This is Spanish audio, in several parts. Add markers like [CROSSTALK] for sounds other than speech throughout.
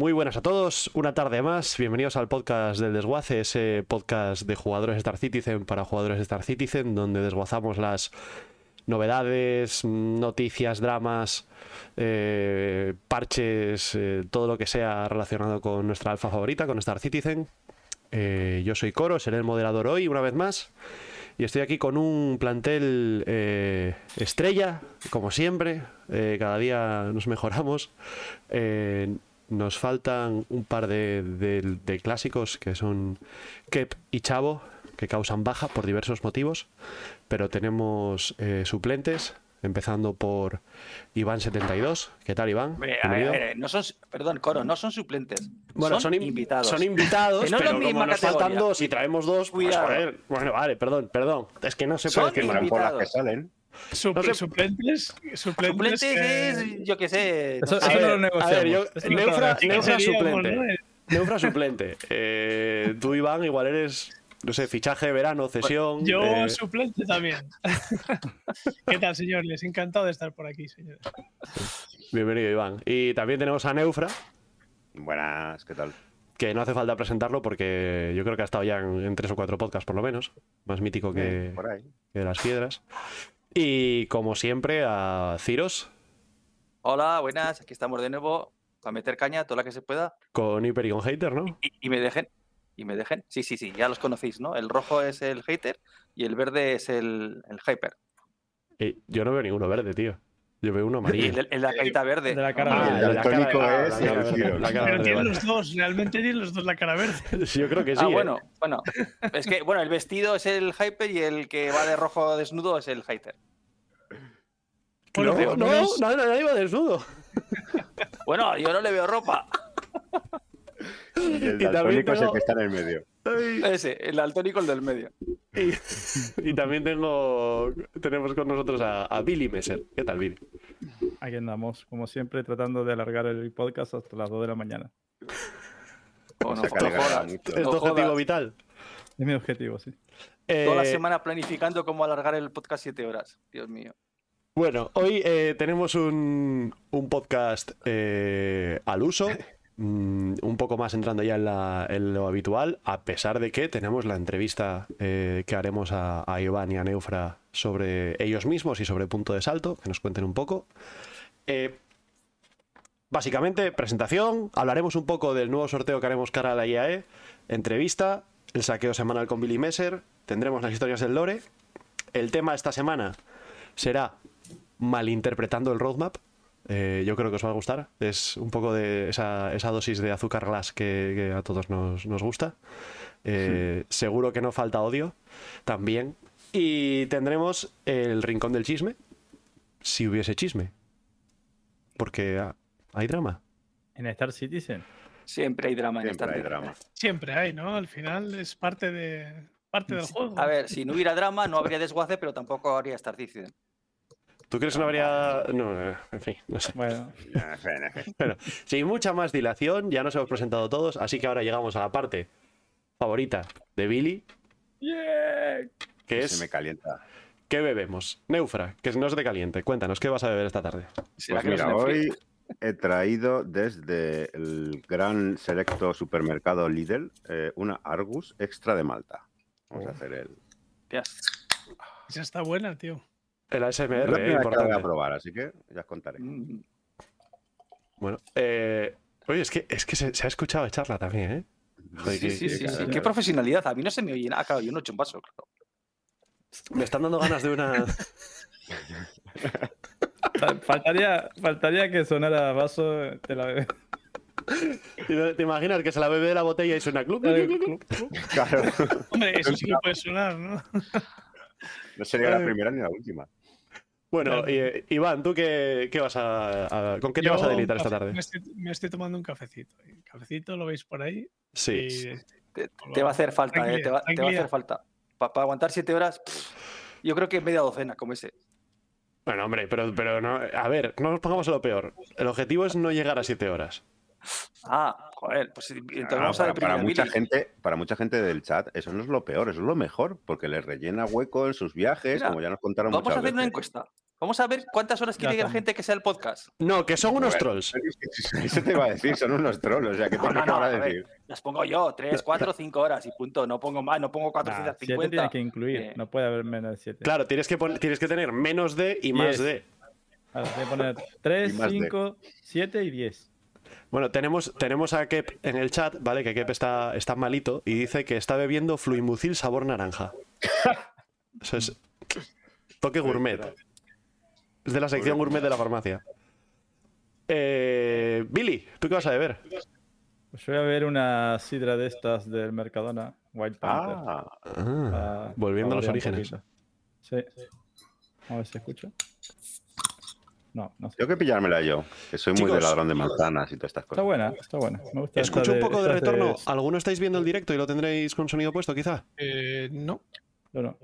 Muy buenas a todos, una tarde más. Bienvenidos al podcast del Desguace, ese podcast de jugadores Star Citizen para jugadores Star Citizen, donde desguazamos las novedades, noticias, dramas, eh, parches, eh, todo lo que sea relacionado con nuestra alfa favorita, con Star Citizen. Eh, yo soy Coro, seré el moderador hoy, una vez más. Y estoy aquí con un plantel estrella, como siempre. Cada día nos mejoramos. Nos faltan un par de, de- de clásicos que son Kep y Chavo, que causan baja por diversos motivos. Pero tenemos eh, suplentes, empezando por Iván72. ¿Qué tal, Iván? A ver, Bienvenido. a ver, no son, perdón, Coro, no son suplentes. Bueno, son, in- invitados. Son invitados, no pero como nos faltan dos y traemos dos, pues joder. Bueno, vale, perdón, perdón. Es que no se Son puede decir nada. invitados. por las que salen. Supl- No sé- Suplentes, suplentes. Suplentes que- es, yo qué sé. Eso, no sé. eso A no ver, lo negociamos. a ver, yo- Eso Neufra- Neufra suplente. ¿no? Neufra suplente. Eh, tú, Iván, igual eres, no sé, fichaje de verano, cesión. Yo eh, suplente también. [LAUGHS] ¿Qué tal, señores? Encantado de estar por aquí, señores. bienvenido, Iván. Y también tenemos a Neufra, Buenas, ¿qué tal? que no hace falta presentarlo porque yo creo que ha estado ya en, en tres o cuatro podcasts, por lo menos. Más mítico que, Eh, por ahí. que las piedras. Y como siempre, a Ciros, Hola, buenas, aquí estamos de nuevo para meter caña, toda la que se pueda. con Hyper y con Hater, ¿no? Y, y me dejen. Y me dejen. Sí, sí, sí, ya los conocéis, ¿no? El rojo es el hater y el verde es el, el hyper. Eh, yo no veo ninguno verde, tío. Yo veo uno Y amarillo. el, el de la carita verde. De la cara Ah, verde. el daltónico ah, es la cara la cara Pero tienen los dos, realmente tienen los dos la cara verde. [LAUGHS] Sí, yo creo que sí. ah, ¿eh? bueno, bueno. Es que, bueno, el vestido es el hyper y el que va de rojo desnudo es el hater. Bueno, No, no, menos- no, no, nadie va desnudo. Bueno, yo no le veo ropa. Y el Y daltónico es el que está en el medio. Ese, el daltónico, el del medio. Y, y también tengo tenemos con nosotros a, a Billy Messer. ¿Qué tal, Billy? Aquí andamos, como siempre, tratando de alargar el podcast hasta las 2 de la mañana. Oh, no, jodas. ¿Es No tu objetivo jodas. vital? Es mi objetivo, sí. Toda la Eh, semana planificando cómo alargar el podcast siete horas. Dios mío. Bueno, hoy eh, tenemos un, un podcast eh, al uso, [LAUGHS] mm, un poco más entrando ya en, lo habitual, a pesar de que tenemos la entrevista eh, que haremos a, a Iván y a Neufra sobre ellos mismos y sobre punto de salto, que nos cuenten un poco. Eh, básicamente, presentación, hablaremos un poco del nuevo sorteo que haremos cara a la IAE, entrevista, el saqueo semanal con Billy Messer, tendremos las historias del Lore. El tema esta semana será malinterpretando el roadmap. Eh, yo creo que os va a gustar. Es un poco de esa, esa dosis de azúcar glass que, que a todos nos, nos gusta. Eh, Seguro que no falta odio también. Y tendremos el rincón del chisme. Si hubiese chisme. Porque ah, hay drama. En Star Citizen. Siempre hay drama en Siempre esta hay vida. drama. Siempre hay, ¿no? Al final es parte de parte del juego. A ver, si no hubiera drama, no habría desguace, pero tampoco habría Star Citizen. ¿Tú crees que no habría.? No, eh, en fin, no sé. Bueno, En fin, en fin. Bueno, sin mucha más dilación, ya nos hemos presentado todos, así que ahora llegamos a la parte favorita de Billy, que Se me es calienta. ¿qué bebemos? Neufra, que no se te caliente. Cuéntanos, ¿qué vas a beber esta tarde? ¿Será Pues es mira, hoy he traído desde el gran selecto supermercado Lidl eh, una Argus extra de Malta. Vamos a hacer el... Hostias. Esa está buena, tío. El Es la ASMR, eh, que la voy a importante. probar, así que ya os contaré. Mm, Bueno, eh, oye, es que, es que se, se ha escuchado echarla también, ¿eh? Joder, Sí, que- sí, sí, claro, sí. claro. Qué profesionalidad. A mí no se me oye nada. Claro, yo no he hecho un vaso. claro. Me están dando ganas de una. fa- faltaría, faltaría que sonara vaso de la bebé. ¿Te imaginas que se la bebe de la botella y suena club? club, club, club? Claro, Hombre, eso sí que puede sonar, ¿no? no sería la primera ni la última. Bueno, eh, Iván, ¿tú qué, qué vas a, a- ¿Con qué te Yo vas a deleitar esta tarde? Me estoy, me estoy tomando un cafecito. El cafecito lo veis por ahí. Sí. y- Te, te va a hacer falta, eh, te, va, te va a hacer falta. Para aguantar siete horas, pff, yo creo que media docena, como ese. Bueno, hombre, pero, pero no. A ver, no nos pongamos a lo peor. El objetivo es no llegar a siete horas. Ah, joder, pues entonces Ah, vamos a para, para a mucha Billy. gente, para mucha gente del chat, eso no es lo peor, eso es lo mejor, porque les rellena hueco en sus viajes, Mira, como ya nos contaron Vamos a hacer una encuesta. Vamos a ver cuántas horas quiere la gente que sea el podcast. No, que son unos Bueno, trolls. Eso te iba a decir, son unos trolls, o sea, que No, no, no, a decir. Las pongo yo, 3, 4, 5 horas y punto. No pongo más, no pongo Nah, siete 450. tienes que incluir, Eh, no puede haber menos de 7. Claro, tienes que, tienes que tener menos de y más Diez. de. Ahora, tienes que poner 3, [LAUGHS] Y más de. 5, 7 y 10. Bueno, tenemos, tenemos a Kep en el chat, ¿vale? Que Kep está, está malito y dice que está bebiendo fluimucil sabor naranja. [LAUGHS] Eso es toque gourmet. Es de la sección gourmet de la farmacia. Eh, Billy, ¿tú qué vas a beber? Pues yo voy a ver una sidra de estas del Mercadona, White Panther. Ah, Ah, para- volviendo a los orígenes. Sí. A ver si escucha. No, no sé. tengo que pillármela yo, que soy muy de ladrón de manzanas y todas estas Está cosas. buena, está buena. Me gusta Escucho un poco de retorno. ¿Alguno estáis viendo el directo y lo tendréis con sonido puesto, quizá? Eh, no. No, no.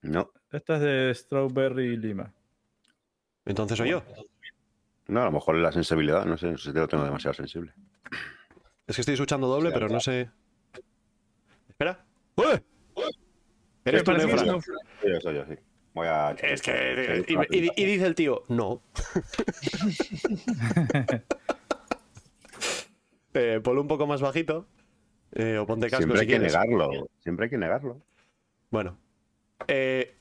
No, Esta es de Strawberry Lima. Entonces soy yo. no, a lo mejor la sensibilidad, no sé, no sé si lo tengo demasiado sensible. Es que estoy escuchando doble, pero no sé. Espera. ¡Ué! Eres tú, no- Sí, yo soy yo, sí. Voy a. Es que. Sí, Y, y- y dice el tío, no. [LAUGHS] eh, ponlo un poco más bajito. eh, o ponte casco Siempre si hay que quieres. negarlo, siempre hay que negarlo. Bueno. Eh,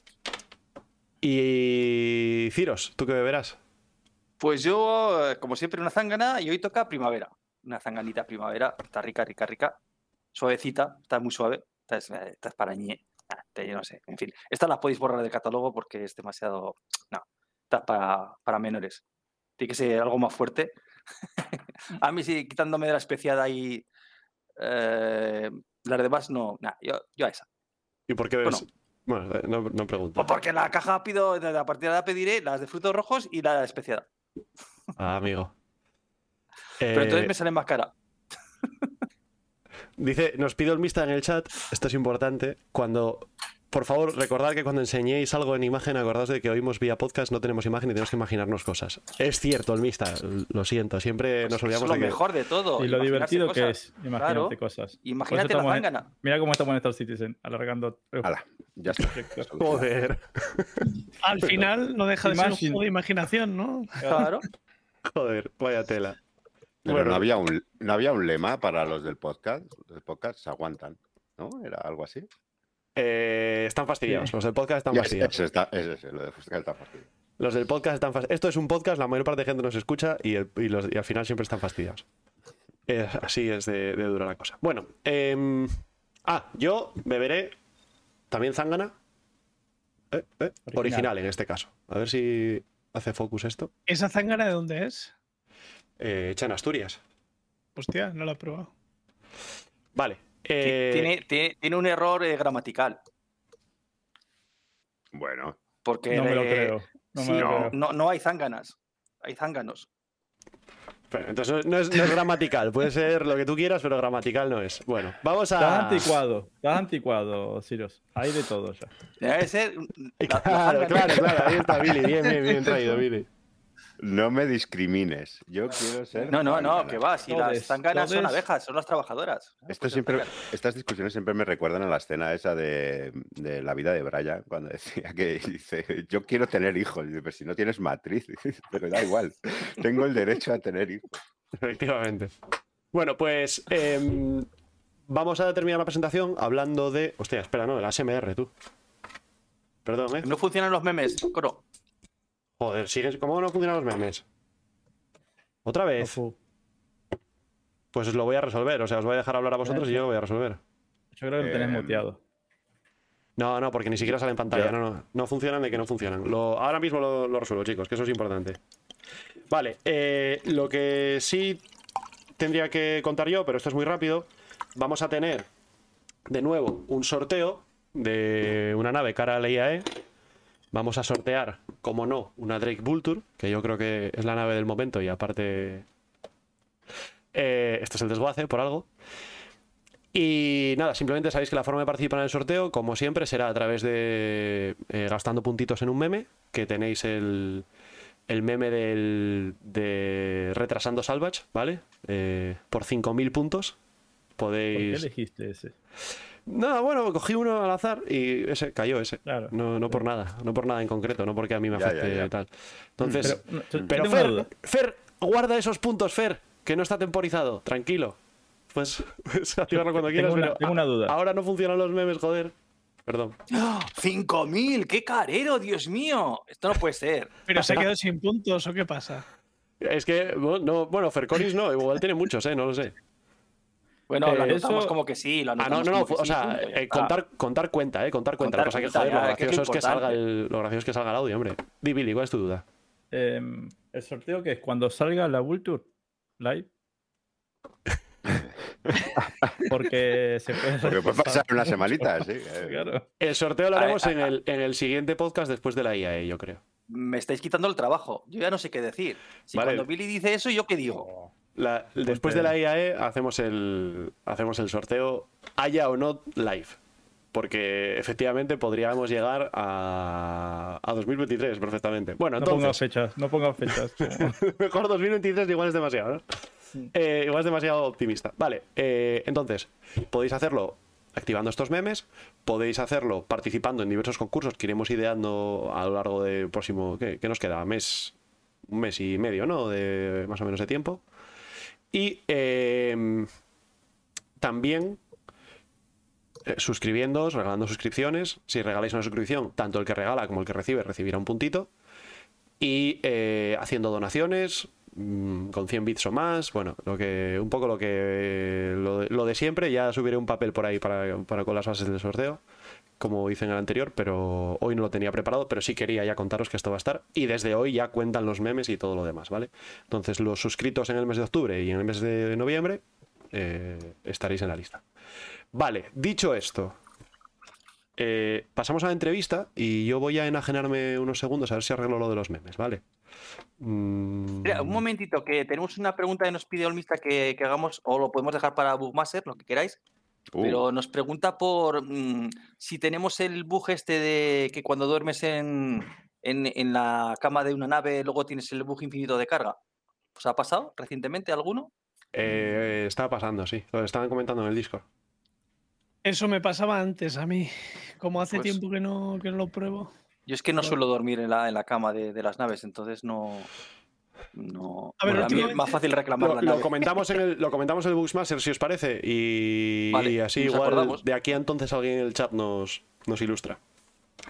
y. Ciros, ¿tú qué beberás? Pues yo, como siempre, una zángana y hoy toca primavera. Una zanganita primavera. Está rica, rica, rica. Suavecita, está muy suave. Esta es, para ñe. Ah, yo no sé. En fin, estas las podéis borrar del catálogo porque es demasiado. No, está para, para menores. Tiene que ser algo más fuerte. [LAUGHS] A mí sí, quitándome de la especiada y eh, las demás, no. Nah, yo, yo a esa. ¿Y por qué bebes? Bueno, eh, no, no pregunto. Pues porque en la caja pido, a partir de ahora pediré las de frutos rojos y la especiada. [LAUGHS] Ah, amigo. Pero Eh, entonces me sale más cara. Dice, nos pide el Mista en el chat, esto es importante, cuando, por favor, recordad que cuando enseñéis algo en imagen, acordaos de que oímos vía podcast, no tenemos imagen y tenemos que imaginarnos cosas. Es cierto, el Mista, lo siento, siempre nos Pues es olvidamos lo de que... mejor de todo. Y lo divertido que cosas. es, imagínate Claro. cosas. Imagínate la en-. Mira cómo estamos en Star Citizen, alargando. Hala, ya está. Joder, Al final no deja de ser un Imagine. juego de imaginación, ¿no? Claro. joder, vaya tela. Pero Bueno. no, había un, no había un lema para los del podcast. Los del podcast se aguantan, ¿no? Era algo así. Eh, están fastidiados, los del podcast están fastidiados. ese está, ese, ese, lo de podcast está fastidiado. Los del podcast están fastidiados. Esto es un podcast, la mayor parte de gente nos escucha y, el- y los- y al final siempre están fastidiados. Así es de, de dura la cosa. Bueno, em, ah, yo beberé también zángana. Eh, eh, original. Original. en este caso. A ver si hace focus esto. ¿Esa zángana de dónde es? Eh, hecha en Asturias. Hostia, no la he probado. Vale. Eh, Tiene, tiene, tiene un error eh, gramatical. Bueno, Porque No me lo eh, creo. No sí, me lo no, creo. no, no hay zánganas. Hay zánganos. pero entonces no es, no es gramatical. Puede ser lo que tú quieras, pero gramatical no es. Bueno, vamos Estás a. anticuado, estás anticuado, Sirius. Hay de todo ya. Debe ser. [LAUGHS] la- la Claro, claro, claro. Ahí está Billy. Bien, bien, bien traído, Billy. No me discrimines. Yo quiero ser. No, no, no, que va. Si las Todes, zánganas son abejas, son las trabajadoras. Esto Pues siempre, estas discusiones siempre me recuerdan a la escena esa de, de la vida de Brian, cuando decía que [LAUGHS] dice, yo quiero tener hijos, y dice, pero si no tienes matriz, [LAUGHS] pero da igual, tengo el derecho a tener hijos. Efectivamente. Bueno, pues em, vamos a terminar la presentación hablando de. Hostia, espera, no, de la SMR, tú. Perdón, ¿eh? No funcionan los memes, Coro. Joder, sigues. ¿Cómo no funcionan los memes? Otra vez. Ofu. Pues os lo voy a resolver. O sea, os voy a dejar hablar a vosotros y yo lo voy a resolver. Yo creo que lo tenés Em, muteado. No, no, porque ni siquiera sale en pantalla. Ya. No, no. No funcionan de que no funcionan. Lo- ahora mismo lo, lo resuelvo, chicos, que eso es importante. Vale, eh, lo que sí tendría que contar yo, pero esto es muy rápido. Vamos a tener de nuevo un sorteo de una nave cara al IAE. Vamos a sortear, como no, una Drake Vulture, que yo creo que es la nave del momento y aparte. eh, este es el desguace por algo. Y nada, simplemente sabéis que la forma de participar en el sorteo, como siempre, será a través de eh, gastando puntitos en un meme, que tenéis el, el meme del, de Retrasando Salvage, ¿vale? Eh, por 5.000 puntos ¿Por qué podéis... elegiste ese? No, bueno, cogí uno al azar y ese cayó ese. Claro. No, no por nada, no por nada en concreto, no porque a mí me afecte ya, ya. tal. Entonces, Pero, Fer. Fer, guarda esos puntos, Fer, que no está temporizado, tranquilo. Pues, [LAUGHS] pues activarlo cuando Tengo quieras, una- pero tengo una duda. ahora no funcionan los memes, joder. Perdón. ¡5.000! ¡Qué carero, Dios mío! Esto no puede ser. ¿Pero se [LAUGHS] ha quedado sin puntos o qué pasa? Es que, bueno, no, bueno, Ferconis no, igual tiene muchos, ¿eh? No lo sé. Bueno, Eh, lo anotamos eso- como que sí. Lo Ah, no, anotamos no, no, o sí, sea, eh, contar, contar cuenta, ¿eh? Contar cuenta. Contar lo que joder, lo ya, gracioso es que salga el, lo gracioso es que salga el audio, hombre. Di, Billy, ¿cuál es tu duda? Em, el sorteo que es cuando salga la Vulture Live. [LAUGHS] Porque se puede. Porque puede pasar una semanita, sí. [LAUGHS] eh. Claro. El sorteo lo A ver, haremos en el, en el siguiente podcast después de la IAE, yo creo. Me estáis quitando el trabajo. Yo ya no sé qué decir. Si Vale. cuando Billy dice eso, ¿yo qué digo? La- después de la IAE hacemos el, hacemos el sorteo, haya o no live. Porque efectivamente podríamos llegar a, a 2023 perfectamente. Bueno, No pongas entonces, fechas, no pongas fechas. [LAUGHS] mejor 2023 igual es demasiado, ¿no? Eh, igual es demasiado optimista. Vale, eh, entonces, podéis hacerlo activando estos memes, podéis hacerlo participando en diversos concursos que iremos ideando a lo largo del próximo, ¿qué, qué nos queda? Mes, un mes y medio, ¿no? De más o menos de tiempo. Y eh, también eh, regalando suscripciones. Si regaláis una suscripción, tanto el que regala como el que recibe recibirá un puntito. Y eh, haciendo donaciones mm, con 100 bits o más. Bueno, lo que, un poco lo que lo de, lo de siempre. Ya subiré un papel por ahí para, para con las bases del sorteo, como hice en el anterior, pero hoy no lo tenía preparado, pero sí quería ya contaros que esto va a estar. Y desde hoy ya cuentan los memes y todo lo demás, ¿vale? Entonces, los suscritos en el mes de octubre y en el mes de noviembre eh, estaréis en la lista. Vale, dicho esto, eh, pasamos a la entrevista y yo voy a enajenarme unos segundos a ver si arreglo lo de los memes, ¿vale? Mm, un momentito, que tenemos una pregunta que nos pide Olmista que, que hagamos, o lo podemos dejar para Bugmaster, lo que queráis. Uh, Pero nos pregunta por mm, si tenemos el bug este de que cuando duermes en, en, en la cama de una nave, luego tienes el bug infinito de carga. ¿Os ha pasado recientemente alguno? eh, estaba pasando, sí. Lo estaban comentando en el Discord. Eso me pasaba antes a mí. Como hace Pues- tiempo que no, que no lo pruebo. Yo es que no suelo dormir en la, en la cama de, de las naves, entonces no. No A ver, bueno, a mí es más fácil reclamar Lo, la lo nave. comentamos en el, lo comentamos en el Bugsmaster, si os parece. Y, Vale, y así igual acordamos. de aquí a entonces alguien en el chat nos, nos ilustra.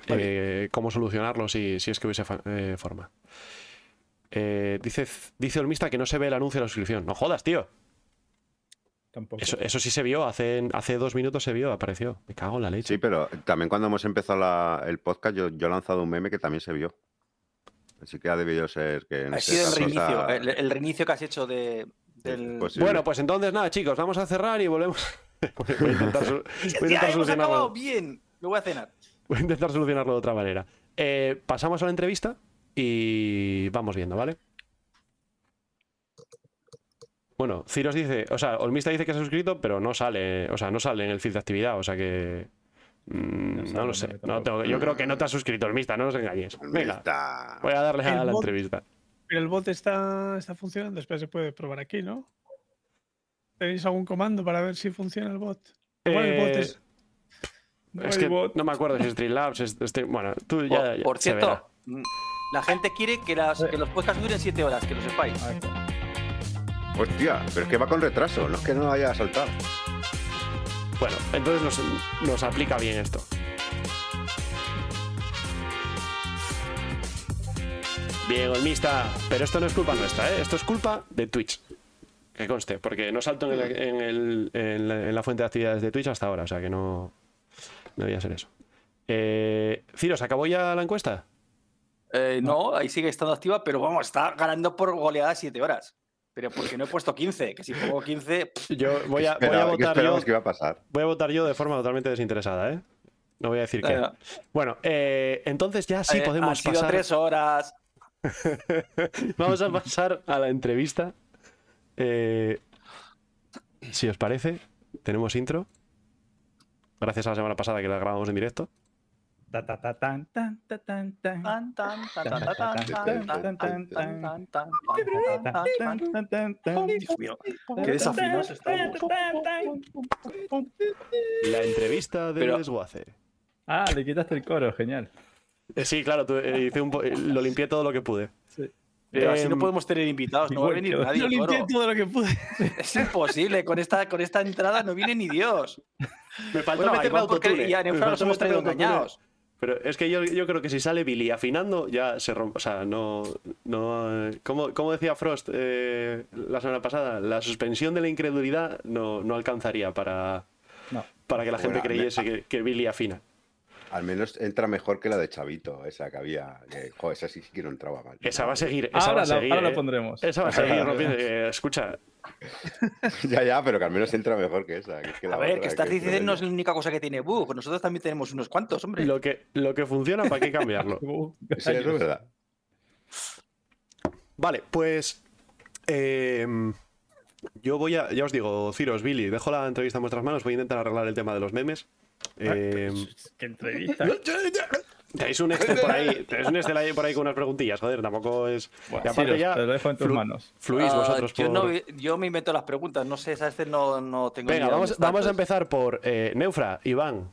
eh, cómo solucionarlo si, si es que hubiese fa- eh, forma. Eh, dice, dice Olmista que no se ve el anuncio de la suscripción. No jodas, tío. Tampoco. Eso, eso sí se vio, hace, hace dos minutos se vio, apareció. Me cago en la leche. Sí, pero también cuando hemos empezado la- el podcast, yo, yo he lanzado un meme que también se vio. Así que ha debido ser que. en Ha este sido el reinicio, el, el reinicio que has hecho de, del. posible. Bueno, pues entonces nada, chicos, vamos a cerrar y volvemos. [LAUGHS] voy a intentar, [LAUGHS] [LAUGHS] voy a ¡Ya intentar solucionarlo, ¡Bien! Me voy a cenar. voy a intentar solucionarlo de otra manera. Eh, pasamos a la entrevista y vamos viendo, ¿vale? Bueno, Ciros dice, o sea, Olmista dice que se ha suscrito, pero no sale, o sea, no sale en el feed de actividad, o sea que. Mm, No lo sé. no, tengo- yo creo que no te has suscrito, Olmista, no nos engañes. Venga, voy a darle a la bot- entrevista. Pero el bot está, está funcionando. Después se puede probar aquí, ¿no? ¿Tenéis algún comando para ver si funciona el bot? Igual el bot Eh, es. no Es que bot. no me acuerdo si es Streamlabs, es, es- bueno, tú ya. por, ya por cierto, mm, la gente quiere que, las, que los podcasts duren 7 horas, que lo sepáis. Hostia, pero es que va con retraso, no es que no haya saltado. Bueno, entonces nos, nos aplica bien esto. Bien, Olmista, pero esto no es culpa nuestra, ¿eh? Esto es culpa de Twitch. Que conste, porque no salto en, el- en la fuente de actividades de Twitch hasta ahora, o sea que no, no debía ser eso. Eh, Ciro, ¿se acabó ya la encuesta? Eh, no, ahí sigue estando activa, pero vamos, está ganando por goleada 7 horas. Pero porque no he puesto 15, que si pongo 15, pff, Yo voy a, voy Espera, a ¿qué votar yo, esperabas que iba a pasar? voy a votar yo de forma totalmente desinteresada, ¿eh? No voy a decir qué. eh, Bueno, eh, entonces ya sí eh, podemos han sido pasar. 3 horas. [LAUGHS] Vamos a pasar a la entrevista. Eh, si os parece, tenemos intro. Gracias a la semana pasada que la grabamos en directo. Qué desafinados estamos. La entrevista de Pero- desguace. Ah, le quitaste el coro, genial. Eh, sí, claro, tú- eh, hice un po- eh, lo limpié todo lo que pude. Pero así no Em, podemos tener invitados, no va a venir nadie. Yo limpié coro. todo lo que pude. Es imposible, con esta, con esta entrada no viene ni Dios. Me faltó Bueno, porque autotune. ya en Me Eufra nos faltó hemos traído autotune. engañados. Pero es que yo, yo creo que si sale Billy afinando, ya se rompe. O sea, no. no eh, ¿cómo, cómo decía Frost eh, la semana pasada? La suspensión de la incredulidad no, no alcanzaría para, No. para que la gente me- creyese que, que Billy afina. Al menos entra mejor que la de Chavito, esa que había. joder, esa sí que no entraba mal. Esa va a seguir. Esa Ahora, va a la, ahora la eh. pondremos. Esa va a seguir [LAUGHS] rompiendo. eh, escucha, [LAUGHS] ya, ya, pero que al menos entra mejor que esa. que es que la A ver, otra, que Star Citizen no es la única cosa que tiene bug. Nosotros también tenemos unos cuantos, hombre. lo que, lo que funciona, ¿para qué cambiarlo? [LAUGHS] Sí, eso es verdad. Vale, pues. em, yo voy a. Ya os digo, Ciros, Billy, dejo la entrevista en vuestras manos. Voy a intentar arreglar el tema de los memes. Em, [LAUGHS] Qué entrevista. Tenéis un Excel por ahí, tenéis un Excel ahí por ahí con unas preguntillas, joder, tampoco es. Bueno, y aparte ya te lo dejo en tus flu- manos. fluís Ah, vosotros yo, por. no vi- yo me invento las preguntas, no sé, esa este no, no tengo Venga, vamos, vamos a entonces- empezar por eh, Neufra, Iván.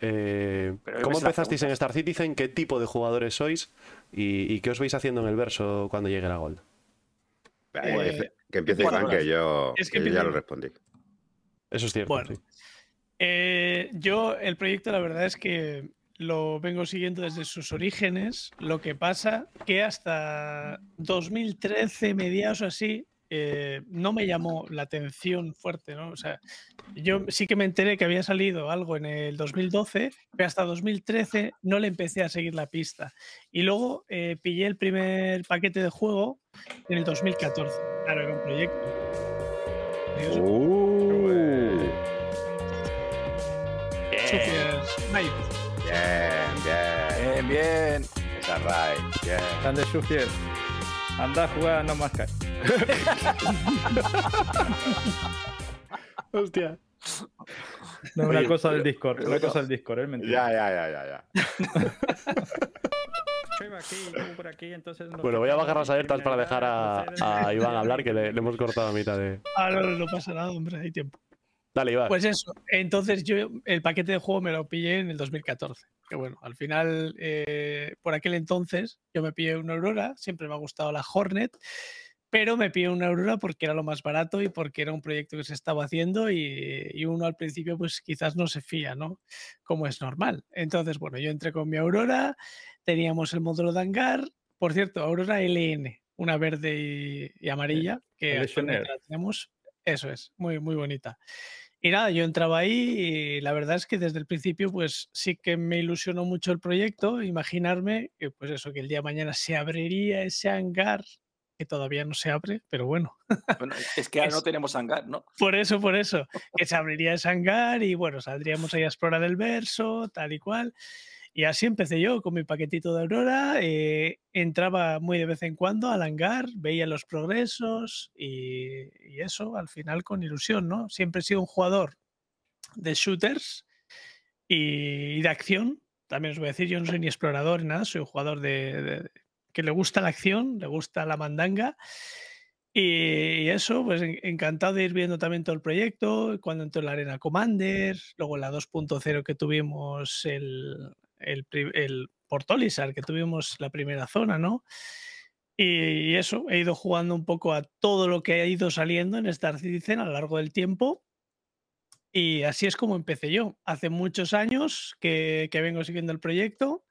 eh, yo ¿Cómo empezasteis en. Star Citizen? ¿Qué tipo de jugadores sois? ¿Y, y qué os vais haciendo en el verso cuando llegue la Gold? Que Eh, empiece- que empiece Iván, que yo, es que que yo ya lo respondí. Eso es cierto. Bueno. sí. Eh, yo, el proyecto, la verdad es que lo vengo siguiendo desde sus orígenes. Lo que pasa que hasta 2013, mediados o así, eh, no me llamó la atención fuerte, ¿no? O sea, yo sí que me enteré que había salido algo en el 2012, pero hasta 2013 no le empecé a seguir la pista. Y luego eh, pillé el primer paquete de juego en el 2014. Claro, era un proyecto. Sucias, Mike. Bien, bien. Bien, bien. Esa right, bien. Tan de. Anda a jugar a No Más Sky. [LAUGHS] Hostia. No, una Oye, cosa del Discord. pero Una cosa del Discord, es mentira. Ya, ya, ya, ya, ya. [LAUGHS] Yo aquí, yo por aquí, entonces nos Bueno, voy a bajar las alertas para dejar a, Iván hablar, que le, le hemos cortado a mitad de. Ah, no, no, no pasa nada, hombre, hay tiempo. Dale, Iván. Pues eso, entonces yo el paquete de juego me lo pillé en el 2014. Que bueno, al final, eh, por aquel entonces, yo me pillé una Aurora, siempre me ha gustado la Hornet, pero me pillé una Aurora porque era lo más barato y porque era un proyecto que se estaba haciendo y, y uno al principio pues quizás no se fía, ¿no? Como es normal. Entonces, bueno, yo entré con mi Aurora, teníamos el módulo de hangar, por cierto, Aurora LN, una verde y, y amarilla, que Legionnaire. la tenemos. Eso es, muy, muy bonita. Y nada, yo entraba ahí y la verdad es que desde el principio pues sí que me ilusionó mucho el proyecto, imaginarme que pues eso, que el día de mañana se abriría ese hangar, que todavía no se abre, pero bueno, Bueno, es [LAUGHS] que ahora no tenemos hangar, ¿no? por eso, por eso, que se abriría ese hangar y bueno, saldríamos ahí a explorar el verso, tal y cual. Y así empecé yo con mi paquetito de Aurora, eh, entraba muy de vez en cuando al hangar, veía los progresos y, y eso, al final con ilusión, ¿no? Siempre he sido un jugador de shooters y, y de acción. También os voy a decir, yo no soy ni explorador ni nada, soy un jugador de, de- que le gusta la acción, le gusta la mandanga. Y eso, pues en- encantado de ir viendo también todo el proyecto, cuando entró en la Arena Commander, luego en la 2.0 que tuvimos el, el, el Portolizar, que tuvimos la primera zona, ¿no? Y, eso, he ido jugando un poco a todo lo que ha ido saliendo en Star Citizen a lo largo del tiempo. Y así es como empecé yo. Hace muchos años que, que vengo siguiendo el proyecto.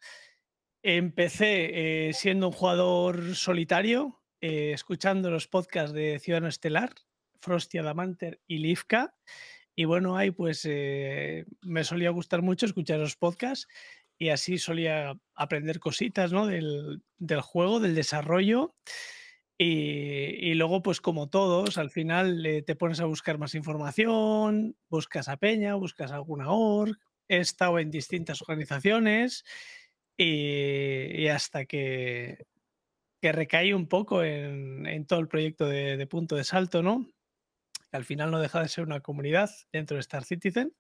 Empecé eh, siendo un jugador solitario, eh, escuchando los podcasts de Ciudadano Estelar, Frosty Adamanter y Livka. Y bueno, ahí pues eh, me solía gustar mucho escuchar los podcasts y así solía aprender cositas ¿no? del, del juego, del desarrollo. Y, y luego, pues como todos, al final eh, te pones a buscar más información, buscas a Peña, buscas alguna org. He estado en distintas organizaciones y, hasta que, que recaí un poco en, en todo el proyecto de, de Punto de Salto, ¿no? Que al final no deja de ser una comunidad dentro de Star Citizen.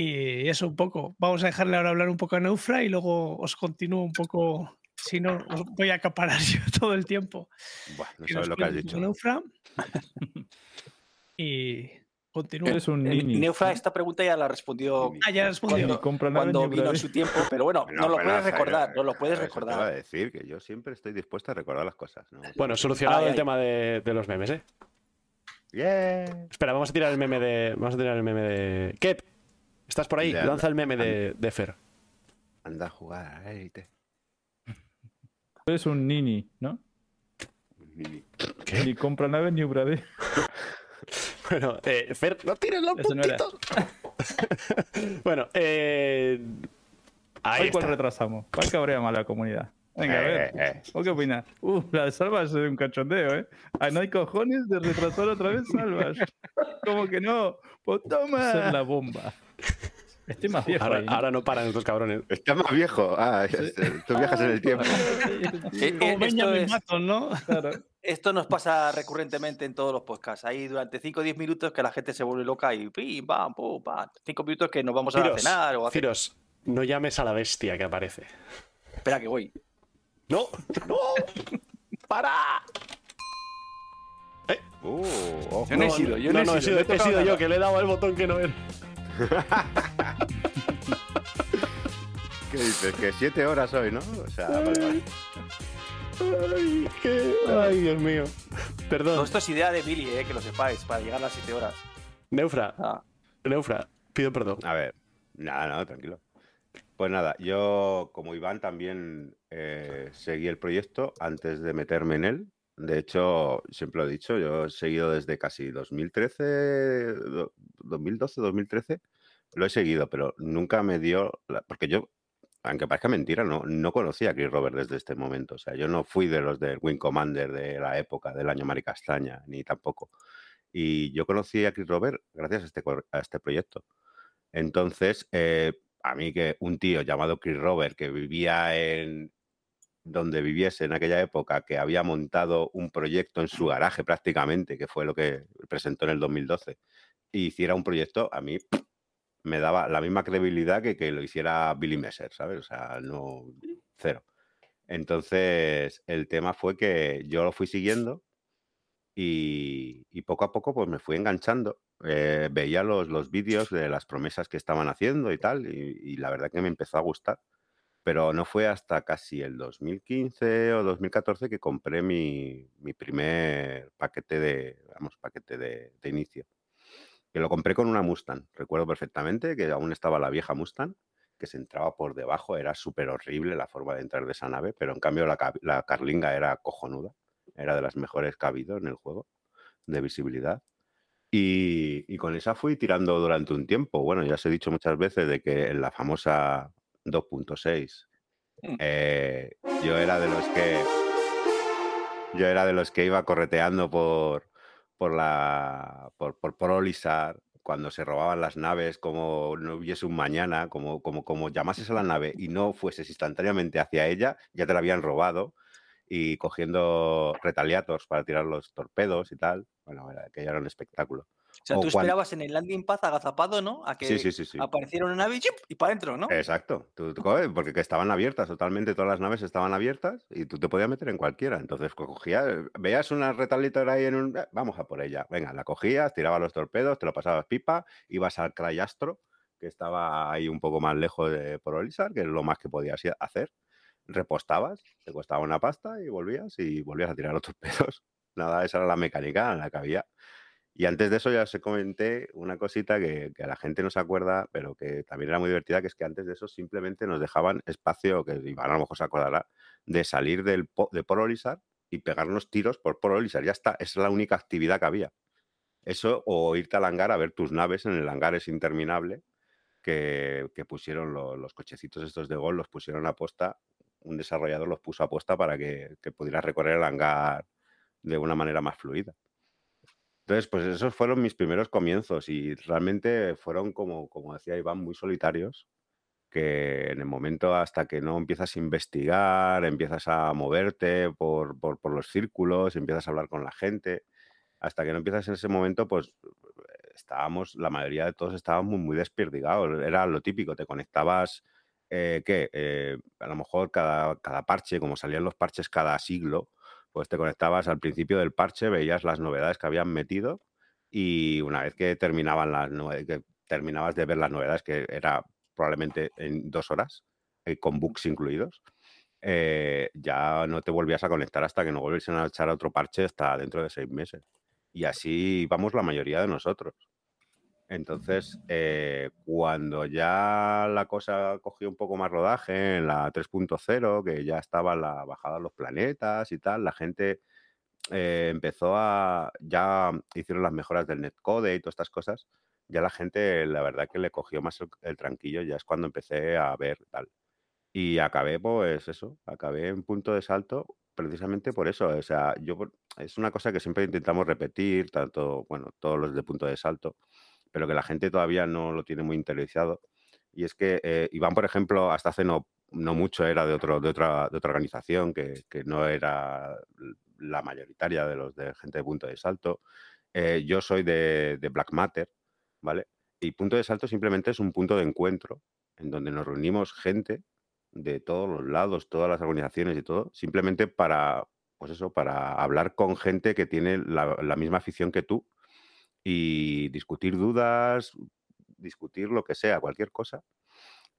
Y eso un poco. Vamos a dejarle ahora hablar un poco a Neufra y luego os continúo un poco. Si no, os voy a acaparar [LAUGHS] yo todo el tiempo. Buah, no que sabes nos lo que has dicho. Neufra. [LAUGHS] y continúo. Eres un El- nini. Neufra, esta pregunta ya la respondió. Ah, ya respondió. cuando, vino su tiempo, pero bueno, no, lo pero puedes recordar, yo- no lo puedes eso te iba a recordar. decir que yo siempre estoy dispuesto a recordar las cosas. ¿no? Bueno, solucionado Ay, el ay. tema de, de los memes, ¿eh? Yeah. Espera, vamos a tirar el meme de. Vamos a tirar el meme de. Kep, ¿estás por ahí? Lanza el meme de, de Fer. Anda a jugar a élite. Eres un nini, ¿no? Nini. ¿Qué? Ni compra nave ni Ubrade. [LAUGHS] Bueno, eh, Fer, no tires los Eso no era. puntitos. [LAUGHS] bueno, eh. Ahí Hoy cuál está. retrasamos. ¿Cuál cabrea más la comunidad? Venga, a Eh, ver. eh. ¿O qué opinas? Uh, la de Salvas es un cachondeo, ¿eh? Ah, no hay cojones de retrasar otra vez Salvas. [LAUGHS] ¿Cómo que no? Pues toma. Esa es la bomba. Estoy más viejo Ahora, ahí, ¿no? ahora no paran estos cabrones. Está más viejo. Ah, tú viajas en el tiempo. [LAUGHS] Eh, Como eh, esto, es- Button, ¿no? Claro. [LAUGHS] esto nos pasa recurrentemente en todos los podcasts. Hay durante 5 o 10 minutos que la gente se vuelve loca y pim, pam, pum, pam. 5 minutos que nos vamos a Ciros, cenar o a hacer... Ciros, no llames a la bestia que aparece. Espera que voy. ¡No! ¡No! ¡Para! Uh, ojo. Yo no he sido, yo no no, he sido, he he tocado sido yo que le he dado al botón que no era. [LAUGHS] ¿Qué dices? Que siete horas hoy, ¿no? O sea, vale, vale. Ay, qué... Ay, Dios mío. Todo Perdón. esto es idea de Billy, eh, que lo sepáis, para llegar a las 7 horas. Neufra, Ah, Neufra, pido perdón. A ver, nada, no, tranquilo. Pues nada, yo como Iván también eh, seguí el proyecto antes de meterme en él. De hecho, siempre lo he dicho, yo he seguido desde casi 2013, do- 2012, 2013, lo he seguido, pero nunca me dio, la- porque yo, aunque parezca mentira, no, no conocía a Chris Robert desde este momento. O sea, yo no fui de los del Wing Commander de la época del año Mari Castaña, ni tampoco. Y yo conocí a Chris Robert gracias a este, a este proyecto. Entonces, eh, a mí que un tío llamado Chris Robert, que vivía en donde viviese en aquella época, que había montado un proyecto en su garaje prácticamente, que fue lo que presentó en el 2012, y hiciera un proyecto, a mí me daba la misma credibilidad que que lo hiciera Billy Messer, ¿sabes? O sea, no, cero. Entonces, el tema fue que yo lo fui siguiendo y, y poco a poco pues me fui enganchando. Eh, veía los, los vídeos de las promesas que estaban haciendo y tal, y, y la verdad que me empezó a gustar. Pero no fue hasta casi el 2015 o 2014 que compré mi, mi primer paquete de, vamos, paquete de, de inicio. Que lo compré con una Mustang. Recuerdo perfectamente que aún estaba la vieja Mustang, que se entraba por debajo. Era súper horrible la forma de entrar de esa nave, pero en cambio la, la Carlinga era cojonuda. Era de las mejores que ha habido en el juego de visibilidad. Y, y con esa fui tirando durante un tiempo. Bueno, ya os he dicho muchas veces de que en la famosa 2.6 Mm. eh, yo era de los que yo era de los que iba correteando por por la por, por, cuando se robaban las naves como no hubiese un mañana como como como llamases a la nave y no fueses instantáneamente hacia ella ya te la habían robado y cogiendo retaliators para tirar los torpedos y tal. Bueno era, que ya era un espectáculo O sea, O tú cuan- esperabas en el landing pad agazapado, ¿no? A que sí sí sí apareciera una nave y, y para adentro, ¿no? Exacto, tú, tú porque que estaban abiertas, totalmente todas las naves estaban abiertas y tú te podías meter en cualquiera. Entonces co- cogías, veías una retaliator ahí en un. "Eh, Vamos a por ella. Venga, la cogías, tirabas los torpedos, te lo pasabas pipa, ibas al Crayastro, que estaba ahí un poco más lejos de por Olisar, que es lo más que podías hacer. Repostabas, te costaba una pasta y volvías y volvías a tirar los torpedos. [LAUGHS] Nada, esa era la mecánica en la que había. Y antes de eso ya os comenté una cosita que, a la gente no se acuerda, pero que también era muy divertida, que es que antes de eso simplemente nos dejaban espacio, que Iván a lo mejor se acordará, de salir del de Port Olisar y pegarnos tiros por Port Olisar. Ya está, esa es la única actividad que había. Eso o irte al hangar a ver tus naves en el hangar es interminable, que, pusieron lo- los cochecitos estos de gol, los pusieron a posta, un desarrollador los puso a posta para que, que pudieras recorrer el hangar de una manera más fluida. Entonces, pues esos fueron mis primeros comienzos y realmente fueron, como, como decía Iván, muy solitarios, que en el momento hasta que no empiezas a investigar, empiezas a moverte por, por, los círculos, empiezas a hablar con la gente, hasta que no empiezas en ese momento, pues estábamos, la mayoría de todos estábamos muy despierdigados. Era lo típico, te conectabas, eh, ¿qué? Eh, a lo mejor cada, cada parche, como salían los parches cada siglo, pues te conectabas al principio del parche, veías las novedades que habían metido y una vez que terminaban las que terminabas de ver las novedades, que era probablemente en dos horas, eh, con bugs incluidos, eh, ya no te volvías a conectar hasta que no volviesen a echar otro parche hasta dentro de seis meses. Y así vamos la mayoría de nosotros. Entonces, eh, cuando ya la cosa cogió un poco más rodaje en la 3.0, que ya estaba la bajada de los planetas y tal, la gente eh, empezó a, ya hicieron las mejoras del netcode y todas estas cosas, ya la gente, la verdad que le cogió más el, tranquillo, ya es cuando empecé a ver tal. Y acabé, pues eso, acabé en punto de salto precisamente por eso. O sea, yo es una cosa que siempre intentamos repetir, tanto, bueno, todos los de punto de salto, pero que la gente todavía no lo tiene muy interiorizado. Y es que eh, Iván, por ejemplo, hasta hace no, no mucho era de, otro, de, otra, de otra organización que, que no era la mayoritaria de los de gente de punto de salto. Eh, yo soy de, Black Matter, ¿vale? Y punto de salto simplemente es un punto de encuentro en donde nos reunimos gente de todos los lados, todas las organizaciones y todo, simplemente para, pues eso, para hablar con gente que tiene la, misma afición que tú y discutir dudas, discutir lo que sea, cualquier cosa,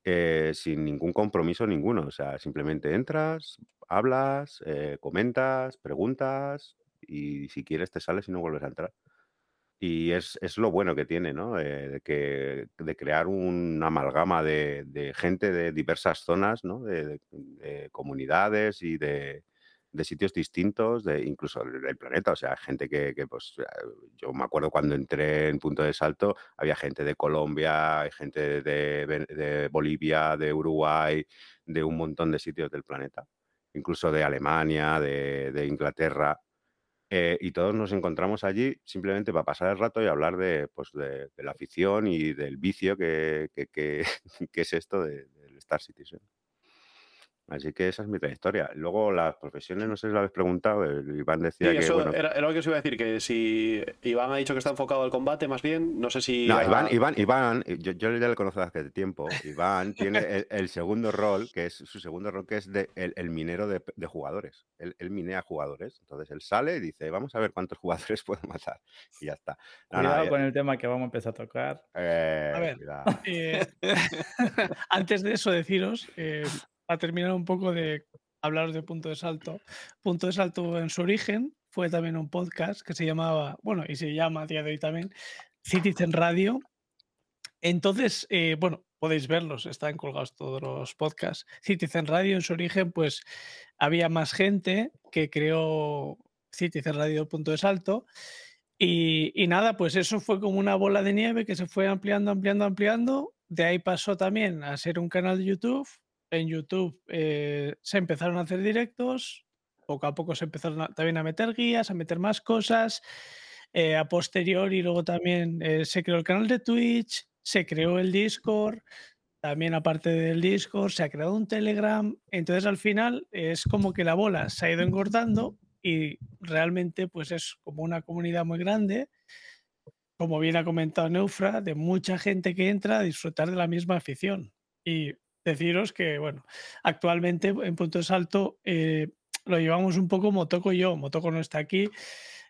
eh, sin ningún compromiso ninguno. O sea, simplemente entras, hablas, eh, comentas, preguntas y si quieres te sales y no vuelves a entrar. Y es, lo bueno que tiene, ¿no? Eh, de, que, de crear una amalgama de, gente de diversas zonas, ¿no? De, comunidades y de, sitios distintos, de incluso del planeta. O sea, gente que, pues, yo me acuerdo cuando entré en Punto de Salto, había gente de Colombia, gente de Bolivia, de Uruguay, de un montón de sitios del planeta incluso de Alemania, de, Inglaterra, eh, y todos nos encontramos allí simplemente para pasar el rato y hablar de, pues de, la afición y del vicio que, que, [LAUGHS] es esto del Star Citizen. Así que esa es mi trayectoria. Luego las profesiones, no sé si lo habéis preguntado, Iván decía que... era, lo que os iba a decir, que si Iván ha dicho que está enfocado al combate, más bien, no sé si... No, Iván, Iván, Iván yo, ya le conozco hace tiempo, Iván tiene el, segundo rol, que es su segundo rol, que es de, el, minero de, jugadores. Él, minea jugadores. Entonces él sale y dice, vamos a ver cuántos jugadores [LAUGHS] puedo matar. Y ya está. cuidado con el tema que vamos a empezar a tocar. Eh, a ver, [LAUGHS] eh, [LAUGHS] antes de eso deciros... Eh, a terminar un poco de hablaros de Punto de Salto. Punto de Salto en su origen fue también un podcast que se llamaba, bueno, y se llama a día de hoy también, Citizen Radio. Entonces, eh, bueno, podéis verlos, están colgados todos los podcasts. Citizen Radio en su origen, pues había más gente que creó Citizen Radio Punto de Salto. Y, nada, pues eso fue como una bola de nieve que se fue ampliando, ampliando, ampliando. De ahí pasó también a ser un canal de YouTube, en YouTube eh, se empezaron a hacer directos, poco a poco se empezaron también a meter guías, a meter más cosas. Eh, a posteriori, luego también eh, se creó el canal de Twitch, se creó el Discord, también aparte del Discord se ha creado un Telegram. Entonces al final es como que la bola se ha ido engordando y realmente pues es como una comunidad muy grande, como bien ha comentado Neufra, de mucha gente que entra a disfrutar de la misma afición. Y deciros que, bueno, actualmente en Punto de Salto eh, lo llevamos un poco Motoco y yo. Motoco no está aquí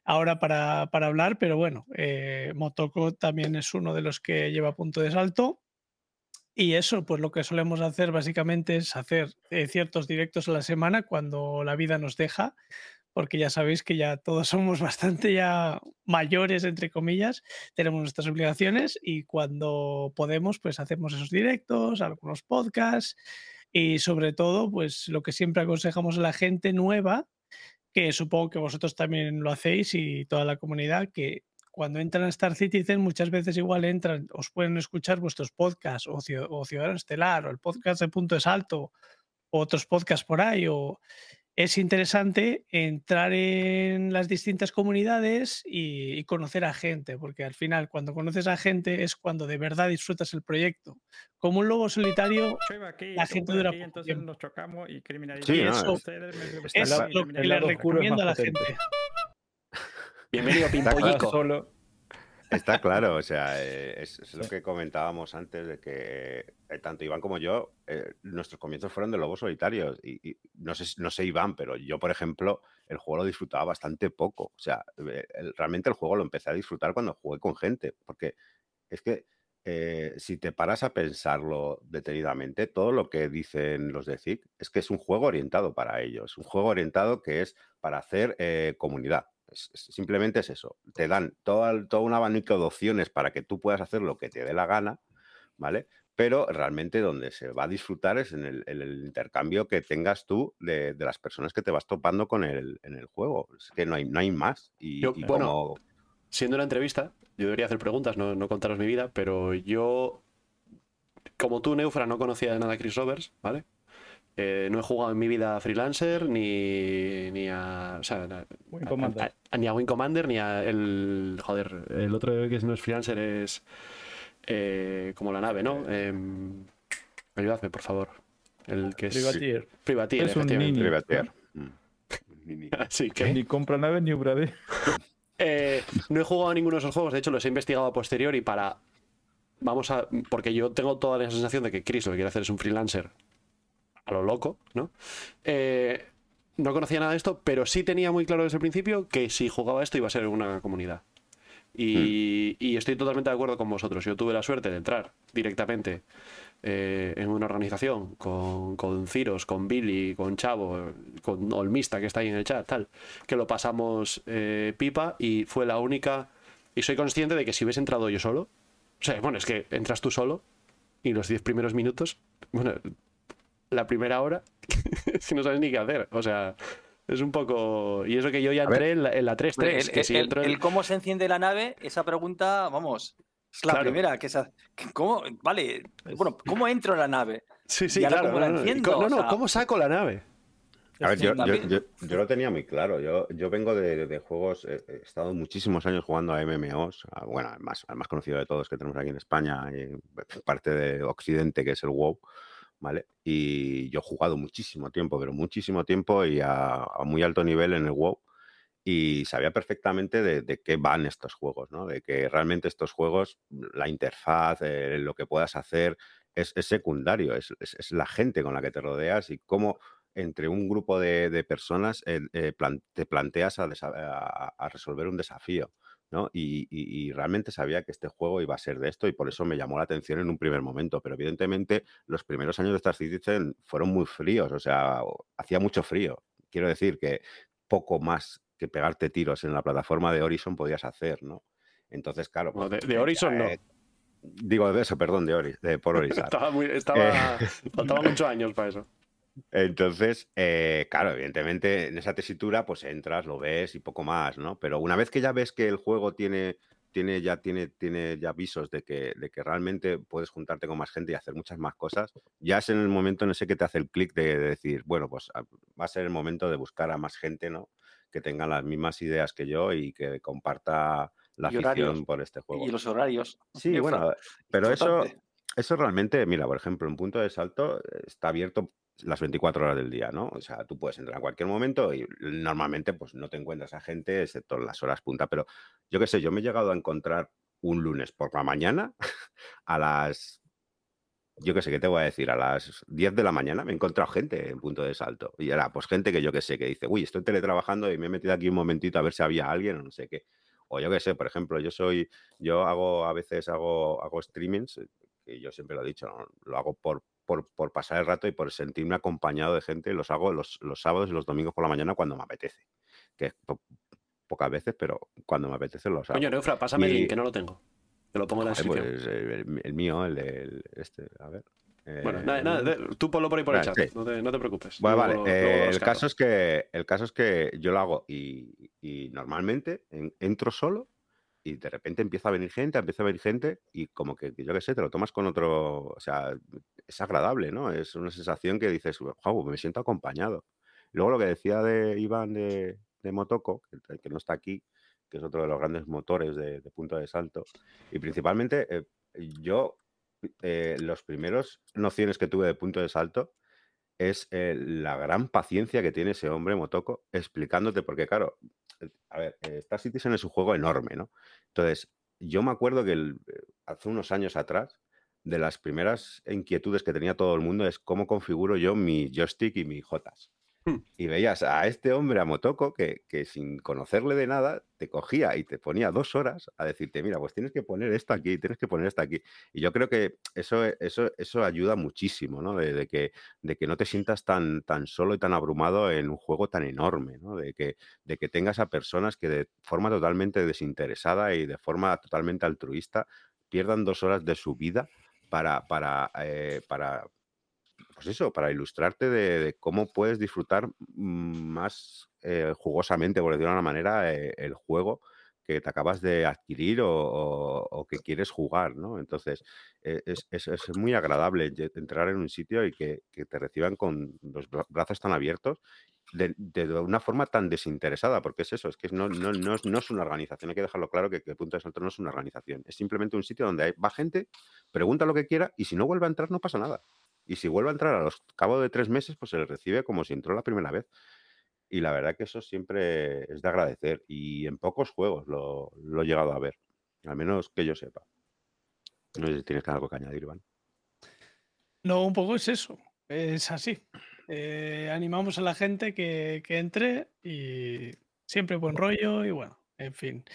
ahora para, hablar, pero bueno, eh, Motoco también es uno de los que lleva Punto de Salto. Y eso, pues lo que solemos hacer básicamente es hacer eh, ciertos directos a la semana cuando la vida nos deja porque ya sabéis que ya todos [LAUGHS] somos bastante ya mayores, entre comillas, tenemos nuestras obligaciones y cuando podemos, pues hacemos esos directos, algunos podcasts y sobre todo, pues lo que siempre aconsejamos a la gente nueva, que supongo que vosotros también lo hacéis y toda la comunidad, que cuando entran a Star Citizen muchas veces igual entran, os pueden escuchar vuestros podcasts o, Ciudadano Estelar o el podcast de Punto de Salto o otros podcasts por ahí o es interesante entrar en las distintas comunidades y, conocer a gente, porque al final cuando conoces a gente es cuando de verdad disfrutas el proyecto. Como un lobo solitario, la gente dura poco entonces nos chocamos y criminalizamos. es lo que le recomiendo a la gente. Bienvenido, [LAUGHS] Pimpollico. Solo. Está claro, o [LAUGHS] sea, eh, es, es lo que comentábamos antes de que eh, tanto Iván como yo, eh, nuestros comienzos fueron de lobos solitarios. Y, y no, sé, no sé Iván, pero yo, por ejemplo, el juego lo disfrutaba bastante poco. O sea, el- realmente el juego lo empecé a disfrutar cuando jugué con gente, porque es que si te paras a pensarlo detenidamente, todo lo que dicen los de ZIC es que es un juego orientado para ellos, un juego orientado que es para hacer comunidad. Es- es- simplemente es eso. Te dan todo, todo un abanico de opciones para que tú puedas hacer lo que te dé la gana, ¿vale? Pero realmente donde se va a disfrutar es en el, en el intercambio que tengas tú de, de las personas que te vas topando con el, en el juego. Es que no hay, no hay más. Y, Yo- y bueno, como- Siendo una entrevista, yo debería hacer preguntas, no, no contaros mi vida, pero yo, como tú, Neufra, no conocía de nada a Chris Roberts, ¿vale? Eh, no he jugado en mi vida a Freelancer, ni, ni a. O sea, a- Wing a- Commander. a- a- ni a Wing Commander, ni a el. Joder, el otro que no es Freelancer es. eh, como la nave, ¿no? Em, ayudadme, por favor. El que es. Privateer. Privateer, Es un efectivamente. Privateer. Mm. Nini. [LAUGHS] Así que. Ni compra naves ni ubrade. [LAUGHS] Eh, no he jugado a ninguno de esos juegos, de hecho los he investigado a posteriori para. Vamos a. Porque yo tengo toda la sensación de que Chris lo que quiere hacer es un freelancer a lo loco, ¿no? Eh, no conocía nada de esto, pero sí tenía muy claro desde el principio que si jugaba esto iba a ser una comunidad. Y, y estoy totalmente de acuerdo con vosotros. Yo tuve la suerte de entrar directamente eh, en una organización con, con Ciros, con Billy, con Chavo, con Olmista que está ahí en el chat, tal, que lo pasamos eh, pipa y fue la única. Y soy consciente de que si hubiese entrado yo solo, o sea, bueno, es que entras tú solo y los 10 primeros minutos, bueno, la primera hora, [LAUGHS] que no sabes ni qué hacer. O sea, es un poco. Y eso que yo ya entré en la, en la 3-3, Hombre, el, que si el- entro en- el cómo se enciende la nave, esa pregunta, vamos, es la Claro. primera. Que esa, que ¿Cómo? Vale, bueno, ¿cómo entro en la nave? Sí, sí, claro. cómo la no, no, enciendo, no, o no, sea- ¿cómo saco la nave? A ver, yo, yo- También- yo- yo lo tenía muy claro. Yo, yo vengo de, de juegos, eh, he estado muchísimos años jugando a MMOs. a- bueno, el más, el más conocido de todos que tenemos aquí en España, y parte de Occidente, que es el WoW, ¿vale? Y yo he jugado muchísimo tiempo, pero muchísimo tiempo y a, muy alto nivel en el WoW. Y sabía perfectamente de, qué van estos juegos, ¿no? De que realmente estos juegos, la interfaz, eh, lo que puedas hacer, es, secundario, es, la gente con la que te rodeas y cómo entre un grupo de, personas eh, eh, te planteas a resolver un desafío. ¿No? Y, y- y realmente sabía que este juego iba a ser de esto y por eso me llamó la atención en un primer momento. Pero evidentemente los primeros años de Star Citizen fueron muy fríos, o sea, hacía mucho frío. Quiero decir que poco más que pegarte tiros en la plataforma de Horizon podías hacer, ¿no? Entonces, claro. Pues, de- de Horizon no. eh, Digo, de eso, perdón, de, Ori, de por [LAUGHS] Horizon. Estaba muy, estaba, [LAUGHS] faltaban muchos años para eso. Entonces, eh, claro, evidentemente en esa tesitura pues entras, lo ves y poco más, ¿no? Pero una vez que ya ves que el juego tiene, tiene ya tiene, tiene ya avisos de que, de que realmente puedes juntarte con más gente y hacer muchas más cosas, ya es en el momento en ese que te hace el clic de, de decir, bueno, pues a- va a ser el momento de buscar a más gente, ¿no? Que tenga las mismas ideas que yo y que comparta la afición por este juego. Y los horarios. Sí, bueno, pero eso, importante. eso realmente, mira, por ejemplo, un punto de salto eh, está abierto las 24 horas del día, ¿no? O sea, tú puedes entrar en cualquier momento y normalmente pues no te encuentras a gente excepto en las horas punta, pero yo qué sé, yo me he llegado a encontrar un lunes por la mañana [LAUGHS] a las, yo qué sé, ¿qué te voy a decir? A las 10 de la mañana me he encontrado gente en punto de salto y era pues gente que yo qué sé, que dice, uy, estoy teletrabajando y me he metido aquí un momentito a ver si había alguien o no sé qué. O yo qué sé, por ejemplo, yo soy, yo hago, a veces hago, hago streamings, eh, que yo siempre lo he dicho, lo hago por, por, por pasar el rato y por sentirme acompañado de gente, los hago los, los sábados y los domingos por la mañana cuando me apetece, que es po- pocas veces, pero cuando me apetece los hago. Coño, Neufra, pásame el Y- link, que no lo tengo. Te lo pongo en la descripción. pues, eh, el, el mío, el de el- este, a ver. bueno, eh, nada, nada, de- tú ponlo por ahí por el chat, sí. no, te, no te preocupes. Bueno, vale. lo- eh, el, caso es que, el caso es que yo lo hago y, y normalmente en- entro solo y de repente empieza a venir gente, empieza a venir gente y como que, yo qué sé, te lo tomas con otro, o sea, es agradable, ¿no? Es una sensación que dices, wow, me siento acompañado. Luego lo que decía de Iván de, de Motoko, que, no está aquí, que es otro de los grandes motores de, punto de salto, y principalmente eh, yo, eh, los primeros nociones que tuve de punto de salto, es eh, la gran paciencia que tiene ese hombre, Motoko, explicándote, porque claro, a ver, Star Citizen es un juego enorme, ¿no? Entonces, yo me acuerdo que eh, hace unos años atrás, de las primeras inquietudes que tenía todo el mundo es cómo configuro yo mi joystick y mi Jotas. Hmm. Y veías a este hombre, a Motoko, que, que sin conocerle de nada, te cogía y te ponía dos horas a decirte, mira, pues tienes que poner esto aquí, tienes que poner esto aquí. Y yo creo que eso, eso, eso ayuda muchísimo, ¿no? De, que, de que no te sientas tan, tan solo y tan abrumado en un juego tan enorme, ¿no? De que, de que tengas a personas que de forma totalmente desinteresada y de forma totalmente altruista pierdan dos horas de su vida para, para, eh, para pues eso, para ilustrarte de, cómo puedes disfrutar más eh, jugosamente, por decirlo de una manera, eh, el juego que te acabas de adquirir o, que quieres jugar, ¿no? Entonces, eh, es, muy agradable entrar en un sitio y que, te reciban con los bra- brazos tan abiertos de, una forma tan desinteresada, porque es eso, es que no, es, una organización, hay que dejarlo claro que, que Punto de Salto no es una organización, es simplemente un sitio donde hay- va gente, pregunta lo que quiera y si no vuelve a entrar no pasa nada. Y si vuelve a entrar a los cabo de tres meses, pues se le recibe como si entró la primera vez. Y la verdad que eso siempre es de agradecer. Y en pocos juegos lo, lo he llegado a ver. Al menos que yo sepa. No sé si tienes algo que añadir, Iván. No, un poco es eso. Es así. Eh, animamos a la gente que, que entre y siempre buen rollo y bueno, en fin.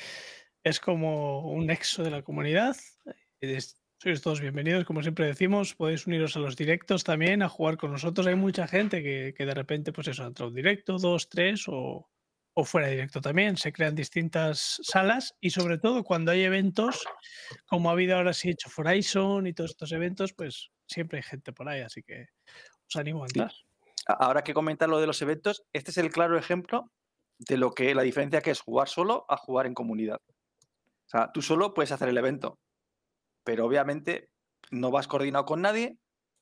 Es como un nexo de la comunidad. y des- Sois todos bienvenidos, como siempre decimos, podéis uniros a los directos también, a jugar con nosotros. Hay mucha gente que, que de repente, pues eso, entra un directo, dos, tres o, o fuera de directo también. Se crean distintas salas y sobre todo cuando hay eventos, como ha habido ahora sí hecho Horizon y todos estos eventos, pues siempre hay gente por ahí, así que os animo a entrar. Ahora que comentar lo de los eventos, este es el claro ejemplo de lo que la diferencia que es jugar solo a jugar en comunidad. O sea, tú solo puedes hacer el evento, pero obviamente no vas coordinado con nadie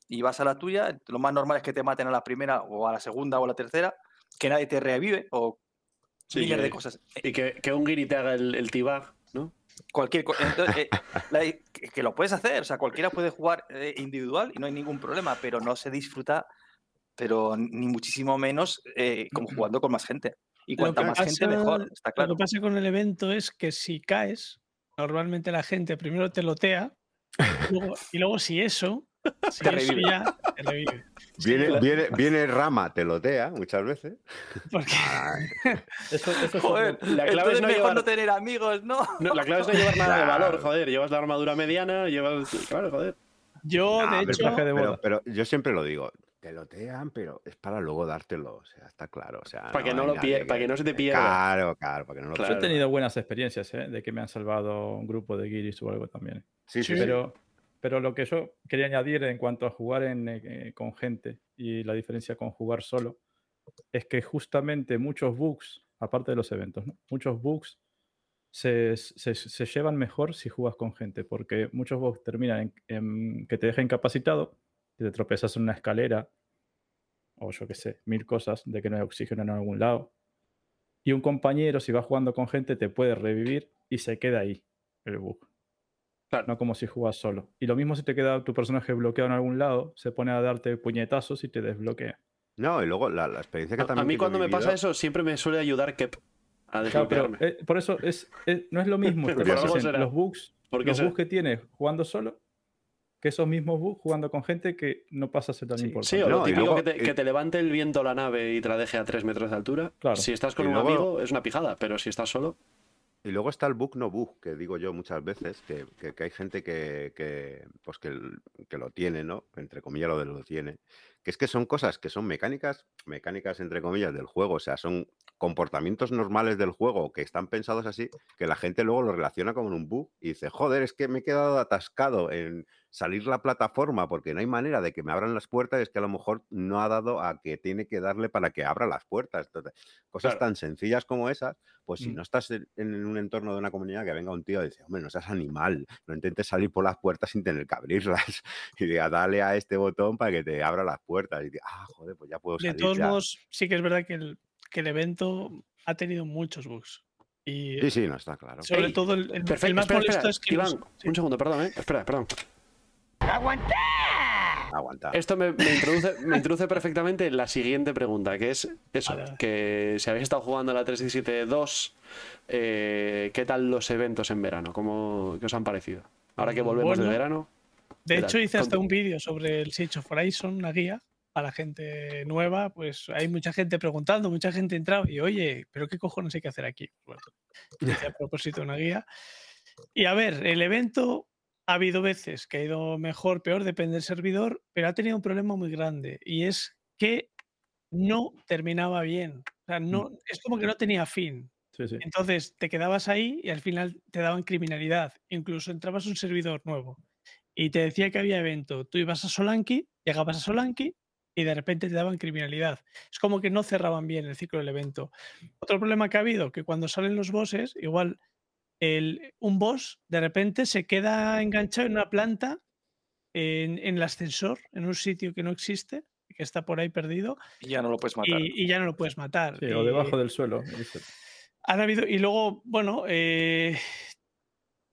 y vas a la tuya. Lo más normal es que te maten a la primera o a la segunda o a la tercera, que nadie te revive o Sí, miles de que- cosas. Y que, que un guiri te haga el, el tibag, ¿no? Cualquier entonces, eh, [LAUGHS] la- que, lo puedes hacer, o sea, cualquiera puede jugar eh, individual y no hay ningún problema, pero no se disfruta, pero ni muchísimo menos eh, como jugando con más gente. Y cuanta más gente, mejor, está Lo que pasa con el evento es que si caes, normalmente la gente primero te lotea y luego, y luego si eso, [LAUGHS] si Te eso revive. ya te revive. Viene, viene, viene Rama, te lotea muchas veces. [LAUGHS] Porque [LAUGHS] Eso, eso es Joder, otro- La clave es no mejor llevar- no tener amigos, ¿no? No, la clave es no llevar nada de valor, joder. Llevas la armadura mediana, llevas. Claro, joder. yo, de pero- hecho, pero yo siempre lo digo, te lotean, pero es para luego dártelo. O sea, está claro. O sea, Para que no lo pie- para que no se te pierda. Claro, claro, para que no lo Claro. Yo he tenido buenas experiencias, ¿eh? De que me han salvado un grupo de guiris o algo también. Sí, sí, sí. Pero, pero lo que yo quería añadir en cuanto a jugar en, eh, con gente y la diferencia con jugar solo es que justamente muchos bugs, aparte de los eventos, ¿no? muchos bugs se, se- se llevan mejor si juegas con gente, porque muchos bugs terminan en, en que te deja incapacitado, que te tropezas en una escalera, o yo qué sé, mil cosas, de que no hay oxígeno en algún lado. Y un compañero, si va jugando con gente, te puede revivir y se queda ahí el bug. Claro. No como si jugas solo. Y lo mismo si te queda tu personaje bloqueado en algún lado, se pone a darte puñetazos y te desbloquea. No, y luego la, la experiencia que A, a también mí que yo he cuando me pasa eso, siempre me suele ayudar Kep a Claro, pero desbloquearme. eh, por eso es, es- no es lo mismo [LAUGHS] Pero te por algo pasen será. los bugs, Porque los bugs que tienes jugando solo, que esos mismos bugs jugando con gente que no pasa a ser tan Sí, importante. sí, o No, lo típico luego, que, te, eh, que te levante el viento la nave y te la deje a 3 metros de altura. Claro. Si estás con Y un luego- amigo es una pijada, pero si estás solo. Y luego está el bug no bug, que digo yo muchas veces, que, que- que hay gente que, que, pues que, lo tiene, ¿no? Entre comillas lo de lo tiene. Que es que son cosas que son mecánicas, mecánicas entre comillas del juego, o sea, son comportamientos normales del juego que están pensados así, que la gente luego lo relaciona como un bug y dice, joder, es que me he quedado atascado en salir la plataforma porque no hay manera de que me abran las puertas, es que a lo mejor no ha dado a que tiene que darle para que abra las puertas. Entonces, cosas Claro. tan sencillas como esas, pues si Mm. no estás en, en un entorno de una comunidad que venga un tío y dice, hombre, no seas animal, no intentes salir por las puertas sin tener que abrirlas. [LAUGHS] Y diga, dale a este botón para que te abra las puertas. Y diga, ah, joder, pues ya puedo de salir. todos ya". modos, sí que es verdad que el, que el evento ha tenido muchos bugs. Y Sí, sí, no está claro. sobre Ey, todo el, el- el Perfecto. más espera, molesto espera. es que Iván, los- sí. un segundo, perdón, ¿eh? Espera, perdón. Aguanta. aguanta. Esto me, me introduce, [LAUGHS] me introduce perfectamente en la siguiente pregunta, que es eso, Vale. que si habéis estado jugando a la 317 2, eh, ¿qué tal los eventos en verano? ¿Cómo, ¿Qué os han parecido? Ahora que volvemos de verano. De ¿Qué hecho, tal? hice hasta un vídeo sobre el Siege of Horizon, una guía para la gente nueva. Pues hay mucha gente preguntando, mucha gente entrado y, oye, ¿pero qué cojones hay que hacer aquí? Bueno, hice a propósito una guía. Y a ver, el evento ha habido veces que ha ido mejor, peor, depende del servidor, pero ha tenido un problema muy grande y es que no terminaba bien. O sea, no, es como que no tenía fin. Sí, sí. Entonces te quedabas ahí y al final te daban criminalidad. Incluso entrabas a un servidor nuevo y te decía que había evento. Tú ibas a Solanki, llegabas a Solanki y de repente te daban criminalidad. Es como que no cerraban bien el ciclo del evento. Otro problema que ha habido, que cuando salen los bosses, igual el, un boss de repente se queda enganchado en una planta, en, en el ascensor, en un sitio que no existe, que está por ahí perdido, Y ya no lo puedes matar. y, y ya no lo puedes matar. Sí, o Y- debajo del suelo. han habido, y luego, bueno, eh,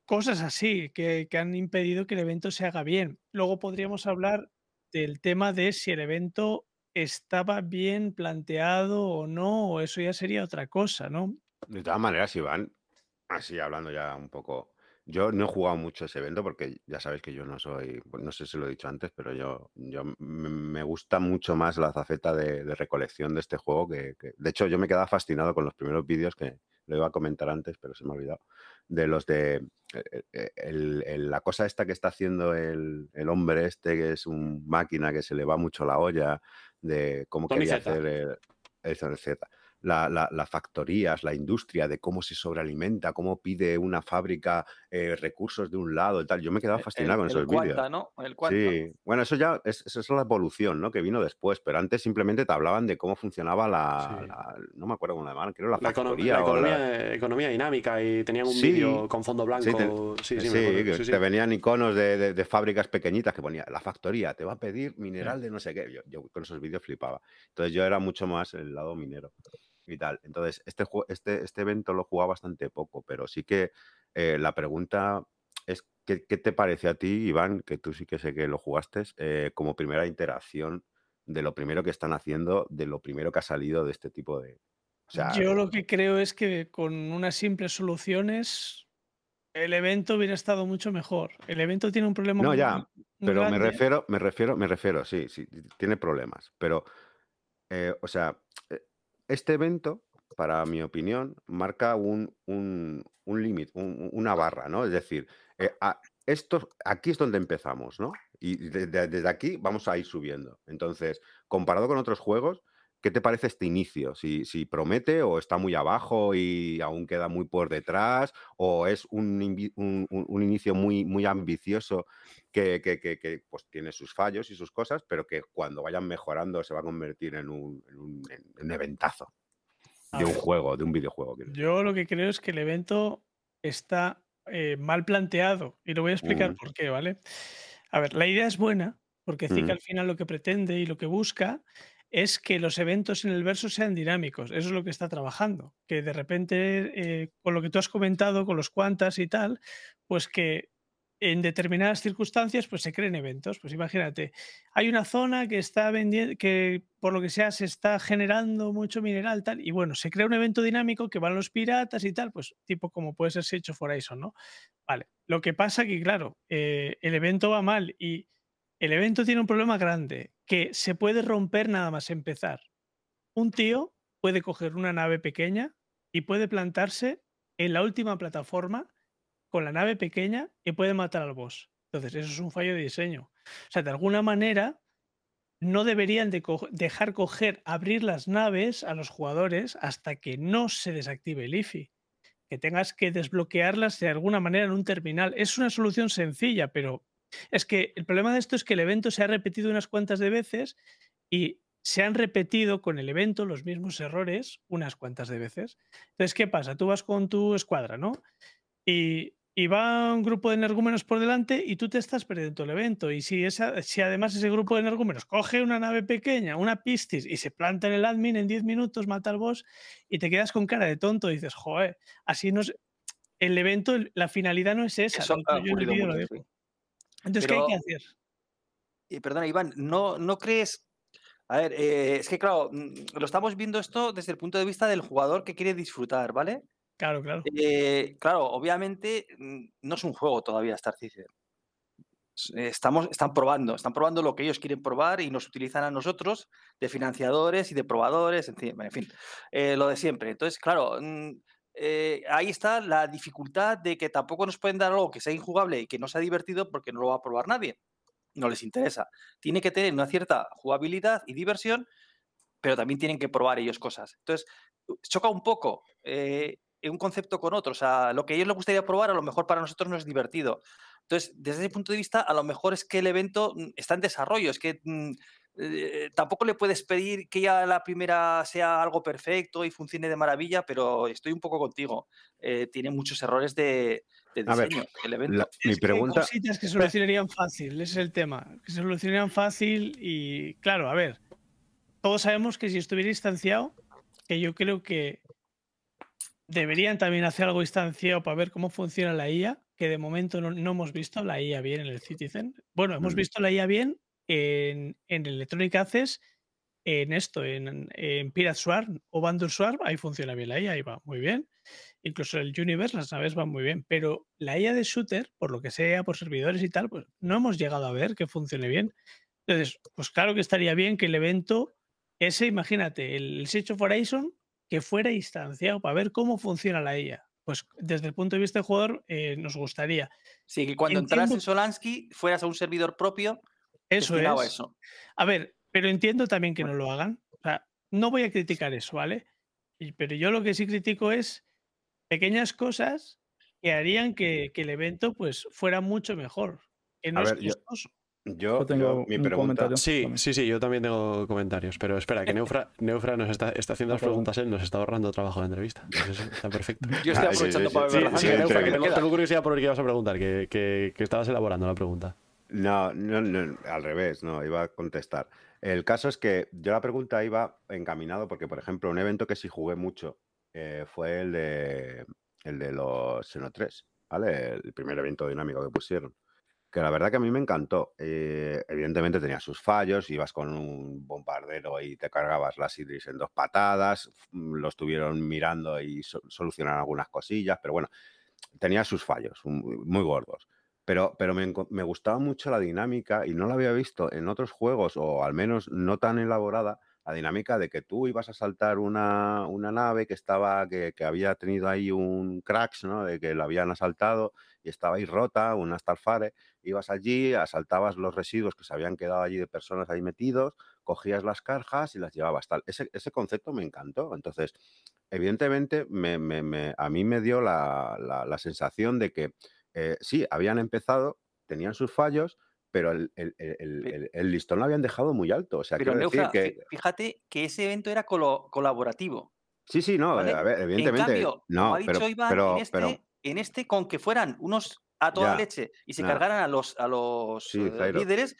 cosas así que, que han impedido que el evento se haga bien. Luego podríamos hablar del tema de si el evento estaba bien planteado o no, o eso ya sería otra cosa, ¿no? De todas maneras, Iván, así hablando ya un poco. Yo no he jugado mucho ese evento porque ya sabéis que yo no soy, no sé si lo he dicho antes, pero yo, yo me gusta mucho más la faceta de, de recolección de este juego que, que- De hecho, yo me quedaba fascinado con los primeros vídeos que lo iba a comentar antes, pero se me ha olvidado. De los de eh, eh, el- el- la cosa esta que está haciendo el, el hombre este, que es un máquina que se le va mucho la olla, de cómo Tony quería Zeta. hacer el, el Zeta la- la- las factorías, la industria, de cómo se sobrealimenta, cómo pide una fábrica eh, recursos de un lado y tal. Yo me quedaba El- fascinado con esos vídeos. ¿no? El Cuanta. Sí, bueno, eso ya es, eso es la evolución, ¿no? Que vino después, pero antes simplemente te hablaban de cómo funcionaba la, Sí. la- no me acuerdo cómo la llamaban, creo la factoría la o la- economía, economía dinámica y tenían un Sí. vídeo con fondo blanco. Sí, Sí, te- sí, que te venían iconos de, de- de fábricas pequeñitas que ponía la factoría, te va a pedir mineral de no sé qué. Yo, yo con esos vídeos flipaba. Entonces yo era mucho más el lado minero y tal. Entonces este, este, este evento lo jugaba bastante poco, pero sí que eh, la pregunta es, ¿qué, qué te parece a ti, Iván, que tú sí que sé que lo jugaste, eh, como primera interacción de lo primero que están haciendo, de lo primero que ha salido de este tipo de... O sea, Yo lo que creo es que con unas simples soluciones el evento hubiera estado mucho mejor. El evento tiene un problema No, muy- ya, muy Pero me refiero, me refiero, me refiero, sí, sí, tiene problemas. Pero, eh, o sea, este evento, para mi opinión, marca un, un, un límite, un- una barra, ¿no? Es decir, eh, esto, aquí es donde empezamos, ¿no? Y de- de- desde aquí vamos a ir subiendo. Entonces, comparado con otros juegos, ¿qué te parece este inicio? Si, si promete o está muy abajo y aún queda muy por detrás, o es un, un- un- inicio muy, muy ambicioso que, que- que- que, pues, tiene sus fallos y sus cosas, pero que cuando vayan mejorando se va a convertir en un, en un- en un eventazo A de un ver. juego, de un videojuego. Yo lo que creo es que el evento está eh, mal planteado y lo voy a explicar Mm. por qué, ¿vale? A ver, la idea es buena porque Zika Mm. al final lo que pretende y lo que busca es que los eventos en el verso sean dinámicos. Eso es lo que está trabajando. Que de repente, eh, con lo que tú has comentado, con los cuantas y tal, pues que en determinadas circunstancias pues se creen eventos. Pues imagínate, hay una zona que está vendiendo, que por lo que sea se está generando mucho mineral tal, y bueno, se crea un evento dinámico que van los piratas y tal, pues tipo como puede ser hecho Horizon, ¿no? Vale, lo que pasa que claro, eh, el evento va mal y el evento tiene un problema grande, que se puede romper nada más empezar. Un tío puede coger una nave pequeña y puede plantarse en la última plataforma con la nave pequeña y puede matar al boss. Entonces, eso es un fallo de diseño. O sea, de alguna manera, no deberían de dejar coger, abrir las naves a los jugadores hasta que no se desactive el IFI. Que tengas que desbloquearlas de alguna manera en un terminal. Es una solución sencilla, pero es que el problema de esto es que el evento se ha repetido unas cuantas de veces y se han repetido con el evento los mismos errores unas cuantas de veces. Entonces, ¿qué pasa? Tú vas con tu escuadra, ¿no? Y, y va un grupo de energúmenos por delante y tú te estás perdiendo el evento. Y si, esa, si además ese grupo de energúmenos coge una nave pequeña, una pistis, y se planta en el admin en 10 minutos, mata al boss y te quedas con cara de tonto, y dices, joder, así no es. El evento, la finalidad no es esa. Eso ha ocurrido mucho, Entonces, ¿qué hay que hacer? eh, perdona, Iván, ¿no, no crees? A ver, eh, es que claro, mm, lo estamos viendo esto desde el punto de vista del jugador que quiere disfrutar, ¿vale? Claro, claro. Eh, claro, obviamente mm, no es un juego todavía Star Citizen. Eh, Estamos, están probando, están probando lo que ellos quieren probar y nos utilizan a nosotros de financiadores y de probadores, en fin, en fin, eh, lo de siempre. Entonces, claro, mm, eh, ahí está la dificultad de que tampoco nos pueden dar algo que sea injugable y que no sea divertido porque no lo va a probar nadie. No les interesa. Tiene que tener una cierta jugabilidad y diversión, pero también tienen que probar ellos cosas. Entonces, choca un poco eh, un concepto con otro. O sea, lo que a ellos les gustaría probar, a lo mejor para nosotros no es divertido. Entonces, desde ese punto de vista, a lo mejor es que el evento mm, está en desarrollo. Es que mm, eh, tampoco le puedes pedir que ya la primera sea algo perfecto y funcione de maravilla, pero estoy un poco contigo. Eh, tiene muchos errores de, de A ver, diseño el evento. La- mi Es que hay pregunta, cositas que solucionarían fácil, ese es el tema. Que se solucionarían fácil y, claro, a ver, todos sabemos que si estuviera instanciado, que yo creo que deberían también hacer algo instanciado para ver cómo funciona la IA, que de momento no, no hemos visto la IA bien en el Citizen. Bueno, hemos visto la IA bien en, en Electronic Access, en esto, en, en Pirate Swarm o Bandur Swarm, ahí funciona bien la IA, ahí va muy bien. Incluso el Universe, las naves van muy bien, pero la IA de Shooter, por lo que sea, por servidores y tal, pues no hemos llegado a ver que funcione bien. Entonces, pues claro que estaría bien que el evento, ese, imagínate, el Siege of Horizon, que fuera instanciado para ver cómo funciona la IA. Pues desde el punto de vista del jugador, eh, nos gustaría. Sí, que cuando entiendo- en Solansky fueras a un servidor propio Eso es. eso. A ver, pero entiendo también que no lo hagan. O sea, no voy a criticar eso, ¿vale? Pero yo lo que sí critico es pequeñas cosas que harían que, que el evento pues fuera mucho mejor. Que no A es ver, yo- costoso. yo, Yo tengo yo- mi un pregunta, comentario. Sí, también. sí, sí, yo también tengo comentarios, pero espera, que Neufra, Neufra nos está, está haciendo las preguntas él, nos está ahorrando trabajo de entrevista. Pues está perfecto. [LAUGHS] Yo estoy Ah, sí, aprovechando sí, para la Sí, Neufra, que tengo, curiosidad por el que ibas a preguntar, que, que- que estabas elaborando la pregunta. No, no, no, al revés, no, iba a contestar. El caso es que yo la pregunta iba encaminado porque, por ejemplo, un evento que sí jugué mucho eh, fue el de, el de los Xeno 3, ¿vale? El primer evento dinámico que pusieron. Que la verdad que a mí me encantó. Eh, evidentemente tenía sus fallos, ibas con un bombardero y te cargabas las Idris en dos patadas, mm, lo estuvieron mirando y so- solucionaron algunas cosillas, pero bueno, tenía sus fallos muy gordos. Pero, pero me, me gustaba mucho la dinámica y no la había visto en otros juegos, o al menos no tan elaborada, la dinámica de que tú ibas a saltar una, una nave que estaba, que, que había tenido ahí un cracks, ¿no? De que la habían asaltado y estaba ahí rota, una Starfare, ibas allí, asaltabas los residuos que se habían quedado allí de personas ahí metidos, cogías las carjas y las llevabas tal. Ese, ese concepto me encantó. Entonces, evidentemente, me, me- a mí me dio la- la sensación de que eh, sí, habían empezado, tenían sus fallos, pero el, listón lo habían dejado muy alto. O sea, Pero quiero decir que. fí- fíjate que ese evento era colo- colaborativo. Sí, sí, no, ¿vale? a ver, evidentemente. En cambio, no, como ha dicho pero, Iván, pero, en, este, pero- en este, con que fueran unos a toda Ya, leche y se no. cargaran a los, a los Sí, eh, líderes,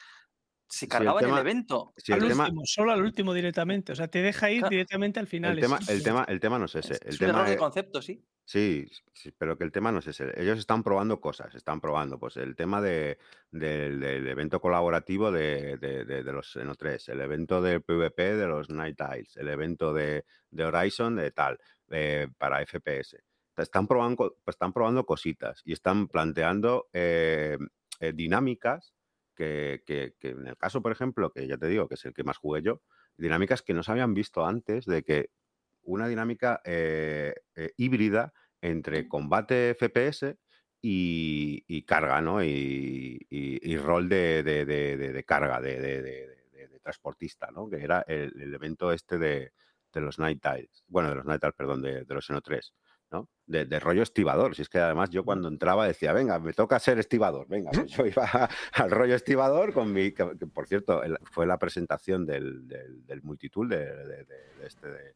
se el cargaban el, tema- evento. si al el tema, último, solo al último directamente. O sea, te deja ir Claro. directamente al final. el es tema, el tema, el tema no es ese. Es, El es un tema error de concepto, sí. Sí, sí, pero que el tema no es ese. Ellos están probando cosas, están probando. Pues el tema de, del- del evento colaborativo de, de- de- de los Xeno 3, el evento del PvP de los Night Isles, el evento de, de Horizon de tal, eh, para FPS. Están probando, pues están probando cositas y están planteando eh, eh, dinámicas que, que- que en el caso, por ejemplo, que ya te digo que es el que más jugué yo, dinámicas que no se habían visto antes de que una dinámica eh, eh, híbrida entre combate FPS y, y carga, ¿no? Y, y- y rol de, de- de- carga, de, transportista, ¿no? Que era el, el evento este de, los Night Tiles, bueno, de los Night Tiles, perdón, de, de los Xeno 3, ¿no? De, de rollo estibador. Si es que además yo cuando entraba decía, venga, me toca ser estibador, venga, pues yo iba [LAUGHS] al rollo estibador con mi, que, que, por cierto, el- fue la presentación del, del, del multitool de, de- de- de este de,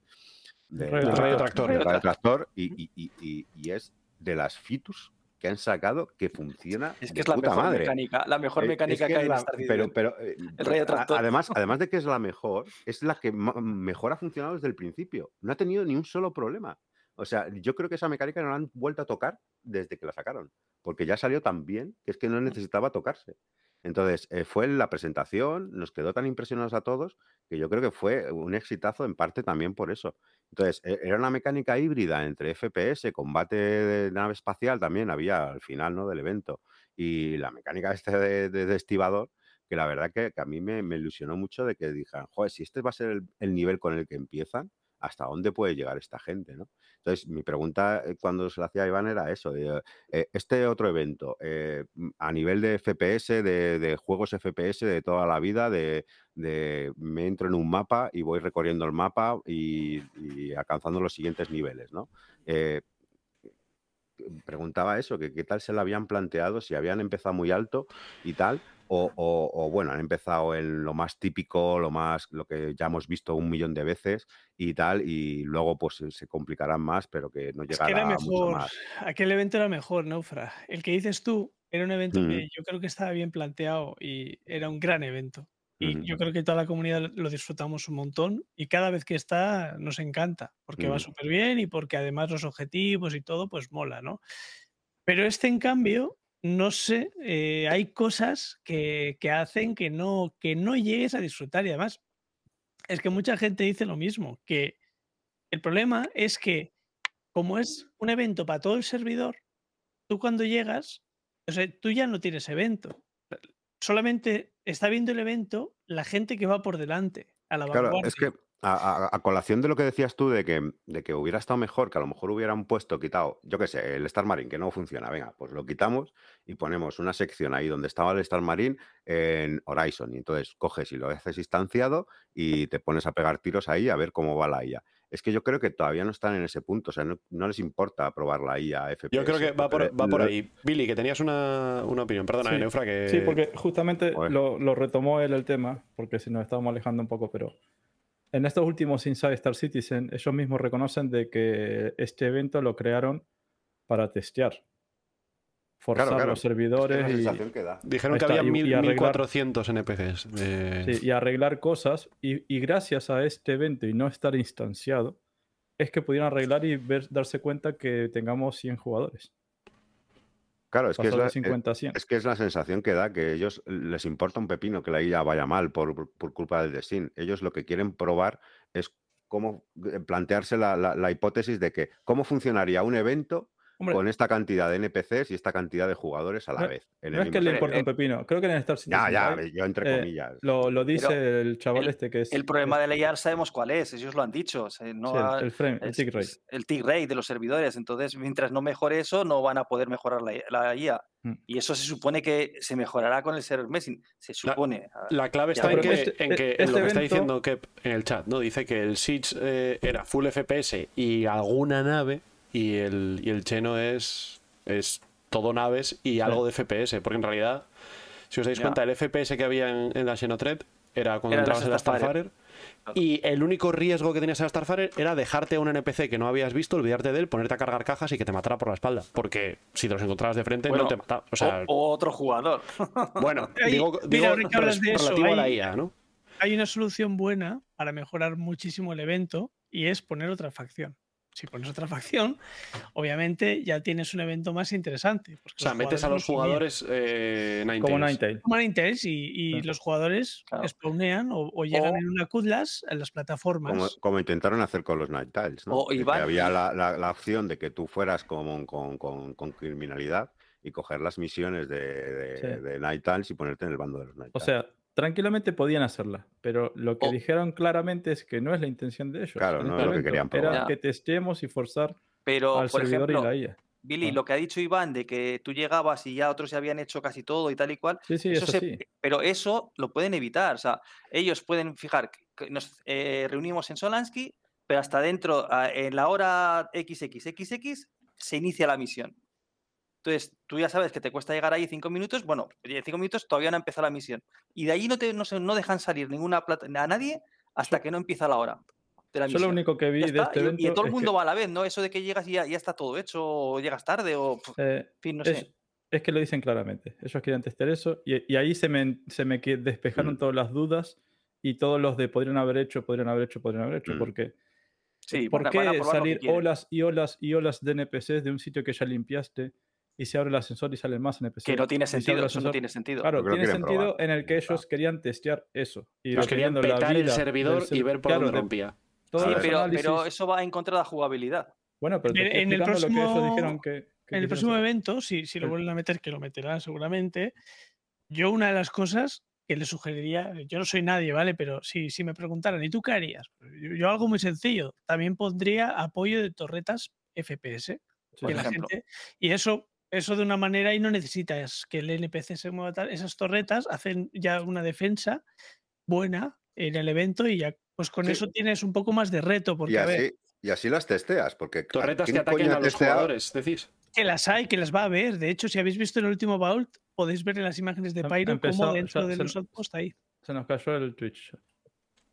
de- Radio Tractor. Radio Tractor, y, y- y- y- y es de las fitus que han sacado que funciona Es que de es la puta mejor madre. mecánica, la mejor Eh, mecánica es que, hay en la- pero, pero eh, El rayo a- tractor. además, además de que es la mejor, es la que mejor ha funcionado desde el principio. No ha tenido ni un solo problema. O sea, yo creo que esa mecánica no la han vuelto a tocar desde que la sacaron, porque ya salió tan bien que es que no necesitaba tocarse. Entonces, eh, fue la presentación, nos quedó tan impresionados a todos que yo creo que fue un exitazo en parte también por eso. Entonces, e- era una mecánica híbrida entre FPS, combate de nave espacial también había al final ¿no? del evento, y la mecánica [LAUGHS] este de, de- de estibador, que la verdad que, que a mí me, me ilusionó mucho de que dijeran, joder, si este va a ser el, el nivel con el que empiezan, ¿hasta dónde puede llegar esta gente? ¿no? Entonces, mi pregunta eh, cuando se la hacía a Iván era eso, eh, este otro evento, eh, m- a nivel de FPS, de, juegos FPS de toda la vida, de, me entro en un mapa y voy recorriendo el mapa y, alcanzando los siguientes niveles, ¿no? Preguntaba eso, que qué tal se lo habían planteado, si habían empezado muy alto y tal, o, o- o, bueno, han empezado en lo más típico, lo más, lo que ya hemos visto un millón de veces y tal, y luego pues se- complicarán más, pero que no Es que llegará era mucho mejor, más. aquel evento era mejor, ¿no, Fra? El que dices tú era un evento Ujú. que yo creo que estaba bien planteado y era un gran evento. Y yo creo que toda la comunidad lo disfrutamos un montón y cada vez que está nos encanta, porque va Ujú. súper bien y porque además los objetivos y todo, pues mola, ¿no? Pero este, en cambio, no sé, eh, hay cosas que, que hacen que no, que no llegues a disfrutar y además es que mucha gente dice lo mismo, que el problema es que como es un evento para todo el servidor, tú cuando llegas, o sea, tú ya no tienes evento. Solamente está viendo el evento la gente que va por delante, a la Claro, es que a, a- a colación de lo que decías tú de que, de que hubiera estado mejor, que a lo mejor hubieran puesto, quitado, yo qué sé, el Star Marine, que no funciona, venga, pues lo quitamos y ponemos una sección ahí donde estaba el Star Marine en Horizon. Y entonces coges y lo haces instanciado y te pones a pegar tiros ahí a ver cómo va la IA. Es que yo creo que todavía no están en ese punto, o sea, no, no les importa probar la IA FPS. Yo creo que va por, va por ahí. Billy, que tenías una, una opinión. Perdona, Sí. eh, Neufra, que... Sí, porque justamente lo, lo retomó él el tema, porque si nos estábamos alejando un poco, pero en estos últimos Inside Star Citizen, ellos mismos reconocen de que este evento lo crearon para testear, forzar claro. los Es que es servidores la y, sensación que da. Dijeron que había y- mil- y arreglar- 1400 NPCs. sí, y arreglar cosas. Y, y gracias a este evento y no estar instanciado, es que pudieron arreglar y ver, darse cuenta que tengamos 100 jugadores. Claro, es que es la, de 50 a 100. Es que es la sensación que da, que ellos les importa un pepino que la IA vaya mal por, por- por culpa del destino. Ellos lo que quieren probar es cómo eh, plantearse la, la- la hipótesis de que cómo funcionaría un evento Hombre, con esta cantidad de NPCs y esta cantidad de jugadores a la No- vez. en no el es que le importa un pepino. Creo que en el Star Ya, Citizen ya, Live, yo entre eh, comillas. Lo, lo dice Pero el chaval el- este que es. El problema de la IA sabemos cuál es, ellos lo han dicho. o sea, no sí, el- ha- el, frame, el tick rate. el tick rate de los servidores. Entonces, mientras no mejore eso, no van a poder mejorar la, la IA. Mm. Y eso se supone que se mejorará con el server messing. Se supone. La clave Ya, está en que, este- en que este en lo que está evento- diciendo Kep en el chat, ¿no? Dice que el Siege eh, era full FPS y alguna nave, y el, y el Cheno es, es todo naves y algo de FPS, porque en realidad, si os dais cuenta, el FPS que había en, en la Xenothread era cuando Eran entrabas en la. Y el único riesgo que tenías en la Starfarer era dejarte a un NPC que no habías visto, olvidarte de él, ponerte a cargar cajas y que te matara por la espalda. Porque si te los encontrabas de frente, Bueno, no te mataba. O sea, o, otro jugador. [LAUGHS] bueno, [LAUGHS] Ahí- digo, mira, digo hablas res- de eso, relativo a la IA, ¿no? Hay una solución buena para mejorar muchísimo el evento y es poner otra facción. Si pones otra facción, obviamente ya tienes un evento más interesante. O sea, metes a los jugadores jugadores eh, Ninetales. Como Ninetale. toman interés y, y Claro. los jugadores Claro. spawnean o, o llegan O- en una Cutlass en las plataformas. Como, como intentaron hacer con los Night Tiles, ¿no? O Iván, había la, la- la opción de que tú fueras con, con- con- con criminalidad y coger las misiones de, de, Sí. de Night Tiles y ponerte en el bando de los Night O Tiles. sea, tranquilamente podían hacerla, pero lo que dijeron claramente es que no es la intención de ellos. Claro, no es lo que querían Era probar. Ya. que testemos y forzar Pero, al por servidor ejemplo, y la IA. Billy, Ah. lo que ha dicho Iván de que tú llegabas y ya otros ya habían hecho casi todo y tal y cual, Sí, sí, eso eso, se- sí. pero eso lo pueden evitar. O sea, ellos pueden fijar que nos eh, reunimos en Solansky, pero hasta dentro, ah, en la hora XXXX, se inicia la misión. Entonces, tú ya sabes que te cuesta llegar ahí cinco minutos. Bueno, en cinco minutos todavía no ha empezado la misión. Y de allí no, te, no, se- no dejan salir ninguna plata a nadie hasta que no empieza la hora de la Yo lo misión. único que vi de este y- y, evento todo el es mundo que, va a la vez, ¿no? Eso de que llegas y ya, ya está todo hecho, o llegas tarde, o. eh, En fin, no es, sé. es que lo dicen claramente. Ellos querían testear eso y, y ahí se me, se me despejaron Mm. todas las dudas y todos los de podrían haber hecho, podrían haber hecho, podrían haber hecho. Mm. Porque Sí, ¿por qué lo salir olas y olas y olas de NPCs de un sitio que ya limpiaste y se abre el ascensor y salen más NPC. Que no tiene sentido, eso no tiene sentido. Claro, Porque tiene sentido probar. en el que ellos querían testear eso. Y Nos querían petar el servidor y ver por claro, dónde de- rompía. Sí, pero, eso va en contra de la jugabilidad. Bueno, pero te En- el explicando lo que próximo- ellos dijeron que. que En el próximo evento, si, si lo El- vuelven a meter, que lo meterán seguramente, yo una de las cosas que le sugeriría, yo no soy nadie, ¿vale? Pero si, si me preguntaran, ¿y tú qué harías? Yo, yo algo muy sencillo, también pondría apoyo de torretas FPS. Sí, que la ejemplo. gente- y eso, eso de una manera y no necesitas que el NPC se mueva tal. Esas torretas hacen ya una defensa buena en el evento y ya pues con Sí. eso tienes un poco más de reto, porque Y a ver, así, y así las testeas, porque ¿a Torretas que ataquen a los jugadores, decís. que las hay, que las va a ver. De hecho, si habéis visto en el último Vault, podéis ver en las imágenes de ha Pyro empezado- cómo dentro de se- los outposts ahí. Se nos cayó el Twitch.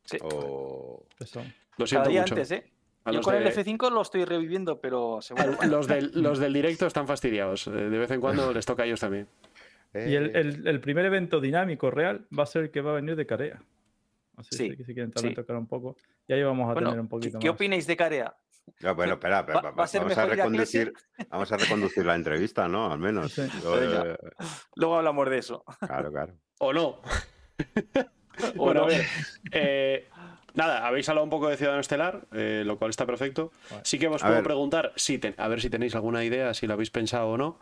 Sí. O- Empezó. Lo siento Cada día mucho. antes, ¿eh? A Yo con el de- F5 lo estoy reviviendo, pero seguro. a los del, los [LAUGHS] del directo están fastidiados. Eh, De vez en cuando les toca a ellos también. Y el, Eh, el- el primer evento dinámico real va a ser el que va a venir de Carea. Así Sí, que si quieren también sí. tocar un poco. Y ahí vamos a Bueno, tener un ¿qué, poquito qué más. opináis de Carea? Ya, bueno, espera, [LAUGHS] ¿Va- va a ser vamos, a mejor ir a reconducir, [LAUGHS] vamos a reconducir la entrevista, ¿no? Al menos. Sí. Yo, Venga. eh, Luego hablamos de eso. claro, claro. ¿O no? O bueno, no. a ver. eh, nada, habéis hablado un poco de Ciudadano Estelar, eh, lo cual está perfecto. Vale. Sí que os A puedo ver. preguntar, si te- a ver si tenéis alguna idea, si lo habéis pensado o no.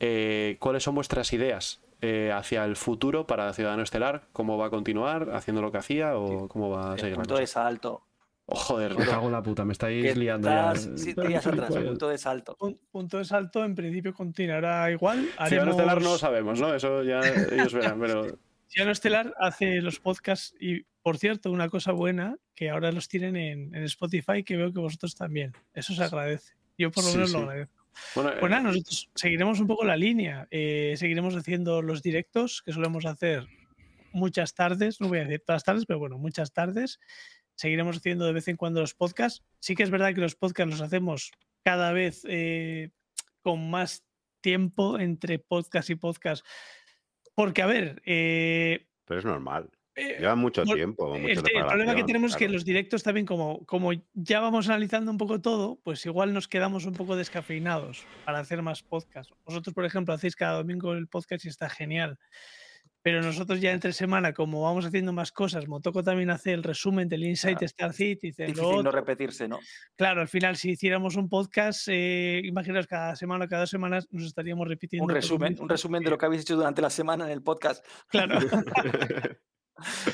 eh, ¿Cuáles son vuestras ideas eh, hacia el futuro para Ciudadano Estelar? ¿Cómo va a continuar haciendo lo que hacía o cómo va a El seguir punto de salto. Oh, joder, me cago en la puta, me estáis Que liando ya. estás siete [LAUGHS] días atrás, punto de salto. Pun- Punto de salto, en principio continuará igual. Ciudadano Estelar no lo Haremos- sabemos, ¿no? Eso ya ellos verán, pero [LAUGHS] Ciudadano Estelar hace los podcasts y, por cierto, una cosa buena, que ahora los tienen en, en Spotify, que veo que vosotros también. Eso se agradece. Yo por lo Sí, menos sí. lo agradezco. bueno, Pues nada, eh, nosotros seguiremos un poco la línea. eh, seguiremos haciendo los directos que solemos hacer muchas tardes, no voy a decir todas las tardes, pero bueno, muchas tardes. Seguiremos haciendo de vez en cuando los podcasts. Sí que es verdad que los podcasts los hacemos cada vez eh, con más tiempo entre podcast y podcast. Porque, a ver, eh, Pero es normal. eh, Lleva mucho tiempo. el, problema que tenemos es que los directos también, como, como ya vamos analizando un poco todo, pues igual nos quedamos un poco descafeinados para hacer más podcasts. Vosotros, por ejemplo, hacéis cada domingo el podcast y está genial. Pero nosotros ya entre semana, como vamos haciendo más cosas, Motoco también hace el resumen del Insight Claro. Star lo Difícil no repetirse, ¿no? Claro, al final, si hiciéramos un podcast, eh, imaginaos cada semana o cada dos semanas nos estaríamos repitiendo. Un resumen, un resumen de lo que habéis hecho durante la semana en el podcast. Claro. [LAUGHS] [LAUGHS]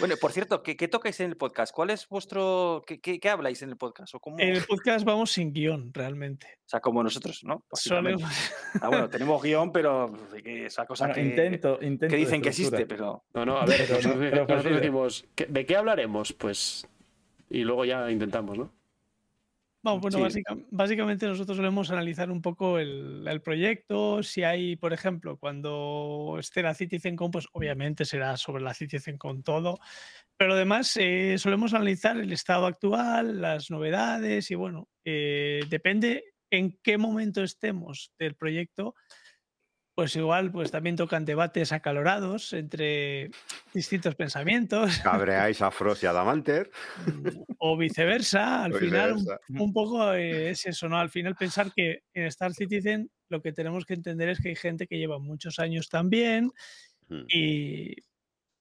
Bueno, por cierto, ¿qué, qué tocáis en el podcast? ¿Cuál es vuestro. ¿Qué, qué- qué habláis en el podcast? ¿O, cómo? En el podcast vamos sin guion, realmente. o sea, como nosotros, ¿no? Solemos- [LAUGHS] Ah, bueno, tenemos guion, pero que esa cosa Bueno, que, intento, intento que dicen que existe, pero. no, no, a ver, Pero nosotros, pero nosotros fácil. decimos, ¿qué- ¿de qué hablaremos? Pues. Y luego ya intentamos, ¿no? Bueno, Sí. básica- básicamente nosotros solemos analizar un poco el, el proyecto. Si hay, por ejemplo, cuando esté la CitizenCon, pues obviamente será sobre la CitizenCon todo. Pero además eh, solemos analizar el estado actual, las novedades y bueno, eh, depende en qué momento estemos del proyecto. Pues igual, pues también tocan debates acalorados entre distintos pensamientos. [LAUGHS] Cabreáis a Frost y a Damanter. o viceversa, al O final un, viceversa. un poco eh, es eso, ¿no? Al final pensar que en Star Citizen lo que tenemos que entender es que hay gente que lleva muchos años también Mm. y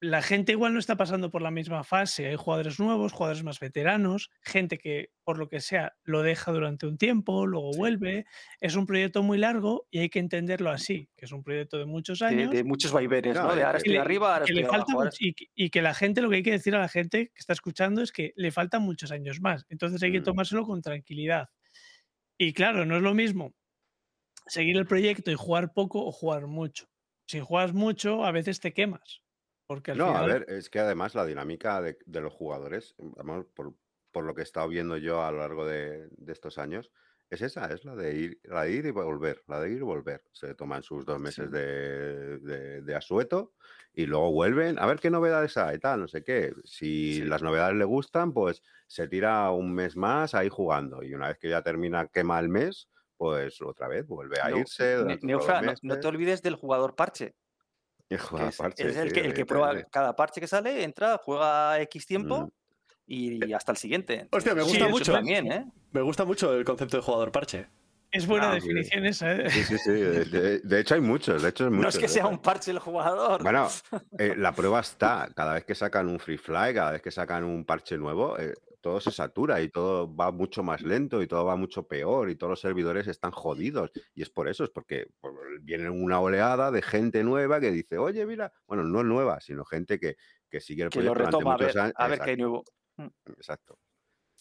la gente igual no está pasando por la misma fase. Hay jugadores nuevos, jugadores más veteranos, gente que por lo que sea lo deja durante un tiempo, luego vuelve. Es un proyecto muy largo y hay que entenderlo así, que es un proyecto de muchos años. de muchos vaivenes, No, ¿no? De y ahora que estoy le- arriba, ahora que estoy le falta abajo. ahora y que la gente, lo que hay que decir a la gente que está escuchando es que le faltan muchos años más. Entonces hay que Mm. tomárselo con tranquilidad. Y claro, no es lo mismo seguir el proyecto y jugar poco o jugar mucho. Si juegas mucho, a veces te quemas. Porque al No, a ver, es que además la dinámica de, de los jugadores, vamos, por, por lo que he estado viendo yo a lo largo de, de estos años, es esa, es la de ir, la de ir y volver, la de ir y volver. Se toman sus dos meses Sí. de, de- asueto y luego vuelven a ver qué novedades hay, tal, no sé qué. Si Sí. las novedades le gustan, pues se tira un mes más ahí jugando y una vez que ya termina, quema el mes, pues otra vez vuelve a No, irse. Neufra, no, no te olvides del jugador parche. Y que juega es, parche, es el, que, el que prueba cada parche que sale, entra, juega X tiempo Mm. y hasta el siguiente. Hostia, me gusta mucho. También, ¿eh? Me gusta mucho el concepto de jugador parche. Es buena Ah, definición esa, ¿eh? Sí, sí, sí. De, hecho, hay muchos. De hecho, hay No es que sea un parche el jugador. Bueno, [LAUGHS] eh, la prueba está. Cada vez que sacan un free fly, cada vez que sacan un parche nuevo, eh, todo se satura y todo va mucho más lento y todo va mucho peor y todos los servidores están jodidos. Y es por eso, es porque pues, viene una oleada de gente nueva que dice, oye, mira, bueno, no nueva, sino gente que, que sigue el que lo proyecto retoma a durante ver, muchos años. a ver qué hay Exacto, nuevo. exacto.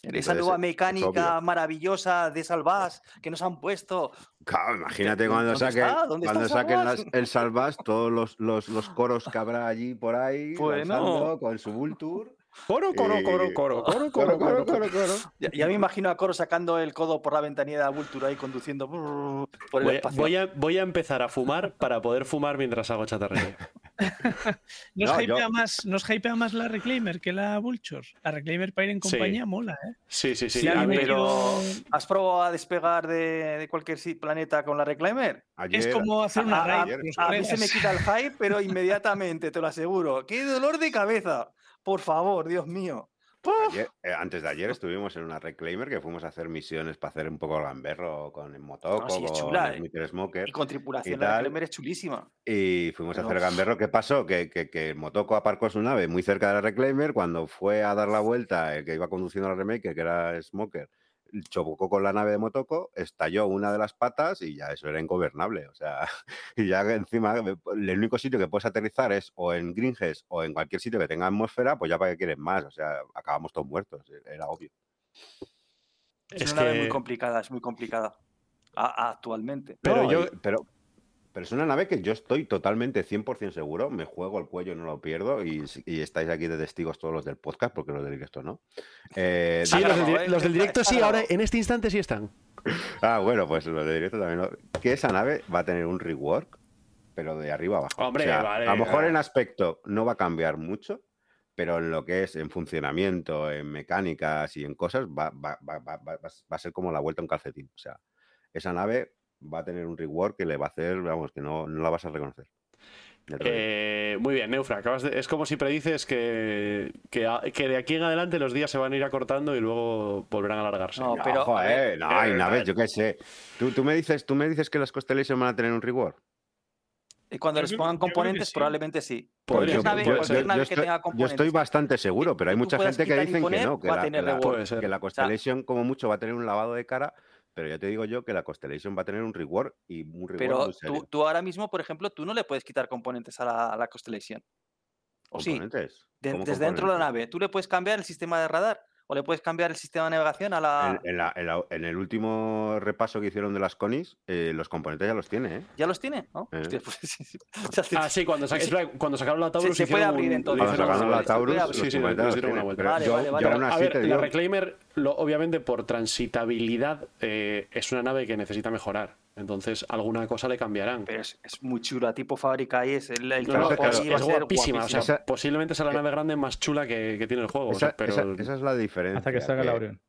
Esa nueva mecánica maravillosa de Salvas que nos han puesto. Claro, imagínate ¿Dó- cuando, saque, cuando saquen las- el Salvas, todos los, los, los coros que habrá allí por ahí, Bueno. con su Vulture. Coro, coro, Eh, coro, coro, [LAUGHS] coro, Coro, coro, coro, coro. coro, coro. Ya, ya me imagino a Coro sacando el codo por la ventanilla de Vulture ahí conduciendo brrr, por el Voy, espacio. voy a, voy a empezar a fumar para poder fumar mientras hago chatarrería. [LAUGHS] ¿Nos, No, hypea yo- más, ¿Nos hypea más la Reclaimer que la Vulture? La Reclaimer para ir en Sí. compañía mola, ¿eh? Sí, sí, sí. A pero ¿has probado a despegar de, de cualquier planeta con la Reclaimer? Es como hacer una A- raid. a, a mí se me quita el hype, pero inmediatamente, te lo aseguro. ¡Qué dolor de cabeza! Por favor, Dios mío. Eh, antes de ayer estuvimos en una Reclaimer que fuimos a hacer misiones para hacer un poco el gamberro con el Motoco, No, sí, es con chula, el eh. Smoker. Y con tripulación, y la. Reclaimer es chulísima. Y fuimos a hacer el gamberro. ¿Qué pasó? Que, que, que Motoco aparcó su nave muy cerca de la Reclaimer. Cuando fue a dar la vuelta, el que iba conduciendo la Remake, que era Smoker, chocó con la nave de Motoco, estalló una de las patas y ya eso era ingobernable. O sea, [LAUGHS] y ya encima el único sitio que puedes aterrizar es o en Gringes o en cualquier sitio que tenga atmósfera, pues ya para qué quieres más. O sea, acabamos todos muertos. Era obvio. Es, Es una nave muy complicada, es muy complicada. A- a- actualmente. Pero No, yo- pero, pero es una nave que yo estoy totalmente 100% seguro, me juego el cuello, no lo pierdo, y, estáis aquí de testigos todos los del podcast, porque los del directo no. Eh, Sí, los del, directo sí, ahora en este instante sí están. [LAUGHS] Ah, bueno, pues los del directo también. lo- Que esa nave va a tener un rework, pero de arriba abajo. Hombre, O sea, vale, a lo mejor en aspecto no va a cambiar mucho, pero en lo que es en funcionamiento, en mecánicas y en cosas, va- va a ser como la vuelta a un calcetín. O sea, esa nave va a tener un rework que le va a hacer, vamos, que no, no la vas a reconocer. Eh, muy bien, Neufra. Acabas de- es como si predices que, que, a- que de aquí en adelante los días se van a ir acortando y luego volverán a alargarse. No, No, pero, joder, no, hay eh, naves, yo qué sé. Tú, tú me dices, tú me dices que las Constellation van a tener un rework. Y cuando Yo les pongan yo componentes, sí. probablemente sí. Cualquier ser, nave, yo, que estoy, tenga yo estoy bastante seguro, pero hay mucha gente que dicen que no, que la, que la- rework. Puede ser. que la Constellation [LAUGHS] como mucho va a tener un lavado de cara, pero ya te digo yo que la Constellation va a tener un rework y un rework Pero muy serio. tú, tú ahora mismo, por ejemplo, tú no le puedes quitar componentes a la, a la Constellation. ¿O sí? ¿Componentes? De- ¿Cómo desde dentro de la nave. Tú le puedes cambiar el sistema de radar o le puedes cambiar el sistema de navegación a la. En, en la- en la- en el último repaso que hicieron de las conis, eh, los componentes ya los tiene, ¿eh? ¿Ya los tiene? ¿No? Eh. Hostia, pues [LAUGHS] sí, sí. Ah, sí, cuando, sa- Sí. cuando sacaron la Taurus se puede abrir entonces, Cuando sacaron la Taurus, los Sí, componentes los una vuelta. Vale, yo- vale, yo vale. a ver, te la Reclaimer, lo- obviamente por transitabilidad, eh, es una nave que necesita mejorar. Entonces, alguna cosa le cambiarán. Pero es, es muy chula, tipo fábrica ahí, es el, el No, no, trabajo claro, es, guapísima. O sea, posiblemente sea la nave grande más chula que, que tiene el juego. o sea, Esa, pero esa- esa es la diferencia. Hasta que salga la Orión.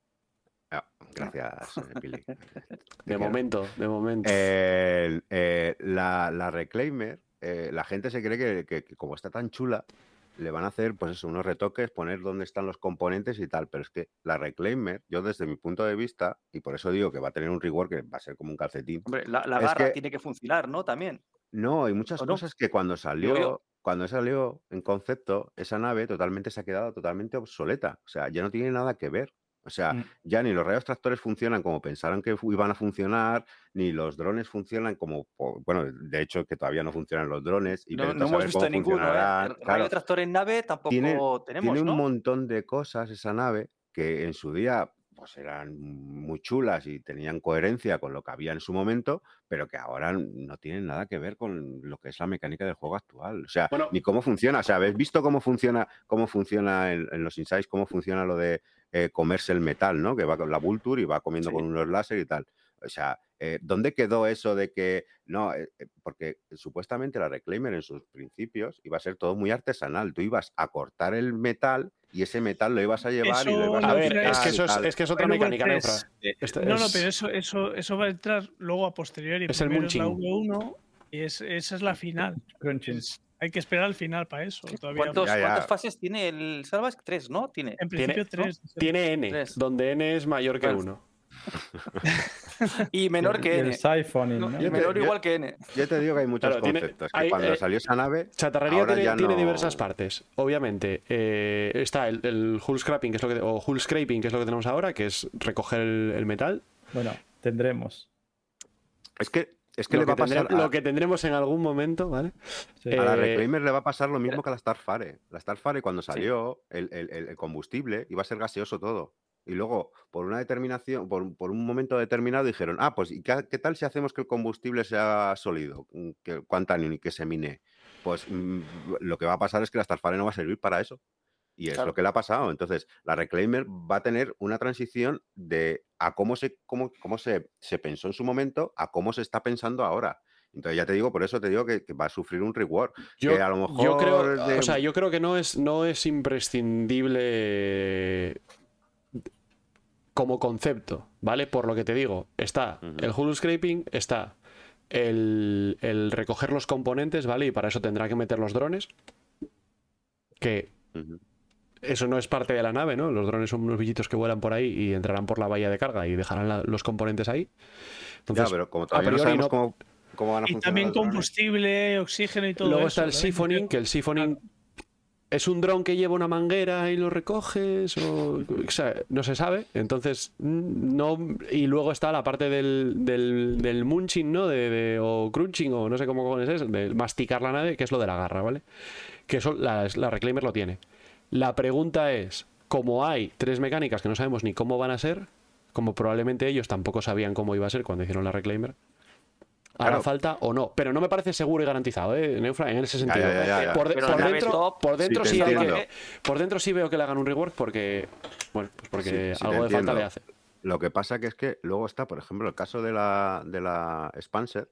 Ah, gracias, eh, Pili. [LAUGHS] De quiero. momento, de momento. Eh, la, la Reclaimer, eh, la gente se cree que, que- que como está tan chula, le van a hacer pues eso, unos retoques, poner dónde están los componentes y tal. Pero es que la Reclaimer, yo desde mi punto de vista, y por eso digo que va a tener un rigor que va a ser como un calcetín. Hombre, la, que- tiene que funcionar, ¿no? También. No, hay muchas cosas que cuando salió, yo. cuando salió en concepto, esa nave totalmente se ha quedado totalmente obsoleta. O sea, ya no tiene nada que ver. O sea, Mm. ya ni los rayos tractores funcionan como pensaron que iban a funcionar, ni los drones funcionan como, bueno, de hecho que todavía no funcionan los drones y No, hemos visto ninguno, ¿eh? Claro, tractor en nave tampoco tiene- tenemos, tiene un montón de cosas esa nave que en su día pues eran muy chulas y tenían coherencia con lo que había en su momento, pero que ahora no tienen nada que ver con lo que es la mecánica del juego actual. O sea, Bueno. ni cómo funciona. O sea, ¿habéis visto cómo funciona, cómo funciona en, en los insights, cómo funciona lo de eh, comerse el metal, ¿no? Que va con la Vulture y va comiendo Sí. con unos láser y tal. O sea, eh, ¿dónde quedó eso de que no? eh, eh, porque supuestamente la Reclaimer en sus principios iba a ser todo muy artesanal. Tú ibas a cortar el metal y ese metal lo ibas a llevar y lo ibas a a ver, es que, eso es, es que es otra mecánica, Neufra. Este No, no, pero eso, eso, eso va a entrar luego a posteriori. Es el Primero es la munching. V1 y es, esa es la final. Crunching. Hay que esperar al final para eso. Todavía ¿Cuántos- Ya, ya. ¿Cuántas fases tiene el Salvas? Tres, ¿no? Tiene. En Tiene- principio tres. Tiene N, Tres. donde N es mayor que Bueno. 1. [LAUGHS] Y menor que el N. siphoning, No, ¿no? y menor yo- igual que N. Yo te digo que hay muchos Claro, tiene- conceptos. hay- cuando eh, salió esa nave. Chatarrería tiene, ya tiene no- diversas partes. Obviamente, eh, está el, el hull scraping, que es lo que, o hull scraping, que es lo que tenemos ahora, que es recoger el, el metal. Bueno, tendremos. Es que, es que lo, le va que a pasar. tendré- a- lo que tendremos en algún momento, ¿vale? Sí. A la Eh, Reclaimer le va a pasar lo mismo que a la Starfare. La Starfare, cuando salió, el, el- el- el combustible iba a ser gaseoso todo. Y luego, por una determinación, por, por un momento determinado, dijeron: Ah, pues, ¿y qué, qué tal si hacemos que el combustible sea sólido? Mm, Que, Quantum y que se mine. Pues mm, lo que va a pasar es que la Starfare no va a servir para eso. Y es Claro. lo que le ha pasado. Entonces, la Reclaimer va a tener una transición de a cómo se, cómo, cómo se, se pensó en su momento a cómo se está pensando ahora. Entonces, ya te digo, por eso te digo que, que va a sufrir un reward. Yo, que a lo mejor. yo creo, de- o sea, yo creo que no es, no es imprescindible como concepto, ¿vale? Por lo que te digo, está el hull scraping, está el, el recoger los componentes, ¿vale? Y para eso tendrá que meter los drones. Que. Eso no es parte de la nave, ¿no? Los drones son unos bichitos que vuelan por ahí y entrarán por la valla de carga y dejarán la- los componentes ahí. Ya, pero como todavía no sabemos no- cómo, cómo van a Y funcionar. también los drones. combustible, oxígeno y todo Luego eso. está el siphoning, que el siphoning es un dron que lleva una manguera y lo recoges, o, o sea, no se sabe. Entonces, mm, no. Y luego está la parte del, del, del munching, ¿no? De, de- o crunching, o no sé cómo es, de masticar la nave, que es lo de la garra, ¿vale? Que eso la, la Reclaimer lo tiene. La pregunta es: como hay tres mecánicas que no sabemos ni cómo van a ser, como probablemente ellos tampoco sabían cómo iba a ser cuando hicieron la Reclaimer. ¿Hará Claro. falta o no? Pero no me parece seguro y garantizado, ¿eh, Neufra? En ese sentido. ya, ya, ya. Por, de- dentro, top- por dentro Sí, sí, te hay entiendo. que- por dentro sí veo que le hagan un rework porque bueno, pues porque Sí, sí, te algo de falta le hace. Lo que pasa que es que luego está, por ejemplo, el caso de la, de la Spancer,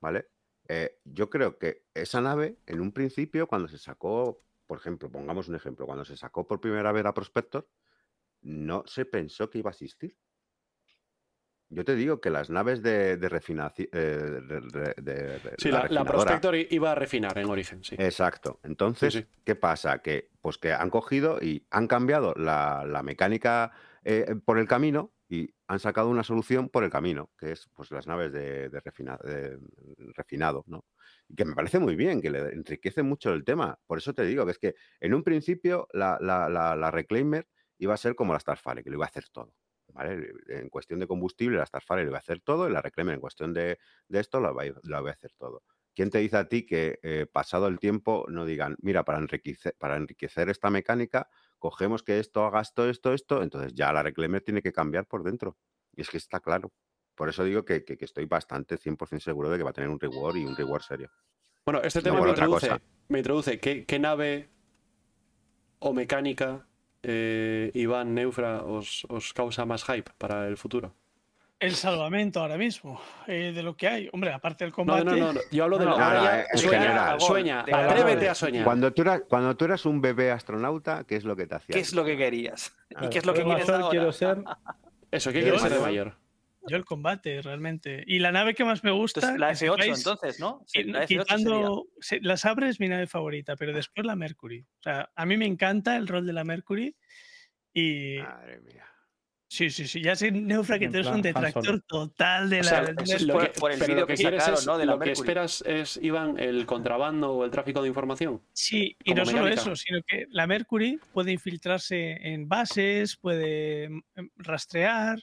¿vale? Eh, yo creo que esa nave, en un principio, cuando se sacó, por ejemplo, pongamos un ejemplo, cuando se sacó por primera vez a Prospector, no se pensó que iba a existir. Yo te digo que las naves de, de refinación. de, de- Sí, la, Prospector iba a refinar en origen, sí. Exacto. Entonces, sí. ¿qué pasa? Que, pues que han cogido y han cambiado la, la mecánica eh, por el camino y han sacado una solución por el camino, que es pues las naves de, de refina- de refinado, ¿no? Que me parece muy bien, que le enriquece mucho el tema. Por eso te digo que es que en un principio la, la, la, la Reclaimer iba a ser como la Starfire, que lo iba a hacer todo. ¿vale? En cuestión de combustible, la Starfire lo iba a hacer todo y la Reclaimer en cuestión de, de esto lo va, a- lo va a hacer todo. ¿Quién te dice a ti que eh, pasado el tiempo no digan, mira, para enriquecer, para enriquecer esta mecánica, cogemos que esto haga esto, esto, esto, entonces ya la Reclaimer tiene que cambiar por dentro? Y es que está claro. Por eso digo que, que- que estoy bastante 100% seguro de que va a tener un reward y un reward serio. Bueno, este tema me introduce, me introduce ¿qué, qué nave o mecánica eh, Iván Neufra os, os causa más hype para el futuro. El salvamento ahora mismo, eh, de lo que hay. Hombre, aparte del combate. no, no, no, yo hablo de No, lo no, eh, en sueña, general. sueña, De atrévete a soñar. Cuando tú, eras, cuando tú eras un bebé astronauta, ¿qué es lo que te hacía? ¿Qué es lo que querías? ¿Y qué es lo que quieres mayor ahora? quiero ser [LAUGHS] Eso, ¿qué quieres ser de mayor-? Yo el combate, realmente. Y la nave que más me gusta. Entonces, la que F8 sepáis, entonces, ¿no? Sí, qui- la F8 sería. quitando. La Sabre es mi nave favorita, pero después la Mercury. O sea, a mí me encanta el rol de la Mercury. Y. Madre mía. Sí, sí, sí. Ya sé, Neufra, que tú eres un detractor total de O la. sea, de la eso es lo por- que- por el vídeo que que quieres sacaron, es, ¿no? de la lo que esperas es, Iván, el contrabando o el tráfico de información. Sí, y no solo eso, sino que la Mercury puede infiltrarse en bases, puede mm, rastrear,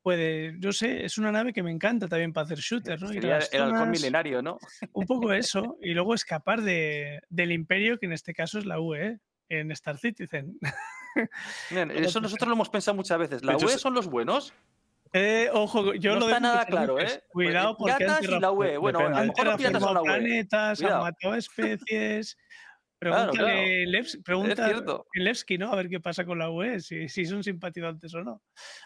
puede, yo sé, es una nave que me encanta también para hacer shooters, ¿no? Las el halcón zonas, milenario, ¿no? un poco [LAUGHS] eso, y luego escapar de, del imperio, que en este caso es la UE, en Star Citizen. [LAUGHS] Eso nosotros lo hemos pensado muchas veces. ¿La hecho, UE son los buenos? Eh, ojo, yo No lo está nada claro. ¿eh? Cuidado Pues, porque han piratas y la UE. Bueno, Depende. a lo mejor los piratas son la terraformado UE. planetas, han Cuidado. matado especies. [LAUGHS] Claro, Pregúntale, Levs- pregunta Levski, ¿no? A ver qué pasa con la UE, si, si son simpatizantes o no.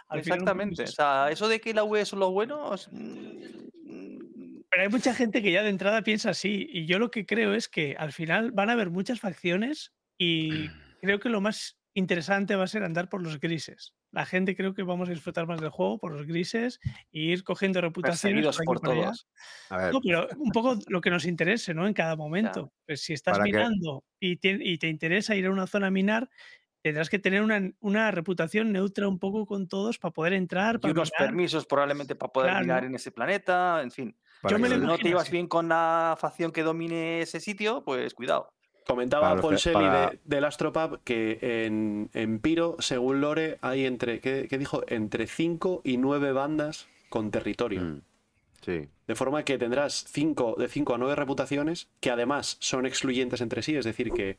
Al poco Exactamente. O eso. sea, eso de que la UE son los buenos. mm, Pero hay mucha gente que ya de entrada piensa así. Y yo lo que creo es que al final van a haber muchas facciones y [CLEARS THROAT] creo que lo más interesante va a ser andar por los grises. La gente creo que vamos a disfrutar más del juego por los grises e ir cogiendo reputaciones Perseguidos por y todos. A ver, No, pero un poco lo que nos interese, ¿no? En cada momento. Pues si estás minando y, tien- y te interesa ir a una zona a minar, tendrás que tener una, una reputación neutra un poco con todos para poder entrar, Y para unos mirar. permisos probablemente para poder Claro. mirar en ese planeta, en fin. Yo me Si no te ibas bien con la facción que domine ese sitio, pues cuidado. Comentaba Paul Shelley para- de, del Astropub que en, en Piro, según Lore, hay entre, ¿qué, qué dijo? Entre 5 y 9 bandas con territorio. Mm, Sí. De forma que tendrás cinco, de 5 a 9 reputaciones que además son excluyentes entre sí. Es decir, que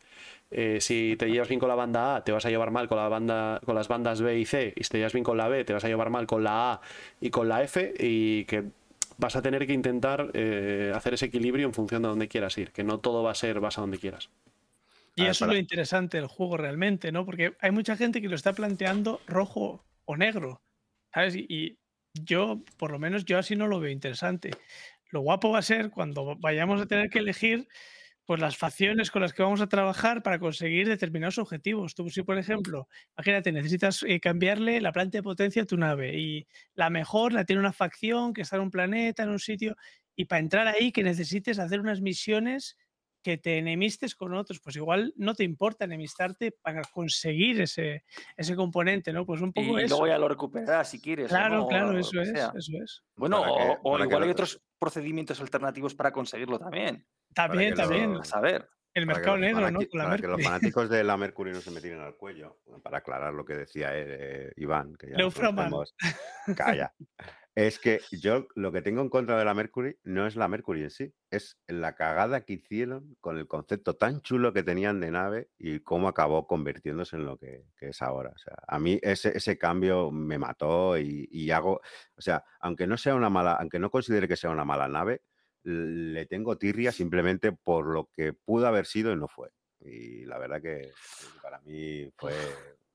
eh, si te llevas bien con la banda A, te vas a llevar mal con, la banda, con las bandas B y C. Y si te llevas bien con la B, te vas a llevar mal con la A y con la F. Y que vas a tener que intentar eh, hacer ese equilibrio en función de donde quieras ir. Que no todo va a ser basado donde quieras. Y A ver, eso es lo interesante del juego realmente, ¿no? Porque hay mucha gente que lo está planteando rojo o negro, ¿sabes? Y, y yo, por lo menos yo así no lo veo interesante. Lo guapo va a ser cuando vayamos a tener que elegir pues las facciones con las que vamos a trabajar para conseguir determinados objetivos. Tú, si por ejemplo, imagínate, necesitas eh, cambiarle la planta de potencia a tu nave y la mejor la tiene una facción que está en un planeta, en un sitio, y para entrar ahí que necesites hacer unas misiones que te enemistes con otros, pues igual no te importa enemistarte para conseguir ese, ese componente, ¿no? Pues un Y, poco eso. luego ya lo recuperarás si quieres. Claro, no, claro, eso es, eso es. Bueno, que- o, o igual hay otros procedimientos alternativos para conseguirlo también. También, lo- también. A saber. El mercado los negro, ¿no? Con la para que los [LAUGHS] fanáticos de la Mercury no se me tiren al cuello, para aclarar lo que decía eh, Iván, que ya. [LAUGHS] Calla. Es que yo lo que tengo en contra de la Mercury no es la Mercury en sí, es la cagada que hicieron con el concepto tan chulo que tenían de nave y cómo acabó convirtiéndose en lo que, que es ahora. O sea, a mí ese, ese cambio me mató y, y hago, o sea, aunque no sea una mala, aunque no considere que sea una mala nave, le tengo tirria simplemente por lo que pudo haber sido y no fue. Y la verdad que para mí fue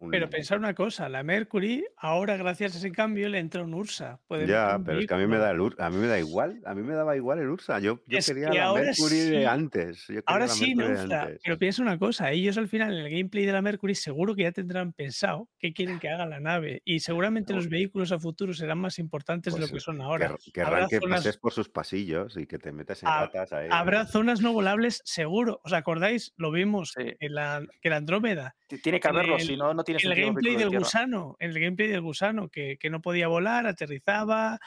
un... Pero pensar una cosa, la Mercury, ahora gracias a ese cambio le entra un Ursa. puede Ya, un pero es que a mí me da el Ur- a mí me da igual, a mí me daba igual el Ursa. Yo, yo quería que la Mercury sí- de antes. yo Ahora sí, Neufra, antes. pero piensa una cosa, ellos al final en el gameplay de la Mercury seguro que ya tendrán pensado qué quieren que haga la nave y seguramente los vehículos a futuro serán más importantes de Pues, lo que son quer- ahora. Querrán Habrá que zonas- pases por sus pasillos y que te metas en ratas ahí. Habrá zonas no volables seguro. ¿Os acordáis? Lo vimos Sí. en la, que la Andrómeda. Tiene que haberlo, el- si no, no tiene el sentido. gameplay de del gusano, en el gameplay del gusano, que, que no podía volar, aterrizaba,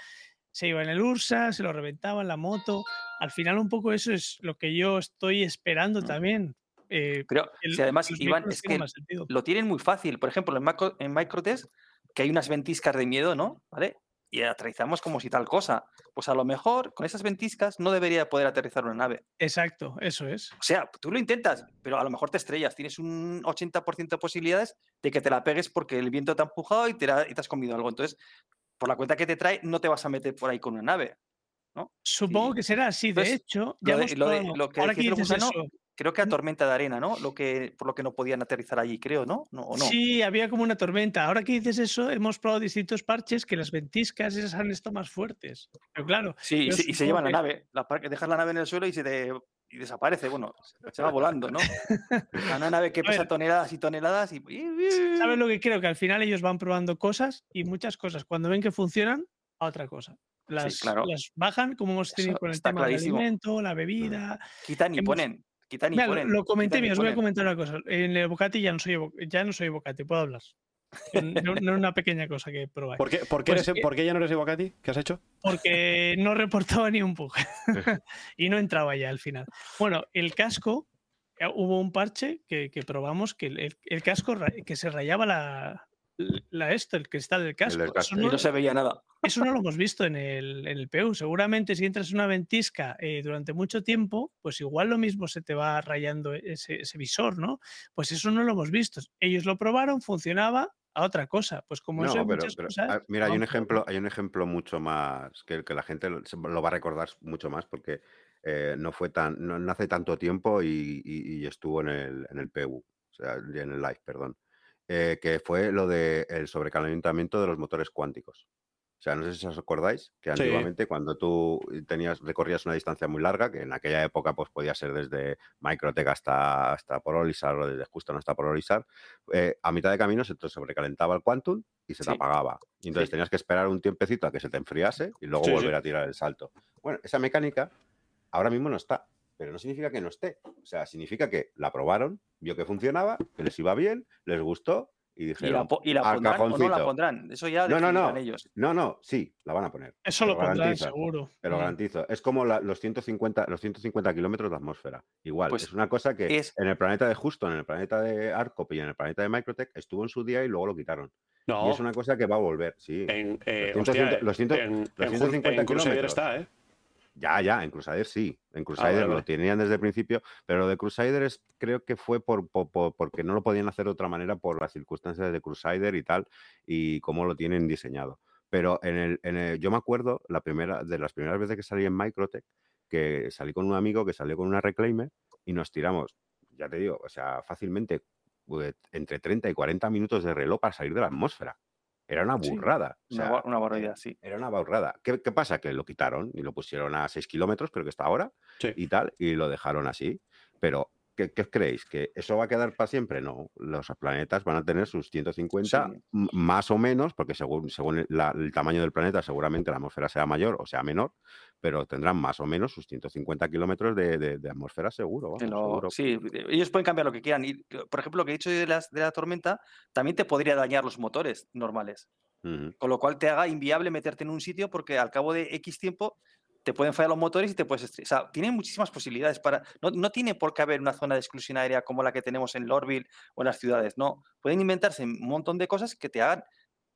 se iba en el Ursa, se lo reventaba en la moto. Al final, un poco eso es lo que yo estoy esperando Mm. también. eh, Pero el- si además, Iván, es que lo tienen muy fácil. Por ejemplo, en, Macro, en Microtest, que hay unas ventiscas de miedo, ¿no? ¿Vale? Y aterrizamos como si tal cosa. Pues a lo mejor con esas ventiscas no debería poder aterrizar una nave. Exacto, eso es. O sea, tú lo intentas, pero a lo mejor te estrellas. Tienes un 80% de posibilidades de que te la pegues porque el viento te ha empujado y te, la- y te has comido algo. Entonces, por la cuenta que te trae, no te vas a meter por ahí con una nave. Supongo Sí. que será así. De hecho, ya Lo, de- lo de- lo que ahora que dices gusano, eso, creo que a tormenta de arena, ¿no? Lo que, por lo que no podían aterrizar allí, creo, ¿no? ¿No? ¿O no? Sí, había como una tormenta. Ahora que dices eso, hemos probado distintos parches que las ventiscas esas han estado más fuertes. Pero claro, Sí, se, y se llevan la nave. La, dejas la nave en el suelo y se te y desaparece. Bueno, se va volando, ¿no? [LAUGHS] Una nave que pesa toneladas y toneladas y. ¿sabes lo que creo? Que al final ellos van probando cosas y muchas cosas, cuando ven que funcionan, a otra cosa. Las, claro. las bajan, como hemos tenido Eso con el tema del alimento, la bebida. Quitan y Hemos- ponen. Quitan y Mira, lo, ponen. lo comenté, mira, os voy a comentar una cosa. En el Bocati ya no soy, ya no soy Bocati, puedo hablar. No, no es una pequeña cosa que probáis. ¿Por qué, por qué, Pues eres- que- por qué ya no eres Evocati? ¿Qué has hecho? porque no reportaba ni un bug [LAUGHS] [LAUGHS] y no entraba ya al final. Bueno, el casco, eh, hubo un parche que, que probamos que el, el- casco que se rayaba la, la esto, el cristal del casco. del Eso casco. Y no, no se veía nada. eso no lo hemos visto en el, en el PU. Seguramente si entras en una ventisca eh, durante mucho tiempo, pues igual lo mismo se te va rayando ese, ese visor, ¿no? Pues eso no lo hemos visto. Ellos lo probaron, funcionaba a otra cosa. Pues como eso hay No, pero, muchas pero, cosas. ah, mira, hay un ejemplo, hay un ejemplo mucho más que, que la gente lo, se- lo va a recordar mucho más porque eh, no fue tan, no, no hace tanto tiempo y, y- y estuvo en el, en el PU, o sea, en el live, perdón, eh, que fue lo del sobrecalentamiento de los motores cuánticos. O sea, no sé si os acordáis que Sí. antiguamente cuando tú tenías, recorrías una distancia muy larga, que en aquella época pues podía ser desde Microtech hasta, hasta Pololisar o desde justo hasta Pololisar, eh, a mitad de camino se te sobrecalentaba el Quantum y se te apagaba. Y entonces Sí. tenías que esperar un tiempecito a que se te enfriase y luego volver a tirar el salto. Bueno, esa mecánica ahora mismo no está. Pero no significa que no esté. O sea, significa que la probaron, vio que funcionaba, que les iba bien, les gustó y ¿Y la, dijeron, y la al pondrán o no la cajoncito. pondrán? Eso ya No, no, no. ellos. no, no, sí, la van a poner. Eso lo pondrán garantizo, seguro. Te lo Mm. garantizo. Es como la- los 150, los 150 kilómetros de atmósfera. Igual, Pues es una cosa que es- en el planeta de Houston, en el planeta de Arcop y en el planeta de Microtech estuvo en su día y luego lo quitaron. No, Y es una cosa que va a volver, sí. en, eh, los hostia, 150 los ciento- en, los en Jus- 150 en Crusader kilómetros. está, ¿eh? Ya, ya, en Crusader sí. En Ah, Crusader vale, lo tenían desde el principio, pero lo de Crusader es, creo que fue por, por- por- porque no lo podían hacer de otra manera por las circunstancias de Crusader y tal, y cómo lo tienen diseñado. Pero en el, en el- yo me acuerdo la primera, de las primeras veces que salí en Microtech, que salí con un amigo que salió con una Reclaimer y nos tiramos, ya te digo, o sea, fácilmente pues, entre 30 y 40 minutos de reloj para salir de la atmósfera. Era una Sí, burrada. o Una, sea, una barbaridad, sí. era una burrada. ¿Qué, qué pasa? Que lo quitaron y lo pusieron a 6 kilómetros, creo que está ahora, Sí. y tal, y lo dejaron así. Pero, ¿qué, qué os creéis? ¿Que eso va a quedar para siempre? No. Los planetas van a tener sus 150, Sí. m- más o menos, porque según, según el, la- el tamaño del planeta, seguramente la atmósfera sea mayor o sea menor, pero tendrán más o menos sus 150 kilómetros de, de- de atmósfera seguro. vamos, sí, ellos pueden cambiar lo que quieran. Y, por ejemplo, lo que he dicho de, las, de la tormenta también te podría dañar los motores normales. Con lo cual te haga inviable meterte en un sitio porque al cabo de X tiempo te pueden fallar los motores y te puedes O sea, tiene muchísimas posibilidades para. No, no tiene por qué haber una zona de exclusión aérea como la que tenemos en Lorville o en las ciudades. No. Pueden inventarse un montón de cosas que te hagan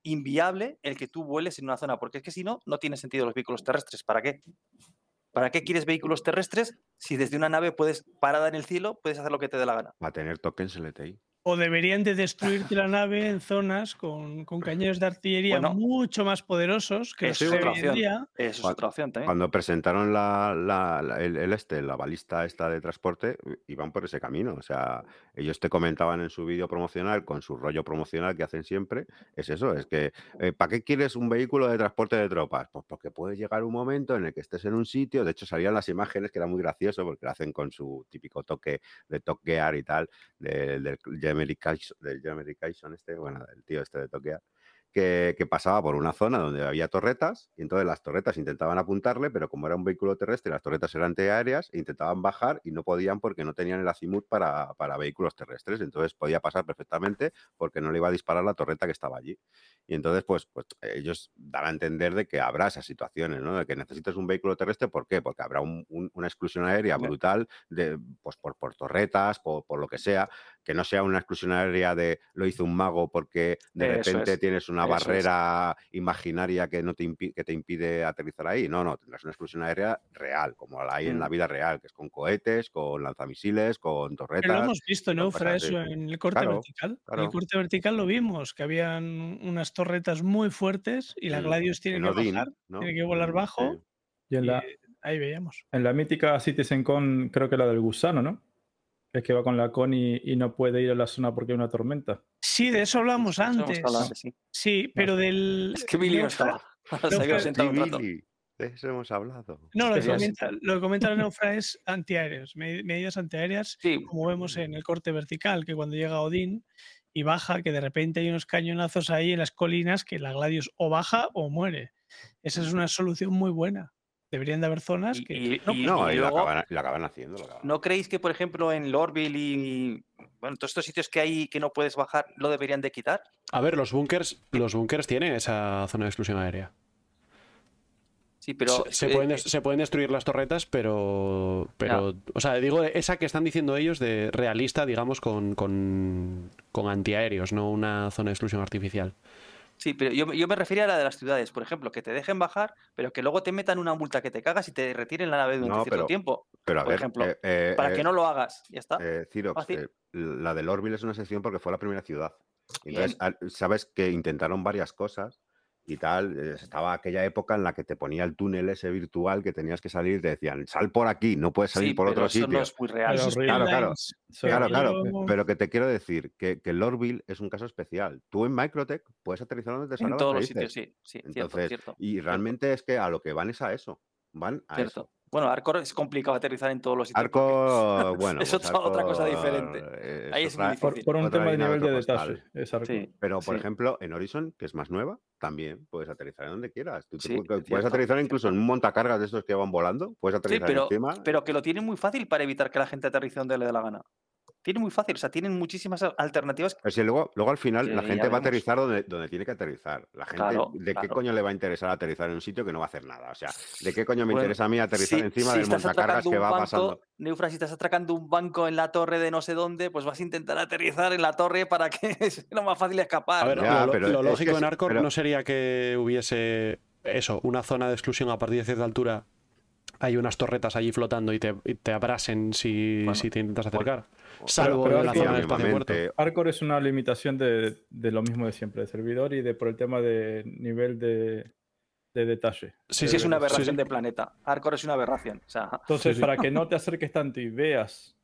inviable el que tú vueles en una zona. Porque es que si no, no tiene sentido los vehículos terrestres. ¿Para qué? ¿Para qué quieres vehículos terrestres si desde una nave puedes, parada en el cielo, puedes hacer lo que te dé la gana? Va a tener tokens LTI. O deberían de destruirte la nave en zonas con, con cañones de artillería Bueno, mucho más poderosos que eso es otra hoy en opción. día. Eso es otra opción también. Cuando presentaron la, la- la- el, el este, la balista esta de transporte, iban por ese camino. O sea, ellos te comentaban en su vídeo promocional, con su rollo promocional que hacen siempre, es eso, es que, eh, ¿para qué quieres un vehículo de transporte de tropas? Pues porque puede llegar un momento en el que estés en un sitio, de hecho salían las imágenes que era muy gracioso porque lo hacen con su típico toque de Top Gear y tal, de- del Jeremy del Jeremy Kyson este, bueno, del tío este de Top Gear, que, que pasaba por una zona donde había torretas y entonces las torretas intentaban apuntarle, pero como era un vehículo terrestre, las torretas eran antiaéreas, e intentaban bajar y no podían porque no tenían el azimut para, para vehículos terrestres. Entonces podía pasar perfectamente porque no le iba a disparar la torreta que estaba allí. Y entonces, pues, pues ellos dan a entender de que habrá esas situaciones, ¿no? De que necesitas un vehículo terrestre, ¿por qué? Porque habrá un- un- una exclusión aérea brutal de, pues, por, por torretas, por, por lo que sea, que no sea una exclusión aérea de lo hizo un mago porque de Eso repente es, tienes una eso es. barrera imaginaria que no te, impi- que te impide aterrizar ahí. No, no, tendrás una exclusión aérea real, como la hay en Mm. la vida real, que es con cohetes, con lanzamisiles, con Pero lo torretas. hemos visto Eufra cosas eso de- en el corte Claro, vertical. En el corte vertical lo vimos, que habían unas torretas muy fuertes y la Mm, Gladius tiene en que Odín, bajar, ¿no? tiene que volar Mm, bajo. sí. Y en y la, ahí veíamos. en la mítica CitizenCon, creo que la del gusano, ¿no? Es que va con la con y, y no puede ir a la zona porque hay una tormenta. Sí, de eso hablamos antes. hablado sí. Sí, pero del. Es que Billy no estaba. [LAUGHS] De eso hemos hablado. No, lo que, comenta, lo que comenta la Neufra es antiaéreos, me- medidas antiaéreas, Sí, como vemos en el corte vertical, que cuando llega Odín y baja, que de repente hay unos cañonazos ahí en las colinas que la Gladius o baja o muere. Esa es una solución muy buena. Deberían de haber zonas y, que. y- no, y- No, y y lo luego, acaban, lo acaban haciendo. lo acaban ¿no creéis que, por ejemplo, en Lorville y bueno, todos estos sitios que hay que no puedes bajar, lo deberían de quitar? A ver, los bunkers, los bunkers tienen esa zona de exclusión aérea. Sí, pero se, se eh, pueden, eh, se pueden destruir las torretas, pero. pero O sea, digo, esa que están diciendo ellos de realista, digamos, con, con, con antiaéreos, no una zona de exclusión artificial. Sí, pero yo, yo me refería a la de las ciudades, por ejemplo, que te dejen bajar, pero que luego te metan una multa que te cagas y te retiren la nave durante No, cierto pero- tiempo, Pero a por ver, ejemplo, eh, eh, para eh, que no lo hagas. Ya está. Eh, eh, la de Lorville es una sección porque fue la primera ciudad. Entonces, sabes que intentaron varias cosas y tal. eh, Estaba aquella época en la que te ponía el túnel ese virtual que tenías que salir y te decían, sal por aquí, no puedes salir sí, por pero otro eso sitio. no es muy real. Pero esos horrible. Claro, claro. pero- que te quiero decir que, que Lorville es un caso especial. Tú en Microtech puedes aterrizar donde te salga En todos los sitios, sí, sí, cierto, Entonces, cierto. y realmente es que a lo que van es a eso. Van a Cierto. eso. Bueno, Arcor es complicado aterrizar en todos los sitios. porque Arco, [LAUGHS] bueno. Eso pues es otra cosa Arco, diferente. Ahí es otra- muy Por, difícil. por un otra tema de nivel de detalle. es. Sí. Pero, por Sí. ejemplo, en Horizon, que es más nueva, también puedes aterrizar en donde quieras. Tú Sí, puedes cierto, aterrizar incluso en un montacargas de estos que van volando. Puedes Sí, aterrizar pero, encima. pero que lo tienen muy fácil para evitar que la gente aterrice donde le dé la gana. Tienen muy fácil, o sea, tienen muchísimas alternativas. Pero si luego, luego al final Sí, la gente va a aterrizar donde, donde tiene que aterrizar. La gente, Claro, ¿de qué coño le va a interesar aterrizar en un sitio que no va a hacer nada? O sea, ¿de qué coño me Bueno, interesa a mí aterrizar Si, encima si del montacargas que va banco, pasando? Neufra, si estás atracando un banco en la torre de no sé dónde, pues vas a intentar aterrizar en la torre para que [LAUGHS] sea lo más fácil escapar. A ver, ¿no? Ya, lo, pero lo es lógico que en Arcor pero- no sería que hubiese eso, una zona de exclusión a partir de cierta altura. Hay unas torretas allí flotando y te, y te abrasen si, Bueno, si te intentas bueno, acercar. Salvo pero en la zona del espacio. Mínimamente, Arcor es una limitación de, de lo mismo de siempre, de servidor y de por el tema de nivel de, de detalle. Sí, Sí, es una aberración sí. de planeta. Arcor es una aberración. O sea, Entonces, sí. para que [LAUGHS] no te acerques tanto y veas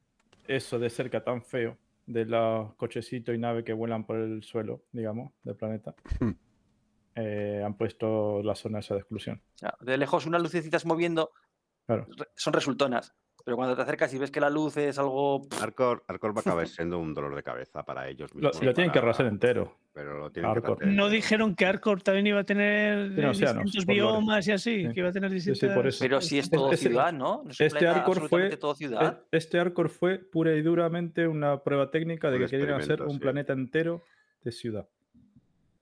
eso de cerca tan feo de los cochecitos y naves que vuelan por el suelo, digamos, del planeta, Hmm. eh, han puesto la zona esa de exclusión. de lejos unas lucecitas moviendo Claro. re- son resultonas. Pero cuando te acercas y ves que la luz es algo. Arcor, Arcor va a acabar [LAUGHS] siendo un dolor de cabeza para ellos Lo, mismos. lo tienen que arrasar entero. Pero lo tienen Arcor. que hacer No dijeron que Arcor también iba a tener eh, océanos, distintos por lore. biomas y así, Sí. que iba a tener sí, distintas... por eso. Pero si es Este- todo este- ciudad, ¿no? ¿No Este Arcor fue, absolutamente todo ciudad. e- este Arcor fue pura y duramente una prueba técnica de Un que querían hacer un sí. planeta entero de ciudad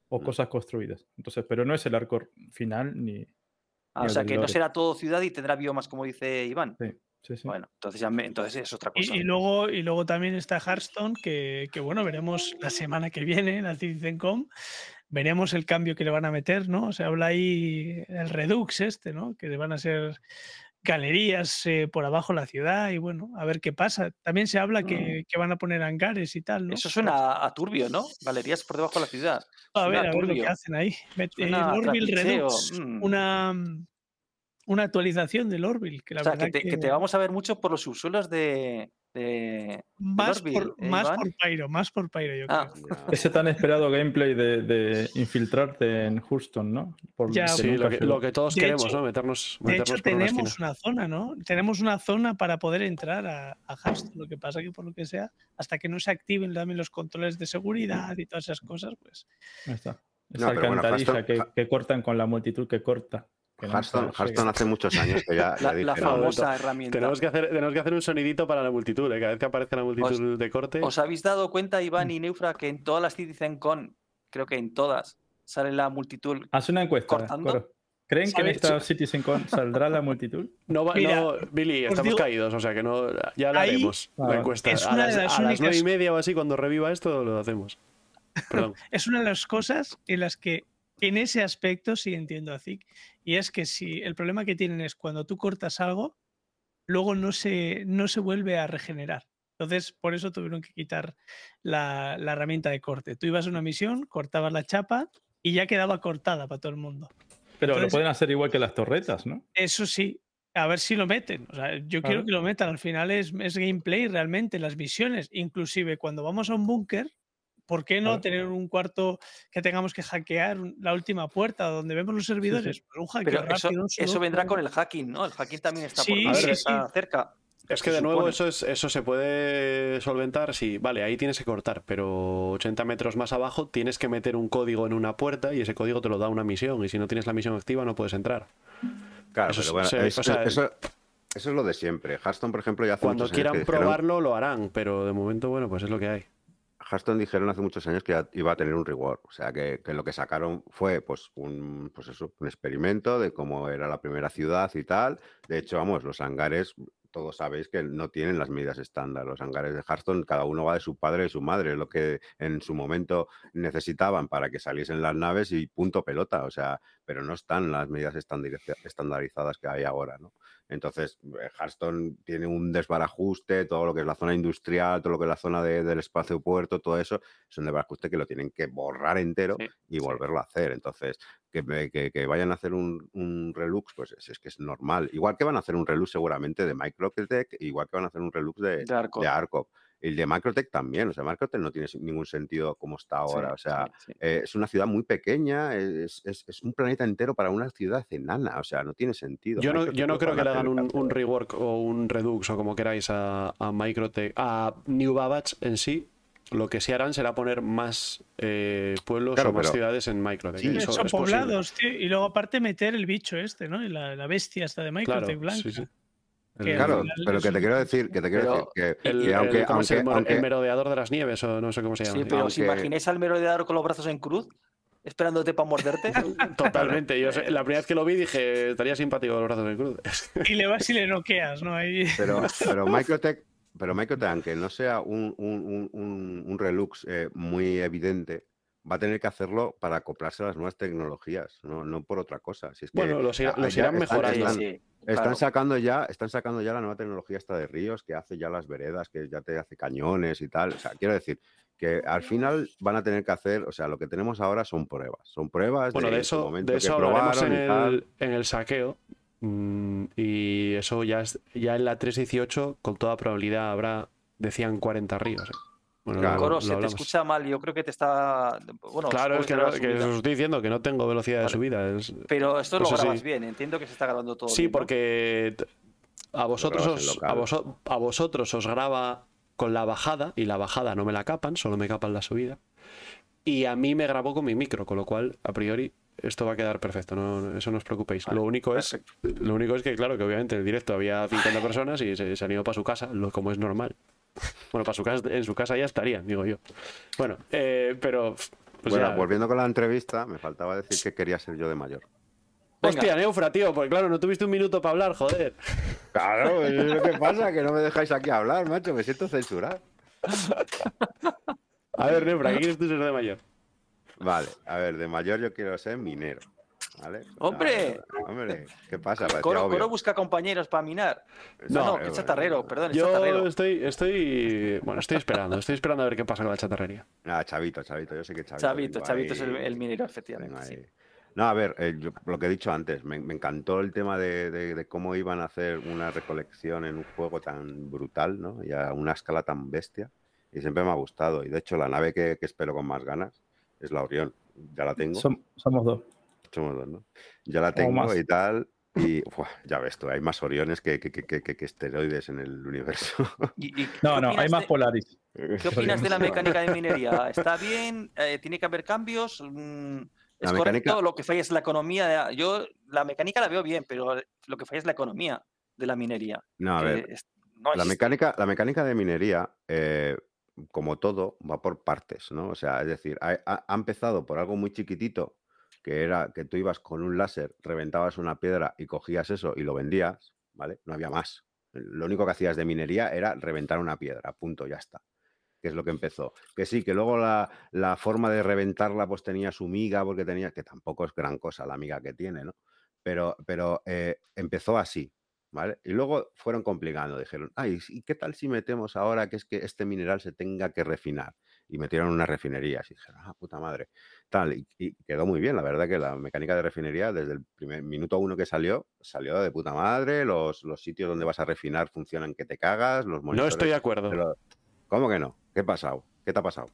o Mm. cosas construidas. Entonces, pero no es el Arcor final ni. Ah, ni o sea, que no será todo ciudad y tendrá biomas, como dice Iván. Sí, sí, sí. Bueno, entonces, ya me- entonces es otra cosa. Y, y luego, y luego también está Hearthstone, que, que, bueno, veremos la semana que viene en la CitizenCom, veremos el cambio que le van a meter, ¿no? Se habla ahí el Redux este, ¿no? Que van a ser galerías eh, por abajo de la ciudad y bueno, a ver qué pasa. También se habla que, que van a poner hangares y tal, ¿no? Eso suena a, turbio, ¿no? Galerías por debajo de la ciudad. A ver, a ver lo que hacen ahí. Met- eh, Redux, mm. una, una actualización del Orville, que la o sea, verdad que te, que te vamos a ver mucho por los subsuelos de. de- más, Orville, por, ¿eh, más por Pyro, más por Pyro, yo Ah, creo. Ese tan esperado gameplay de, de infiltrarte en Houston, ¿no? Por- Ya, Sí, lo que, llegó. lo que todos De queremos, hecho- ¿no? Meternos, De meternos hecho, una tenemos una zona, ¿no? Tenemos una zona para poder entrar a, a Hearthstone. Lo que pasa que, por lo que sea, hasta que no se activen también los controles de seguridad y todas esas cosas, pues. Ahí está. No, Esa bueno, alcantarilla que cortan con la multitud que corta. Hearthstone, hace muchos años que ya, ya la, famosa herramienta. Tenemos que, hacer, tenemos que hacer un sonidito para la multitud, ¿eh? Cada vez que aparece la multitud de corte. ¿Os habéis dado cuenta, Iván Mm. y Neufra, que en todas las CitizenCon, creo que en todas, sale la multitud? Haz una encuesta. cortando. Coro. ¿Creen que en esta CitizenCon saldrá la multitud? [LAUGHS] No, va- Mira, no, Billy, os estamos digo- caídos, o sea que no, ya la Ahí- haremos, Ah, la encuesta. es a una las, de las a las nueve y media o así, cuando reviva esto, lo hacemos. [LAUGHS] Perdón. Es una de las cosas en las que, en ese aspecto, sí entiendo a Zik. Y es que si el problema que tienen es cuando tú cortas algo, luego no se, no se vuelve a regenerar. Entonces, por eso tuvieron que quitar la, la herramienta de corte. Tú ibas a una misión, cortabas la chapa y ya quedaba cortada para todo el mundo. Pero Entonces- lo pueden hacer igual que las torretas, ¿no? Eso sí, a ver si lo meten. O sea, yo quiero que lo metan. Al final es, es gameplay realmente, las misiones. Inclusive cuando vamos a un búnker, ¿por qué no Claro. tener un cuarto que tengamos que hackear la última puerta donde vemos los servidores? Un hackeo Pero eso, rápido, vendrá con el hacking, ¿no? El hacking también está, Sí, a ver, sí, está cerca. Es que de nuevo eso, es, eso se puede solventar si, vale, ahí tienes que cortar, pero 80 metros más abajo tienes que meter un código en una puerta y ese código te lo da una misión y si no tienes la misión activa no puedes entrar. Claro, Eso pero es- bueno, se- es- o sea, eso, eso es lo de siempre. Hearthstone, por ejemplo, ya hace Cuando muchos años que quieran dijeron- probarlo lo harán, pero de momento, bueno, pues es lo que hay. Hearthstone dijeron hace muchos años que iba a tener un rigor. O sea, que, lo que sacaron fue pues un, pues eso, un experimento de cómo era la primera ciudad y tal. De hecho, vamos, los hangares, todos sabéis que no tienen las medidas estándar. Los hangares de Hearthstone, cada uno va de su padre y su madre, lo que en su momento necesitaban para que saliesen las naves y punto pelota. O sea, pero no están las medidas estandariza- estandarizadas que hay ahora, ¿no? Entonces, eh, Hearthstone tiene un desbarajuste, todo lo que es la zona industrial, todo lo que es la zona de- del espacio puerto, todo eso, es un desbarajuste que lo tienen que borrar entero Sí, y volverlo a hacer. Entonces, que, me- que- que vayan a hacer un, un relux, pues es, es que es normal. Igual que van a hacer un relux seguramente de Microtech, igual que van a hacer un relux de, De Arco. de Arcop. El de Microtech también. O sea, Microtech no tiene ningún sentido como está ahora. Sí, o sea, sí, sí. eh, es una ciudad muy pequeña, es, es- es un planeta entero para una ciudad enana. O sea, no tiene sentido. Yo no, yo no creo que a le hagan un, rework o un redux o como queráis a, a Microtech, a New Babbage en sí. Lo que sí harán será poner más eh, pueblos Claro, o más pero- ciudades en Microtech. Sí, eso Eso Son es poblados, tío. Y luego aparte meter el bicho este, ¿no? Y la, la bestia esta de Claro, Microtech blanca. sí, sí. Que Claro, pero que te quiero decir, que te quiero Pero decir que, El, que el- aunque, ¿cómo es el, aunque, el merodeador de las nieves o no sé cómo se llama. Sí, pero ¿os imagináis al merodeador con los brazos en cruz? Esperándote para morderte. [LAUGHS] Totalmente. Yo sé- la primera vez que lo vi dije, estaría simpático los brazos en cruz. [LAUGHS] Y le vas y le noqueas, ¿no? Ahí... Pero, [LAUGHS] pero Microtech, pero Microtech, aunque no sea un, un, un- un- relux eh, muy evidente, va a tener que hacerlo para acoplarse a las nuevas tecnologías, no, no por otra cosa. Si es que Bueno, los, irán están- mejorando. están- Sí, Están claro. sacando ya, están sacando ya la nueva tecnología esta de ríos que hace ya las veredas, que ya te hace cañones y tal. O sea, quiero decir que al final van a tener que hacer, o sea, lo que tenemos ahora son pruebas. Son pruebas Bueno, de su eso, momento de eso hablaremos en el, en el saqueo. mm, Y eso ya, es, ya en la 318, con toda probabilidad, habrá, decían 40 ríos. ¿eh? Bueno, Claro. lo- Coro, lo se te escucha mal. Yo creo que te está. Bueno, Claro, es que, no- que os estoy diciendo que no tengo velocidad de subida. es- Pero esto Pues lo sí. grabas bien. Entiendo que se está grabando todo. Sí, porque a vosotros, os, a, voso- a vosotros os graba con la bajada y la bajada no me la capan, solo me capan la subida. Y a mí me grabó con mi micro, con lo cual, a priori, esto va a quedar perfecto, no, eso no os preocupéis. Vale, lo, único es, perfecto. lo único es que, claro, que obviamente en el directo había 50 personas y se, se han ido para su casa, lo, como es normal. Bueno, para su casa, en su casa ya estarían, digo yo. Bueno, eh, pero... pues bueno, ya- volviendo con la entrevista, me faltaba decir que quería ser yo de mayor. Venga. Hostia, Neufra, tío, porque claro, no tuviste un minuto para hablar, joder. Claro, [LAUGHS] es lo que pasa, que no me dejáis aquí hablar, macho, me siento censurado. A ver, Neufra, ¿qué quieres tú ser de mayor? Vale, a ver, de mayor yo quiero ser minero. ¡Hombre! ¿qué pasa? Coro, obvio. Coro busca compañeros para minar. No, no, eh, que chatarrero, perdón, Yo chatarrero. estoy, estoy, bueno, estoy esperando, estoy esperando a ver qué pasa con la chatarrería. Ah, Chavito, Chavito, yo sé que Chavito. Chavito, Chavito es el, minero, efectivamente. sí. No, a ver, eh, yo- lo que he dicho antes, me, me encantó el tema de, de- de cómo iban a hacer una recolección en un juego tan brutal, ¿no? Y a una escala tan bestia. Y siempre me ha gustado. Y de hecho, la nave que, que espero con más ganas es la Orión. Ya la tengo. Som- somos dos. ¿No? Ya la tengo y tal. [LAUGHS] Y ya ves tú, hay más Oriones que, que, que- que- esteroides en el universo. Y- y No, ¿qué no, hay más de- Polaris. ¿Qué opinas de la mecánica de minería? [LAUGHS] ¿Está bien? Eh, ¿Tiene que haber cambios? Mm, ¿Es La correcto? mecánica- Lo que falla es la economía. Yo la mecánica la veo bien, pero lo que falla es la economía de la minería. No, a ver, es- no la mecánica, la mecánica de minería, eh, como todo, va por partes, ¿no? O sea, es decir, ha empezado por algo muy chiquitito, que era que tú ibas con un láser, reventabas una piedra y cogías eso y lo vendías, ¿vale? No había más. Lo único que hacías de minería era reventar una piedra, punto, ya está. Que es lo que empezó. Que sí, que luego la, la forma de reventarla pues tenía su miga, porque tenía, que tampoco es gran cosa la miga que tiene, ¿no? Pero, pero eh, empezó así, ¿vale? Y luego fueron complicando, dijeron, ay, ¿y qué tal si metemos ahora que es que este mineral se tenga que refinar? Y metieron unas refinerías y dijeron, ah, puta madre, tal, y, y quedó muy bien, la verdad que la mecánica de refinería desde el primer minuto uno que salió, salió de puta madre, los, los sitios donde vas a refinar funcionan que te cagas, los No estoy de acuerdo. ¿Cómo que no? ¿Qué ha pasado? ¿Qué te ha pasado?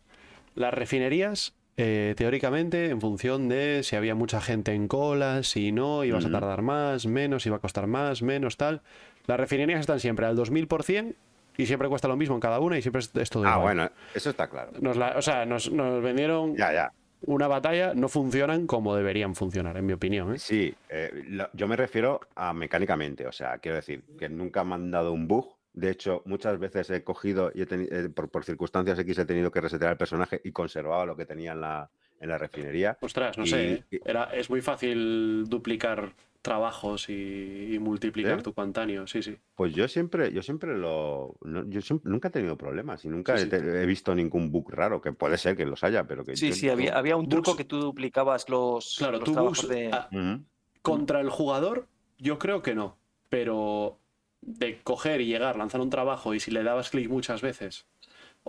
Las refinerías, eh, teóricamente, en función de si había mucha gente en cola, si no, ibas a tardar más, menos, iba a costar más, menos, tal. Las refinerías están siempre al 2000% y siempre cuesta lo mismo en cada una y siempre es, es todo Ah, igual. bueno, eso está claro. Nos la- o sea, nos, nos vendieron Ya, ya. una batalla, no funcionan como deberían funcionar, en mi opinión. ¿eh? Sí, eh, lo- yo me refiero a mecánicamente, o sea, quiero decir que nunca me han dado un bug. De hecho, muchas veces he cogido y he eh, por, por circunstancias X he tenido que resetear el personaje y conservaba lo que tenía en la, en la refinería. Ostras, no Y- sé. Era, es muy fácil duplicar trabajos y, y multiplicar tu cuantáneo, sí, sí. Pues yo siempre, yo siempre lo, no- yo siempre- nunca he tenido problemas y nunca Sí, he, sí. te- he visto ningún bug raro, que puede ser que los haya, pero que Sí, yo sí, no- había, había un truco Bugs- que tú duplicabas los, Claro, los tú trabajos bugs, de... ah. Contra el jugador, yo creo que no. Pero de coger y llegar, lanzar un trabajo y si le dabas clic muchas veces,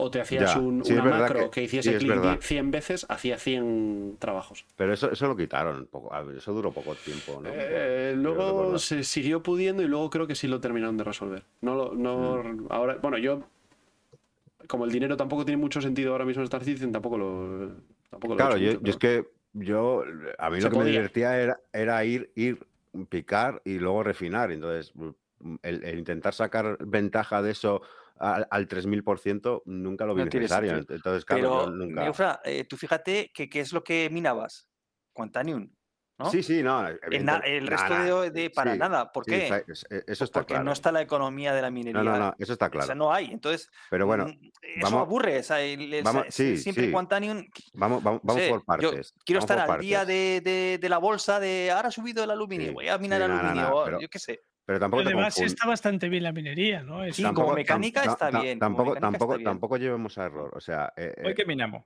o te hacías Ya, un- sí, una macro que- que, hiciese sí, clic verdad. 10 100 veces, hacía 100 trabajos. Pero eso, eso lo quitaron, poco, eso duró poco tiempo, ¿no? Eh, luego se siguió pudiendo y luego creo que sí lo terminaron de resolver. No, lo- no, ahora, bueno, yo como el dinero tampoco tiene mucho sentido ahora mismo en Star Citizen, tampoco lo. Tampoco lo he Claro, yo, mucho, yo es que yo, a mí Se lo que me podía. divertía era, era ir, ir, picar y luego refinar. Entonces, mm, el, el intentar sacar ventaja de eso al, al 3000% nunca lo vi No necesario. Entonces, claro, Pero, nunca. Neufra, eh, tú fíjate que qué es lo que minabas. Quantanium, ¿no? Sí, sí, no. Evidente- el resto de, de- para sí, nada. ¿Por qué? es- Eso Pues está porque claro. no está la economía de la minería. No, no, no, eso está O claro. sea, no hay. Entonces, Pero bueno, mm, eso vamos- aburre. o sea, el- el- vamos- sí, siempre. Quantanium. vamos, vamos, vamos por yo partes. quiero estar al día de, de- de la bolsa de ahora ha subido el aluminio. Voy a minar no, aluminio. o pero- yo qué sé. Pero tampoco Pero además está bastante bien la minería, ¿no? Es- Sí, como mecánica tam- está bien, Tampoco, mecánica tampoco, está bien. tampoco llevemos a error. O sea, eh, Hoy eh, que minamos.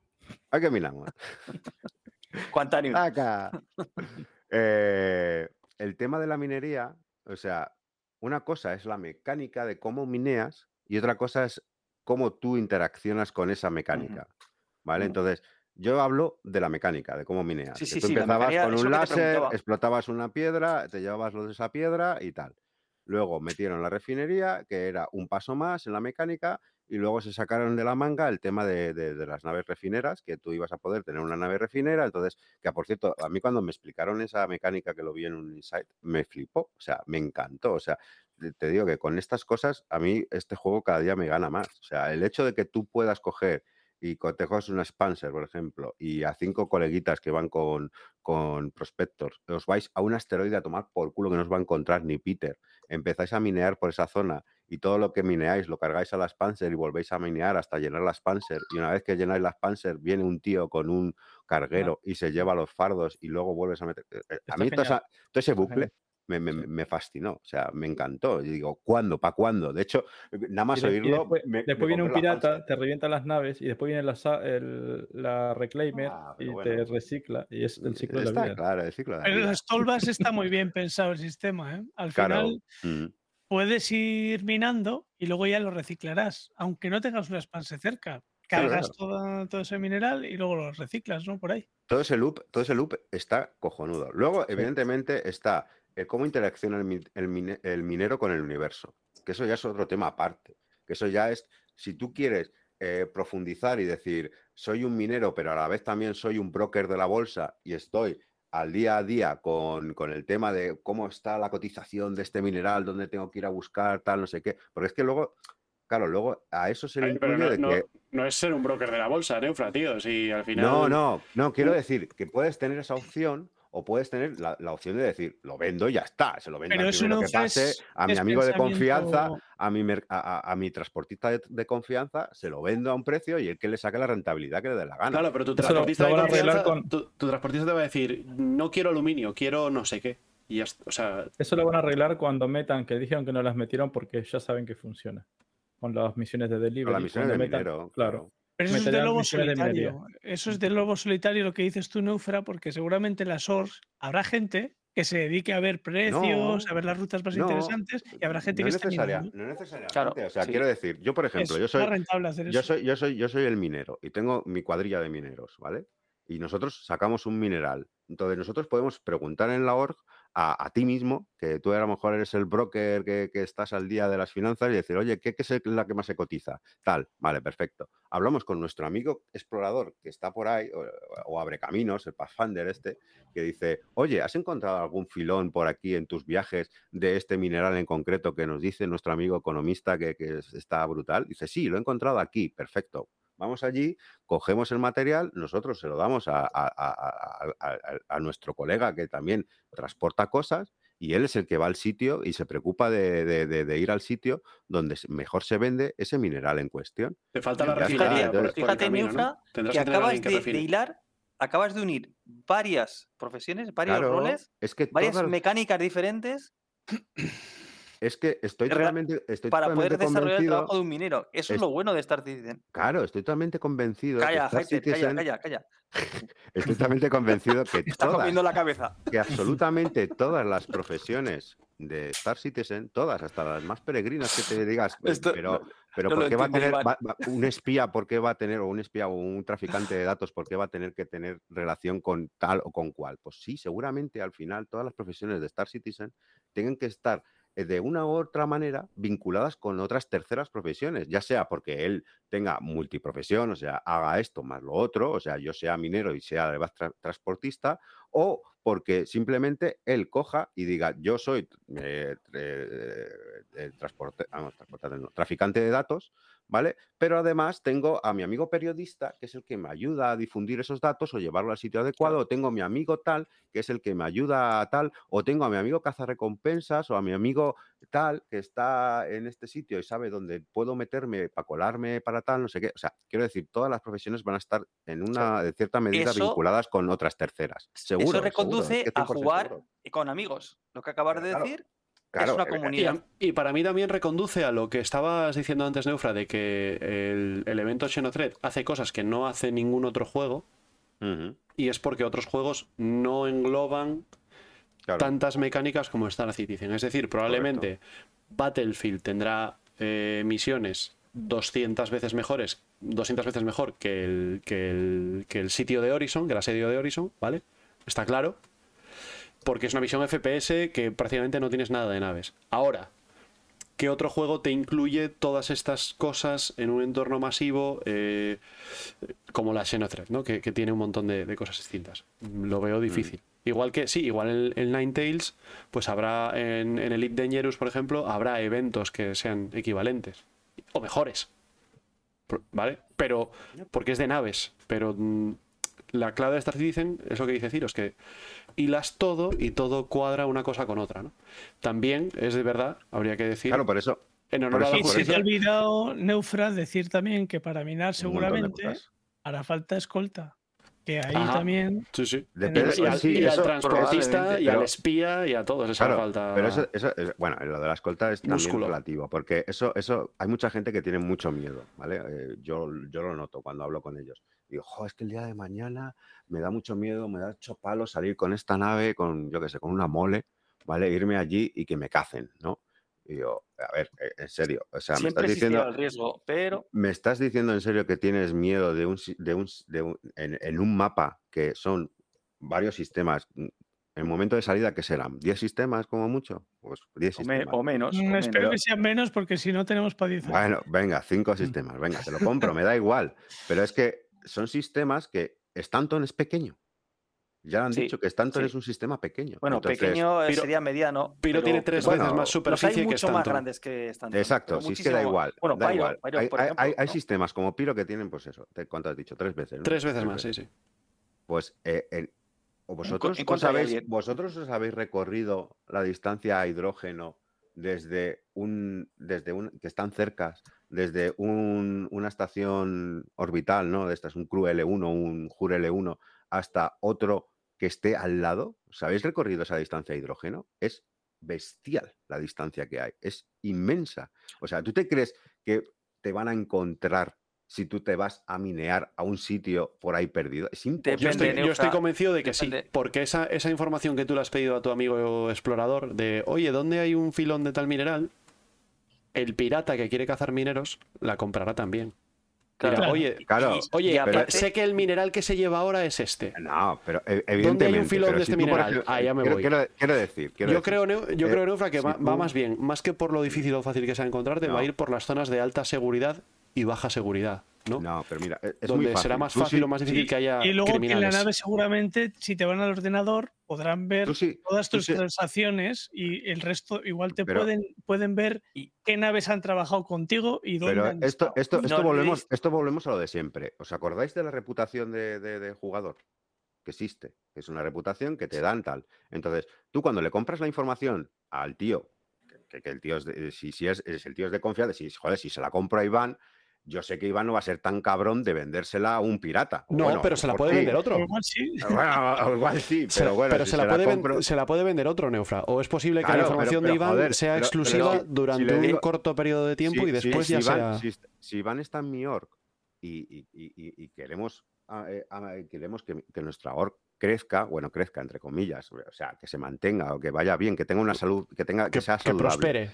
hay que minamos. [LAUGHS] Quantanium. Saca. [LAUGHS] Eh, el tema de la minería, o sea, una cosa es la mecánica de cómo mineas y otra cosa es cómo tú interaccionas con esa mecánica. ¿Vale? Entonces, yo hablo de la mecánica, de cómo mineas. Sí, sí, tú sí, empezabas mecánica, con un láser, explotabas una piedra, te llevabas lo de esa piedra y tal. Luego metieron la refinería, que era un paso más en la mecánica, y luego se sacaron de la manga el tema de, las naves refineras, que tú ibas a poder tener una nave refinera. Entonces, que por cierto, a mí cuando me explicaron esa mecánica que lo vi en un insight, me flipó, o sea, me encantó. O sea, te- te digo que con estas cosas, a mí este juego cada día me gana más. O sea, el hecho de que tú puedas coger y co- te coges una Spancer, por ejemplo, y a cinco coleguitas que van con, con Prospectors, os vais a un asteroide a tomar por culo que no os va a encontrar ni Peter, empezáis a minear por esa zona y todo lo que mineáis lo cargáis a la Spancer y volvéis a minear hasta llenar la Spancer y una vez que llenáis la Spancer viene un tío con un carguero y se lleva los fardos y luego vuelves a meter... eh, eh, A mí genial. esa- todo ese bucle. Me, me- me fascinó, o sea, me encantó. Y digo, ¿cuándo? ¿Para cuándo? De hecho, nada más Y de- y oírlo... después, me- me después viene un pirata, te revienta las naves y después viene la, el- la Reclaimer Ah, y te recicla. Y es el ciclo de la Está vida. claro, el ciclo de la Pero en vida. las tolvas está muy [LAUGHS] bien pensado el sistema, ¿eh? Al Claro. final mm, puedes ir minando y luego ya lo reciclarás, aunque no tengas una expanse cerca. Cargas todo ese mineral y luego lo reciclas, ¿no? Por ahí. todo ese loop, todo ese loop está cojonudo. Luego, evidentemente, está el cómo interacciona el, el el minero con el universo, que eso ya es otro tema aparte. Que eso ya es, si tú quieres eh, profundizar y decir, soy un minero, pero a la vez también soy un broker de la bolsa y estoy al día a día con, con el tema de cómo está la cotización de este mineral, dónde tengo que ir a buscar, tal, no sé qué. Porque es que luego, claro, luego a eso se le Ay, incluye no, de no- que no es ser un broker de la bolsa, Neufra, tío. Si al final. No, no, no, quiero decir que puedes tener esa opción o puedes tener la, la opción de decir, lo vendo y ya está, se lo vendo Pero eso no que pase, es- a mi amigo de confianza, a mi, mer- a, a- a mi transportista de, de confianza, se lo vendo a un precio y el que le saque la rentabilidad que le dé la gana. Claro, pero tu lo- transportista, lo a confianza, con- tu, tu transportista te va a decir, no quiero aluminio, quiero no sé qué. Y ya está, o sea, Eso lo van a arreglar cuando metan, que dijeron que no las metieron porque ya saben que funciona. Con las misiones de delivery. Con las misiones de metan- claro. Pero eso es de lobo solitario. Eso es de lobo solitario lo que dices tú, Neufra, porque seguramente en las ORS habrá gente que se dedique a ver precios, No, a ver las rutas más no, interesantes y habrá gente no que es esté necesaria- minando. no necesariamente. Claro, o sea, sí. quiero decir, yo, por ejemplo, Es yo soy, rentable hacer Yo eso. soy, yo soy, yo soy el minero y tengo mi cuadrilla de mineros, ¿vale? Y nosotros sacamos un mineral. Entonces nosotros podemos preguntar en la org a, a ti mismo, que tú a lo mejor eres el broker que, que estás al día de las finanzas y decir, oye, ¿qué, qué es la que más se cotiza? Tal, vale, perfecto. Hablamos con nuestro amigo explorador que está por ahí, o, o abre caminos, el Pathfinder este, que dice, oye, ¿has encontrado algún filón por aquí en tus viajes de este mineral en concreto que nos dice nuestro amigo economista que, que es- está brutal? Dice, sí, lo he encontrado aquí, perfecto. Vamos allí, cogemos el material, nosotros se lo damos a, a- a- a- a- a nuestro colega que también transporta cosas y él es el que va al sitio y se preocupa de, de- de- de ir al sitio donde mejor se vende ese mineral en cuestión. te falta la refinería entonces- Fíjate, que acabas que de, hilar, acabas de unir varias profesiones, varios Claro, roles, es que, varias todas- mecánicas diferentes es que estoy Real- totalmente, estoy para poder desarrollar el trabajo de un minero. Eso es, es- lo bueno de Star Citizen. Claro, estoy totalmente convencido. que Calla, Star Hater, calla, Citizen- calla, calla. [LAUGHS] Estoy totalmente convencido que [LAUGHS] Está todas, comiendo la cabeza. que [LAUGHS] absolutamente todas las profesiones de Star Citizen, todas, hasta las más peregrinas que te digas, "Pues, Esto- pero, pero no ¿por qué va a tener Iván. va- va- un espía, por qué va a tener, o un espía o un traficante de datos, por qué va a tener que tener relación con tal o con cual? Pues sí, seguramente al final todas las profesiones de Star Citizen tienen que estar eh, de una u otra manera vinculadas con otras terceras profesiones, ya sea porque él tenga multiprofesión, o sea, haga esto más lo otro, o sea, yo sea minero y sea además tra- transportista, o porque simplemente él coja y diga, yo soy eh, eh, eh, traficante de datos, ¿vale? Pero además tengo a mi amigo periodista, que es el que me ayuda a difundir esos datos o llevarlo al sitio adecuado, o tengo a mi amigo tal, que es el que me ayuda a tal, o tengo a mi amigo cazarrecompensas, o a mi amigo tal, que está en este sitio y sabe dónde puedo meterme para colarme para tal, no sé qué. O sea, quiero decir, todas las profesiones van a estar en una, de cierta medida, Eso- vinculadas con otras terceras. Seguro. Eso seguro, es reconduce que a 100% jugar seguro. con amigos. Lo que acabas de claro, decir Claro, es una Y, para mí también reconduce a lo que estabas diciendo antes, Neufra, de que el, el evento Xenothread hace cosas que no hace ningún otro juego, y es porque otros juegos no engloban claro. tantas mecánicas como Star Citizen. Es decir, probablemente Battlefield tendrá eh, misiones 200 veces mejores, 200 veces mejor que el, que el, que el sitio de Horizon, que el asedio de Horizon, ¿vale? Está claro. Porque es una misión FPS que prácticamente no tienes nada de naves. Ahora, ¿qué otro juego te incluye todas estas cosas en un entorno masivo eh, como la Xenothread, ¿no? que, que tiene un montón de, de cosas distintas? Lo veo difícil. Igual que, sí, igual el Ninetales, pues habrá en, en Elite Dangerous, por ejemplo, habrá eventos que sean equivalentes o mejores. ¿Vale? Pero, porque es de naves, pero mm, la clave de Star Citizen es lo que dice Ciro, es que hilas todo y todo cuadra una cosa con otra, ¿no? También es de verdad, habría que decir, Claro, por eso. en por honor a eso- la Y por se te ha olvidado, Neufra, decir también que para minar seguramente hará falta escolta. Que ahí Ajá. también. Sí, sí. Depende- Y, al, sí, y al transportista y al pero- espía y a todos hará Claro, falta. pero eso, eso es- bueno, lo de la escolta es también Músculo. relativo, porque eso, eso, hay mucha gente que tiene mucho miedo, ¿vale? Eh, yo, yo lo noto cuando hablo con ellos. Digo, "Jo, es que el día de mañana me da mucho miedo, me da ocho palos salir con esta nave, con, yo qué sé, con una mole, ¿vale? Irme allí y que me cacen, ¿no? Y yo, a ver, eh, en serio, o sea, me Siempre estás existirá diciendo, el riesgo, pero ¿Me estás diciendo en serio que tienes miedo de un, de un, de un- en, en un mapa que son varios sistemas? mm, En momento de salida, ¿qué serán? ¿10 sistemas como mucho? Pues 10 o, me- o menos. o Mm, menos. espero que sean menos porque si no tenemos para 10 años. Bueno, venga, Mm. 5 sistemas, venga, te lo [LAUGHS] compro, me da igual. Pero es que son sistemas que Stanton es pequeño. Ya han Sí, dicho que Stanton sí. es un sistema pequeño. Bueno, Entonces, pequeño eh, Piro- sería mediano. Piro tiene tres bueno, veces más Los hay superficie que mucho más Stanton. grandes que Stanton. Exacto, pero si es que da igual. Bueno, da Pyro, igual. Pyro, hay, por hay- ejemplo, hay- hay ¿no? sistemas como Piro que tienen, pues eso, te- ¿cuánto has dicho? Tres veces. ¿no? Tres veces más, sí, sí. Pues eh, en- o vosotros, en os habéis, vosotros os habéis recorrido la distancia a hidrógeno desde un, desde un, que están cercas, desde un- una estación orbital, ¿no? De estas, un Crew L1, un Jur L1, hasta otro que esté al lado. ¿Os habéis recorrido esa distancia a hidrógeno? Es bestial la distancia que hay, es inmensa. O sea, ¿tú te crees que te van a encontrar si tú te vas a minear a un sitio por ahí perdido? Es imposible. Yo estoy, Depende, yo estoy Neufra, convencido de que sí, porque esa, esa información que tú le has pedido a tu amigo explorador de, oye, ¿dónde hay un filón de tal mineral? El pirata que quiere cazar mineros la comprará también. Claro. Oye, Claro, oye, aparte- sé que el mineral que se lleva ahora es este. No, pero e- ¿Dónde hay un evidentemente. filón de si este mineral? ejemplo, Ahí ya me quiero, voy. quiero- quiero decir, quiero Yo decir, creo, yo eh, creo, Neufra, que si va, más bien, más que por lo difícil o fácil que sea encontrarte, va a ir por las zonas de alta seguridad y baja seguridad, ¿no? No, pero mira, e- es Donde muy fácil. será más Tú fácil sí- o más difícil sí, que haya Y luego que en la nave seguramente, si te van al ordenador, podrán ver sí- todas tus sí- transacciones y el resto igual te Pero- pueden, pueden ver Y- qué naves han trabajado contigo y dónde Pero han esto, esto, No volvemos, esto volvemos a lo de siempre. ¿Os acordáis de la reputación de, de- de jugador? Que existe. que Es una reputación que te dan tal. Entonces, tú cuando le compras la información al tío, que, que- que el tío es de- si, si es, es el tío es de confianza, si, joder, si se la compro a Iván, yo sé que Iván no va a ser tan cabrón de vendérsela a un pirata. No, bueno, pero se la puede sí. vender otro. Pero igual sí. [LAUGHS] Bueno, o igual sí, Se- pero bueno, si se, la la puede compro- se la puede vender otro, Neufra. O es posible que Claro, la pero- información pero, de Iván joder, sea pero- exclusiva pero si- si durante un digo- corto periodo de tiempo y después ya si Iván- sea. Si, si Iván está en mi org y, y- y- y- y queremos, ah, eh, ah, eh, queremos que, que nuestra org crezca, bueno, crezca entre comillas, o sea, que se mantenga o que vaya bien, que tenga una salud, que tenga que, que, sea que saludable. prospere.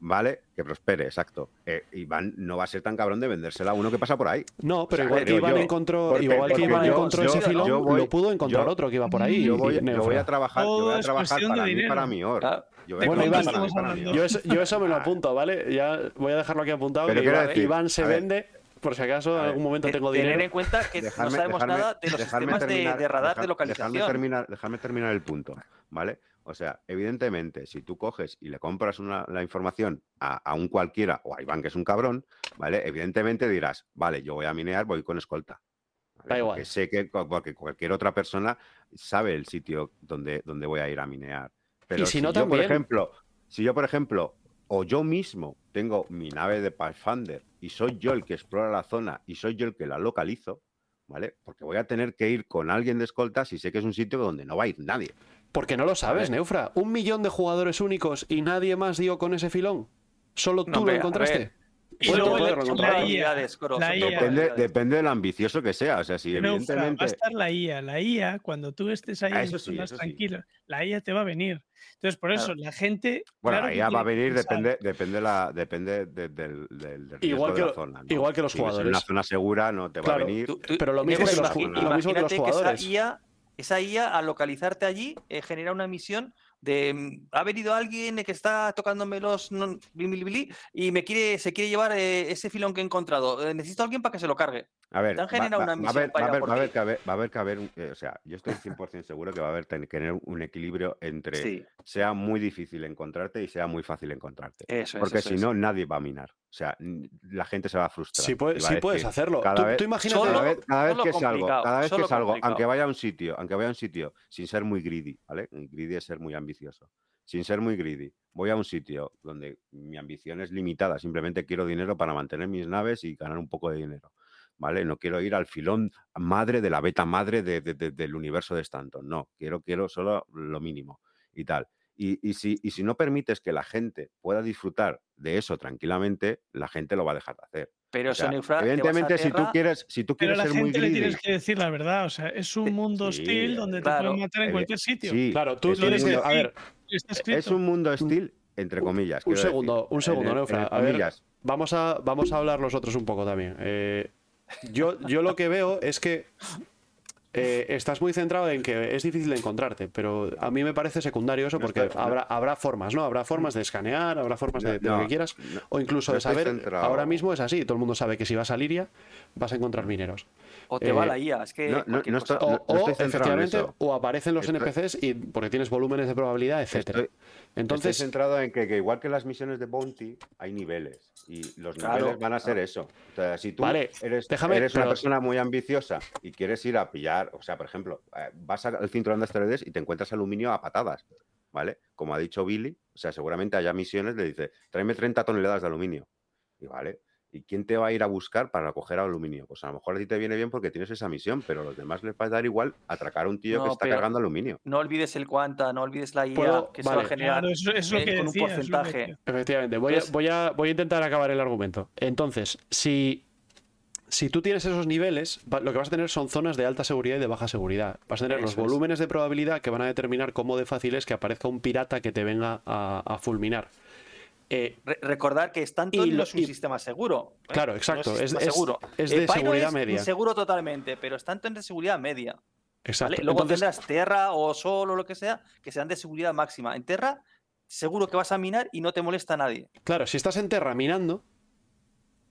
¿Vale? Que prospere, exacto. Eh, Iván no va a ser tan cabrón de vendérsela a uno que pasa por ahí. No, pero O sea, igual que Iván yo. encontró, Porque- igual que Iván yo- encontró yo- ese filón, yo voy- lo pudo encontrar yo- otro que iba por ahí. Yo voy, y yo Neufra. voy a trabajar, yo voy Todo a es trabajar cuestión para de mí, dinero. para mi or. Claro. Yo voy ¿De a Bueno, trabajar Iván, mí. Yo eso, yo eso me lo apunto, ¿vale? Ya voy a dejarlo aquí apuntado. Pero que quiero Iván, decir, Iván se vende, por si acaso en algún momento Te- tengo tener dinero. en cuenta que no sabemos dejarme- nada de los sistemas de- terminar- de, radar de localización. Dejarme terminar, dejarme terminar el punto, ¿vale? O sea, evidentemente, si tú coges y le compras una- la información a, a un cualquiera o a Iván, que es un cabrón, ¿vale? Evidentemente dirás, vale, yo voy a minear, voy con escolta. ¿vale? Da igual. Porque sé que porque cualquier otra persona sabe el sitio donde, donde voy a ir a minear. Pero si no, yo, por ejemplo, si yo, por ejemplo, o yo mismo tengo mi nave de Pathfinder y soy yo el que explora la zona y soy yo el que la localizo, ¿vale? Porque voy a tener que ir con alguien de escolta si sé que es un sitio donde no va a ir nadie. Porque no lo sabes. Neufra. Un millón de jugadores únicos y nadie más dio con ese filón. Solo tú No, lo encontraste. Y luego puede la- IA, la IA. Depende, depende de lo ambicioso que sea. O sea, si Neufra, va a evidentemente. estar la IA. La IA, cuando tú estés ahí Ah, en eso sí, zonas eso sí. tranquilas, la IA te va a venir. Entonces, por eso, Claro. la gente. Bueno, claro la IA va a venir, depende, depende, la, depende de- del, del, del riesgo Igual que de la lo- zona. ¿no? igual que los Si vives En una jugadores. zona segura no te va a venir. Tú- tú- Pero lo mismo que los lo mismo que los jugadores. esa IA, esa IA, al localizarte allí, eh, genera una misión de mm, ha venido alguien que está tocándome los bili, y me quiere, se quiere llevar eh, ese filón que he encontrado. Eh, necesito a alguien para que se lo cargue. A ver, va, una a haber, va a va a que haber, va a haber que haber, un- eh, o sea, yo estoy 100% seguro que va a haber que tener un equilibrio entre Sí, sea muy difícil encontrarte y sea muy fácil encontrarte. eso. Porque eso si no, nadie va a minar. O sea, la gente se va a frustrar. Sí, puede- va a sí puedes hacerlo. cada Tú, vez- tú imagínate. Solo- cada vez, cada vez solo que salgo, cada vez que salgo, aunque vaya a un sitio, aunque vaya a un sitio, sin ser muy greedy, ¿vale? Greedy es ser muy ambicioso. Sin ser muy greedy, voy a un sitio donde mi ambición es limitada, simplemente quiero dinero para mantener mis naves y ganar un poco de dinero. ¿Vale? No quiero ir al filón madre de la beta madre de- de- de- del universo de Stanton. No, quiero, quiero solo lo mínimo y tal. Y, y si, y si no permites que la gente pueda disfrutar de eso tranquilamente, la gente lo va a dejar de hacer. Pero O sea, evidentemente, si tú quieres, si tú quieres la ser muy gente le greedy, tienes que decir la verdad. O sea, es un mundo Sí, hostil donde te pueden matar en cualquier sitio. sí, Claro, tú es un tienes que. mundo- A ver, Está es un mundo hostil, entre comillas. Un decir. segundo, un segundo, En- Neufra, entre a ver. comillas. vamos a, vamos a hablar nosotros un poco también. Eh, yo, yo lo que veo es que eh, estás muy centrado en que es difícil de encontrarte, pero a mí me parece secundario eso No porque habrá, habrá formas, ¿no? Habrá formas de escanear, habrá formas de, de lo No, que quieras, no, o incluso no de saber. centrado. Ahora mismo es así, todo el mundo sabe que si vas a Liria vas a encontrar mineros. O te va eh, la IA, es que no- estoy- O, no o, efectivamente, o aparecen los Estoy- NPCs y porque tienes volúmenes de probabilidad, etcétera. Estoy- Entonces, Estoy centrado en que, que igual que las misiones de Bounty, hay niveles. Y los Claro, niveles van a ser claro. eso. O sea, si tú Vale, eres, déjame- eres una pero- persona muy ambiciosa y quieres ir a pillar, o sea, por ejemplo, eh, vas al cinturón de asteroides y te encuentras aluminio a patadas, ¿vale? Como ha dicho Billy, o sea, seguramente haya misiones, le dice, tráeme 30 toneladas de aluminio. Y vale. ¿Y quién te va a ir a buscar para coger aluminio? Pues a lo mejor a ti te viene bien porque tienes esa misión, pero a los demás les va a dar igual atracar a un tío que No, está cargando aluminio. No olvides el Quanta, no olvides la IA, que se va a generar. Eso, eso eh, que con un decía, porcentaje. Efectivamente, voy, a, voy, a, voy a intentar acabar el argumento. Entonces, si, si tú tienes esos niveles, lo que vas a tener son zonas de alta seguridad y de baja seguridad. Vas a tener los es. volúmenes de probabilidad que van a determinar cómo de fácil es que aparezca un pirata que te venga a, a fulminar. Eh, Re- recordar que Stanton Y lo- no es un y- sistema seguro. ¿eh? Claro, exacto, es- seguro. es de seguridad es media. Inseguro totalmente, pero Stanton es de seguridad media. exacto. ¿vale? Luego Entonces, tendrás Terra o Sol o lo que sea, que sean de seguridad máxima. En Terra, seguro que vas a minar y no te molesta nadie. claro, si estás en Terra minando,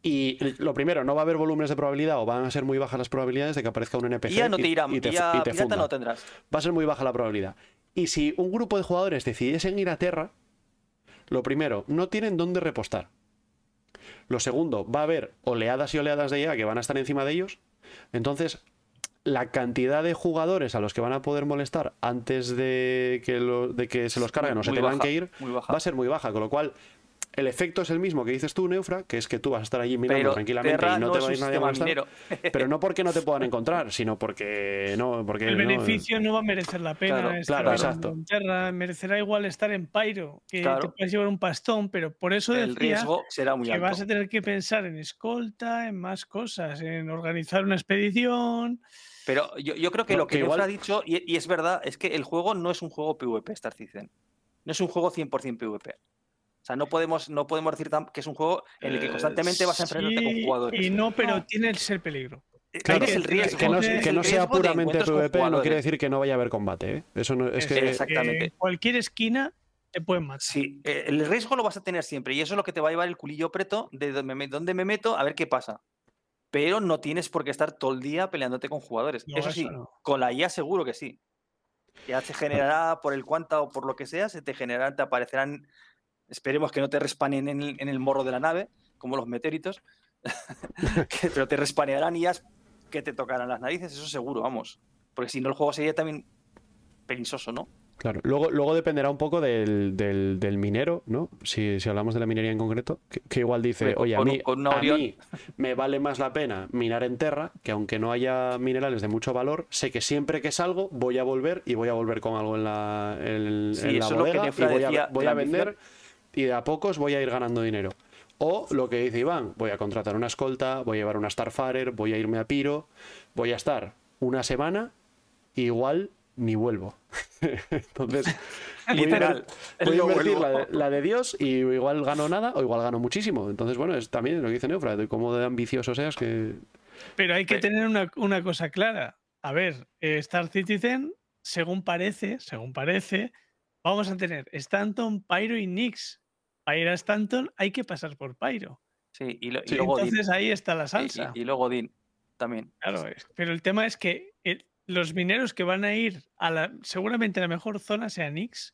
y lo primero, no va a haber volúmenes de probabilidad o van a ser muy bajas las probabilidades de que aparezca un NPC Y ya no te irá, y te, y ya y te funda. no tendrás. va a ser muy baja la probabilidad. Y si un grupo de jugadores decidiesen ir a Terra, lo primero, no tienen dónde repostar. Lo segundo, va a haber oleadas y oleadas de IA que van a estar encima de ellos. Entonces, la cantidad de jugadores a los que van a poder molestar antes de que, lo- de que se los carguen o se tengan baja, que ir, va a ser muy baja. Con lo cual, el efecto es el mismo que dices tú, Neufra, que es que tú vas a estar allí mirando Pero tranquilamente Terra y no, no te va a ir nadie a molestar. [LAUGHS] Pero no porque no te puedan encontrar, sino porque no. Porque El beneficio no va a merecer la pena. Claro, estar claro, en exacto. Terra, merecerá igual estar en Pyro, que te puedes llevar un pastón, pero por eso El decía riesgo será muy que alto. vas a tener que pensar en escolta, en más cosas, en organizar una expedición. Pero yo, yo creo que No, lo que, que Neufra igual- ha dicho, y, y es verdad, es que el juego no es un juego PvP, Star Citizen. No es un juego 100% PvP. O sea, no podemos, no podemos decir que es un juego en el que constantemente vas a enfrentarte con jugadores. Y no, pero No. tiene el ser peligro. Eh, Claro, tienes el riesgo. que no, que no sea puramente PvP no quiere decir que no vaya a haber combate. ¿eh? Eso no, es que. Exactamente. En cualquier esquina te pueden matar. Sí, eh, el riesgo lo vas a tener siempre y eso es lo que te va a llevar el culillo preto de dónde me, dónde me meto a ver qué pasa. Pero no tienes por qué estar todo el día peleándote con jugadores. No, eso eso sí, no. con la IA seguro que sí. Ya se generará por el cuanta o por lo que sea, se te generarán, te aparecerán. Esperemos que no te respanen en el, en el morro de la nave, como los meteoritos, [LAUGHS] que- pero te respanearán IAs que te tocarán las narices, eso seguro, vamos. Porque si no, el juego sería también peligroso, ¿no? Claro, luego, luego dependerá un poco del, del- del minero, ¿no? Si, si hablamos de la minería en concreto, que, que igual dice, oye, a un- mí, a Orión". mí me vale más la pena minar en Terra, que aunque no haya minerales de mucho valor, sé que siempre que salgo voy a volver y voy a volver con algo en la, en, Sí, en la eso es lo que y voy, a, voy ambición. Y de a pocos voy a ir ganando dinero. O lo que dice Iván, voy a contratar una escolta, voy a llevar una Starfarer, voy a irme a Piro, voy a estar una semana, igual ni vuelvo. [LAUGHS] Entonces, [LAUGHS] voy a Literal. voy a invertir la de, la de Dios y igual gano nada o igual gano muchísimo. Entonces, bueno, es también lo que dice Neufra, de cómo de ambicioso seas que... Pero hay que Pe- tener una, una cosa clara. A ver, eh, Star Citizen, según parece, según parece, vamos a tener Stanton, Pyro y Nix. Para ir a Stanton hay que pasar por Pyro. Sí, y, lo- y Sí, luego Odín. Entonces ahí está la salsa. Y, y luego Odín también. Claro, es- pero el tema es que el- los mineros que van a ir a la, seguramente la mejor zona sea Nix,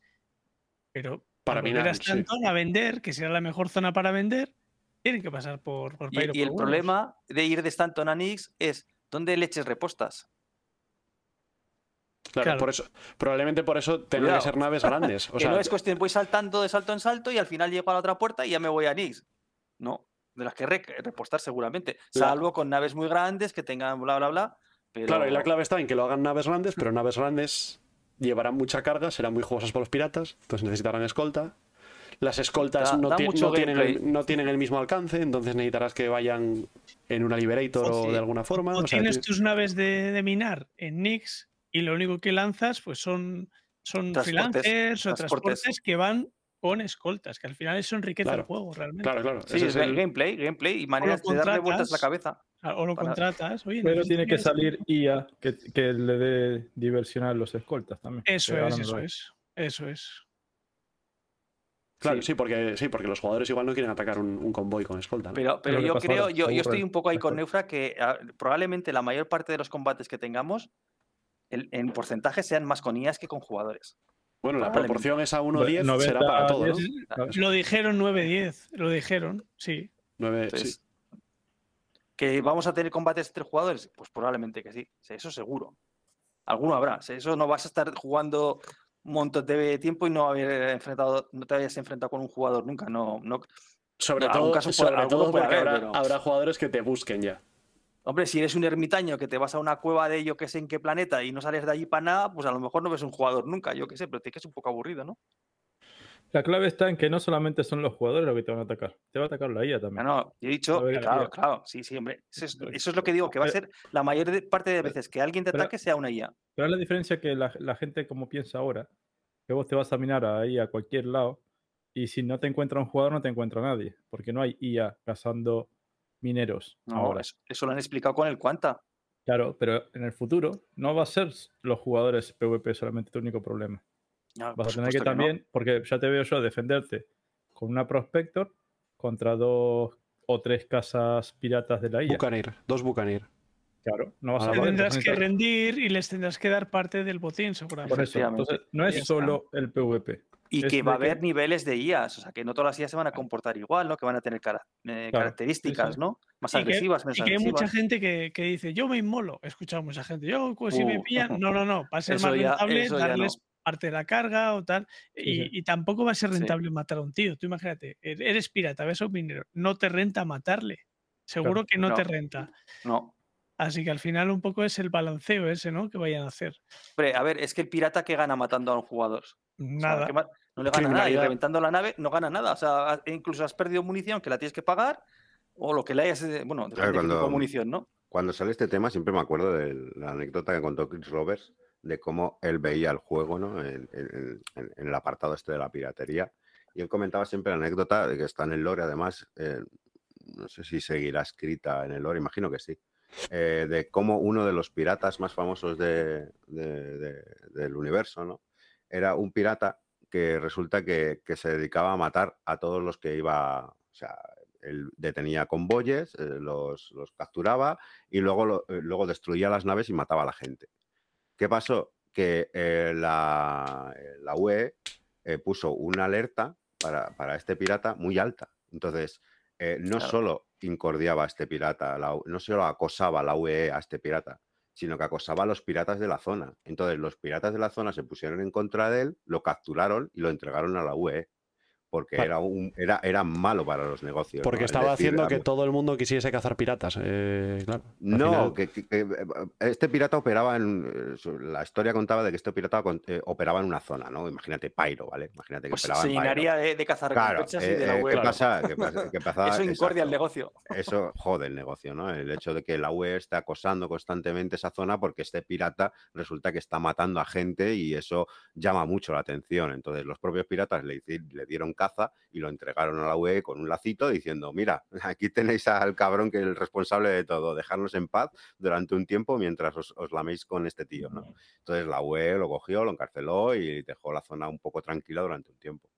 pero Para volver a minar, sí. Stanton a vender, que será la mejor zona para vender, tienen que pasar por, por Y, Pyro. y el problema de ir de Stanton a Nix es ¿dónde leches repostas? Claro, Claro. por eso, probablemente por eso Cuidado. que ser naves grandes. O que sea, no es cuestión, voy saltando de salto en salto y al final llego a la otra puerta y ya me voy a Nix. No, de las que re- repostar seguramente. Salvo con naves muy grandes que tengan bla, bla, bla. Pero... Claro, y la clave está en que lo hagan naves grandes, pero naves grandes llevarán mucha carga, serán muy jugosas para los piratas, entonces necesitarán escolta. Las escoltas Da- no, da ti- mucho no tienen el, gameplay. no tienen el mismo alcance, entonces necesitarás que vayan en una Liberator o Sí. de alguna forma. O o sea, tienes ti- tus naves de, de minar en Nix y lo único que lanzas pues son, son Transportes, freelancers o transportes. transportes que van con escoltas, que al final eso enriquece Claro, el juego realmente. Claro, claro. Sí, es es el- gameplay, gameplay y maneras de darle vueltas a la cabeza. O lo para- contratas. Oye, Pero tiene que salir IA que, que le dé diversión a los escoltas también. Eso ahora es, eso es. Eso es. Claro, Sí. sí, porque, sí, porque los jugadores igual no quieren atacar un, un convoy con escolta. ¿no? Pero, yo creo, ahora, yo, yo estoy un poco ahí con. Neufra que ah, probablemente la mayor parte de los combates que tengamos el- en porcentaje sean más con IAs que con jugadores. Bueno, la proporción esa 1-10 90, será para todo, ¿no? 10. ¿sabes? Lo dijeron 9-10. Lo dijeron, sí. Nueve- sí. Entonces, ¿Que vamos a tener combates entre jugadores? Pues probablemente que sí, sí, eso seguro. Alguno habrá. sí, Eso no vas a estar jugando un montón de tiempo y no haber enfrentado, no te hayas enfrentado con un jugador nunca. No, no. Sobre todo, caso puede- sobre alguno todo puede porque haber, habrá, pero- habrá jugadores que te busquen ya. Hombre, si eres un ermitaño que te vas a una cueva de yo que sé en qué planeta y no sales de allí para nada, pues a lo mejor no ves un jugador nunca, yo qué sé, pero te quedas un poco aburrido, ¿no? La clave está en que no solamente son los jugadores los que te van a atacar, te va a atacar la IA No, también. no, yo he dicho, claro, claro, sí, sí, hombre. Eso es, eso es lo que digo, que va a ser la mayor de- parte de veces que alguien te pero- ataque sea una IA. Pero es la diferencia que la, la gente como piensa ahora, que vos te vas a minar ahí a cualquier lado y si no te encuentra un jugador no te encuentra nadie, porque no hay IA cazando mineros No, ahora. eso, eso lo han explicado con el Quanta. Claro, pero en el futuro no va a ser los jugadores PvP solamente tu único problema. No, Vas a tener que no. también, porque ya te veo yo defenderte con una Prospector contra dos o tres casas piratas de la IA. Bucanir, dos Bucanir. Claro, no vas a Te poder tendrás que rendir y les tendrás que dar parte del botín, seguramente. Por eso, entonces, no es solo el PvP. Y es que va a que- haber niveles de IAs, o sea, que no todas las IAs se van a comportar igual, ¿no? Que van a tener cara- eh, Claro, características, sí. ¿no? Más Y que- agresivas, menos Y que hay mucha gente que, que dice, yo me inmolo. He escuchado mucha gente, yo pues, si me Uh, pillan, no, no, no, va a ser más ya- rentable no. darles parte de la carga o tal. Y, sí. y tampoco va a ser Sí. rentable matar a un tío. Tú imagínate, e- eres pirata, ves a un minero, no te renta matarle. Seguro Claro. que no, te No. renta. No. Así que al final un poco es el balanceo ese, ¿no? Que vayan a hacer. Hombre, a ver, es que el pirata que gana matando a un jugador. O sea, Nada. ¿qué ma- no le gana nada. Y reventando la nave no gana nada. O sea, incluso has perdido munición que la tienes que pagar o lo que le hayas. eh, Bueno, de cuando- munición, ¿no? Cuando sale este tema, siempre me acuerdo de la anécdota que contó Chris Roberts de cómo él veía el juego ¿no? en, en- en- en el apartado este de la piratería y él comentaba siempre la anécdota de que está en el lore, además, eh, no sé si seguirá escrita en el lore, imagino que sí, eh, de cómo uno de los piratas más famosos de- de- de- del universo, ¿no? Era un pirata que resulta que, que se dedicaba a matar a todos los que iba, o sea, él detenía convoyes, eh, los, los capturaba y luego, eh, luego destruía las naves y mataba a la gente. ¿Qué pasó? Que la, la UE puso una alerta para, para este pirata muy alta. Entonces, eh, no Claro. solo incordiaba a este pirata, la no solo acosaba la UE a este pirata, sino que acosaba a los piratas de la zona. Entonces, los piratas de la zona se pusieron en contra de él, lo capturaron y lo entregaron a la UE. Porque era, un, era, era malo para los negocios. Porque ¿no? Es estaba decir, haciendo que todo el mundo quisiese cazar piratas. eh, claro. no, final- que, que- que, este pirata operaba en. eh, La historia contaba de que este pirata eh, operaba en una zona, ¿no? Imagínate Pyro, ¿vale? Imagínate que Pues operaba se llenaría de, de cazar Claro, y de la web. ¿qué pasa? ¿Qué pasa? ¿Qué [LAUGHS] pasa? Eso incordia el negocio. Eso jode el negocio, ¿no? El hecho de que la UE esté acosando constantemente esa zona porque este pirata resulta que está matando a gente y eso llama mucho la atención. Entonces los propios piratas le, le dieron caza y lo entregaron a la UE con un lacito diciendo, mira, [LAUGHS] aquí tenéis al cabrón que es el responsable de todo, dejarnos en paz durante un tiempo mientras os, os laméis con este tío, ¿no? Entonces la UE lo cogió, lo encarceló y dejó la zona un poco tranquila durante un tiempo.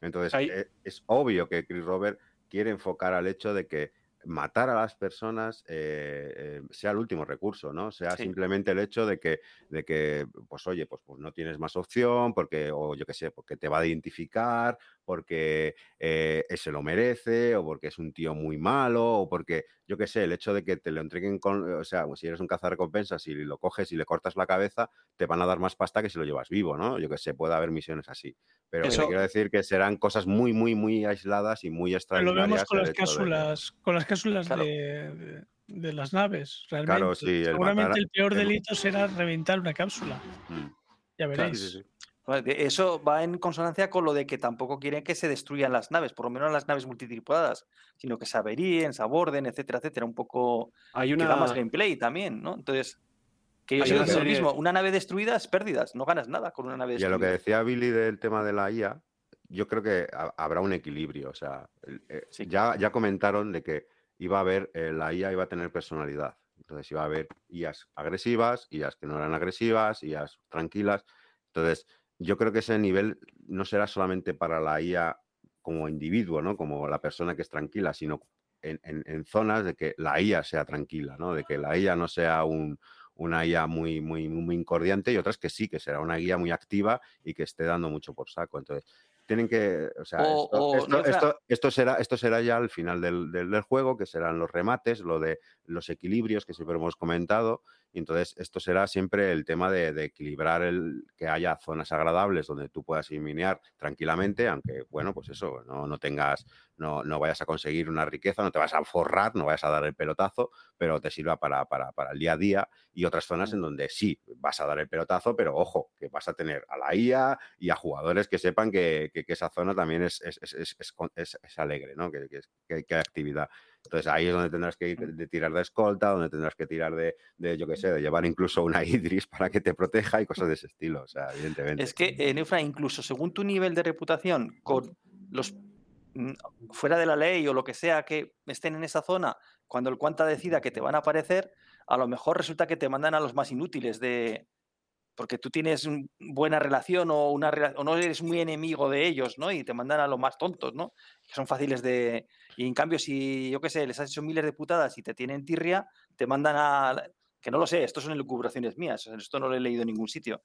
Entonces Ahí- eh, es obvio que Chris Robert quiere enfocar al hecho de que matar a las personas eh, eh, sea el último recurso, ¿no? Sea Sí. simplemente el hecho de que, de que, pues oye, pues, pues no tienes más opción, porque, o yo qué sé, porque te va a identificar, porque eh, se lo merece, o porque es un tío muy malo, o porque, yo qué sé, el hecho de que te lo entreguen con, o sea, si eres un cazarrecompensas y lo coges y le cortas la cabeza, te van a dar más pasta que si lo llevas vivo, ¿no? Yo qué sé, puede haber misiones así. Pero que Eso- quiero decir que serán cosas muy, muy, muy aisladas y muy Pero lo extraordinarias. vemos con el las hecho de que- cápsulas, con las cápsulas Claro. de, las naves, realmente. Claro, sí, el Seguramente matar- el peor el- delito será reventar una cápsula. Mm, Ya veréis. sí. Eso va en consonancia con lo de que tampoco quieren que se destruyan las naves, por lo menos las naves multitripuladas, sino que se averíen, se aborden, etcétera, etcétera. Un poco Hay que una. da más gameplay también, ¿no? Entonces, que dicen lo mismo, una nave destruida es pérdidas, no ganas nada con una nave Y a destruida. lo que decía Billy del tema de la IA, yo creo que ha- habrá un equilibrio. O sea, eh, Sí. ya, ya comentaron de que iba a haber, eh, la IA iba a tener personalidad. Entonces iba a haber IAs agresivas, IAs que no eran agresivas, IAs tranquilas. Entonces, yo creo que ese nivel no será solamente para la IA como individuo, ¿no? Como la persona que es tranquila, sino en, en- en zonas de que la IA sea tranquila, ¿no? De que la IA no sea un, una IA muy, muy, muy incordiante y otras que sí, que será una guía muy activa y que esté dando mucho por saco. Entonces, tienen que, o sea, O- esto, o, esto- Neufra- esto- esto será, esto será ya al final del, del- del juego, que serán los remates, lo de los equilibrios que siempre hemos comentado. Y entonces, esto será siempre el tema de, de equilibrar el que haya zonas agradables donde tú puedas minear tranquilamente, aunque, bueno, pues eso, no, no tengas, no, no vayas a conseguir una riqueza, no te vas a forrar, no vayas a dar el pelotazo, pero te sirva para, para, para el día a día. Y otras zonas en donde sí vas a dar el pelotazo, pero ojo, que vas a tener a la IA y a jugadores que sepan que, que- que esa zona también es, es, es- es- alegre, ¿no? Que, que, es- que- que hay actividad. Entonces ahí es donde tendrás que ir de tirar de escolta, donde tendrás que tirar de, de, yo qué sé, de llevar incluso una [LAUGHS] Idris para que te proteja y cosas de ese estilo, o sea, evidentemente. Es que, eh, Neufra, incluso según tu nivel de reputación, con los mm, fuera de la ley o lo que sea que estén en esa zona, cuando el cuanta decida que te van a aparecer, a lo mejor resulta que te mandan a los más inútiles de porque tú tienes un- buena relación o una rela- o no eres muy enemigo de ellos, ¿no? Y te mandan a los más tontos, ¿no? Que son fáciles de y en cambio si yo qué sé, les has hecho miles de putadas y te tienen tirria, te mandan a que no lo sé, esto son elucubraciones mías, esto no lo he leído en ningún sitio.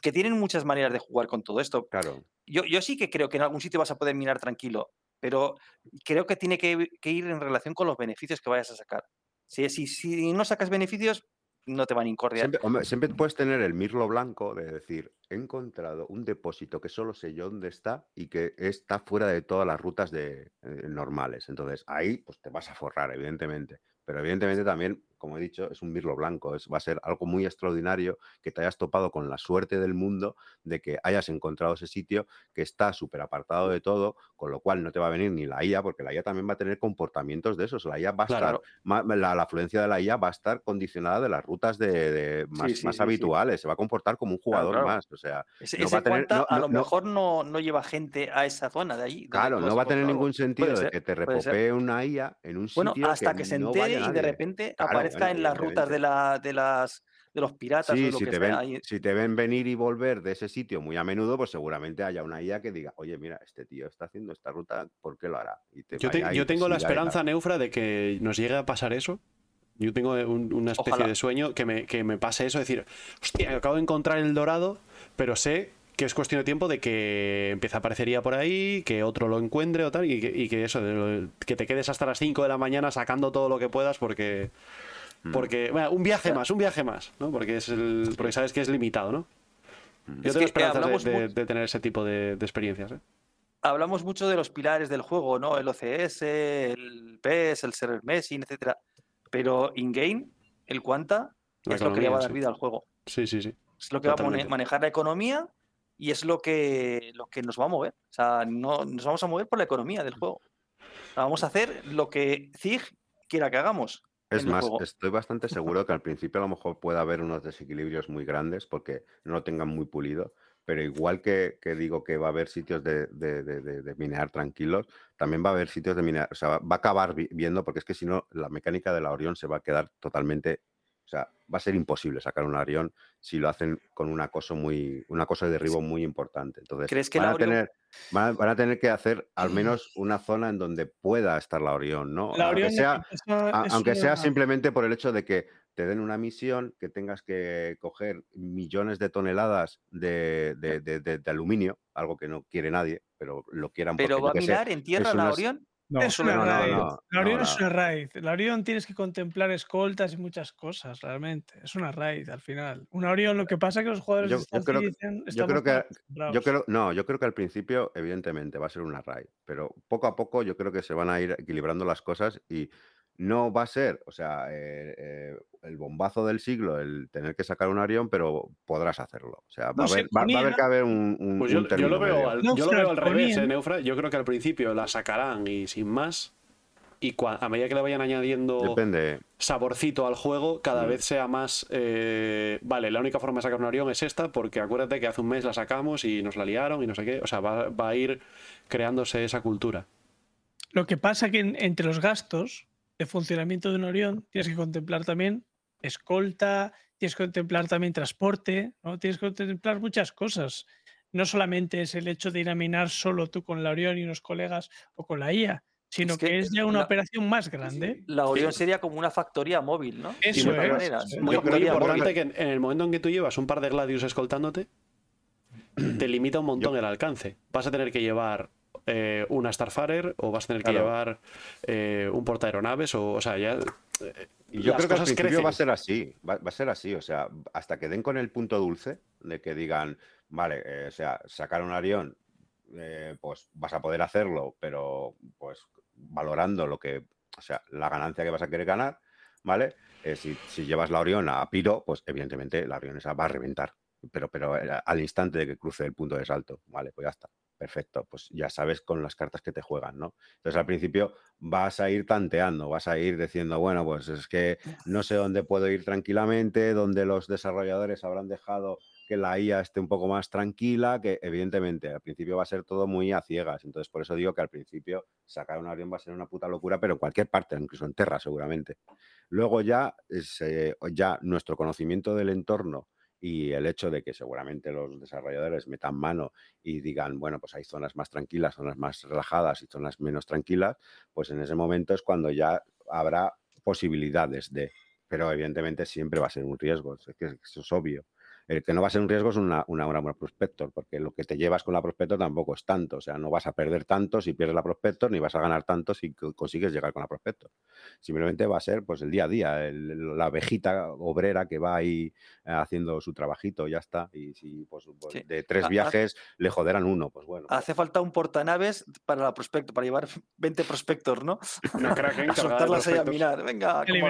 Que tienen muchas maneras de jugar con todo esto. Claro, Yo, yo sí que creo que en algún sitio vas a poder mirar tranquilo, pero creo que tiene que, que ir en relación con los beneficios que vayas a sacar. Si, si, si no sacas beneficios, no te van a incordiar. Siempre, puedes tener el mirlo blanco de decir, he encontrado un depósito que solo sé yo dónde está y que está fuera de todas las rutas de, eh, normales. Entonces, ahí pues te vas a forrar, evidentemente. Pero evidentemente también como he dicho, es un mirlo blanco. Es, va a ser algo muy extraordinario que te hayas topado con la suerte del mundo de que hayas encontrado ese sitio que está súper apartado de todo, con lo cual no te va a venir ni la IA, porque la IA también va a tener comportamientos de esos. La IA va a Claro. estar, la, la afluencia de la IA va a estar condicionada de las rutas de, de más, sí, más sí, sí. habituales. Se va a comportar como un jugador claro. más. O sea, Ese, no va a tener- cuanta no- a no- lo mejor no, no lleva gente a esa zona de allí. donde Claro, no va a tener ningún sentido de ser, que te repopee una IA en un Bueno, sitio hasta que, se no entere y de repente Claro, aparezca en las rutas de, la, de, las, de los piratas o Sí, lo si que te, sea. ven, ahí. si te ven venir y volver de ese sitio muy a menudo, pues seguramente haya una IA que diga, oye, mira, este tío está haciendo esta ruta, ¿por qué lo hará? Y te Yo, te- tengo la esperanza, Neufra, de que nos llegue a pasar eso. Yo tengo un- una especie Ojalá. de sueño que me, que me pase eso, decir, hostia, acabo de encontrar el dorado, pero sé que es cuestión de tiempo de que empiece a aparecer ya por ahí, que otro lo encuentre o tal, y que, y que eso, de lo- que te quedes hasta las 5 de la mañana sacando todo lo que puedas porque... Mm. Porque, bueno, un viaje más, un viaje más, ¿no? Porque, es el, porque sabes que es limitado, ¿no? Yo Es tengo eh, esperanzas de- tener ese tipo de, de experiencias. ¿eh? Hablamos mucho de los pilares del juego, ¿no? El OCS, el PES, el server meshing, etcétera. Pero in-game, el Quanta, La es lo que le va a dar sí. vida al juego. Sí, sí, sí. Es lo que va a manejar la economía y es lo que, lo que nos va a mover. O sea, no, nos vamos a mover por la economía del juego. Vamos a hacer lo que Zig quiera que hagamos. Es más, juego. estoy bastante seguro que al principio a lo mejor puede haber unos desequilibrios muy grandes porque no lo tengan muy pulido, pero igual que, que digo que va a haber sitios de, de- de- de- de minear tranquilos, también va a haber sitios de minear, o sea, va a acabar vi- viendo, porque es que si no, la mecánica de la Orión se va a quedar totalmente, o sea, va a ser imposible sacar un Orión si lo hacen con un acoso muy, un acoso de derribo muy importante. Entonces, ¿Crees que van, a Orión- tener, van, a, van a tener que hacer al menos una zona en donde pueda estar la Orión, ¿no? La Aunque Orión sea, es una- a- es aunque sea una- simplemente por el hecho de que te den una misión, que tengas que coger millones de toneladas de, de- de- aluminio, algo que no quiere nadie, pero lo quieran Pero va a mirar en tierra la Orión. No, es una no, raid. no, la Orión no, es una raid. La Orión tienes que contemplar escoltas y muchas cosas, realmente. Es una raid al final. Una Orión, lo que pasa es que los jugadores Yo- de yo Star creo que- Citizen yo creo que-. Yo creo, no, yo creo que al principio, evidentemente, va a ser una raid, pero poco a poco yo creo que se van a ir equilibrando las cosas y no va a ser, o sea, eh, eh, el bombazo del siglo, el tener que sacar un avión, pero podrás hacerlo. O sea, va, No a, haber, va- va a haber ponía- que haber un, un- Pues yo, un yo lo veo al, No, yo lo veo al revés, ¿eh, Neufra. Yo creo que al principio la sacarán y sin más. Y cua- a medida que le vayan añadiendo Depende. saborcito al juego, cada Mm. vez sea más. eh, vale, la única forma de sacar un Orión es esta, porque acuérdate que hace un mes la sacamos y nos la liaron y no sé qué. O sea, va, va a ir creándose esa cultura. Lo que pasa que en- entre los gastos de funcionamiento de un Orión tienes que contemplar también escolta, tienes que contemplar también transporte, ¿no? tienes que contemplar muchas cosas. No solamente es el hecho de ir a minar solo tú con la Orión y unos colegas o con la IA, sino Es que, que es ya una la- operación más grande. La Orión sería como una factoría móvil, ¿no? Eso de una Muy, muy factoría importante que en, en el momento en que tú llevas un par de Gladius escoltándote, te limita un montón el alcance. Vas a tener que llevar eh, una Starfarer o vas a tener que llevar eh, un portaaeronaves o, o sea, ya... eh, Y yo creo que al principio crecen. va a ser así, va, va a ser así, o sea, hasta que den con el punto dulce de que digan, vale, eh, o sea, sacar un avión, pues vas a poder hacerlo, pero pues valorando lo que, o sea, la ganancia que vas a querer ganar, ¿vale? Eh, si, si llevas la Orión a Piro, pues evidentemente la Orión esa va a reventar, pero, pero al instante de que cruce el punto de salto, ¿vale? Pues ya está. Perfecto, pues ya sabes con las cartas que te juegan, ¿no? Entonces al principio vas a ir tanteando, vas a ir diciendo, bueno, pues es que no sé dónde puedo ir tranquilamente, donde los desarrolladores habrán dejado que la IA esté un poco más tranquila, que evidentemente al principio va a ser todo muy a ciegas. Entonces por eso digo que al principio sacar un avión va a ser una puta locura, pero en cualquier parte, incluso en Terra seguramente. Luego ya, es, eh, ya nuestro conocimiento del entorno y el hecho de que seguramente los desarrolladores metan mano y digan, bueno, pues hay zonas más tranquilas, zonas más relajadas y zonas menos tranquilas, pues en ese momento es cuando ya habrá posibilidades de, pero evidentemente siempre va a ser un riesgo, es que eso es obvio. El que no va a ser un riesgo es una, una, una Prospector, porque lo que te llevas con la Prospector tampoco es tanto. O sea, no vas a perder tanto si pierdes la Prospector, ni vas a ganar tanto si consigues llegar con la Prospector. Simplemente va a ser pues el día a día, la abejita obrera que va ahí eh, haciendo su trabajito, ya está. Y si pues, pues de tres viajes le joderán uno, pues bueno. Hace falta un portanaves para la Prospector, para llevar 20 Prospector, ¿no? [LAUGHS] a soltarlas ahí a mirar. Venga, como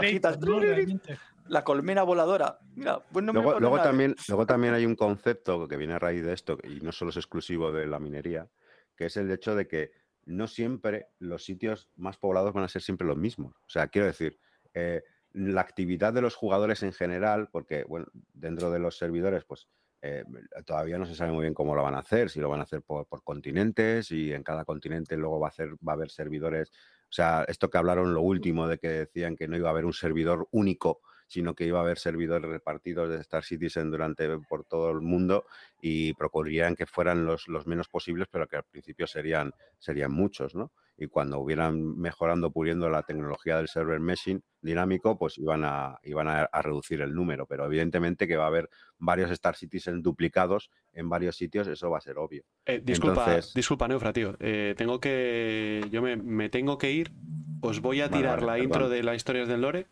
la colmena voladora. Mira, pues luego, también, luego también hay un concepto que viene a raíz de esto, y no solo es exclusivo de la minería, que es el hecho de que no siempre los sitios más poblados van a ser siempre los mismos. O sea, quiero decir, eh, la actividad de los jugadores en general, porque bueno, dentro de los servidores, pues eh, todavía no se sabe muy bien cómo lo van a hacer, si lo van a hacer por, por, continentes y en cada continente luego va a, hacer, va a haber servidores. O sea, esto que hablaron lo último de que decían que no iba a haber un servidor único sino que iba a haber servidores repartidos de Star Citizen durante por todo el mundo y procurarían que fueran los, los menos posibles, pero que al principio serían, serían muchos, ¿no? Y cuando hubieran mejorando, puliendo la tecnología del server meshing dinámico, pues iban a, iban a, reducir el número. Pero evidentemente que va a haber varios Star Citizen duplicados en varios sitios, eso va a ser obvio. Eh, disculpa, disculpa, Neufra, tío. Eh, tengo que. Yo me, me, tengo que ir. Os voy a tirar la intro de las historias del Lore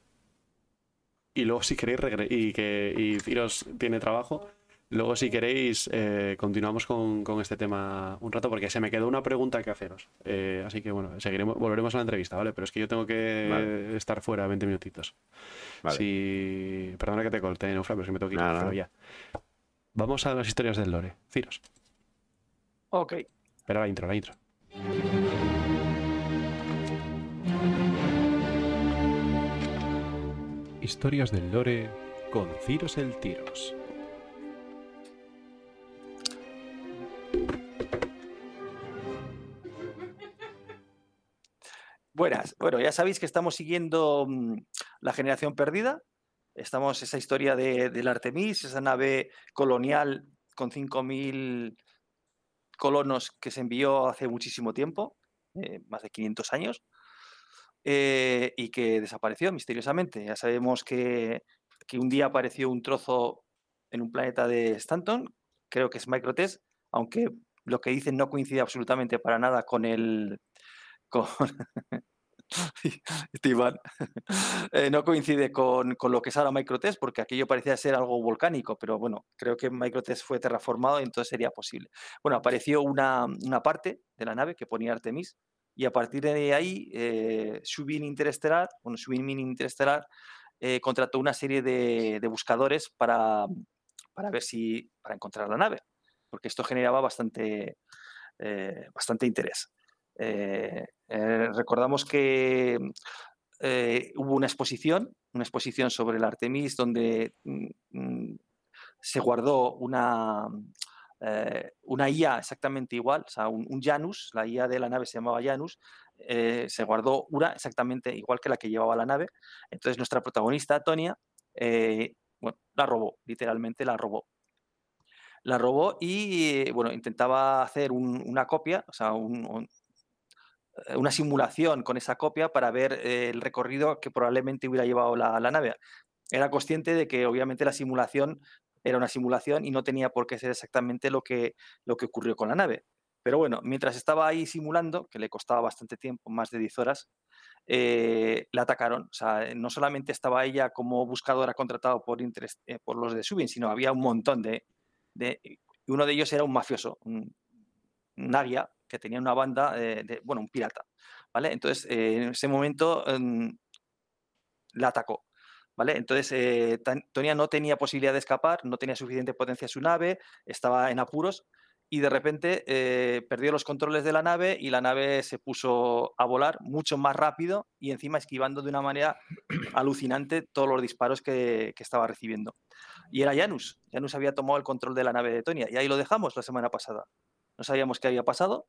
y luego si queréis y que y Ciros tiene trabajo. Luego si queréis eh, continuamos con, este tema un rato porque se me quedó una pregunta que haceros. Eh, así que bueno seguiremos volveremos a la entrevista vale pero es que yo tengo que estar fuera 20 minutitos. Si perdona que te corté Neufra pero es que me tengo que ir ya vamos a las historias del lore. Ciros ok. Espera la intro la intro Historias del Lore con Ciros el Tiros. Buenas. Bueno, ya sabéis que estamos siguiendo mm, la generación perdida. Estamos esa historia de, del Artemis, esa nave colonial con 5.000 colonos que se envió hace muchísimo tiempo, eh, más de 500 años. Eh, y que desapareció misteriosamente. Ya sabemos que, un día apareció un trozo en un planeta de Stanton, creo que es Microtest, aunque lo que dicen no coincide absolutamente para nada con el... [LAUGHS] Con, [LAUGHS] eh, no coincide con, lo que es ahora Microtest, porque aquello parecía ser algo volcánico, pero bueno, creo que Microtest fue terraformado y entonces sería posible. Bueno, apareció una, una parte de la nave que ponía Artemis, y a partir de ahí, eh, Interestelar, bueno, Subin Interestelar eh, contrató una serie de, buscadores para, para, ver si, para encontrar la nave, porque esto generaba bastante, eh, bastante interés. Eh, recordamos que hubo una exposición, una exposición sobre el Artemis, donde mm, mm, se guardó una, eh, una IA exactamente igual, o sea, un, Janus, la IA de la nave se llamaba Janus, eh, se guardó una exactamente igual que la que llevaba la nave. Entonces nuestra protagonista, Tonia, eh, bueno, la robó, literalmente la robó. La robó y, bueno, intentaba hacer una copia, o sea, una simulación con esa copia para ver el recorrido que probablemente hubiera llevado la, nave. Era consciente de que obviamente la simulación era una simulación y no tenía por qué ser exactamente lo que, lo que ocurrió con la nave. Pero bueno, mientras estaba ahí simulando, que le costaba bastante tiempo, más de 10 horas, eh, la atacaron. O sea, no solamente estaba ella como buscadora contratado por, eh, por los de Subin, sino había un montón de, de, Uno de ellos era un mafioso, un, Nagia, que tenía una banda, de, bueno, un pirata. ¿vale? Entonces, eh, en ese momento mm, la atacó. Entonces, eh, Tonia no tenía posibilidad de escapar, no tenía suficiente potencia su nave, estaba en apuros y de repente eh, perdió los controles de la nave y la nave se puso a volar mucho más rápido y encima esquivando de una manera alucinante todos los disparos que, estaba recibiendo. Y era Janus. Janus había tomado el control de la nave de Tonia y ahí lo dejamos la semana pasada. No sabíamos qué había pasado.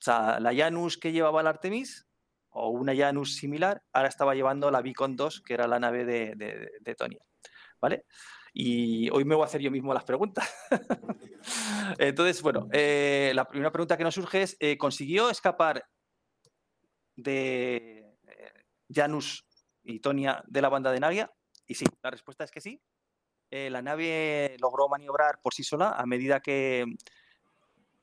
O sea, la Janus que llevaba el Artemis o una Janus similar, ahora estaba llevando la Beacon 2, que era la nave de, de, Tonia. ¿Vale? Y hoy me voy a hacer yo mismo las preguntas. [LAUGHS] Entonces, bueno, eh, la primera pregunta que nos surge es, eh, ¿consiguió escapar de eh, Janus y Tonia de la banda de Nagia? Y sí, la respuesta es que sí. la nave logró maniobrar por sí sola a medida que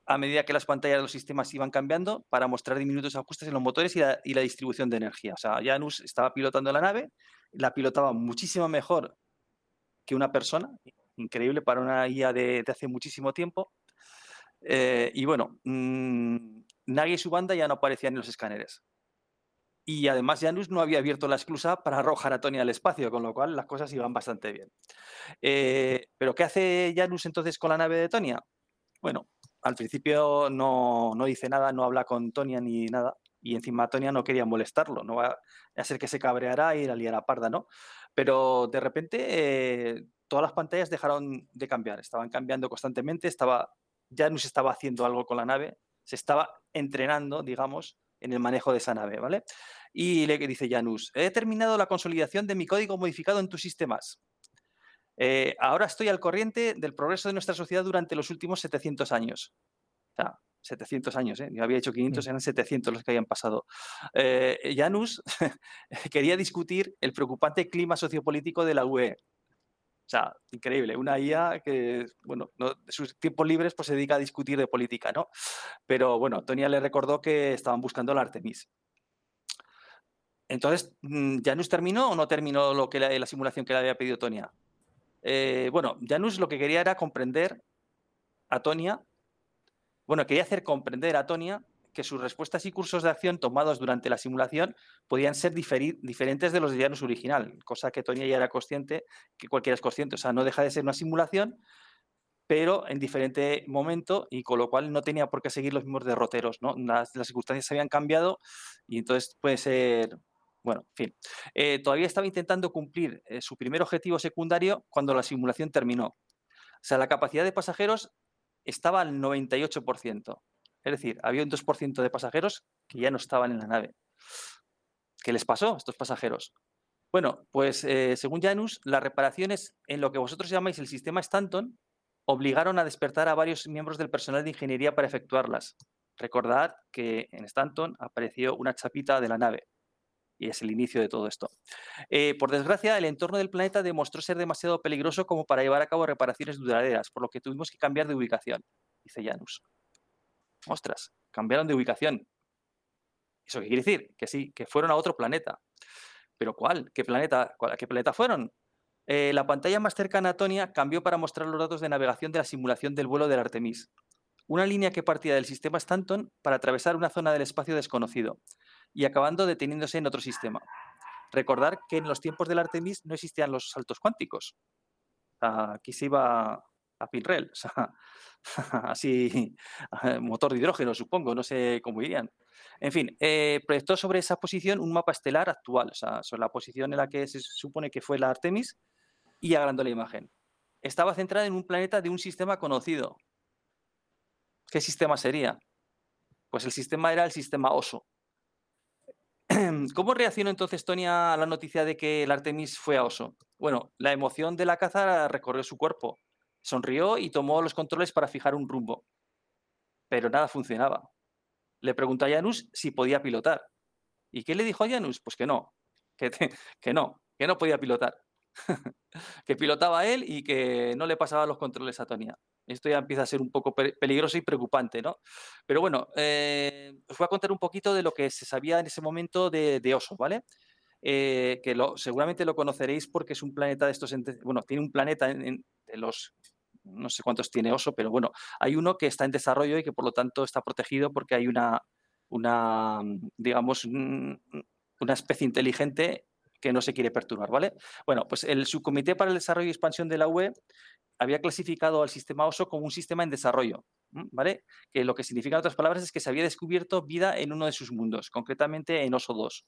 a medida que las pantallas de los sistemas iban cambiando para mostrar diminutos ajustes en los motores y la, distribución de energía. O sea, Janus estaba pilotando la nave, la pilotaba muchísimo mejor que una persona, increíble para una IA de, hace muchísimo tiempo. Eh, y bueno, mmm, Nagi y su banda ya no aparecían en los escáneres. Y además Janus no había abierto la esclusa para arrojar a Tony al espacio, con lo cual las cosas iban bastante bien. Eh, ¿Pero qué hace Janus entonces con la nave de Tonia? Bueno, al principio no, no, dice nada, no habla con Tonia ni nada. Y encima Tonia no quería molestarlo, no va a ser que se cabreara y la liara parda, ¿no? Pero de repente eh, todas las pantallas dejaron de cambiar, estaban cambiando constantemente, estaba, Janus estaba haciendo algo con la nave, se estaba entrenando, digamos, en el manejo de esa nave, ¿vale? Y le dice Janus, he terminado la consolidación de mi código modificado en tus sistemas. Eh, ahora estoy al corriente del progreso de nuestra sociedad durante los últimos 700 años. O sea, 700 años, ¿eh? yo había hecho 500, eran 700 los que habían pasado. Eh, Janus [LAUGHS] quería discutir el preocupante clima sociopolítico de la UE. O sea, increíble, una IA que, bueno, no, sus tiempos libres pues se dedica a discutir de política, ¿no? Pero bueno, Tonia le recordó que estaban buscando la Artemis. Entonces, mm, ¿Janus terminó o no terminó lo que la, la simulación que le había pedido Tonia? Eh, bueno, Janus lo que quería era comprender a Tonia, bueno, quería hacer comprender a Tonia que sus respuestas y cursos de acción tomados durante la simulación podían ser diferentes de los de Janus original, cosa que Tonia ya era consciente, que cualquiera es consciente, o sea, no deja de ser una simulación, pero en diferente momento y con lo cual no tenía por qué seguir los mismos derroteros, ¿no? Las, circunstancias habían cambiado y entonces puede ser bueno, en fin. Eh, todavía estaba intentando cumplir eh, su primer objetivo secundario cuando la simulación terminó. O sea, la capacidad de pasajeros estaba al 98%. Es decir, había un 2% de pasajeros que ya no estaban en la nave. ¿Qué les pasó a estos pasajeros? Bueno, pues eh, según Janus, las reparaciones en lo que vosotros llamáis el sistema Stanton obligaron a despertar a varios miembros del personal de ingeniería para efectuarlas. Recordad que en Stanton apareció una chapita de la nave y es el inicio de todo esto. Eh, por desgracia, el entorno del planeta demostró ser demasiado peligroso como para llevar a cabo reparaciones duraderas, por lo que tuvimos que cambiar de ubicación, dice Janus. Ostras, cambiaron de ubicación. ¿Eso qué quiere decir? Que sí, que fueron a otro planeta. ¿Pero cuál? ¿Qué planeta, ¿A qué planeta fueron? Eh, la pantalla más cercana a Tonia cambió para mostrar los datos de navegación de la simulación del vuelo del Artemis. Una línea que partía del sistema Stanton para atravesar una zona del espacio desconocido y acabando deteniéndose en otro sistema. Recordar que en los tiempos del Artemis no existían los saltos cuánticos. Aquí se iba a Pinrel, [LAUGHS] así, [LAUGHS] motor de hidrógeno, supongo, no sé cómo irían. En fin, eh, proyectó sobre esa posición un mapa estelar actual, o sea, sobre la posición en la que se supone que fue la Artemis y agrandó la imagen. Estaba centrada en un planeta de un sistema conocido. ¿Qué sistema sería? Pues el sistema era el sistema Oso, [CLEARS THROAT] ¿Cómo reaccionó entonces Tonia a la noticia de que el Artemis fue a Oso? Bueno, la emoción de la caza recorrió su cuerpo. Sonrió y tomó los controles para fijar un rumbo. Pero nada funcionaba. Le preguntó a Janus si podía pilotar. ¿Y qué le dijo a Janus? Pues que no, que, [LAUGHS] no, que no podía pilotar. [LAUGHS] que pilotaba él y que no le pasaba los controles a Tonia. Esto ya empieza a ser un poco peligroso y preocupante, ¿no? Pero bueno, eh, os voy a contar un poquito de lo que se sabía en ese momento de, Oso, ¿vale? Eh, que lo, seguramente lo conoceréis porque es un planeta de estos, bueno, tiene un planeta en, los, no sé cuántos tiene Oso, pero bueno, hay uno que está en desarrollo y que por lo tanto está protegido porque hay una, una digamos, una especie inteligente que no se quiere perturbar, ¿vale? Bueno, pues el Subcomité para el Desarrollo y Expansión de la UE había clasificado al sistema OSO como un sistema en desarrollo, ¿vale? Que lo que significa en otras palabras es que se había descubierto vida en uno de sus mundos, concretamente en OSO 2,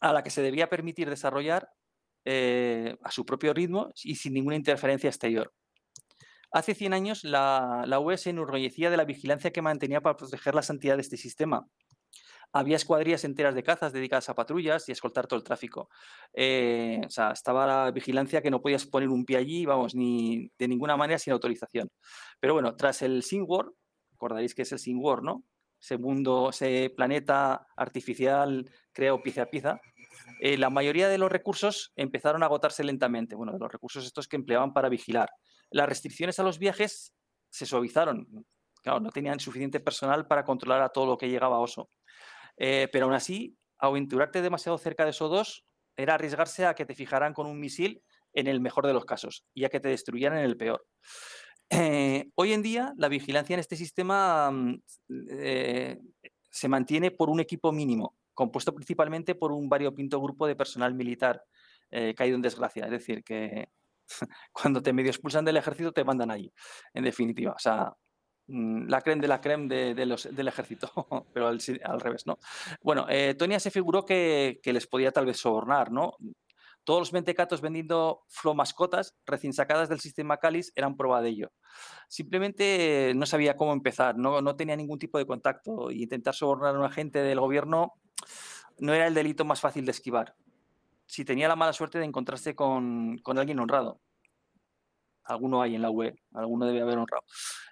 a la que se debía permitir desarrollar eh, a su propio ritmo y sin ninguna interferencia exterior. Hace 100 años la, la UE se enorgullecía de la vigilancia que mantenía para proteger la santidad de este sistema, había escuadrillas enteras de cazas dedicadas a patrullas y a escoltar todo el tráfico. Eh, o sea, estaba la vigilancia que no podías poner un pie allí, vamos, ni de ninguna manera sin autorización. Pero bueno, tras el SingWar, recordaréis que es el SingWar, ¿no? Ese mundo, ese planeta artificial creado pieza a pieza, eh, la mayoría de los recursos empezaron a agotarse lentamente. Bueno, de los recursos estos que empleaban para vigilar. Las restricciones a los viajes se suavizaron. Claro, no tenían suficiente personal para controlar a todo lo que llegaba a Oso. Eh, pero aún así, aventurarte demasiado cerca de SO2 era arriesgarse a que te fijaran con un misil en el mejor de los casos y a que te destruyeran en el peor. Eh, hoy en día, la vigilancia en este sistema mm, eh, se mantiene por un equipo mínimo, compuesto principalmente por un variopinto grupo de personal militar caído en desgracia. Es decir, que [LAUGHS] cuando te medio expulsan del ejército te mandan allí, en definitiva. O sea, la creme de la creme del ejército, [LAUGHS] pero al, revés, ¿no? Bueno, Tonia se figuró que, que, les podía tal vez sobornar, ¿no? Todos los mentecatos vendiendo flow mascotas recién sacadas del sistema Calis eran prueba de ello. Simplemente no sabía cómo empezar, no, no tenía ningún tipo de contacto y intentar sobornar a un agente del gobierno no era el delito más fácil de esquivar. Si tenía la mala suerte de encontrarse con, con alguien honrado. Alguno hay en la web, alguno debe haber honrado.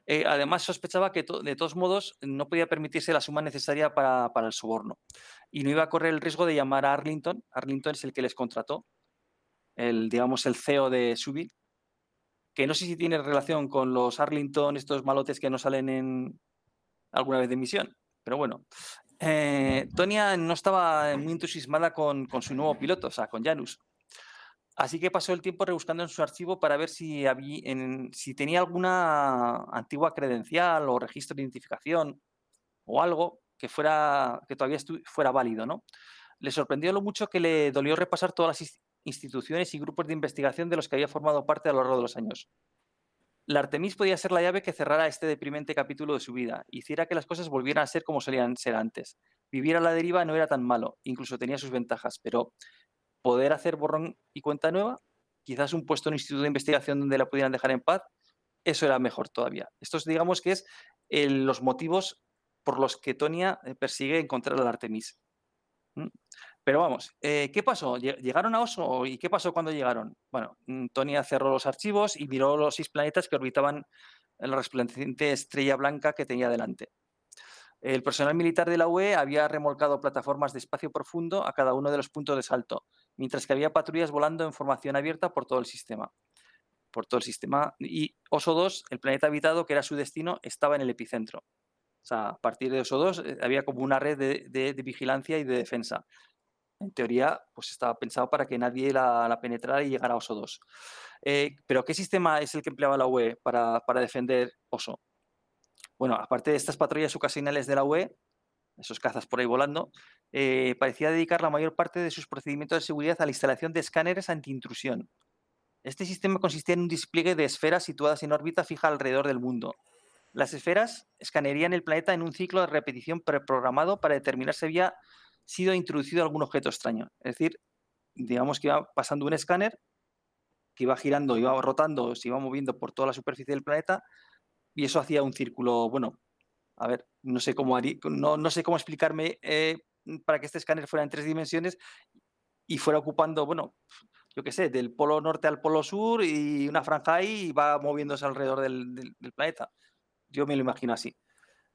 Eh, además, sospechaba que de todos modos no podía permitirse la suma necesaria para, para, el soborno y no iba a correr el riesgo de llamar a Arlington. Arlington es el que les contrató el, digamos, el CEO de Subil, que no sé si tiene relación con los Arlington, estos malotes que no salen en alguna vez de misión, pero bueno. Eh, Tonia no estaba muy entusiasmada con, con, su nuevo piloto, o sea, con Janus. Así que pasó el tiempo rebuscando en su archivo para ver si, había, si tenía alguna antigua credencial o registro de identificación o algo que, fuera, que todavía fuera válido, ¿no? Le sorprendió lo mucho que le dolió repasar todas las instituciones y grupos de investigación de los que había formado parte a lo largo de los años. La Artemis podía ser la llave que cerrara este deprimente capítulo de su vida, hiciera que las cosas volvieran a ser como solían ser antes. Vivir a la deriva no era tan malo, incluso tenía sus ventajas, pero poder hacer borrón y cuenta nueva, quizás un puesto en un instituto de investigación donde la pudieran dejar en paz, eso era mejor todavía. Estos digamos que es los motivos por los que Tonia eh, persigue encontrar a la Artemis. Pero vamos, eh, ¿qué pasó? ¿Llegaron a Oso? ¿Y qué pasó cuando llegaron? Bueno, mm, Tonia cerró los archivos y miró los seis planetas que orbitaban la resplandeciente estrella blanca que tenía delante. El personal militar de la UE había remolcado plataformas de espacio profundo a cada uno de los puntos de salto, mientras que había patrullas volando en formación abierta por todo el sistema. Por todo el sistema. Y Oso 2, el planeta habitado, que era su destino, estaba en el epicentro. O sea, a partir de Oso 2 eh, había como una red de vigilancia y de defensa en teoría, pues estaba pensado para que nadie la, penetrara y llegara a OSO 2. Eh, pero ¿qué sistema es el que empleaba la UE para, defender OSO? Bueno, aparte de estas patrullas ocasionales de la UE, esos cazas por ahí volando, eh, parecía dedicar la mayor parte de sus procedimientos de seguridad a la instalación de escáneres anti-intrusión. Este sistema consistía en un despliegue de esferas situadas en órbita fija alrededor del mundo. Las esferas escanearían el planeta en un ciclo de repetición preprogramado para determinar si había sido introducido algún objeto extraño. Es decir, digamos que iba pasando un escáner que iba girando, iba rotando, se iba moviendo por toda la superficie del planeta y eso hacía un círculo, bueno, a ver, no sé cómo, no, no sé cómo explicarme eh, para que este escáner fuera en tres dimensiones y fuera ocupando, bueno, yo qué sé, del polo norte al polo sur y una franja ahí y va moviéndose alrededor del planeta. Yo me lo imagino así.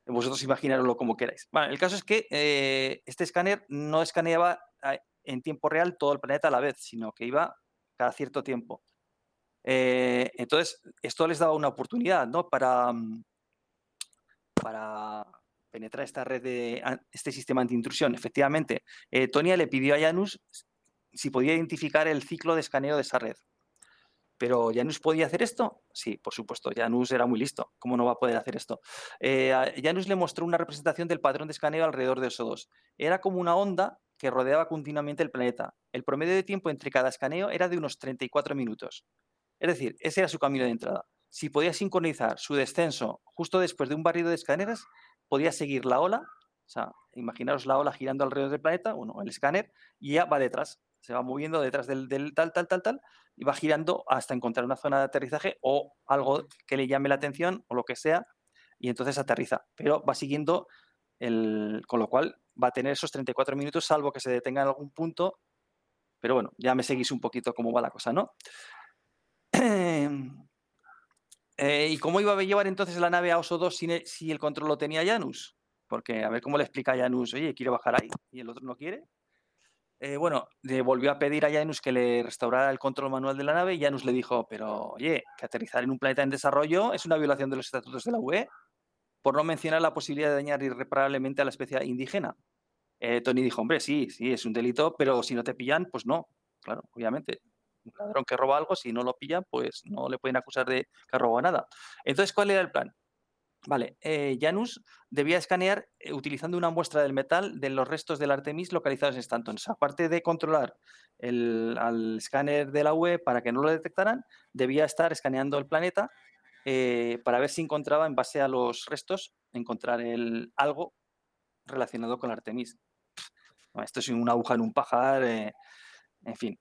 Vosotros imaginaroslo como queráis. Bueno, el caso es que eh, este escáner no escaneaba ah, en tiempo real todo el planeta a la vez, sino que iba cada cierto tiempo. Eh, entonces, esto les daba una oportunidad ¿no? para, mm, penetrar esta red de este sistema anti-intrusión. Efectivamente, eh, Tonia le pidió a Janus si podía identificar el ciclo de escaneo de esa red. ¿Pero Janus podía hacer esto? Sí, por supuesto, Janus era muy listo. ¿Cómo no va a poder hacer esto? Eh, Janus le mostró una representación del patrón de escaneo alrededor de SO2. Era como una onda que rodeaba continuamente el planeta. El promedio de tiempo entre cada escaneo era de unos 34 minutos. Es decir, ese era su camino de entrada. Si podía sincronizar su descenso justo después de un barrido de escáneres, podía seguir la ola, o sea, imaginaros la ola girando alrededor del planeta, bueno, el escáner, y ya va detrás se va moviendo detrás del, tal, tal, tal, tal, y va girando hasta encontrar una zona de aterrizaje o algo que le llame la atención o lo que sea, y entonces aterriza. Pero va siguiendo, el, con lo cual va a tener esos 34 minutos, salvo que se detenga en algún punto. Pero bueno, ya me seguís un poquito cómo va la cosa, ¿no? [CLEARS THROAT] Eh, ¿Y cómo iba a llevar entonces la nave a Oso 2 si, el control lo tenía Janus? Porque a ver cómo le explica a Janus, oye, quiero bajar ahí, y el otro no quiere. eh, bueno, le volvió a pedir a Janus que le restaurara el control manual de la nave y Janus le dijo, pero oye, que aterrizar en un planeta en desarrollo es una violación de los estatutos de la UE, por no mencionar la posibilidad de dañar irreparablemente a la especie indígena. Eh, Tony dijo, hombre, sí, sí, es un delito, pero si no te pillan, pues no. Claro, obviamente. Un ladrón que roba algo, si no lo pillan, pues no le pueden acusar de que roba nada. Entonces, ¿cuál era el plan? Vale, eh, Janus debía escanear eh, utilizando una muestra del metal de los restos del Artemis localizados en Stanton. Aparte de controlar el, al escáner de la UE para que no lo detectaran, debía estar escaneando el planeta eh, para ver si encontraba, en base a los restos, encontrar el, algo relacionado con Artemis. Esto es una aguja en un pajar, en fin.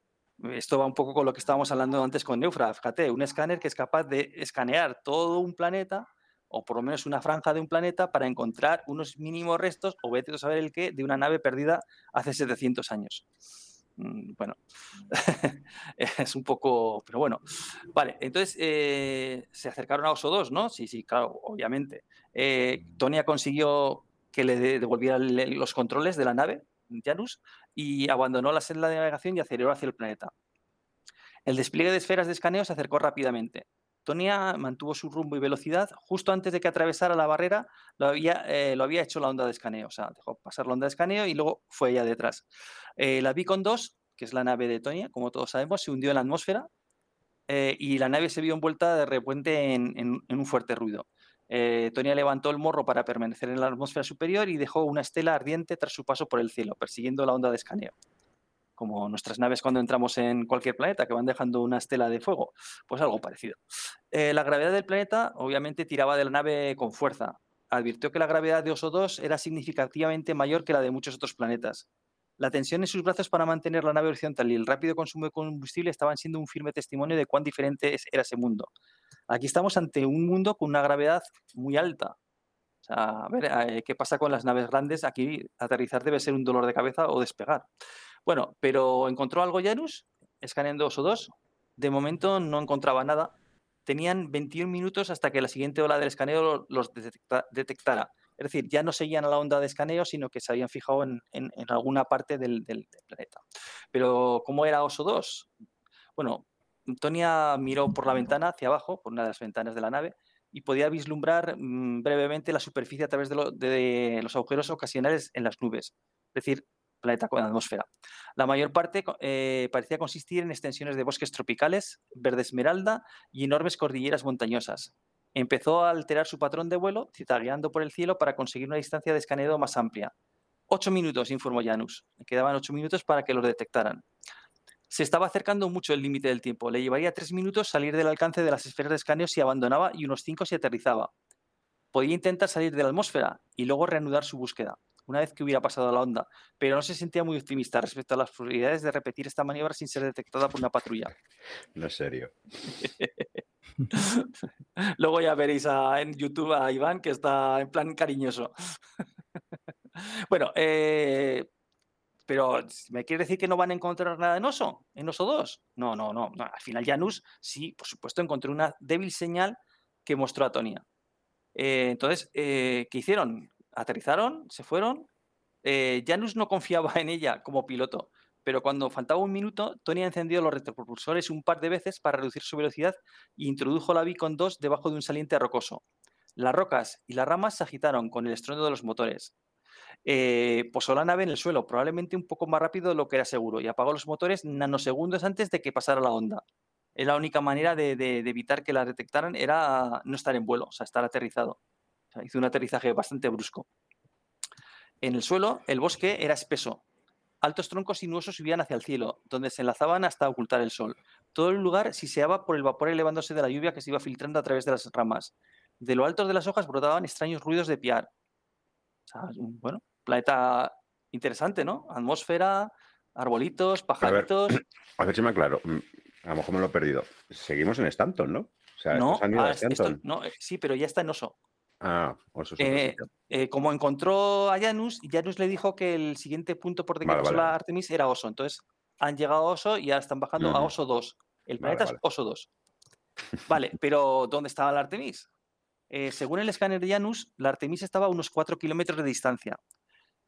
Esto va un poco con lo que estábamos hablando antes con Neufra. Fíjate, un escáner que es capaz de escanear todo un planeta o por lo menos una franja de un planeta para encontrar unos mínimos restos, o vete a saber el qué, de una nave perdida hace 700 años. Mm, bueno, [LAUGHS] es un poco, pero bueno. Vale, entonces eh, se acercaron a Oso 2, ¿no? Sí, sí, claro, obviamente. Eh, Tonia consiguió que le devolviera los controles de la nave, Y abandonó la senda de navegación y aceleró hacia el planeta. El despliegue de esferas de escaneo se acercó rápidamente. Tonia mantuvo su rumbo y velocidad. Justo antes de que atravesara la barrera, lo había, eh, hecho la onda de escaneo. O sea, dejó pasar la onda de escaneo y luego fue ella detrás. Eh, la Beacon 2, que es la nave de Tonia, como todos sabemos, se hundió en la atmósfera eh, y la nave se vio envuelta de repente en, un fuerte ruido. Tonia levantó el morro para permanecer en la atmósfera superior y dejó una estela ardiente tras su paso por el cielo, persiguiendo la onda de escaneo como nuestras naves cuando entramos en cualquier planeta, que van dejando una estela de fuego, pues algo parecido. Eh, la gravedad del planeta obviamente tiraba de la nave con fuerza. Advirtió que la gravedad de Oso 2 era significativamente mayor que la de muchos otros planetas. La tensión en sus brazos para mantener la nave horizontal y el rápido consumo de combustible estaban siendo un firme testimonio de cuán diferente era ese mundo. Aquí estamos ante un mundo con una gravedad muy alta. O a ver eh, qué pasa con las naves grandes. Aquí aterrizar debe ser un dolor de cabeza o despegar. Bueno, pero encontró algo Janus, escaneando OSO 2. De momento no encontraba nada. Tenían 21 minutos hasta que la siguiente ola del escaneo los detectara. Es decir, ya no seguían a la onda de escaneo, sino que se habían fijado en, alguna parte del, planeta. Pero, ¿cómo era OSO 2? Bueno, Tonia miró por la ventana hacia abajo, por una de las ventanas de la nave, y podía vislumbrar mm, brevemente la superficie a través de, de, los agujeros ocasionales en las nubes. Es decir, planeta con atmósfera. La mayor parte eh, parecía consistir en extensiones de bosques tropicales, verde esmeralda y enormes cordilleras montañosas. Empezó a alterar su patrón de vuelo, citagueando por el cielo para conseguir una distancia de escaneo más amplia. Ocho minutos, informó Janus. Le quedaban ocho minutos para que lo detectaran. Se estaba acercando mucho el límite del tiempo. Le llevaría tres minutos salir del alcance de las esferas de escaneo si abandonaba y unos cinco si aterrizaba. Podía intentar salir de la atmósfera y luego reanudar su búsqueda una vez que hubiera pasado la onda, pero no se sentía muy optimista respecto a las posibilidades de repetir esta maniobra sin ser detectada por una patrulla. No es serio. [LAUGHS] [LAUGHS] Luego ya veréis en YouTube a Iván que está en plan cariñoso. [LAUGHS] bueno, eh, pero ¿me quiere decir que no van a encontrar nada en Oso? ¿En Oso 2? No, no, no. Al final Janus sí, por supuesto, encontró una débil señal que mostró a Tonia. Eh, entonces, eh, ¿qué hicieron? aterrizaron, se fueron. Eh, Janus no confiaba en ella como piloto, pero cuando faltaba un minuto, Tony encendido los retropropulsores un par de veces para reducir su velocidad e introdujo la Beacon 2 debajo de un saliente rocoso. Las rocas y las ramas se agitaron con el estruendo de los motores. Eh, posó la nave en el suelo, probablemente un poco más rápido de lo que era seguro, y apagó los motores nanosegundos antes de que pasara la onda. la única manera de evitar que la detectaran era no estar en vuelo, o sea, estar aterrizado hizo un aterrizaje bastante brusco. En el suelo, el bosque era espeso. Altos troncos sinuosos subían hacia el cielo, donde se enlazaban hasta ocultar el sol. Todo el lugar siseaba por el vapor elevándose de la lluvia que se iba filtrando a través de las ramas. De lo alto de las hojas brotaban extraños ruidos de piar. bueno, planeta interesante, ¿no? Atmósfera, arbolitos, [CLEARS THROAT] pajaritos. A ver, si me aclaro. Mm, a lo mejor me lo he perdido. Seguimos en Stanton, ¿no? O sea, no, ah, no, eh, sí, pero ya está en oso. Ah, eh, eh, como encontró a Janus, Janus le dijo que el siguiente punto por donde vale, la Artemis era Oso. Entonces han llegado a Oso y ya están bajando a Oso 2. El planeta es Oso 2. Vale, [LAUGHS] pero ¿dónde estaba la Artemis? Eh, según el escáner de Janus, la Artemis estaba a unos 4 kilómetros de distancia.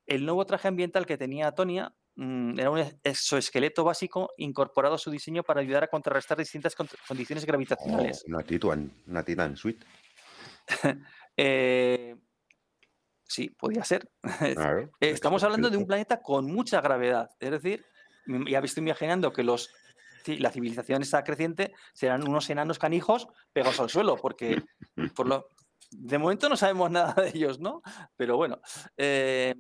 El nuevo traje ambiental que tenía Tonia mm, era un exoesqueleto básico incorporado a su diseño para ayudar a contrarrestar distintas con- condiciones Oh, gravitacionales. una Titan, una Titan Suite. [LAUGHS] Eh, sí, podía ser. [LAUGHS] Claro, Eh, Estamos hablando de un planeta con mucha gravedad. Es decir, m- ya me estoy imaginando que los, la civilización está creciente serán unos enanos canijos pegados al suelo, porque [LAUGHS] por lo, de momento no sabemos nada de ellos, ¿no? Pero bueno. eh,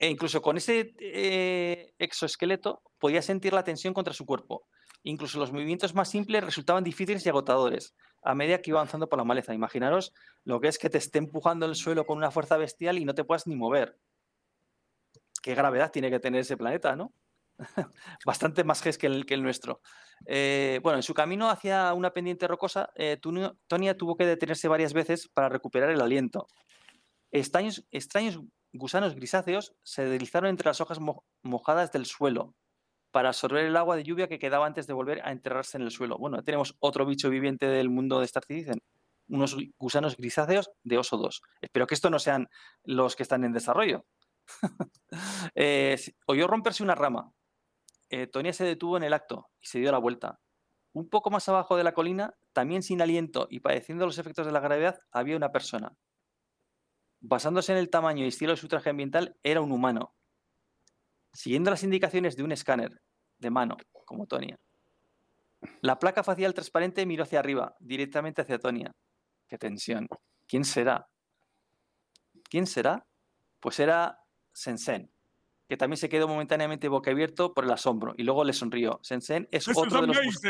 e incluso con ese eh, exoesqueleto podía sentir la tensión contra su cuerpo. Incluso los movimientos más simples resultaban difíciles y agotadores a medida que iba avanzando por la maleza. Imaginaros lo que es que te esté empujando el suelo con una fuerza bestial y no te puedas ni mover. Qué gravedad tiene que tener ese planeta, ¿no? [LAUGHS] Bastante más que el, que el nuestro. Eh, bueno, en su camino hacia una pendiente rocosa, eh, Tonia tuvo que detenerse varias veces para recuperar el aliento. Extraños, gusanos grisáceos se deslizaron entre las hojas mo- mojadas del suelo para absorber el agua de lluvia que quedaba antes de volver a enterrarse en el suelo. Bueno, tenemos otro bicho viviente del mundo de Star Citizen, unos gusanos grisáceos de oso 2. Espero que estos no sean los que están en desarrollo. [LAUGHS] Eh, oyó romperse una rama. Eh, Tonia se detuvo en el acto y se dio la vuelta. Un poco más abajo de la colina, también sin aliento y padeciendo los efectos de la gravedad, había una persona. Basándose en el tamaño y estilo de su traje ambiental, era un humano. Siguiendo las indicaciones de un escáner de mano, como Tonia. La placa facial transparente miró hacia arriba, directamente hacia Tonia. Qué tensión. ¿Quién será? ¿Quién será? Pues era Sensen, que también se quedó momentáneamente boquiabierto por el asombro y luego le sonrió. Sensen es otro de, los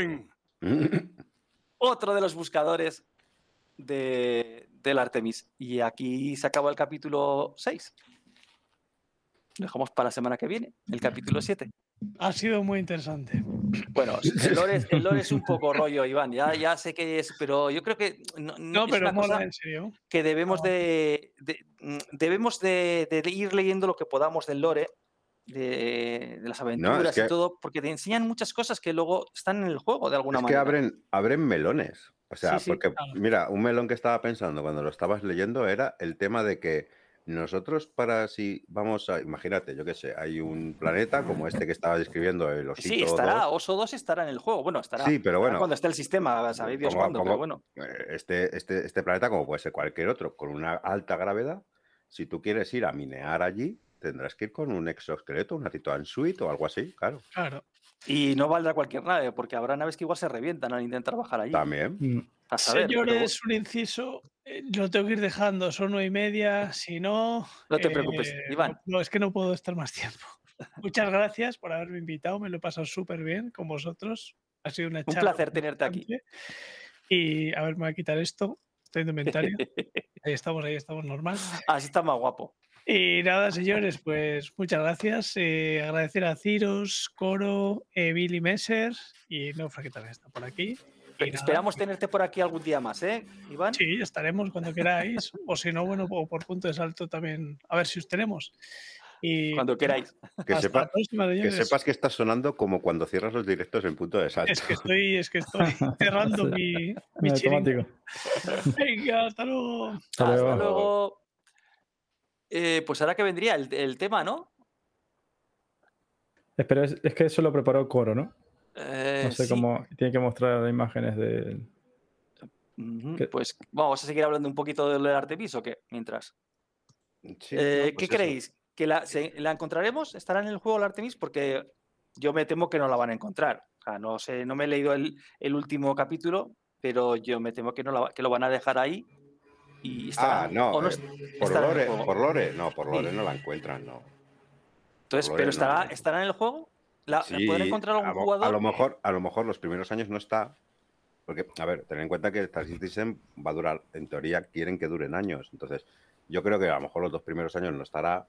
[LAUGHS] otro de los buscadores de, del Artemis. Y aquí se acaba el capítulo 6. Lo dejamos para la semana que viene, el capítulo 7. Ha sido muy interesante. Bueno, el lore, es, el lore es un poco [LAUGHS] rollo, Iván. Ya, ya sé que es, pero yo creo que no, no- No, es pero una mola, cosa en serio. que debemos No. de, de- mm, debemos de, de ir leyendo lo que podamos del lore, de, de las aventuras que- y todo, porque te enseñan muchas cosas que luego están en el juego de alguna Es que manera. abren, abren melones. O sea, Sí, sí, porque, claro. mira, un melón que estaba pensando cuando lo estabas leyendo era el tema de que nosotros para si vamos a, imagínate, yo qué sé, hay un planeta como este que estaba describiendo el osito Sí, estará, 2, Oso 2 estará en el juego. Bueno, estará. Sí, pero bueno. Cuando esté el sistema, sabéis Dios cuándo, pero bueno. eh, este, este, este planeta, como puede ser cualquier otro, con una alta gravedad, si tú quieres ir a minear allí, tendrás que ir con un exoesqueleto, una Titan Suite o algo así, claro. Claro. Y no valdrá cualquier nave, porque habrá naves que igual se revientan al intentar bajar allí. También. Mm, A saber, pero Señores, un inciso. eh, Lo tengo que ir dejando, son nueve y media. Si no. No te preocupes, eh, Iván. No, es que no puedo estar más tiempo. [LAUGHS] Muchas gracias por haberme invitado. Me lo he pasado súper bien con vosotros. Ha sido una Un charla placer muy tenerte aquí. Y a ver, me voy a quitar esto. Estoy de inventario. [LAUGHS] Ahí estamos, ahí estamos normal. Así está más guapo. Y nada, señores, pues muchas gracias. Eh, agradecer a Ciros, Coro, eh, Billy Messer y Neufra, que también está por aquí. Y nada, Esperamos tenerte por aquí algún día más, ¿eh, Iván? Sí, estaremos cuando queráis. o si no, bueno, o por punto de salto también. A ver si os tenemos. Y Cuando queráis. Que, sepa- sepas que estás sonando como cuando cierras los directos en punto de salto. Es que estoy, es que estoy [LAUGHS] cerrando mi, [LAUGHS] mi. Venga, hasta luego. Hasta Hasta luego. luego. Eh, pues ahora que vendría el, el tema, ¿no? Espera, es, es que eso lo preparó Coro, ¿no? Eh, No sé sí. cómo. Tiene que mostrar imágenes de. ¿Qué? Pues vamos a seguir hablando un poquito del Artemis o qué, mientras. Sí, Eh, no, ¿Qué pues eso. creéis? ¿Que la, se- la encontraremos? ¿Estará en el juego el Artemis? Porque yo me temo que no la van a encontrar. O sea, no sé, no me he leído el, el último capítulo, pero yo me temo que, no la- que lo van a dejar ahí. Y estará, Ah, no, o eh, Por Lore, por Lore, no, por Lore Sí. no la encuentran, no. Entonces, ¿pero no, estará, no. estará en el juego? ¿La, Sí, ¿Podrá encontrar a algún lo- jugador? A lo, mejor, a lo mejor los primeros años no está. Porque, a ver, ten en cuenta que Star Citizen va a durar, en teoría quieren que duren años. Entonces, yo creo que a lo mejor los dos primeros años no estará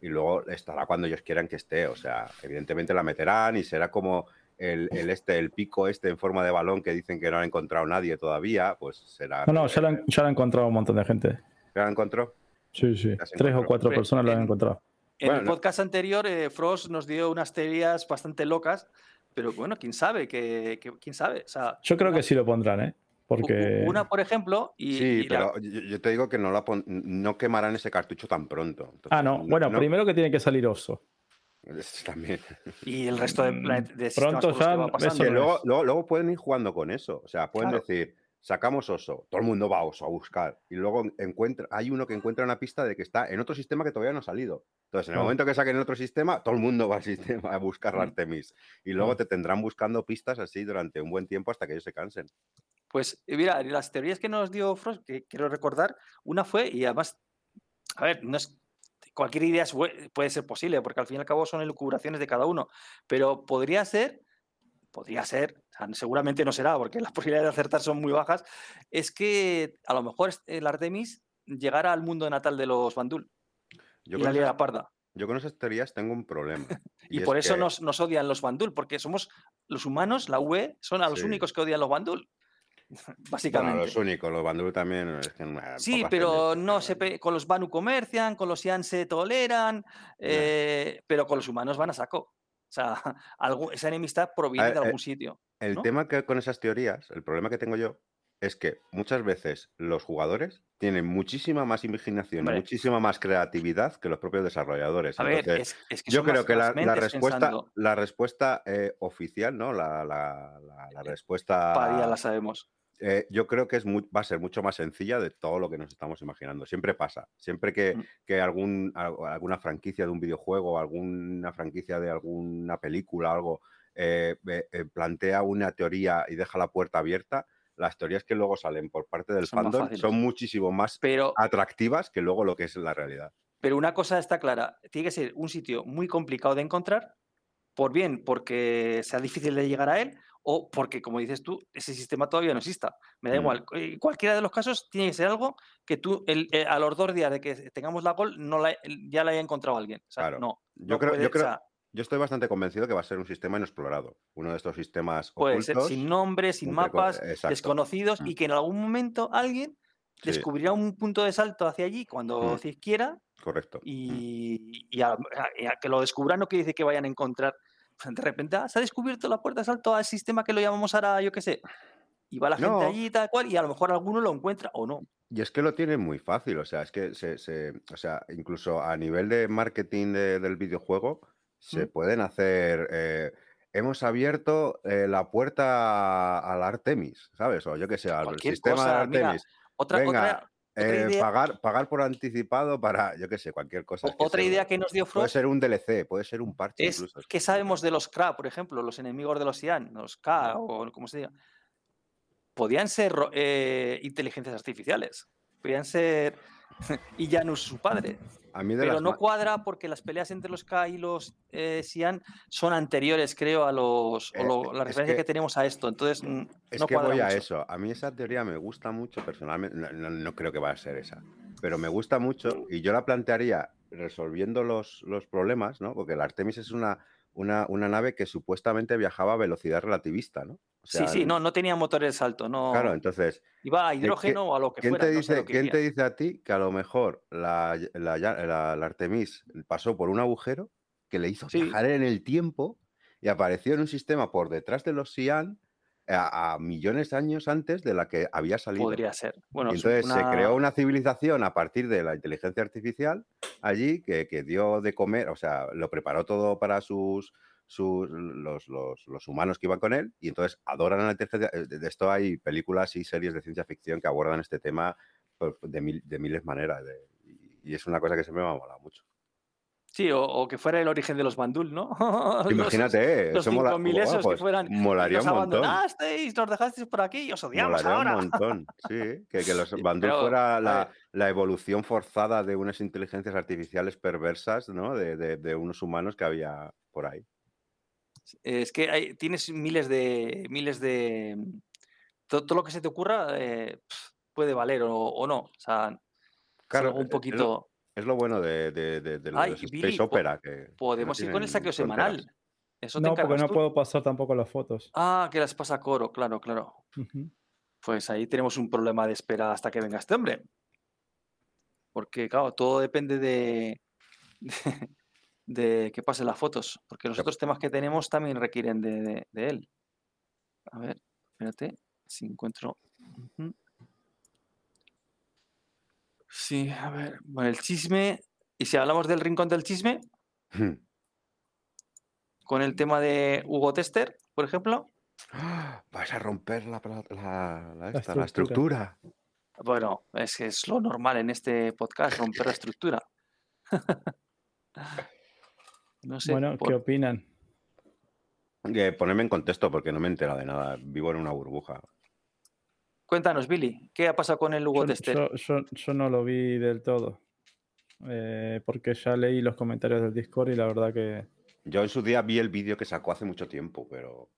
y luego estará cuando ellos quieran que esté. O sea, evidentemente la meterán y será como el, el este, el pico este en forma de balón que dicen que no ha encontrado nadie todavía, pues será. No, no, ya la, han- ya la han encontrado un montón de gente. ¿Ya la encontró? Sí, sí. Tres o cuatro personas la han en- encontrado. En el no- podcast anterior, eh, Frost nos dio unas teorías bastante locas, pero bueno, quién sabe, que, que- quién sabe. O sea, Yo creo una- que sí lo pondrán, ¿eh? Porque Una, por ejemplo, y, Sí, y pero yo, yo te digo que no, la pon- no quemarán ese cartucho tan pronto. Entonces, Ah, no. Bueno, primero que tiene que salir oso. También. y el resto de, Mm, de pronto ya va eso pasando. Que luego, luego, luego pueden ir jugando con eso. O sea, pueden Claro. decir, sacamos oso, todo el mundo va a oso a buscar. Y luego encuentra, hay uno que encuentra una pista de que está en otro sistema que todavía no ha salido. Entonces, en el momento que saquen otro sistema, todo el mundo va al [LAUGHS] sistema a buscar la Mm. Artemis. Y luego te tendrán buscando pistas así durante un buen tiempo hasta que ellos se cansen. Pues eh, mira, las teorías que nos dio Frost, que quiero recordar, una fue, y además, a ver, no es, cualquier idea puede ser posible, porque al fin y al cabo son elucubraciones de cada uno, pero podría ser, podría ser, o sea, seguramente no será, porque las [LAUGHS] posibilidades de acertar son muy bajas, es que a lo mejor el Artemis llegara al mundo natal de los Bandul Yo y la liga parda. yo con esas teorías tengo un problema. [LAUGHS] Y, es por eso que- nos, nos odian los Bandul, porque somos los humanos, la UE, son a los Sí. únicos que odian los Bandul. [LAUGHS] Bueno, Básicamente. los únicos, los Bandul también. Es que, Sí, pero no se con los Banu comercian, con los Ian se toleran, eh, pero con los humanos van a saco. O sea, [LAUGHS] algo- esa enemistad proviene ver, de eh, algún sitio. El ¿no? tema que con esas teorías, el problema que tengo yo, es que muchas veces los jugadores tienen muchísima más imaginación, y Hombre. muchísima más creatividad que los propios desarrolladores. A ver, Entonces, es, es que yo creo que la, respuesta, pensando, la respuesta eh, oficial, ¿no? La, la- la- día respuesta, la sabemos. Eh, yo creo que es mu- va a ser mucho más sencilla de todo lo que nos estamos imaginando. Siempre pasa. Siempre que, Mm. que algún, al- alguna franquicia de un videojuego, alguna franquicia de alguna película, algo, eh, eh, plantea una teoría y deja la puerta abierta, las teorías que luego salen por parte del Son fandom son muchísimo más Pero, atractivas que luego lo que es la realidad. pero una cosa está clara, tiene que ser un sitio muy complicado de encontrar, por bien porque sea difícil de llegar a él, o porque, como dices tú, ese sistema todavía no exista. Me da Mm. igual. En cualquiera de los casos tiene que ser algo que tú, el- eh, a los dos días de que tengamos la gol, no la- ya la haya encontrado alguien. O sea, Claro. no. Yo no creo, puede- yo o creo, sea, yo estoy bastante convencido que va a ser un sistema inexplorado. Uno de estos sistemas puede ser sin nombre, sin mapas, exacto. desconocidos, Mm. y que en algún momento alguien Sí, descubrirá un punto de salto hacia allí cuando Mm. quiera correcto. Y, y a, a- y a que lo descubran no quiere decir que vayan a encontrar. pues, De repente ah, se ha descubierto la puerta de salto al sistema que lo llamamos ahora, yo qué sé. Y va la gente allí y tal cual, y a lo mejor alguno lo encuentra o no. Y es que lo tienen muy fácil, o sea, es que se, se- o sea, incluso a nivel de marketing de- del videojuego, se Mm. pueden hacer. eh, hemos abierto eh, la puerta al Artemis, ¿sabes? O yo que sé, al sistema cosa, de mira, Artemis. Otra, Venga, otra eh, idea, pagar, pagar por anticipado para, yo que sé, cualquier cosa. o- otra idea que nos dio Puede Frost ser un DLC, puede ser un parche es incluso. qué sabemos de los Kra, por ejemplo, los enemigos de los Ian, los K o como se diga. Podían ser eh, inteligencias artificiales, podían ser [LAUGHS] y Janus su padre. A mí de Pero las no cuadra porque las peleas entre los K y los eh, Xian son anteriores, creo, a los. Eh, lo- la referencia que... que- tenemos a esto. Entonces, Es no que cuadra voy a eso. A mí esa teoría me gusta mucho personalmente. No, no- no creo que vaya a ser esa. Pero me gusta mucho y yo la plantearía resolviendo los, los problemas, ¿no? Porque el Artemis es una, una, una nave que supuestamente viajaba a velocidad relativista, ¿no? O sí, sea, sí, no, no tenía motor de salto. No, Claro, entonces, iba a ¿qué- hidrógeno o a lo que ¿quién, fuera. te no sé dice, lo que quién te iría. dice a ti que a lo mejor la, la, la- la Artemis pasó por un agujero que le hizo Sí. viajar en el tiempo y apareció en un sistema por detrás de los Xi'an a, a millones de años antes de la que había salido? Podría ser. Bueno, entonces se una- creó una civilización a partir de la inteligencia artificial allí que, que dio de comer, o sea, lo preparó todo para sus, sus los, los- los humanos que iban con él y entonces adoran a la inteligencia. eh, De esto hay películas y series de ciencia ficción que abordan este tema pues, de, mil- de miles maneras de- y, es una cosa que se me ha molado mucho. Sí, o, o que fuera el origen de los Bandul, ¿no? [LAUGHS] Los- Imagínate, Los eso mola- 5.000 esos pues, que fueran. molaría nos un montón. abandonasteis, nos dejasteis por aquí y os odiamos Molaría ahora. un montón, [LAUGHS] sí. Que, que los Bandul pero, fuera la, evolución forzada de unas inteligencias artificiales perversas, ¿no? De, de- de unos humanos que había por ahí. Es que hay- tienes miles de. miles de. Todo, todo lo que se te ocurra eh, puede valer o, o no. O sea, es Claro, e- un es lo- poquito. Es lo bueno de, de, de- de Ay, los Space Billy, po- Opera. Que que no Podemos ir con el saqueo fronteras. semanal. Eso te No, porque no tú. puedo pasar tampoco las fotos. Ah, que las pasa Coro, claro, claro. Pues ahí tenemos un problema de espera hasta que venga este hombre. Porque, claro, todo depende de, [LAUGHS] de, que pasen las fotos. Porque los otros temas que tenemos también requieren de, de- de él. A ver, espérate, si encuentro. Sí, a ver, bueno, el chisme. Y si hablamos del rincón del chisme, Hmm. con el tema de Hugo Tester, por ejemplo, ¡Ah! Vas a romper la, la- la esta, la estructura. bueno, es que es lo normal en este podcast, romper la estructura. [LAUGHS] No sé, bueno, por- ¿qué opinan? Ponerme en contexto porque no me he enterado de nada. Vivo en una burbuja. cuéntanos, Billy, ¿qué ha pasado con el Hugo Yo, Tester? yo- yo- yo no lo vi del todo. eh, porque ya leí los comentarios del Discord y la verdad que Yo en su día vi el vídeo que sacó hace mucho tiempo, pero.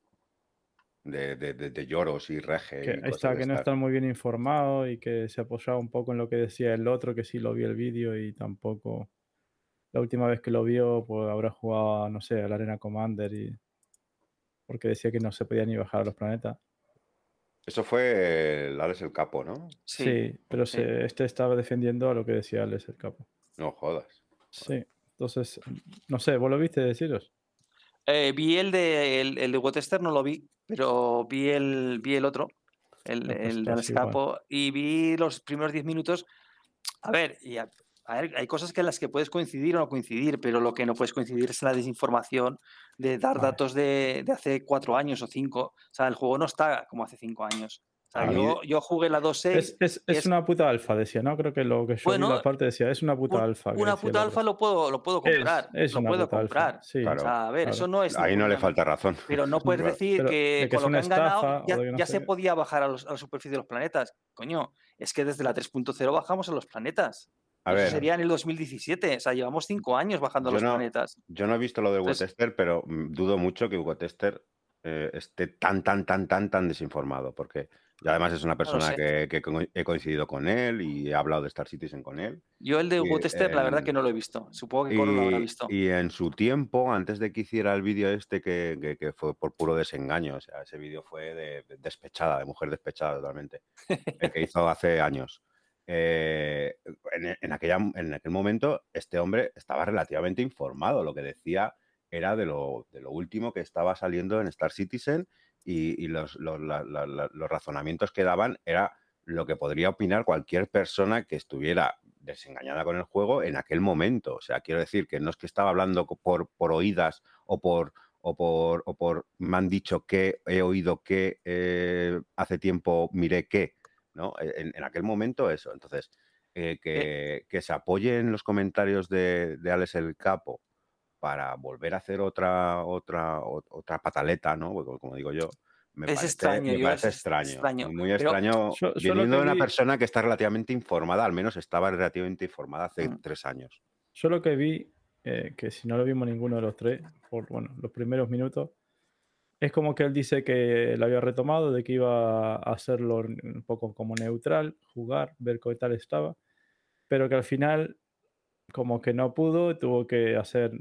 De, de, de- de lloros y reje. que y cosas está que no están muy bien informados y que se apoyaba un poco en lo que decía el otro, que sí lo vio el vídeo y tampoco la última vez que lo vio pues habrá jugado, no sé, a la Arena Commander y porque decía que no se podía ni bajar a los planetas. Eso fue el Alex el Capo, ¿no? Sí, Sí, pero sí. se- este estaba defendiendo a lo que decía Alex el capo. No jodas. Sí, entonces, no sé, ¿vos lo viste deciros? Eh, vi el de el, el de no lo vi, pero vi el, vi el otro, el, pues el de igual. Escapo, y vi los primeros 10 minutos. A ver, y a ver, hay cosas que en las que puedes coincidir o no coincidir, pero lo que no puedes coincidir es la desinformación de dar Vale. datos de, de hace cuatro años o cinco. O sea, el juego no está como hace cinco años. O sea, yo, yo jugué la 2.6. Es, es, es es- una puta alfa, decía, ¿no? Creo que lo que yo Bueno, vi la parte decía, es una puta un- alfa. una puta alfa lo puedo, lo puedo comprar. es lo una puedo puta alfa, comprar. sí, Claro. O sea, a ver, claro. eso no es. Ahí no le falta razón. Pero no puedes [LAUGHS] decir pero que, de que es con lo que han ganado ya, no se podía bajar a, los- a la superficie de los planetas. Coño, es que desde la 3.0 bajamos a los planetas. A Eso ver, sería en el 2017. O sea, llevamos cinco años bajando Yo los no- planetas. yo no he visto lo de Entonces- Tester, pero mm, dudo mucho que Hugo Tester eh, esté tan, tan, tan, tan, tan desinformado. Porque y además es una persona que, he coincidido con él y he hablado de Star Citizen con él. Yo el de Hugo Y Tester, la verdad el- que no lo he visto. Supongo que Coro lo habrá Y, visto. y en su tiempo, antes de que hiciera el vídeo este, que, que- que fue por puro desengaño, o sea, ese vídeo fue de, de despechada, de mujer despechada totalmente, el que hizo hace años. Eh, en, e- en aquella, en aquel momento, este hombre estaba relativamente informado. Lo que decía era de lo, de lo último que estaba saliendo en Star Citizen y, los, los- los razonamientos que daban era lo que podría opinar cualquier persona que estuviera desengañada con el juego en aquel momento. O sea, quiero decir que no es que estaba hablando por, por oídas o por, o por, o por me han dicho que he oído que eh, hace tiempo miré que, ¿no? E, En, en aquel momento eso. Entonces, eh, que, que se apoye en los comentarios de, de Alex el Capo para volver a hacer otra, otra, ot- otra pataleta, ¿no? Porque, Como digo yo. Me Es parece, extraño, me parece es extraño, extraño. Muy Pero extraño. Yo- yo lo viniendo de una vi- persona que está relativamente informada, al menos estaba relativamente informada hace Mm. tres años. Yo lo que vi, eh, que si no lo vimos ninguno de los tres, por bueno, los primeros minutos, es como que él dice que lo había retomado, de que iba a hacerlo un poco como neutral, jugar, ver qué tal estaba, pero que al final como que no pudo, tuvo que hacer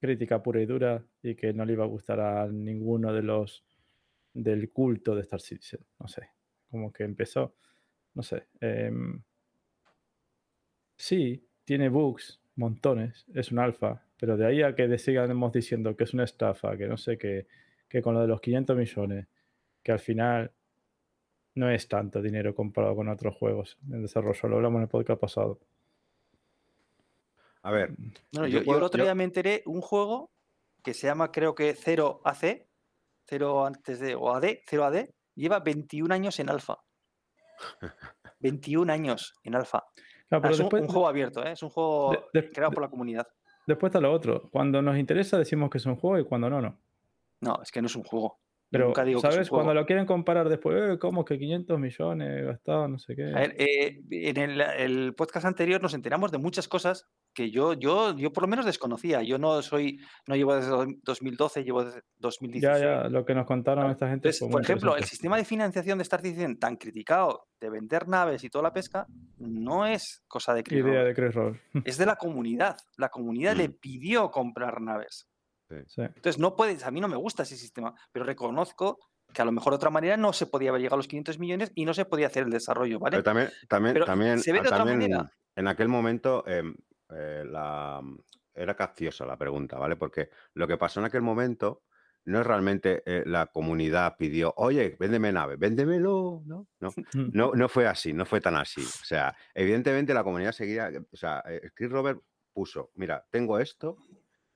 crítica pura y dura y que no le iba a gustar a ninguno de los del culto de Star Citizen, no sé, como que empezó, no sé. em, Sí, tiene bugs, montones, es un alfa, pero de ahí a que sigamos diciendo que es una estafa, que no sé qué, que con lo de los 500 millones, que al final no es tanto dinero comparado con otros juegos en desarrollo, lo hablamos en el podcast pasado. A ver, No, Yo yo, yo puedo- el otro yo- día me enteré un juego que se llama, creo que 0 AC, 0 antes de, o AD, 0 AD, lleva 21 años en alfa. [LAUGHS] 21 años en alfa. Claro, pero es un, después, un juego abierto, ¿eh? es un juego de- de- creado por la comunidad. después está lo otro. Cuando nos interesa decimos que es un juego y cuando no, no. No, es que no es un juego. Pero, nunca digo que es un ¿sabes? Cuando juego. lo quieren comparar después, eh, ¿cómo que 500 millones gastados, no sé qué? A ver, eh, en el, el podcast anterior nos enteramos de muchas cosas que yo, yo, yo por lo menos desconocía. Yo no soy, no llevo desde do- 2012, llevo desde 2016. ya, ya, lo que nos contaron Claro. esta gente Entonces, fue muy por ejemplo, el sistema de financiación de Star Citizen tan criticado de vender naves y toda la pesca no es cosa de Chris Idea de Chris Roll. [LAUGHS] es de la comunidad. La comunidad le Mm. pidió comprar naves. Sí. Entonces, no puedes, a mí no me gusta ese sistema, pero reconozco que a lo mejor de otra manera no se podía haber llegado a los 500 millones y no se podía hacer el desarrollo, ¿vale? Pero también, también, Pero también, se ve de otra también manera. en aquel momento em, eh, la, era capciosa la pregunta, ¿vale? Porque lo que pasó en aquel momento no es realmente eh, la comunidad pidió, oye, véndeme nave, véndemelo, ¿no? No, [LAUGHS] Mm. no, no fue así, no fue tan así. O sea, evidentemente la comunidad seguía, o sea, eh, Chris Robert puso, mira, tengo esto,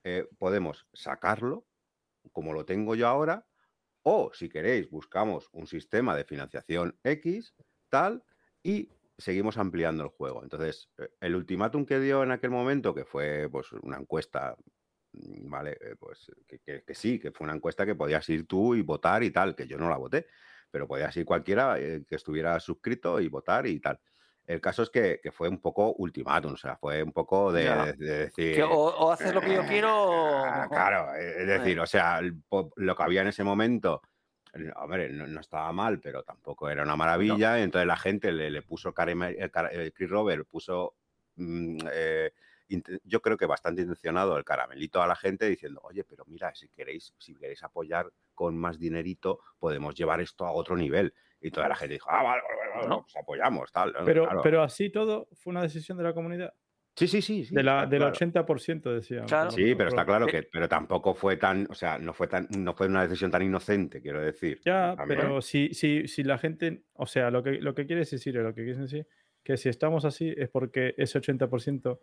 eh, podemos sacarlo como lo tengo yo ahora, o si queréis, buscamos un sistema de financiación X, tal, y seguimos ampliando el juego. Entonces, eh, el ultimátum que dio en aquel momento, que fue pues una encuesta, mm, ¿vale? Eh, Pues que, que- que sí, que fue una encuesta que podías ir tú y votar y tal, que yo no la voté, pero podías ir cualquiera eh, que estuviera suscrito y votar y tal. El caso es que, que fue un poco ultimátum, o sea, fue un poco de, Ya. de- de decir... O, o haces lo que yo [LAUGHS] quiero o... Claro, es [LAUGHS] decir, o sea, lo que había en ese momento, hombre, no, no estaba mal, pero tampoco era una maravilla. y entonces la gente le, le puso, cara- el Chris Robert puso, mm, eh, yo creo que bastante intencionado el caramelito a la gente diciendo, oye, pero mira, si queréis, si queréis apoyar con más dinerito, podemos llevar esto a otro nivel. Y toda la gente dijo, ah, vale, vale, vale, Bueno. pues apoyamos, tal. ¿no? Pero, Claro. pero así todo fue una decisión de la comunidad. Sí, sí, sí. sí, de la, del claro. 80% decía. Claro. Sí, pero está claro Eh, que, pero tampoco fue tan, o sea, no fue tan, no fue una decisión tan inocente, quiero decir. Ya, También. pero si, si, si la gente, o sea, lo que, lo que quieres decir, lo que quieres decir, que si estamos así es porque ese 80%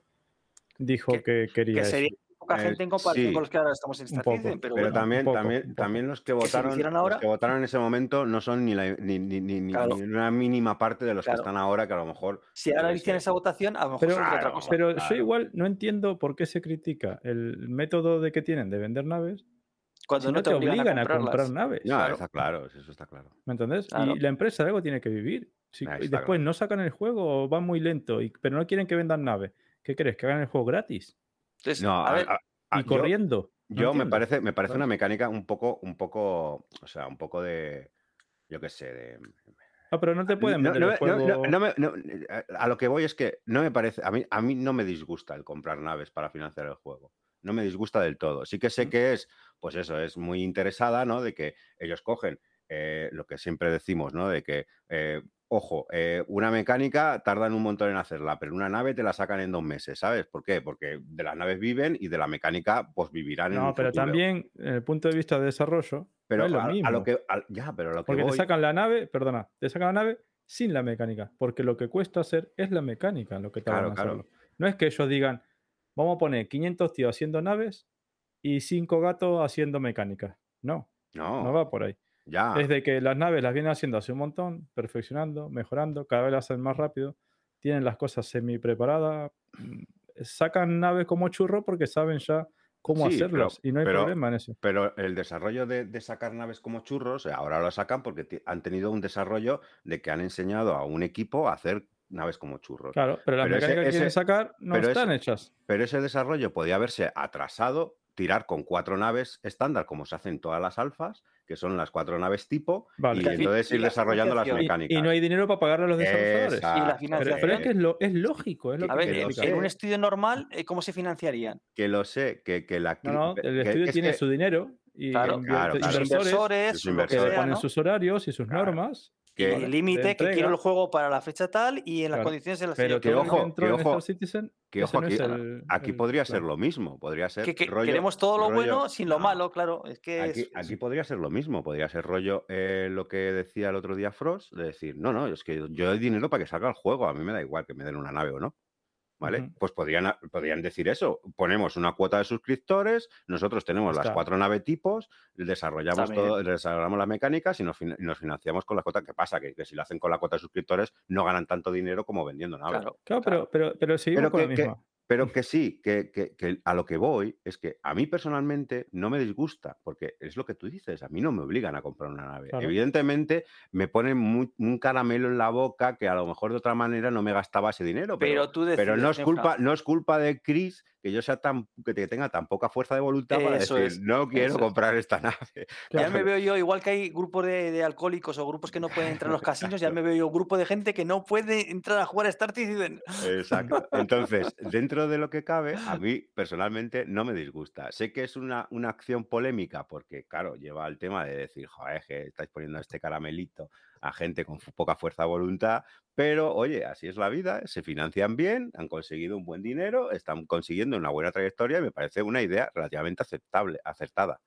dijo Que- que, quería Que eso. Poca Eh, gente en comparación sí. con los que ahora estamos en esta poco. pero, Pero bueno. también, poco, también, también los que votaron, los ahora. que votaron en ese momento no son ni, la- ni, ni- ni- ni- Claro. ni una mínima parte de los Claro. que están ahora, que a lo mejor. si ahora hicieran sé. esa votación, a lo mejor Pero, sería otra Claro, cosa. pero claro. yo igual no entiendo por qué se critica el método de que tienen de vender naves Cuando si no, no te obligan a, comprarlas. comprar naves. No, Claro. está claro, eso está claro. ¿Me entendés? Claro. Y la empresa de algo tiene que vivir. Si- y después claro. no sacan el juego o van muy lento, y, pero no quieren que vendan naves. ¿Qué crees? ¿Que hagan el juego gratis? Entonces, No, a ver, a- a- y yo- corriendo. No Yo me parece, me parece una mecánica un poco, un poco, o sea, un poco de, yo qué sé, de, Ah, pero no te pueden No, vender no el me- juego. no- no- no me- no, eh, a lo que voy es que no me parece, a mí, a mí no me disgusta el comprar naves para financiar el juego. No me disgusta del todo. Sí que sé Mm. que es, pues eso, es muy interesada, ¿no? De que ellos cogen eh, lo que siempre decimos, ¿no? De que, eh, ojo, eh, una mecánica tardan un montón en hacerla, pero una nave te la sacan en dos meses, ¿sabes? ¿Por qué? Porque de las naves viven y de la mecánica, pues vivirán en No, pero futuro. también, desde el punto de vista de desarrollo, Pero no es lo a mismo. lo que, a- ya, pero a lo que porque voy- te sacan la nave, perdona, te sacan la nave sin la mecánica. Porque lo que cuesta hacer es la mecánica lo que tardan Claro, claro. No es que ellos digan, vamos a poner 500 tíos haciendo naves y 5 gatos haciendo mecánica. No, no, no va por ahí. Ya. Es de que las naves las vienen haciendo hace un montón, perfeccionando, mejorando, cada vez las hacen más rápido, tienen las cosas semi preparadas, mm, sacan naves como churro porque saben ya cómo Sí, pero- hacerlas y no hay pero- problema en eso. Pero el desarrollo de, de sacar naves como churros, ahora lo sacan porque han tenido un desarrollo de que han enseñado a un equipo a hacer naves como churros. Claro, pero las Pero ese- mecánicas que quieren sacar no están ese- hechas. Pero ese desarrollo podía haberse atrasado, tirar con cuatro naves estándar, como se hacen todas las alfas, que son las cuatro naves tipo, Vale. y Que entonces ir la desarrollando las financiación. Y, mecánicas. y no hay dinero para pagarle a los desarrolladores. Exacto, Y la Pero, financiación. pero es que es, lo, es lógico, es lo a que ver, que en, un estudio normal, eh, ¿cómo se financiarían? Que lo sé, que, que la... No, no, el que- estudio es tiene que- su dinero y Claro, claro, claro. Inversores inversores, que que ponen ¿no? sus horarios y sus Claro. normas. Que- el límite, que quiero el juego para la fecha tal y en las condiciones en las que Pero que que ojo, que ojo, Citizen, que ojo, aquí, el- aquí el podría ser lo mismo, podría ser Que, que- rollo- queremos todo lo rollo- bueno sin lo no. malo, claro. Es que Aquí, es- aquí podría ser lo mismo, podría ser rollo eh, lo que decía el otro día Frost, de decir, no, no, es que yo doy dinero para que salga el juego, a mí me da igual que me den una nave o no. ¿Vale? Pues podrían, podrían decir eso. Ponemos una cuota de suscriptores, nosotros tenemos las cuatro nave tipos, desarrollamos También. todo, desarrollamos las mecánicas y nos, fin- y nos financiamos con la cuota. ¿Qué pasa? Que, que si lo hacen con la cuota de suscriptores, no ganan tanto dinero como vendiendo naves. claro, Claro, claro. pero, pero, pero seguimos Pero con la misma. Pero que sí, que, que- que a lo que voy es que a mí personalmente no me disgusta, porque es lo que tú dices, a mí no me obligan a comprar una nave. Claro. Evidentemente me ponen un caramelo en la boca que a lo mejor de otra manera no me gastaba ese dinero, pero, Pero tú decides, pero no, es Genfra. culpa, no es culpa de Chris que yo sea tan, que te- tenga tan poca fuerza de voluntad para Eso decir, es, no quiero es. comprar esta [LAUGHS] nave. Ya me veo yo, igual que hay grupos de, de alcohólicos o grupos que no pueden entrar a los casinos, ya me veo yo grupo de gente que no puede entrar a jugar a Star Citizen. Exacto. [LAUGHS] Entonces, dentro de lo que cabe, a mí personalmente no me disgusta. Sé que es una, una acción polémica porque, claro, lleva al tema de decir, joder, que estáis poniendo este caramelito a gente con poca fuerza voluntad, pero oye, así es la vida, se financian bien, han conseguido un buen dinero, están consiguiendo una buena trayectoria y me parece una idea relativamente aceptable, acertada.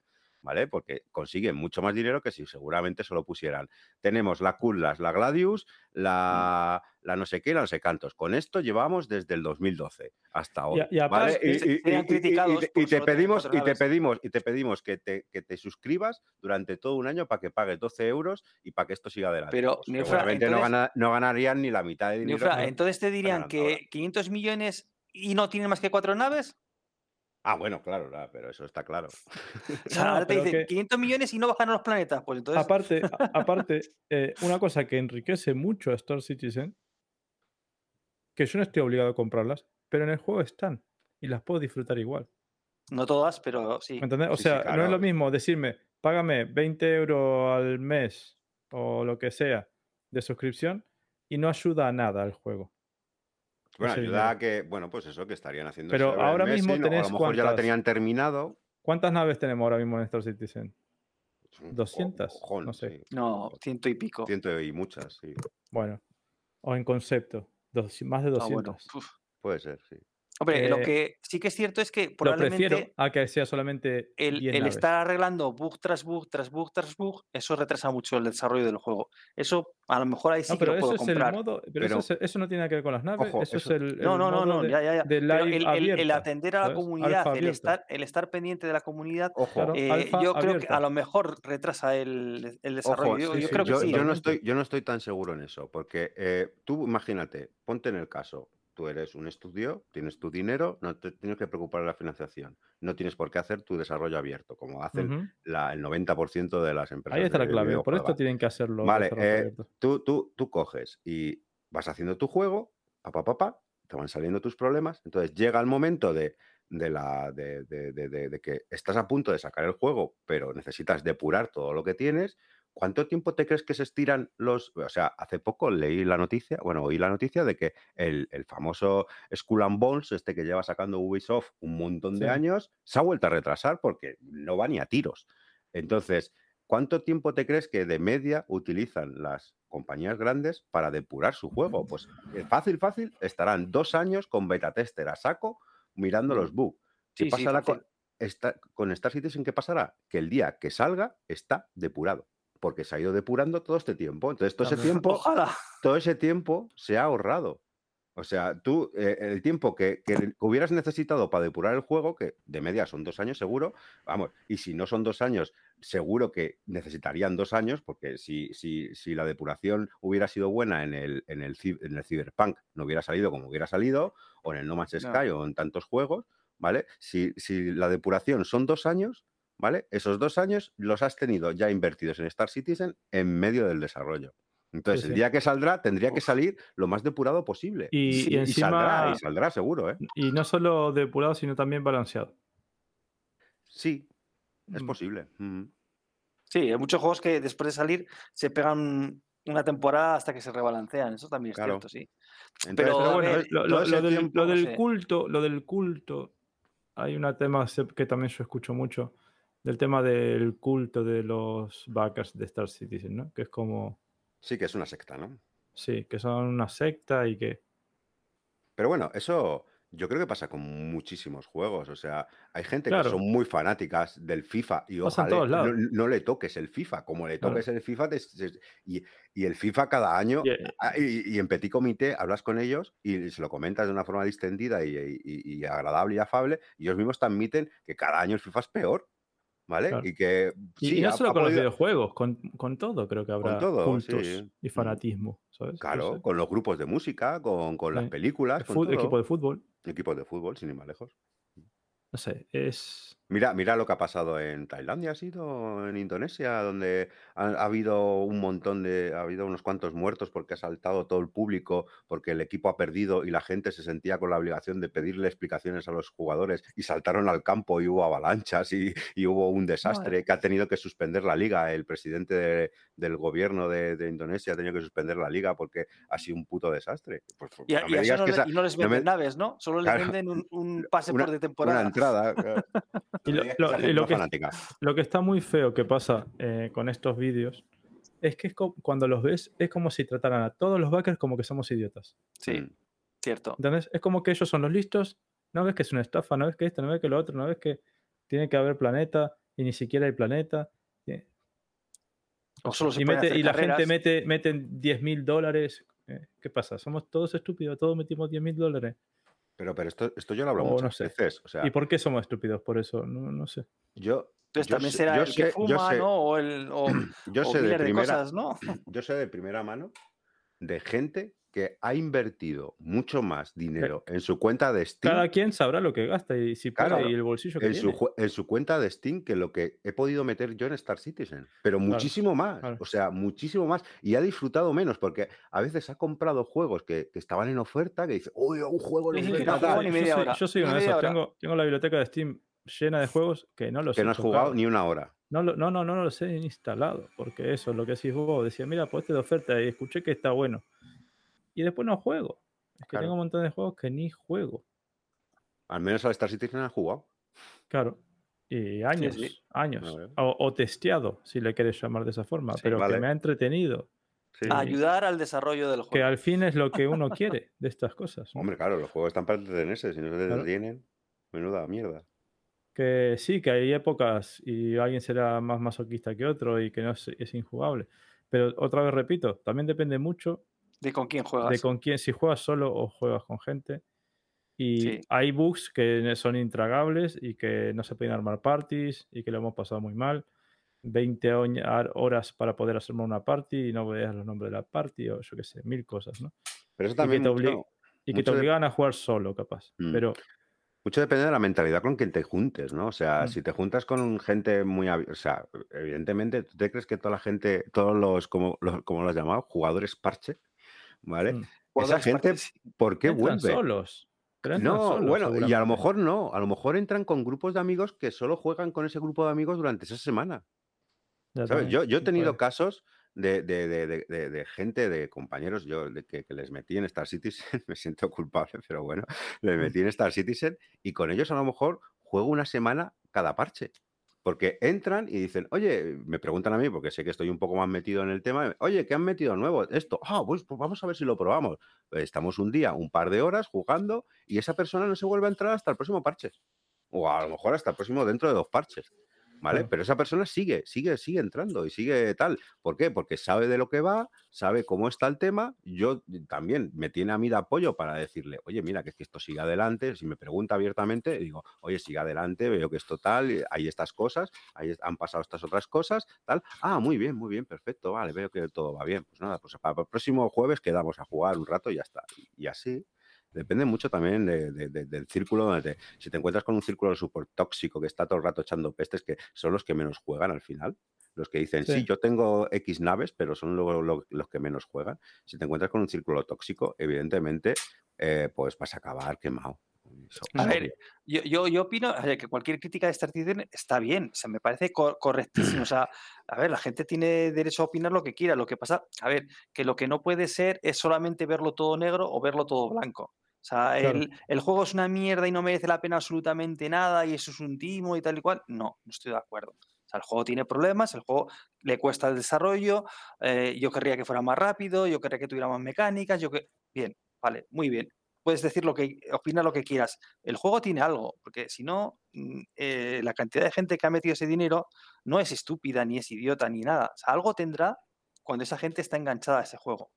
¿Vale? Porque consiguen mucho más dinero que si seguramente solo pusieran. Tenemos la Kullas, la Gladius, la, la no sé qué, la no sé cantos. Con esto llevamos desde el 2012 hasta hoy. Y- te- pedimos, y te pedimos, y te pedimos que te, que te suscribas durante todo un año para que pagues 12 euros y para que esto siga adelante. Pero, Pues Neufra, seguramente no, gana- no ganarían ni la mitad de dinero. Neufra, entonces te dirían ahora. que 500 millones y no tienen más que cuatro naves. Ah, bueno, claro, claro, pero eso está claro. O [LAUGHS] sea, [LAUGHS] ahora te dicen que- 500 millones y no bajan a los planetas. Pues entonces. Aparte, a- [LAUGHS] aparte eh, una cosa que enriquece mucho a Star Citizen, que yo no estoy obligado a comprarlas, pero en el juego están y las puedo disfrutar igual. No todas, pero sí. ¿Me entendés? O Sí, sí, sea, no es lo mismo decirme, págame 20 euros al mes o lo que sea de suscripción y no ayuda a nada al juego. Bueno, ayuda a que, bueno, pues eso, que estarían haciendo. Pero ahora mismo o a tenés lo mejor ya la tenían terminado. ¿Cuántas naves tenemos ahora mismo en Star Citizen? Es un 200, cojón, no sé. sí. No, ciento y pico. Ciento y muchas, sí. Bueno, o en concepto, dos- más de Ah, 200. bueno. Uf. Puede ser, sí. Hombre, lo Eh, que sí que es cierto es que Lo probablemente prefiero a que sea solamente el, 10 el naves. estar arreglando bug tras bug, tras bug, tras bug, eso retrasa mucho el desarrollo del juego. Eso a lo mejor ahí sí No, que pero lo puedo comprar. modo, pero, Pero- eso, es- eso no tiene que ver con las naves, Ojo, eso, eso- es el, No, el no, no, modo no, ya, ya, ya. de Pero live el, el- el abierta, atender a la ¿sabes? comunidad, el estar, el estar pendiente de la comunidad, Ojo, eh, yo creo que a lo mejor retrasa el, el desarrollo. Ojo, yo sí, yo sí, creo que yo, sí. yo no estoy, yo no estoy tan seguro en eso, porque eh, tú imagínate, ponte en el caso, tú eres un estudio, tienes tu dinero, no te tienes que preocupar de la financiación, no tienes por qué hacer tu desarrollo abierto, como hacen la- el 90% de las empresas. Ahí está la clave, por esto tienen que hacerlo. Vale, eh, tú, tú, tú coges y vas haciendo tu juego, papá, papá, te van saliendo tus problemas, entonces llega el momento de, de la, de- de que estás a punto de sacar el juego, pero necesitas depurar todo lo que tienes. ¿Cuánto tiempo te crees que se estiran los...? O sea, hace poco leí la noticia, bueno, oí la noticia de que el, el famoso Skull and Bones, este que lleva sacando Ubisoft un montón de Sí. años, se ha vuelto a retrasar porque no va ni a tiros. Entonces, ¿cuánto tiempo te crees que de media utilizan las compañías grandes para depurar su juego? Pues eh, fácil, fácil, estarán dos años con beta tester a saco mirando los bugs. ¿Qué Sí, pasará con, esta- con Star Citizen? ¿Qué pasará? Que el día que salga está depurado, porque se ha ido depurando todo este tiempo. Entonces, todo ese tiempo, Ojalá. todo ese tiempo se ha ahorrado. O sea, tú, eh, el tiempo que, que hubieras necesitado para depurar el juego, que de media son dos años seguro, vamos, y si no son dos años, seguro que necesitarían dos años, porque si, si, si la depuración hubiera sido buena en el, en, el, en el Cyberpunk, no hubiera salido como hubiera salido, o en el No Man's No. Sky, o en tantos juegos, ¿vale? Si, si la depuración son dos años, ¿vale? Esos dos años los has tenido ya invertidos en Star Citizen en medio del desarrollo. Entonces, Sí, el día que saldrá, tendría que salir lo más depurado posible. Y, sí, y y encima, saldrá, y saldrá seguro, ¿eh? y no solo depurado, sino también balanceado. Sí, es Mm. posible. Mm. Sí, hay muchos juegos que después de salir se pegan una temporada hasta que se rebalancean. Eso también es Claro. cierto, sí. Entonces, Pero, Pero a bueno, ver, lo, del, tiempo, lo del culto, lo del culto, hay un tema que también yo escucho mucho, del tema del culto de los backers de Star Citizen, ¿no? Que es como, sí que es una secta, ¿no? sí, que son una secta y que... Pero bueno, eso yo creo que pasa con muchísimos juegos. O sea, hay gente Claro. que son muy fanáticas del FIFA y ojalá no, le toques el FIFA. Como le Claro. toques el FIFA, te- y, y el FIFA cada año, y, eh, ah, y, y en petit comité hablas con ellos y se lo comentas de una forma distendida y, y- y agradable y afable, y ellos mismos te admiten que cada año el FIFA es peor. ¿Vale? Claro. Y que y- sí, y no ha- solo ha con los videojuegos, con, con todo creo que habrá todo, cultos sí. y fanatismo, ¿sabes? Claro, con los grupos de música, con, con las películas, el con fut- todo. equipo de fútbol, Equipos de fútbol, sin ir más lejos. no sé, es... Mira, mira lo que ha pasado en Tailandia, ha sido en Indonesia, donde ha, ha habido un montón de, ha habido unos cuantos muertos porque ha saltado todo el público, porque el equipo ha perdido y la gente se sentía con la obligación de pedirle explicaciones a los jugadores y saltaron al campo y hubo avalanchas y, y hubo un desastre que ha tenido que suspender la liga. El presidente de- del gobierno de, de Indonesia ha tenido que suspender la liga porque ha sido un puto desastre. Pues, Y, no y eso no, que le- esa- y no les no me- venden naves, ¿no? Solo les venden un, un [LAUGHS] pase una, por de una temporada. entrada. claro. [LAUGHS] Y lo- y que- fanática. Lo que está muy feo que pasa eh, con estos vídeos es que es cuando los ves es como si trataran a todos los backers como que somos idiotas. Sí, Mm. cierto. ¿Entendés? Es como que ellos son los listos, no ves que es una estafa, no ves que esto, no ves que lo otro, no ves que tiene que haber planeta, y ni siquiera hay planeta. O solo se y, mete- y la gente mete meten 10 mil dólares. eh, ¿Qué pasa? ¿Somos todos estúpidos? ¿Todos metimos 10 mil dólares? Pero, pero esto, esto yo lo hablo O no muchas sé. veces. O sea, ¿Y por qué somos estúpidos por eso? No, no sé. yo, Entonces yo también sé- será yo el sé- que yo fuma, sé- ¿no? O, el, o, [CLEARS THROAT] yo o sé de de primera, cosas, ¿no? [CLEARS THROAT] yo sé de primera mano de gente que ha invertido mucho más dinero en su cuenta de Steam, Cada quien sabrá lo que gasta y si puede Claro, y el bolsillo que en tiene. en su cuenta de Steam que lo que he podido meter yo en Star Citizen. Pero muchísimo más. claro. O sea, muchísimo más. Y ha disfrutado menos porque a veces ha comprado juegos que, que estaban en oferta que dice, uy, un juego en Sí, sí, oferta, no tal", juego ni yo, media soy, hora, yo soy ni uno de esos. Tengo, tengo la biblioteca de Steam llena de juegos que no los que he no has tocado. jugado ni una hora. No, no, no, no, no los he instalado, porque eso, lo que decís vos, decía, mira, pues este de oferta y escuché que está bueno. Y después no juego. Es que Claro. tengo un montón de juegos que ni juego. Al menos al Star Citizen has jugado. Claro. Y años, sí. años. A. O, o testeado, si le quieres llamar de esa forma, Sí, pero vale. que me ha entretenido. Sí. Ayudar al desarrollo del Que juego. al fin es lo que uno [LAUGHS] quiere de estas cosas. ¿no? Hombre, claro, los juegos están para entretenerse. Si no se Claro. entretienen, menuda mierda. Que sí, que hay épocas y alguien será más masoquista que otro y que no es, es injugable. Pero otra vez repito, también depende mucho De con quién juegas. de con quién, si juegas solo o juegas con gente. Y Sí. hay bugs que son intragables y que no se pueden armar parties y que lo hemos pasado muy mal. 20 oñ- ar- horas para poder hacer una party y no veas los nombres de la party o yo qué sé, mil cosas, ¿no? Pero eso Y que también mucho, y que te de- obligan a jugar solo, capaz. Mm. Pero mucho depende de la mentalidad con quien te juntes, ¿no? O sea, Mm. si te juntas con gente muy... O sea, evidentemente, ¿tú te crees que toda la gente, todos los, como los, como los has llamado, jugadores parche, ¿vale? mm, Esa gente. ¿por qué entran vuelve? solos. No, solos, bueno, y a lo mejor no, a lo mejor entran con grupos de amigos que solo juegan con ese grupo de amigos durante esa semana. Ya ¿sabes? Yo, yo he tenido casos de, de- de- gente, de compañeros, yo de que, que les metí en Star Citizen, [LAUGHS] me siento culpable, pero bueno, les Mm. metí en Star Citizen y con ellos a lo mejor juego una semana cada parche. Porque entran y dicen, oye, me preguntan a mí, porque sé que estoy un poco más metido en el tema, oye, ¿qué han metido nuevo? Esto, ah, pues, pues vamos a ver si lo probamos. Estamos un día, un par de horas jugando y esa persona no se vuelve a entrar hasta el próximo parche. O a lo mejor hasta el próximo dentro de dos parches. ¿Vale? Claro. Pero esa persona sigue, sigue, sigue entrando y sigue tal. ¿Por qué? Porque sabe de lo que va, sabe cómo está el tema. Yo también me tiene a mí de apoyo para decirle, oye, mira, que es que esto sigue adelante. Si me pregunta abiertamente, digo, oye, sigue adelante, veo que esto tal, y hay estas cosas, ahí es- han pasado estas otras cosas, tal. Ah, muy bien, muy bien, perfecto, vale, veo que todo va bien. Pues nada, pues para el próximo jueves quedamos a jugar un rato y ya está. Y así. Depende mucho también de- de- de- del círculo donde te, si te encuentras con un círculo súper tóxico que está todo el rato echando pestes, que son los que menos juegan al final. Los que dicen, sí, Sí. yo tengo X naves, pero son lo- lo- los que menos juegan. Si te encuentras con un círculo tóxico, evidentemente, eh, pues vas a acabar quemado. A ver, obvio. Yo, yo, yo opino ver, que cualquier crítica de Star Citizen está bien, o sea, me parece co- correctísimo. O sea, a ver, la gente tiene derecho a opinar lo que quiera. Lo que pasa, a ver, que lo que no puede ser es solamente verlo todo negro o verlo todo blanco. O sea, Claro. el, el juego es una mierda y no merece la pena absolutamente nada y eso es un timo y tal y cual. No, no estoy de acuerdo. O sea, el juego tiene problemas, el juego le cuesta el desarrollo, eh, yo querría que fuera más rápido, yo querría que tuviera más mecánicas, yo que... Bien, vale, muy bien. Puedes decir lo que, opinar lo que quieras. El juego tiene algo, porque si no, mm, eh, la cantidad de gente que ha metido ese dinero no es estúpida, ni es idiota, ni nada. O sea, algo tendrá cuando esa gente está enganchada a ese juego.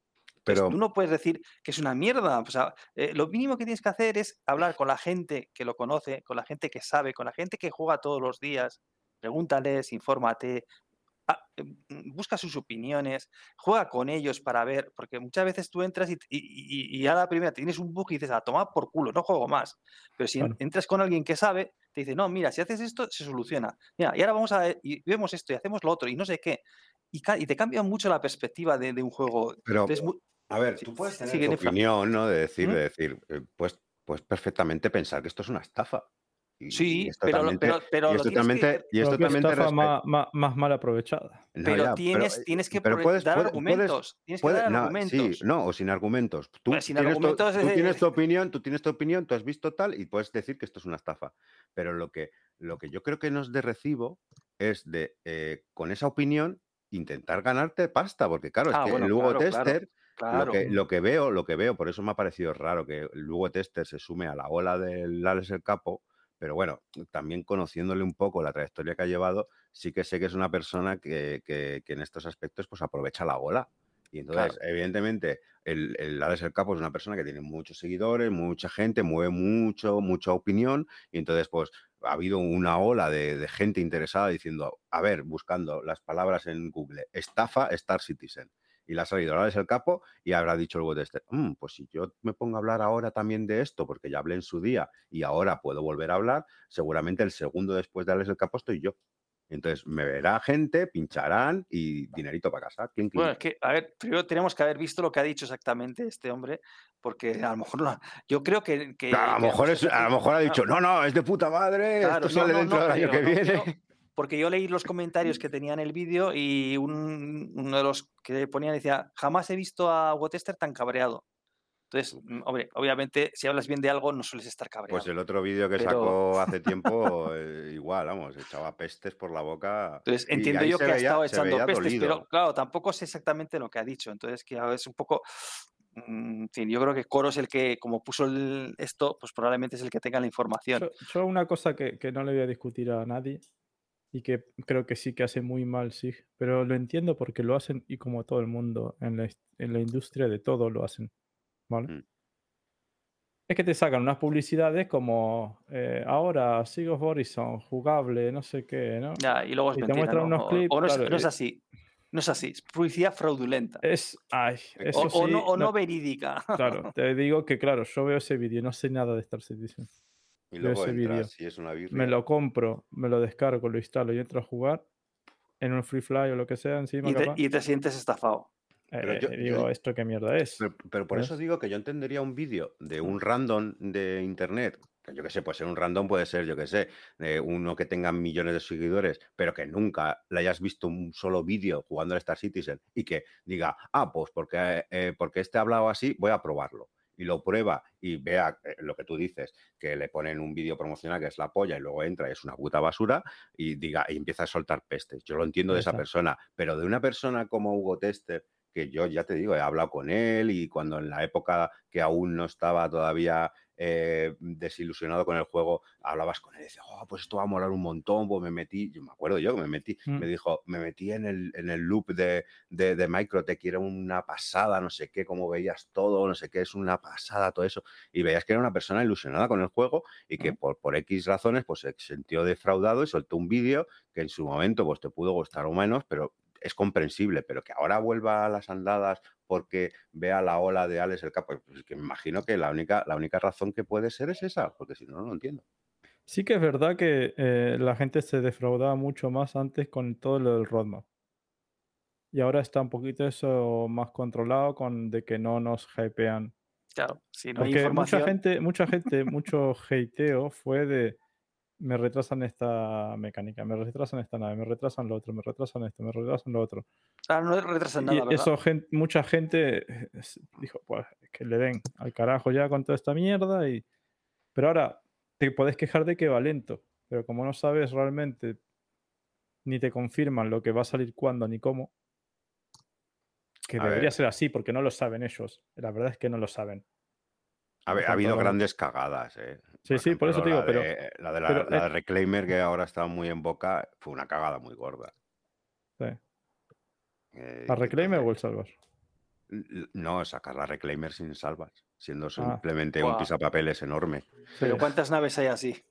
Entonces, Pero tú no puedes decir que es una mierda. O sea, eh, lo mínimo que tienes que hacer es hablar con la gente que lo conoce, con la gente que sabe, con la gente que juega todos los días. Pregúntales, infórmate, eh, mm, busca sus opiniones, juega con ellos para ver, porque muchas veces tú entras y, y, a la primera tienes un bug y dices, a tomar por culo, no juego más. Pero si Claro. entras con alguien que sabe, te dice, no, mira, si haces esto, se soluciona. Mira, y ahora vamos a y vemos esto y hacemos lo otro y no sé qué. Y, te cambia mucho la perspectiva de, de un juego. Pero, Entonces, a ver, tú puedes tener tu opinión, ¿no? De decir, ¿Mm? de decir, pues, pues perfectamente pensar que esto es una estafa. Y- y sí, es pero, pero, pero y es que- totalmente, y es totalmente estafa más, más, más mal aprovechada. No, pero ya, tienes, eh, tienes que pero pro- puedes- dar puedes- puedes- argumentos. tienes que dar no, argumentos. Sí, no, o sin argumentos. Tú, Pues sin tienes, tu, argumentos tú es- tienes tu opinión, tú tienes tu opinión, tú has visto tal y puedes decir que esto es una estafa. Pero lo que, lo que yo creo que no es de recibo es de, eh, con esa opinión, intentar ganarte pasta, porque claro, es Ah, que bueno, el Hugo claro, claro, Tester, Claro. Lo, que, lo que veo, lo que veo, por eso me ha parecido raro que el Hugo Tester se sume a la ola del Alex el Capo, Pero bueno, también conociéndole un poco la trayectoria que ha llevado, sí que sé que es una persona que, que- que en estos aspectos pues aprovecha la gola. Y entonces, evidentemente, el, el Alex El Capo es una persona que tiene muchos seguidores, mucha gente, mueve mucho, mucha opinión. Y entonces, pues, ha habido una ola de, de gente interesada diciendo, a ver, buscando las palabras en Google, estafa Star Citizen. Y le ha salido Alex El Capo y habrá dicho el Webtester, "Mm, pues si yo me pongo a hablar ahora también de esto, porque ya hablé en su día y ahora puedo volver a hablar, seguramente el segundo después de Alex El Capo estoy yo. Entonces me verá gente, pincharán y dinerito para casa. Clink, clink. Bueno, es que, a ver, primero tenemos que haber visto lo que ha dicho exactamente este hombre, porque a lo mejor no- yo creo que. que- a, lo mejor es- a lo mejor ha [LAUGHS] dicho, no, no, es de puta madre, Claro, esto sale no, dentro del año que viene. Porque yo leí los comentarios que tenía en el vídeo y un- uno de los que ponían decía, jamás he visto a Wotester tan cabreado. Entonces, mm, hombre, obviamente, si hablas bien de algo, no sueles estar cabreado. Pues el otro vídeo que Pero- sacó hace tiempo, [LAUGHS] eh, igual, vamos, echaba pestes por la boca. Entonces, entiendo yo que ha estado echando pestes, dolido. pero claro, tampoco sé exactamente lo que ha dicho. Entonces, que es un poco. mm, En fin, yo creo que Coro es el que, como puso el- esto, pues probablemente es el que tenga la información. Yo, yo una cosa que, que no le voy a discutir a nadie y que creo que sí que hace muy mal SIG, pero lo entiendo porque lo hacen y como todo el mundo en la, his- en la industria de todo lo hacen, ¿vale? Mm. Es que te sacan unas publicidades como eh, ahora Sig of Horizon, jugable, no sé qué, ¿no? Ya, y luego es Y te muestran ¿no? unos clips, o no, es, claro, no es eh, así. No es así. Es publicidad fraudulenta. Es, ay, eso o, o sí, no, o no no- verídica. claro, [LAUGHS] te digo que claro, yo veo ese vídeo, no sé nada de Star Citizen. Y luego ese entras, vídeo. si es una birria. Me lo compro, me lo descargo, lo instalo y entro a jugar en un free fly o lo que sea encima. y, te, capaz. y te sientes estafado. Pero Eh, yo- digo, yo- ¿esto qué mierda es? Pero, pero por eso digo que yo entendería un vídeo de Mm. un random de internet, que yo que sé, puede ser un random, puede ser, yo que sé, de uno que tenga millones de seguidores, pero que nunca le hayas visto un solo vídeo jugando al Star Citizen y que diga, ah, pues porque, eh, porque este ha hablado así, voy a probarlo. Y lo prueba y vea eh, lo que tú dices, que le ponen un vídeo promocional que es la polla y luego entra y es una puta basura y diga y empieza a soltar pestes. Yo lo entiendo de esa persona, pero de una persona como Hugo Tester, que yo ya te digo, he hablado con él y cuando en la época que aún no estaba todavía eh, desilusionado con el juego, hablabas con él y decías, oh, pues esto va a molar un montón, pues me metí, yo me acuerdo yo que me metí, Mm. me dijo, me metí en el, en el loop de, de, de Microtech y era una pasada, no sé qué, cómo veías todo, no sé qué, es una pasada todo eso, y veías que era una persona ilusionada con el juego y que Mm. por, por X razones pues se sintió defraudado y soltó un vídeo que en su momento pues te pudo gustar o menos, pero es comprensible, pero que ahora vuelva a las andadas porque vea la ola de Alex el Capo, pues que me imagino que la única, la única razón que puede ser es esa, porque si no, no lo entiendo. Sí que es verdad que eh, la gente se defraudaba mucho más antes con todo lo del roadmap. Y ahora está un poquito eso más controlado con de que no nos hypean. Claro, si no hay Porque información. mucha gente, mucha [LAUGHS] gente, mucho hateo fue de me retrasan esta mecánica, me retrasan esta nave, me retrasan lo otro, me retrasan esto, me retrasan lo otro. Ah, no retrasan Y nada, ¿verdad? eso mucha gente eh, dijo, pues que le den al carajo ya con toda esta mierda. Y... Pero ahora te podés quejar de que va lento, pero como no sabes realmente ni te confirman lo que va a salir cuándo ni cómo, que A debería ver. ser así porque no lo saben ellos. La verdad es que no lo saben. Ha habido grandes cagadas, ¿eh? Sí, sí, por eso te la digo, pero- de- La de la, pero, la de Reclaimer, que ahora está muy en boca, fue una cagada muy gorda. Sí. Eh, ¿La Reclaimer o el Salvas? No, sacar la Reclaimer sin salvas, siendo Ah. simplemente un Buah. pisapapeles enorme. Pero. ¿cuántas naves hay así?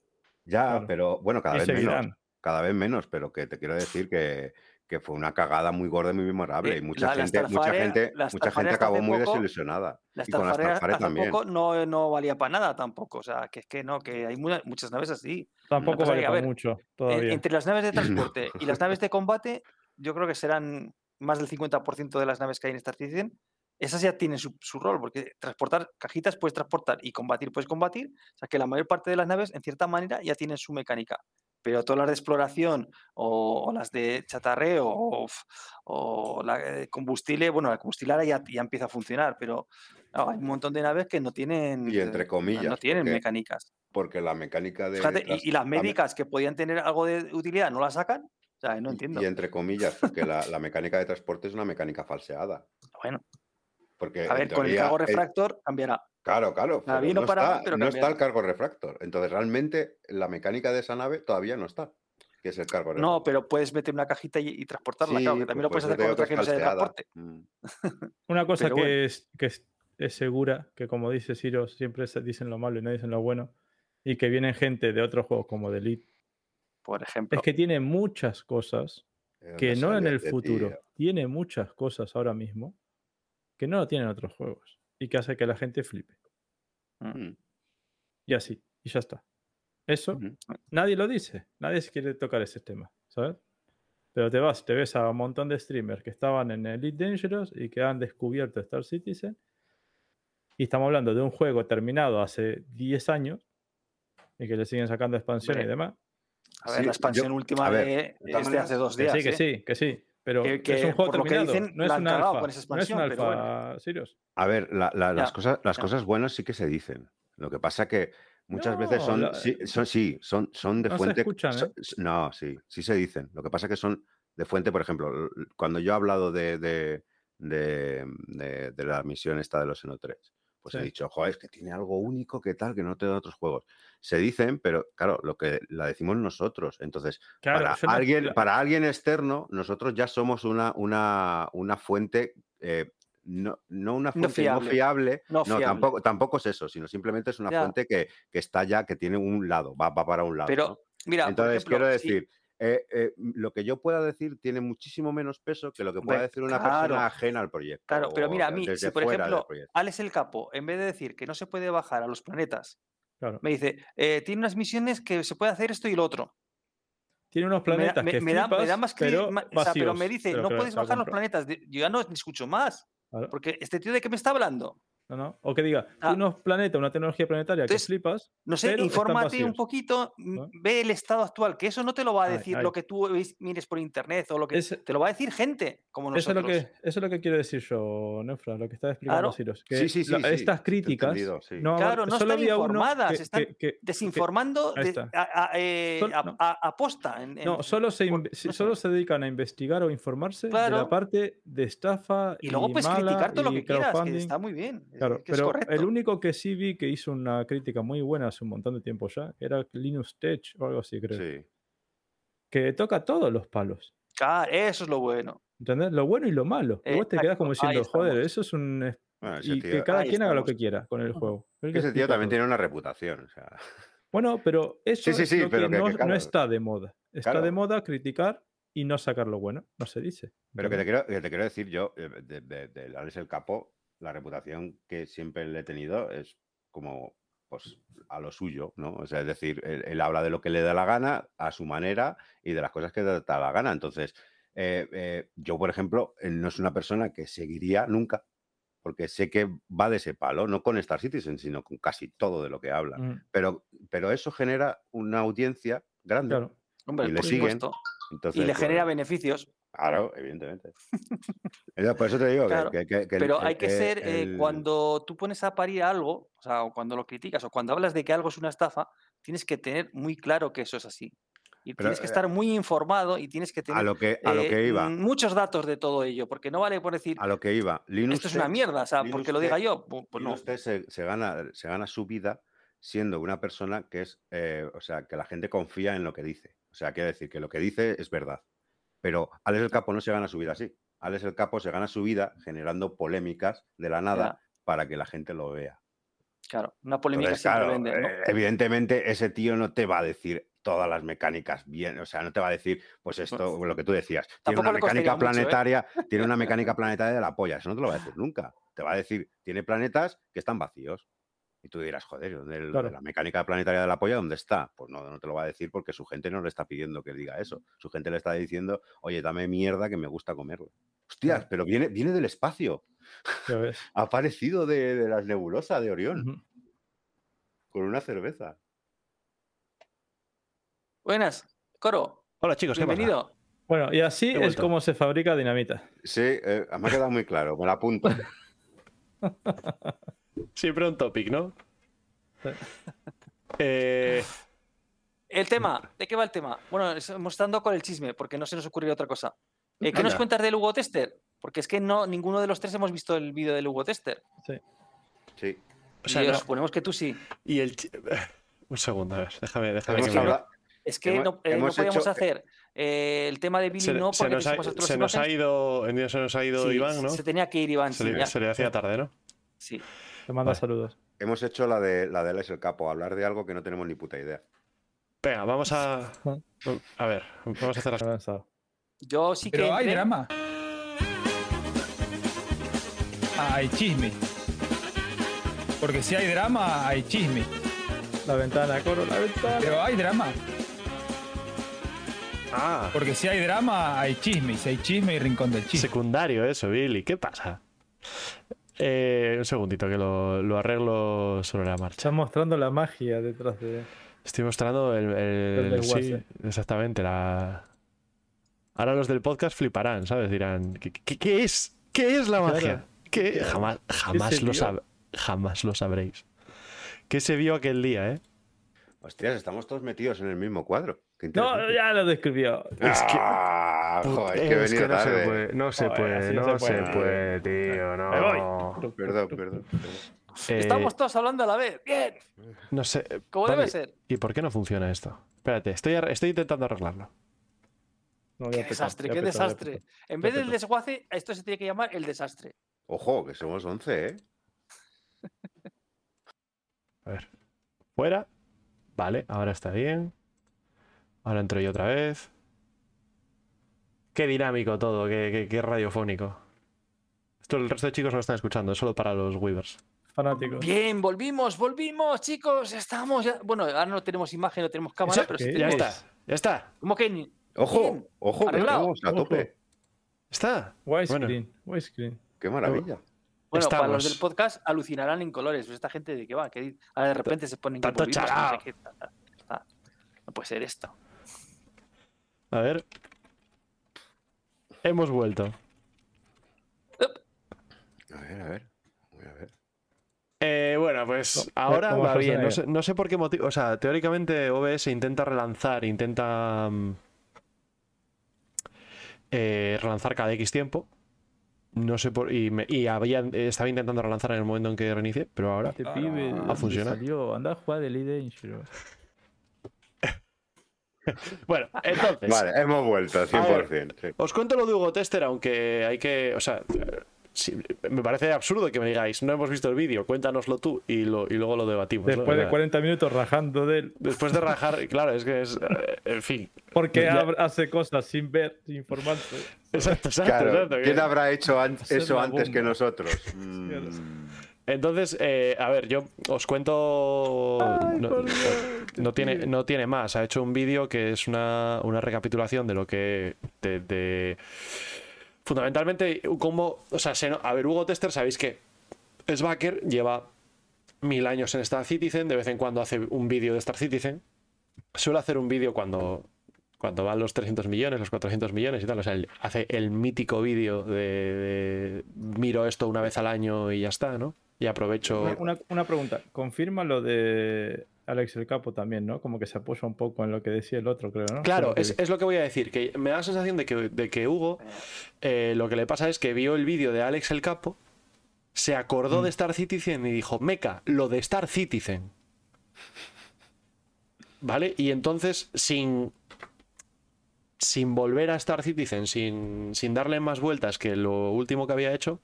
Ya, Claro. pero bueno, cada Y vez menos. Cada vez menos, pero que te quiero decir que, que fue una cagada muy gorda y muy memorable. Eh, y mucha la- la gente, mucha gente, la mucha gente acabó muy poco- desilusionada. Y con la Starfire Starfire hace también. poco no, no valía para nada tampoco. O sea, que es que no, que hay mu- muchas naves así. Tampoco vale para mucho En- todavía. entre las naves de [LAUGHS] transporte y las naves de combate, yo creo que serán más del 50% de las naves que hay en Star Citizen. Esas ya tienen su, su rol, porque transportar cajitas puedes transportar y combatir puedes combatir. O sea que la mayor parte de las naves, en cierta manera, ya tienen su mecánica. Pero todas las de exploración o, o las de chatarreo o, o la de combustible, bueno, la combustible ahora ya, ya empieza a funcionar, pero no, hay un montón de naves que no tienen, Y entre eh, comillas, no tienen porque mecánicas. Porque la mecánica de. Fíjate, y- las- y, las la me- médicas que podían tener algo de utilidad no las sacan. O sea, no entiendo. Y entre comillas, porque la, la mecánica de transporte es una mecánica falseada. Bueno, Porque a ver, con el cargo refractor cambiará. Claro, claro. La pero vi no está, pero no está cambiaba. el cargo refractor. Entonces, realmente, la mecánica de esa nave todavía no está, que es el cargo refractor. No, pero puedes meter una cajita y, y transportarla, Sí, claro, que pues también lo por puedes hacer con otra que no sea de transporte. Mm. [LAUGHS] Una cosa que, bueno. es, que es, es segura, que como dice Ciro, siempre se dicen lo malo y no dicen lo bueno, y que vienen gente de otros juegos como The Elite, Por ejemplo. es que tiene muchas cosas ¿De que no en el futuro, tío? tiene muchas cosas ahora mismo que no lo tienen otros juegos y que hace que la gente flipe. Mm. Y así, y ya está. Eso nadie lo dice, nadie se quiere tocar ese tema, ¿sabes? Pero te vas, te ves a un montón de streamers que estaban en Elite Dangerous y que han descubierto Star Citizen. Y estamos hablando de un juego terminado hace 10 años y que le siguen sacando expansión y demás. A ver, Sí, la expansión yo- última ver, de, de todas es de maneras, hace dos Que días. sí, que ¿eh? sí, que sí. Pero Que- es un juego por lo que terminado, dicen, no es un alfa. con esa no es expansión, un alfa, Sirius. A ver, la- la- las, Ya, cosas, las cosas buenas sí que se dicen. Lo que pasa que muchas veces son, la- sí, son, sí, son, son de No se fuente. escuchan, ¿eh? No, sí, sí se dicen. Lo que pasa que son de fuente, por ejemplo, cuando yo he hablado de, de, de- de- de la misión esta de los Seno 3, pues he dicho, joder, es que tiene algo único que tal, que no te dan otros juegos. Se dicen, pero claro, lo que la decimos nosotros. Entonces, Claro, para, no- alguien, para alguien externo, nosotros ya somos una, una, una fuente, eh, no, no una No fuente no fiable. fiable, No no, fiable. tampoco, tampoco es eso, sino simplemente es una Ya. fuente que, que está ya, que tiene un lado, va, va para un lado. Pero, ¿no? mira, Entonces, ejemplo, quiero si- decir, eh, eh, lo que yo pueda decir tiene muchísimo menos peso que lo que pueda decir una claro. persona ajena al proyecto. Claro, pero mira, a mí, si por ejemplo. Alex el Capo, en vez de decir que no se puede bajar a los planetas, Claro. me dice, eh, tiene unas misiones que se puede hacer esto y lo otro. Tiene unos Me planetas me, que me da, me da flipas, más cri- pero o sea, pero me dice, pero no que puedes bajar los planetas. Yo ya no escucho más. Claro. Porque este tío de qué me está hablando. No, no. O que diga, Ah. unos planetas, una tecnología planetaria Entonces, que flipas. No sé, infórmate un poquito, m- ¿no? ve el estado actual, que eso no te lo va a decir ay. lo que tú mires por internet o lo que Es- te lo va a decir gente como Eso es, lo nosotros. que, eso es lo que quiero decir yo, Nefra, lo que está explicando Claro. Que Sí, sí, sí, la- sí, estas críticas no, Claro, no solo están informadas, que- están que- que- Desinformando de- está. a, a- eh, Sol- no. a- aposta. en- No, en- solo se, por- no solo se dedican a investigar o informarse de Claro. la parte de estafa Y luego puedes mala criticar todo lo que quieras, que está muy bien. Claro, que pero el único que sí vi que hizo una crítica muy buena hace un montón de tiempo ya, era Linus Tech o algo así, creo. Sí. Que toca todos los palos. Claro, eso es lo bueno. ¿Entendés? Lo bueno y lo malo. Y vos te quedás como diciendo, joder, eso es un. Bueno, Y tío, que cada quien haga lo que quiera con el juego. Ese tío también todo. tiene una reputación. O sea, Bueno, pero eso sí, es sí, lo pero que, que- no, que no claro. está de moda. Está Claro. de moda criticar y no sacar lo bueno. No se dice. Pero que te quiero, que te quiero decir yo, eh, de, de- del el Capo, la reputación que siempre le he tenido es como pues a lo suyo, ¿no? O sea, es decir, él, él habla de lo que le da la gana, a su manera, y de las cosas que le da la gana. Entonces, eh, eh, yo, por ejemplo, él no es una persona que seguiría nunca, porque sé que va de ese palo, no con Star Citizen, sino con casi todo de lo que habla. Mm, Pero, pero eso genera una audiencia grande. Claro. Hombre, y le por siguen. Entonces, Y le genera pues, beneficios. Claro, evidentemente. Por eso te digo que- Claro, que, que- que Pero el- hay que ser, eh, cuando tú pones a parir algo, o sea, o cuando lo criticas, o cuando hablas de que algo es una estafa, tienes que tener muy claro que eso es así. Y Pero, tienes que eh, estar muy informado y tienes que a tener lo que a lo eh, que iba, muchos datos de todo ello, porque no vale por decir, a lo que iba. Linux esto es una mierda, o sea, Linux porque lo diga yo, pu- pues no. Linux se, se gana, se gana su vida siendo una persona que es, eh, o sea, que la gente confía en lo que dice. O sea, quiere decir que lo que dice es verdad. Pero Alex el Capo no se gana su vida así. Alex el Capo se gana su vida generando polémicas de la nada para que la gente lo vea. Claro, una polémica Entonces, siempre claro, vende, ¿no? eh, evidentemente ese tío no te va a decir todas las mecánicas bien, o sea, no te va a decir, pues esto, lo que tú decías, tiene una mecánica mucho, ¿eh? planetaria, tiene una [LAUGHS] mecánica planetaria de la polla, eso no te lo va a decir nunca. Te va a decir, tiene planetas que están vacíos. Y tú dirás, joder, ¿dónde el- Claro. la mecánica planetaria de la polla dónde está? Pues no, no te lo va a decir porque su gente no le está pidiendo que diga eso. Su gente le está diciendo, oye, dame mierda que me gusta comerlo. Hostias, Claro. pero viene, viene del espacio. [LAUGHS] Ya ves. Ha aparecido de, de las nebulosas de Orión con una cerveza. Buenas, Coro, Hola chicos, ¿qué pasa? bienvenido. Bueno, y así es vuelto. como se fabrica dinamita. Sí, eh, me ha quedado muy claro, me la apunto. [LAUGHS] Siempre un topic, ¿no? [LAUGHS] Eh, El tema, ¿de qué va el tema? Bueno, estamos estando con el chisme, porque no se nos ocurrió otra cosa. Eh, ¿Qué nos cuentas del Hugo Tester? Porque es que no, ninguno de los tres hemos visto el vídeo del Hugo Tester. Sí. Sí. O sea, no- suponemos que tú sí. y el. [LAUGHS] Un segundo, a ver, déjame, déjame Hemos que me- Es que Hemos- no, eh, no hemos podíamos hecho- hacer eh, el tema de Billy Se, no se porque nos ha, se nos ha ido. En día se nos ha ido Sí, Iván, ¿no? Se tenía que ir Iván, Se sí, le, ya. se le hacía tarde, ¿no? Sí. Te manda Vale. saludos. Hemos hecho la de la de Alex el Capo, hablar de algo que no tenemos ni puta idea. Venga, vamos a. [LAUGHS] A ver, vamos a hacer las. Yo sí que. Pero hay drama. Ah, hay chisme. Porque si hay drama, hay chisme. La ventana, coro, la ventana. Pero hay drama. Ah, Porque si hay drama, hay chisme. Y si hay chisme, hay rincón del chisme. secundario eso, Billy. ¿Qué pasa? Eh, un segundito que lo, lo arreglo sobre la marcha. Está mostrando la magia detrás de. Estoy mostrando el. el- El desguace. sí, exactamente. La... Ahora los del podcast fliparán, ¿sabes? Dirán, ¿qué, qué- qué es? ¿Qué es la magia? Claro. ¿Qué? Jamás, jamás, lo sab- jamás lo sabréis. ¿Qué se vio aquel día, eh? Hostias, estamos todos metidos en el mismo cuadro. No, ya lo describió. Es que- Ah, joder, es que Es no se puede, no se Joder, puede, no no se se puede, puede. tío, no. Me voy. Perdón, perdón. perdón. Eh, Estamos todos hablando a la vez. Bien. No sé. Vale, debe ser. ¿Y por qué no funciona esto? Espérate, estoy, estoy intentando arreglarlo. No, Qué desastre, qué desastre. En vez del desguace, esto se tiene que llamar el desastre. Ojo, que somos 11, ¿eh? A ver. Fuera. Vale, ahora está bien. Ahora entro yo otra vez. Qué dinámico todo, qué, qué- qué radiofónico. Esto el resto de chicos no lo están escuchando, es solo para los Weavers. Fanáticos. Bien, volvimos, volvimos, chicos. Estamos ya. Bueno, ahora no tenemos imagen, no tenemos cámara, Eso, pero sí ¿qué? Ya tenemos. está, ya está, ¿Cómo que ni- Ojo, Bien, ojo, que estamos a tope. está. Widescreen. Widescreen. Qué maravilla. Bueno, para los del podcast alucinarán en colores. Pues esta gente de qué va, que ahora de repente se ponen Tanto como sé qué. No puede ser esto. A ver. Hemos vuelto. A ver, a ver. Voy a ver. Eh, bueno, pues ¿Cómo- ahora va bien. No sé, no sé por qué motivo. O sea, teóricamente OBS intenta relanzar, intenta mm, eh, relanzar cada X tiempo. No sé por. Y, me- y había, estaba intentando relanzar en el momento en que reinicié, pero ahora. Este pibe. Ah, ¿dónde funciona. Salió, anda a jugar de Dangerous. [LAUGHS] Bueno, entonces. Vale, hemos vuelto, 100%. sí. Os cuento lo de Hugo Tester, aunque hay que. O sea, sí, me parece absurdo que me digáis, no hemos visto el vídeo, cuéntanos tú y, lo, y luego lo debatimos. Después de sea, 40 minutos rajando de él. después de rajar, [LAUGHS] claro, es que es. eh, En fin. Porque Ya- hace cosas sin ver, sin informarse. Exacto, exacto. Claro, exacto, que- ¿quién habrá hecho an- eso antes que nosotros? [LAUGHS] Mm, Entonces, eh, a ver, yo os cuento. no, tiene, no tiene más. Ha hecho un vídeo que es una, una recapitulación de lo que. De, de- fundamentalmente, como. O sea, se no- a ver, Hugo Tester, sabéis que es backer, lleva mil años en Star Citizen, de vez en cuando hace un vídeo de Star Citizen. Suele hacer un vídeo cuando. Cuando van los 300 millones, los 400 millones y tal, o sea, hace el mítico vídeo de, de miro esto una vez al año y ya está, ¿no? Y aprovecho. Una, una- pregunta. Confirma lo de Alex el Capo también, ¿no? Como que se apoya un poco en lo que decía el otro, creo, ¿no? Claro, que es, es lo que voy a decir, que me da la sensación de que, de que Hugo eh, lo que le pasa es que vio el vídeo de Alex el Capo, se acordó Mm. de Star Citizen y dijo, meca, lo de Star Citizen. ¿Vale? Y entonces, sin, sin volver a Star Citizen, sin, sin darle más vueltas que lo último que había hecho,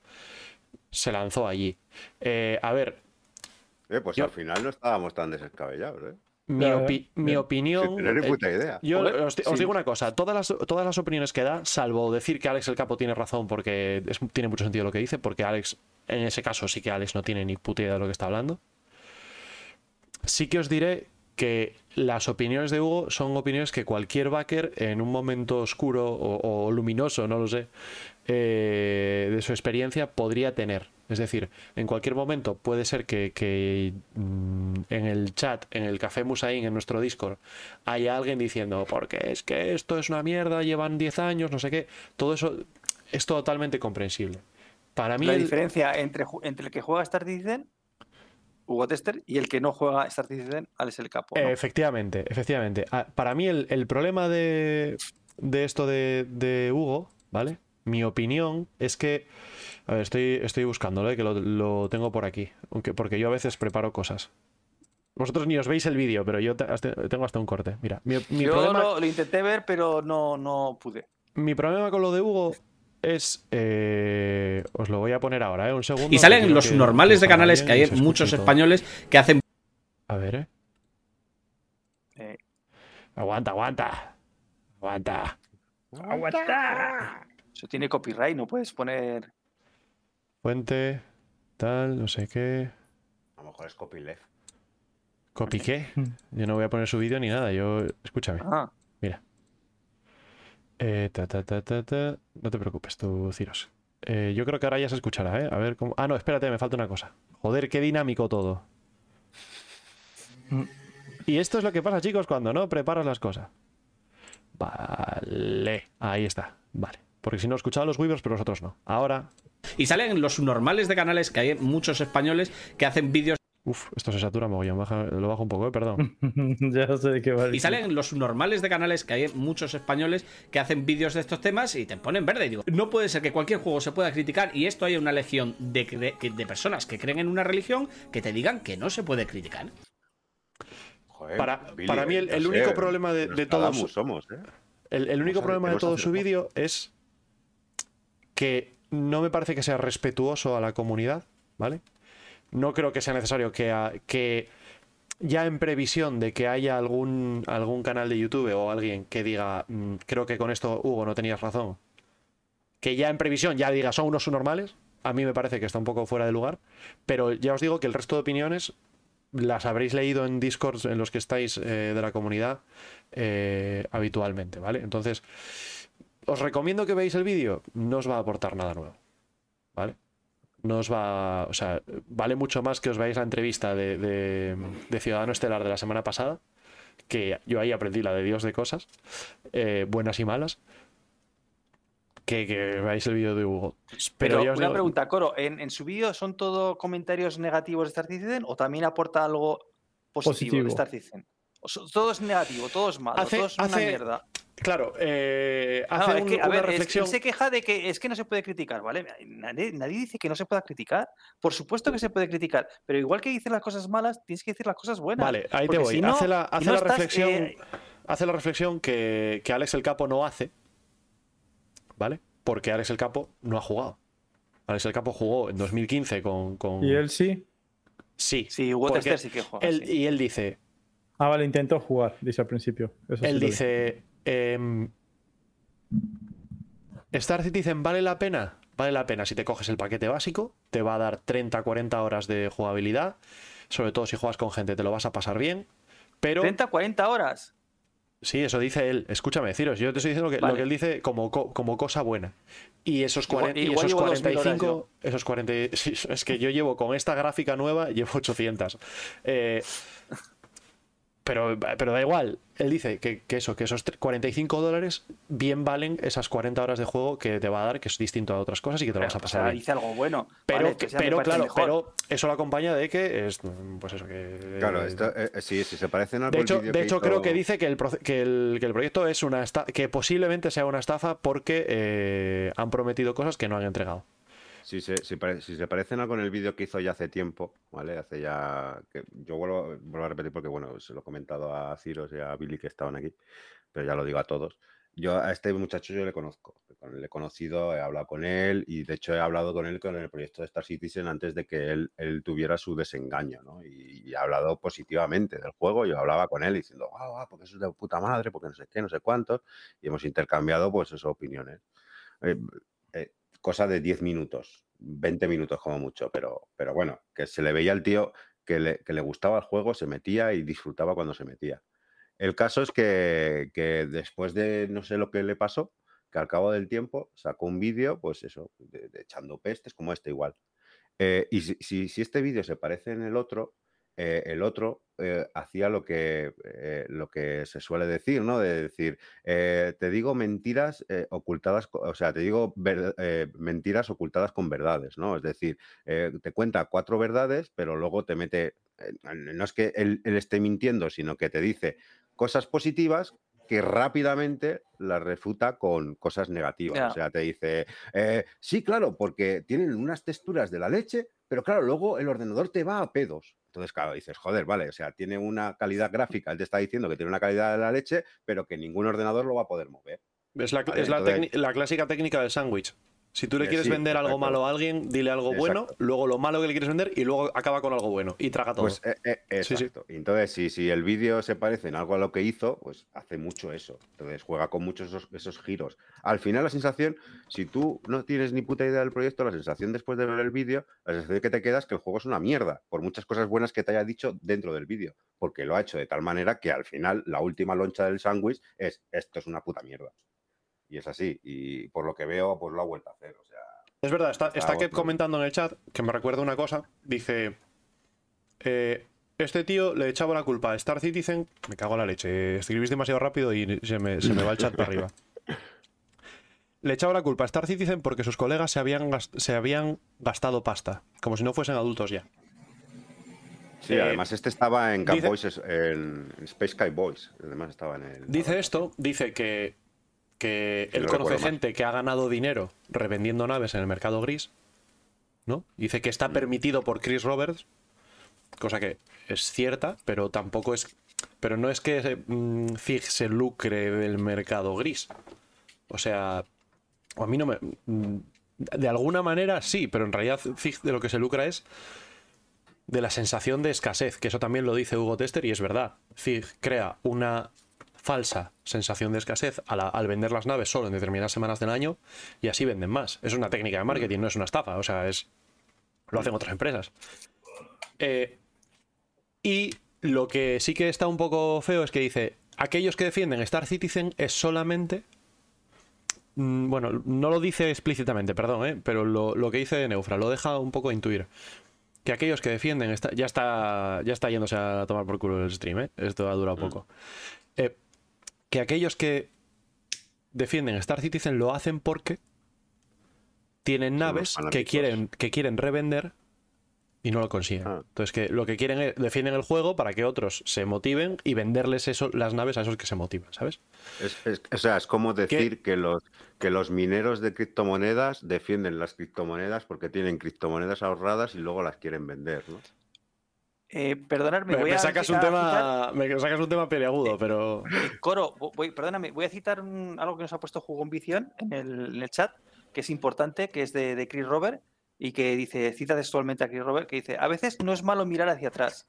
se lanzó allí. Eh, a ver, eh, pues Yo- al final no estábamos tan descabellados, ¿eh? mi, opi- mi opinión... Sin tener ni eh, puta idea. Yo os, di- os sí. digo una cosa, todas las, todas las opiniones que da, salvo decir que Alex el Capo tiene razón porque es- tiene mucho sentido lo que dice, porque Alex, en ese caso sí que Alex no tiene ni puta idea de lo que está hablando. Sí que os diré que las opiniones de Hugo son opiniones que cualquier backer en un momento oscuro o, o luminoso, no lo sé, eh, de su experiencia podría tener. Es decir, en cualquier momento puede ser que, que, mm, en el chat, en el Café Musaín, en nuestro Discord, haya alguien diciendo, porque es que esto es una mierda, llevan 10 años, no sé qué. Todo eso es totalmente comprensible. Para mí, La el- diferencia entre, entre el que juega Star Citizen, Hugo Tester, y el que no juega Star Citizen, Alex el Capo. ¿no? Efectivamente, efectivamente. Ah, Para mí el, el problema de, de esto de, de Hugo, ¿vale? Mi opinión es que, A ver, estoy, estoy buscándolo, eh, que lo, lo tengo por aquí. Aunque, porque yo a veces preparo cosas. Vosotros ni os veis el vídeo, pero yo hasta- tengo hasta un corte. Mira, mi, mi Yo problema, lo, lo intenté ver, pero no, no pude. mi problema con lo de Hugo es. eh, os lo voy a poner ahora, ¿eh? Un segundo. Y salen los que- normales que de canales que hay muchos todo. españoles que hacen A ver, ¿eh? Eh, Aguanta, aguanta. Aguanta. ¡Aguanta! Eso tiene copyright, no puedes poner. Fuente, tal, no sé qué. A lo mejor es copyleft. ¿Copy qué? Yo no voy a poner su vídeo ni nada. Yo. Escúchame. Ah, Mira. Eh, ta, ta, ta, ta, ta. No te preocupes, tú, Ciros. Eh, yo creo que ahora ya se escuchará, ¿eh? A ver cómo. Ah, no, espérate, me falta una cosa. Joder, qué dinámico todo. Y esto es lo que pasa, chicos, cuando no preparas las cosas. Vale. Ahí está. Vale. Porque si no, he escuchado los Weavers, pero los otros no. Ahora. y salen los normales de canales que hay muchos españoles que hacen vídeos Uf, esto se satura mogollón. Baja, lo bajo un poco, ¿eh? Perdón. [LAUGHS] ya sé de qué va. y salen los normales de canales que hay muchos españoles que hacen vídeos de estos temas y te ponen verde y digo no puede ser que cualquier juego se pueda criticar y esto haya una legión de, de personas que creen en una religión que te digan que no se puede criticar Joder, Para- Billy, para mí el- sé, único problema de- de todos- somos, ¿eh? El, el único problema de todo su vídeo es que no me parece que sea respetuoso a la comunidad, ¿vale? No creo que sea necesario que, que ya en previsión de que haya algún, algún canal de YouTube o alguien que diga, "Mm, creo que con esto, Hugo, no tenías razón, que ya en previsión ya diga, son unos normales, a mí me parece que está un poco fuera de lugar, pero ya os digo que el resto de opiniones las habréis leído en Discords en los que estáis eh, de la comunidad eh, habitualmente, ¿vale? Entonces, os recomiendo que veáis el vídeo, no os va a aportar nada nuevo, ¿vale? No os va, o sea, vale mucho más que os veáis la entrevista de, de- de Ciudadano Estelar de la semana pasada, que yo ahí aprendí la de Dios de cosas, eh, buenas y malas, que, que veáis el vídeo de Hugo. Pero, una digo- pregunta, Coro, ¿en, en su vídeo son todo comentarios negativos de Star Citizen o también aporta algo positivo, Positivo. de Star Citizen? Todo es negativo, todo es malo, Hace- todo es una hace- mierda. Claro, eh, No, hace es que, un- a una ver, es que reflexión. él se queja de que es que no se puede criticar, ¿vale? Nadie, nadie dice que no se pueda criticar. Por supuesto que se puede criticar, pero igual que dices las cosas malas, tienes que decir las cosas buenas. Vale, ahí te voy. si no- hace la, si hace no la estás, reflexión, eh, hace la reflexión que, que Alex el Capo no hace, ¿vale? Porque Alex el Capo no ha jugado. Alex el Capo jugó en 2015 con. con- Y él sí. Sí. Sí, Hugo porque Tester sí que juega. él- sí. Y él dice: Ah, vale, intentó jugar, dice al principio. Eso Él dice: em, Star Citizen vale la pena. Vale la pena si te coges el paquete básico, te va a dar 30, 40 horas de jugabilidad. Sobre todo si juegas con gente, te lo vas a pasar bien. Pero 30, 40 horas. Sí, eso dice él. Escúchame, deciros, yo te estoy diciendo que, lo que él dice como, co- como cosa buena. Y esos, Igual- 40, y esos llevo 2000 horas 45, esos 40, [LAUGHS] sí, es que yo llevo con esta gráfica nueva, llevo 800. Eh, pero, pero da igual, él dice que, que eso, que esos tre- 45 dólares bien valen esas 40 horas de juego que te va a dar, que es distinto a otras cosas y que te lo vas a O pasar sea, bien. dice algo bueno. Pero, Vale, que- pero claro, mejor. pero eso lo acompaña de que es, pues eso, que... Claro, esto, eh, eh, sí, si se parecen algo De al hecho, de que hecho creo que dice que el, que el, que el proyecto es una esta- que posiblemente sea una estafa porque eh, han prometido cosas que no han entregado. Si se, si si se parecen algo en el vídeo que hizo ya hace tiempo, ¿vale? Hace ya. Yo vuelvo, vuelvo a repetir porque, bueno, se lo he comentado a Ciros y a Billy que estaban aquí, pero ya lo digo a todos. Yo a este muchacho yo le conozco, le he conocido, he hablado con él y de hecho he hablado con él con el proyecto de Star Citizen antes de que él, él tuviera su desengaño, ¿no? Y, y he hablado positivamente del juego, yo hablaba con él diciendo, guau, guau, porque eso es de puta madre, porque no sé qué, no sé cuántos, y hemos intercambiado pues esas opiniones. Eh, cosa de 10 minutos, 20 minutos como mucho, pero, pero bueno, que se le veía al tío que le, que le gustaba el juego, se metía y disfrutaba cuando se metía. El caso es que, que después de no sé lo que le pasó, que al cabo del tiempo sacó un vídeo, pues eso, de, echando pestes, como este igual. Eh, y si- si este vídeo se parece en el otro, eh, el otro eh, hacía lo que, eh, lo que se suele decir, ¿no? De decir, te digo mentiras ocultadas, o sea, te digo mentiras ocultadas con verdades, ¿no? Es decir, te cuenta cuatro verdades, pero luego te mete, no es que él esté mintiendo, sino que te dice cosas positivas que rápidamente las refuta con cosas negativas. O sea, te dice, eh, sí, claro, porque tienen unas texturas de la leche, pero claro, luego el ordenador te va a pedos. Entonces, claro, dices, joder, vale, o sea, tiene una calidad gráfica, él te está diciendo que tiene una calidad de la leche, pero que ningún ordenador lo va a poder mover. Es la, Vale, es la, entonces- la clásica técnica del sándwich. Si tú le Eh, quieres sí, vender algo malo a alguien, dile algo bueno, luego lo malo que le quieres vender y luego acaba con algo bueno y traga todo. Pues eh, eh, Sí, sí. exacto. Entonces, si, si el vídeo se parece en algo a lo que hizo, pues hace mucho eso. Entonces juega con muchos esos, esos giros. Al final, la sensación, si tú no tienes ni puta idea del proyecto, la sensación después de ver el vídeo, la sensación que te queda es que el juego es una mierda, por muchas cosas buenas que te haya dicho dentro del vídeo. Porque lo ha hecho de tal manera que al final la última loncha del sándwich es esto es una puta mierda. Y es así. Y por lo que veo, pues lo ha vuelto a hacer. O sea, Es verdad, está, Está Kev comentando en el chat que me recuerda una cosa. Dice: eh, Este tío le echaba la culpa a Star Citizen. Me cago en la leche. Escribís demasiado rápido y se me, se me va el chat para arriba. [LAUGHS] Le echaba la culpa a Star Citizen porque sus colegas se habían, se habían gastado pasta. Como si no fuesen adultos ya. sí, Eh, además este estaba en, Camp dice- Boys, en, en Space Sky Boys. Además estaba en el. Dice esto, dice que, que él conoce gente que ha ganado dinero revendiendo naves en el mercado gris. ¿No? Dice que está Mm. permitido por Chris Roberts, cosa que es cierta, pero tampoco es. Pero no es que mm, Zig se lucre del mercado gris. O sea, a mí no me. mm, De alguna manera sí, pero en realidad Zig de lo que se lucra es de la sensación de escasez, que eso también lo dice Hugo Tester y es verdad. Zig crea una falsa sensación de escasez la- al vender las naves solo en determinadas semanas del año y así venden más. Es una técnica de marketing, no es una estafa, o sea, es lo hacen otras empresas. Eh, y lo que sí que está un poco feo es que dice, aquellos que defienden Star Citizen es solamente... Mm, Bueno, no lo dice explícitamente, perdón, ¿eh? pero lo, lo que dice Neufra lo deja un poco intuir que aquellos que defienden esta- ya está ya está yéndose a tomar por culo el stream, ¿eh? esto ha durado poco. Eh, que aquellos que defienden Star Citizen lo hacen porque tienen naves que quieren que quieren revender y no lo consiguen. Ah. Entonces que lo que quieren es defienden el juego para que otros se motiven y venderles eso, las naves a esos que se motivan, ¿sabes? Es, es- o sea, es como decir que los, que los mineros de criptomonedas defienden las criptomonedas porque tienen criptomonedas ahorradas y luego las quieren vender, ¿no? Eh, perdonadme, Me, voy me a, sacas a un tema me sacas un tema peleagudo, pero Eh, Coro, voy, perdóname, voy a citar un- algo que nos ha puesto Jugón Visión en el, en el chat, que es importante, que es de, de Chris Robert, y que dice, cita textualmente a Chris Robert, que dice, a veces no es malo mirar hacia atrás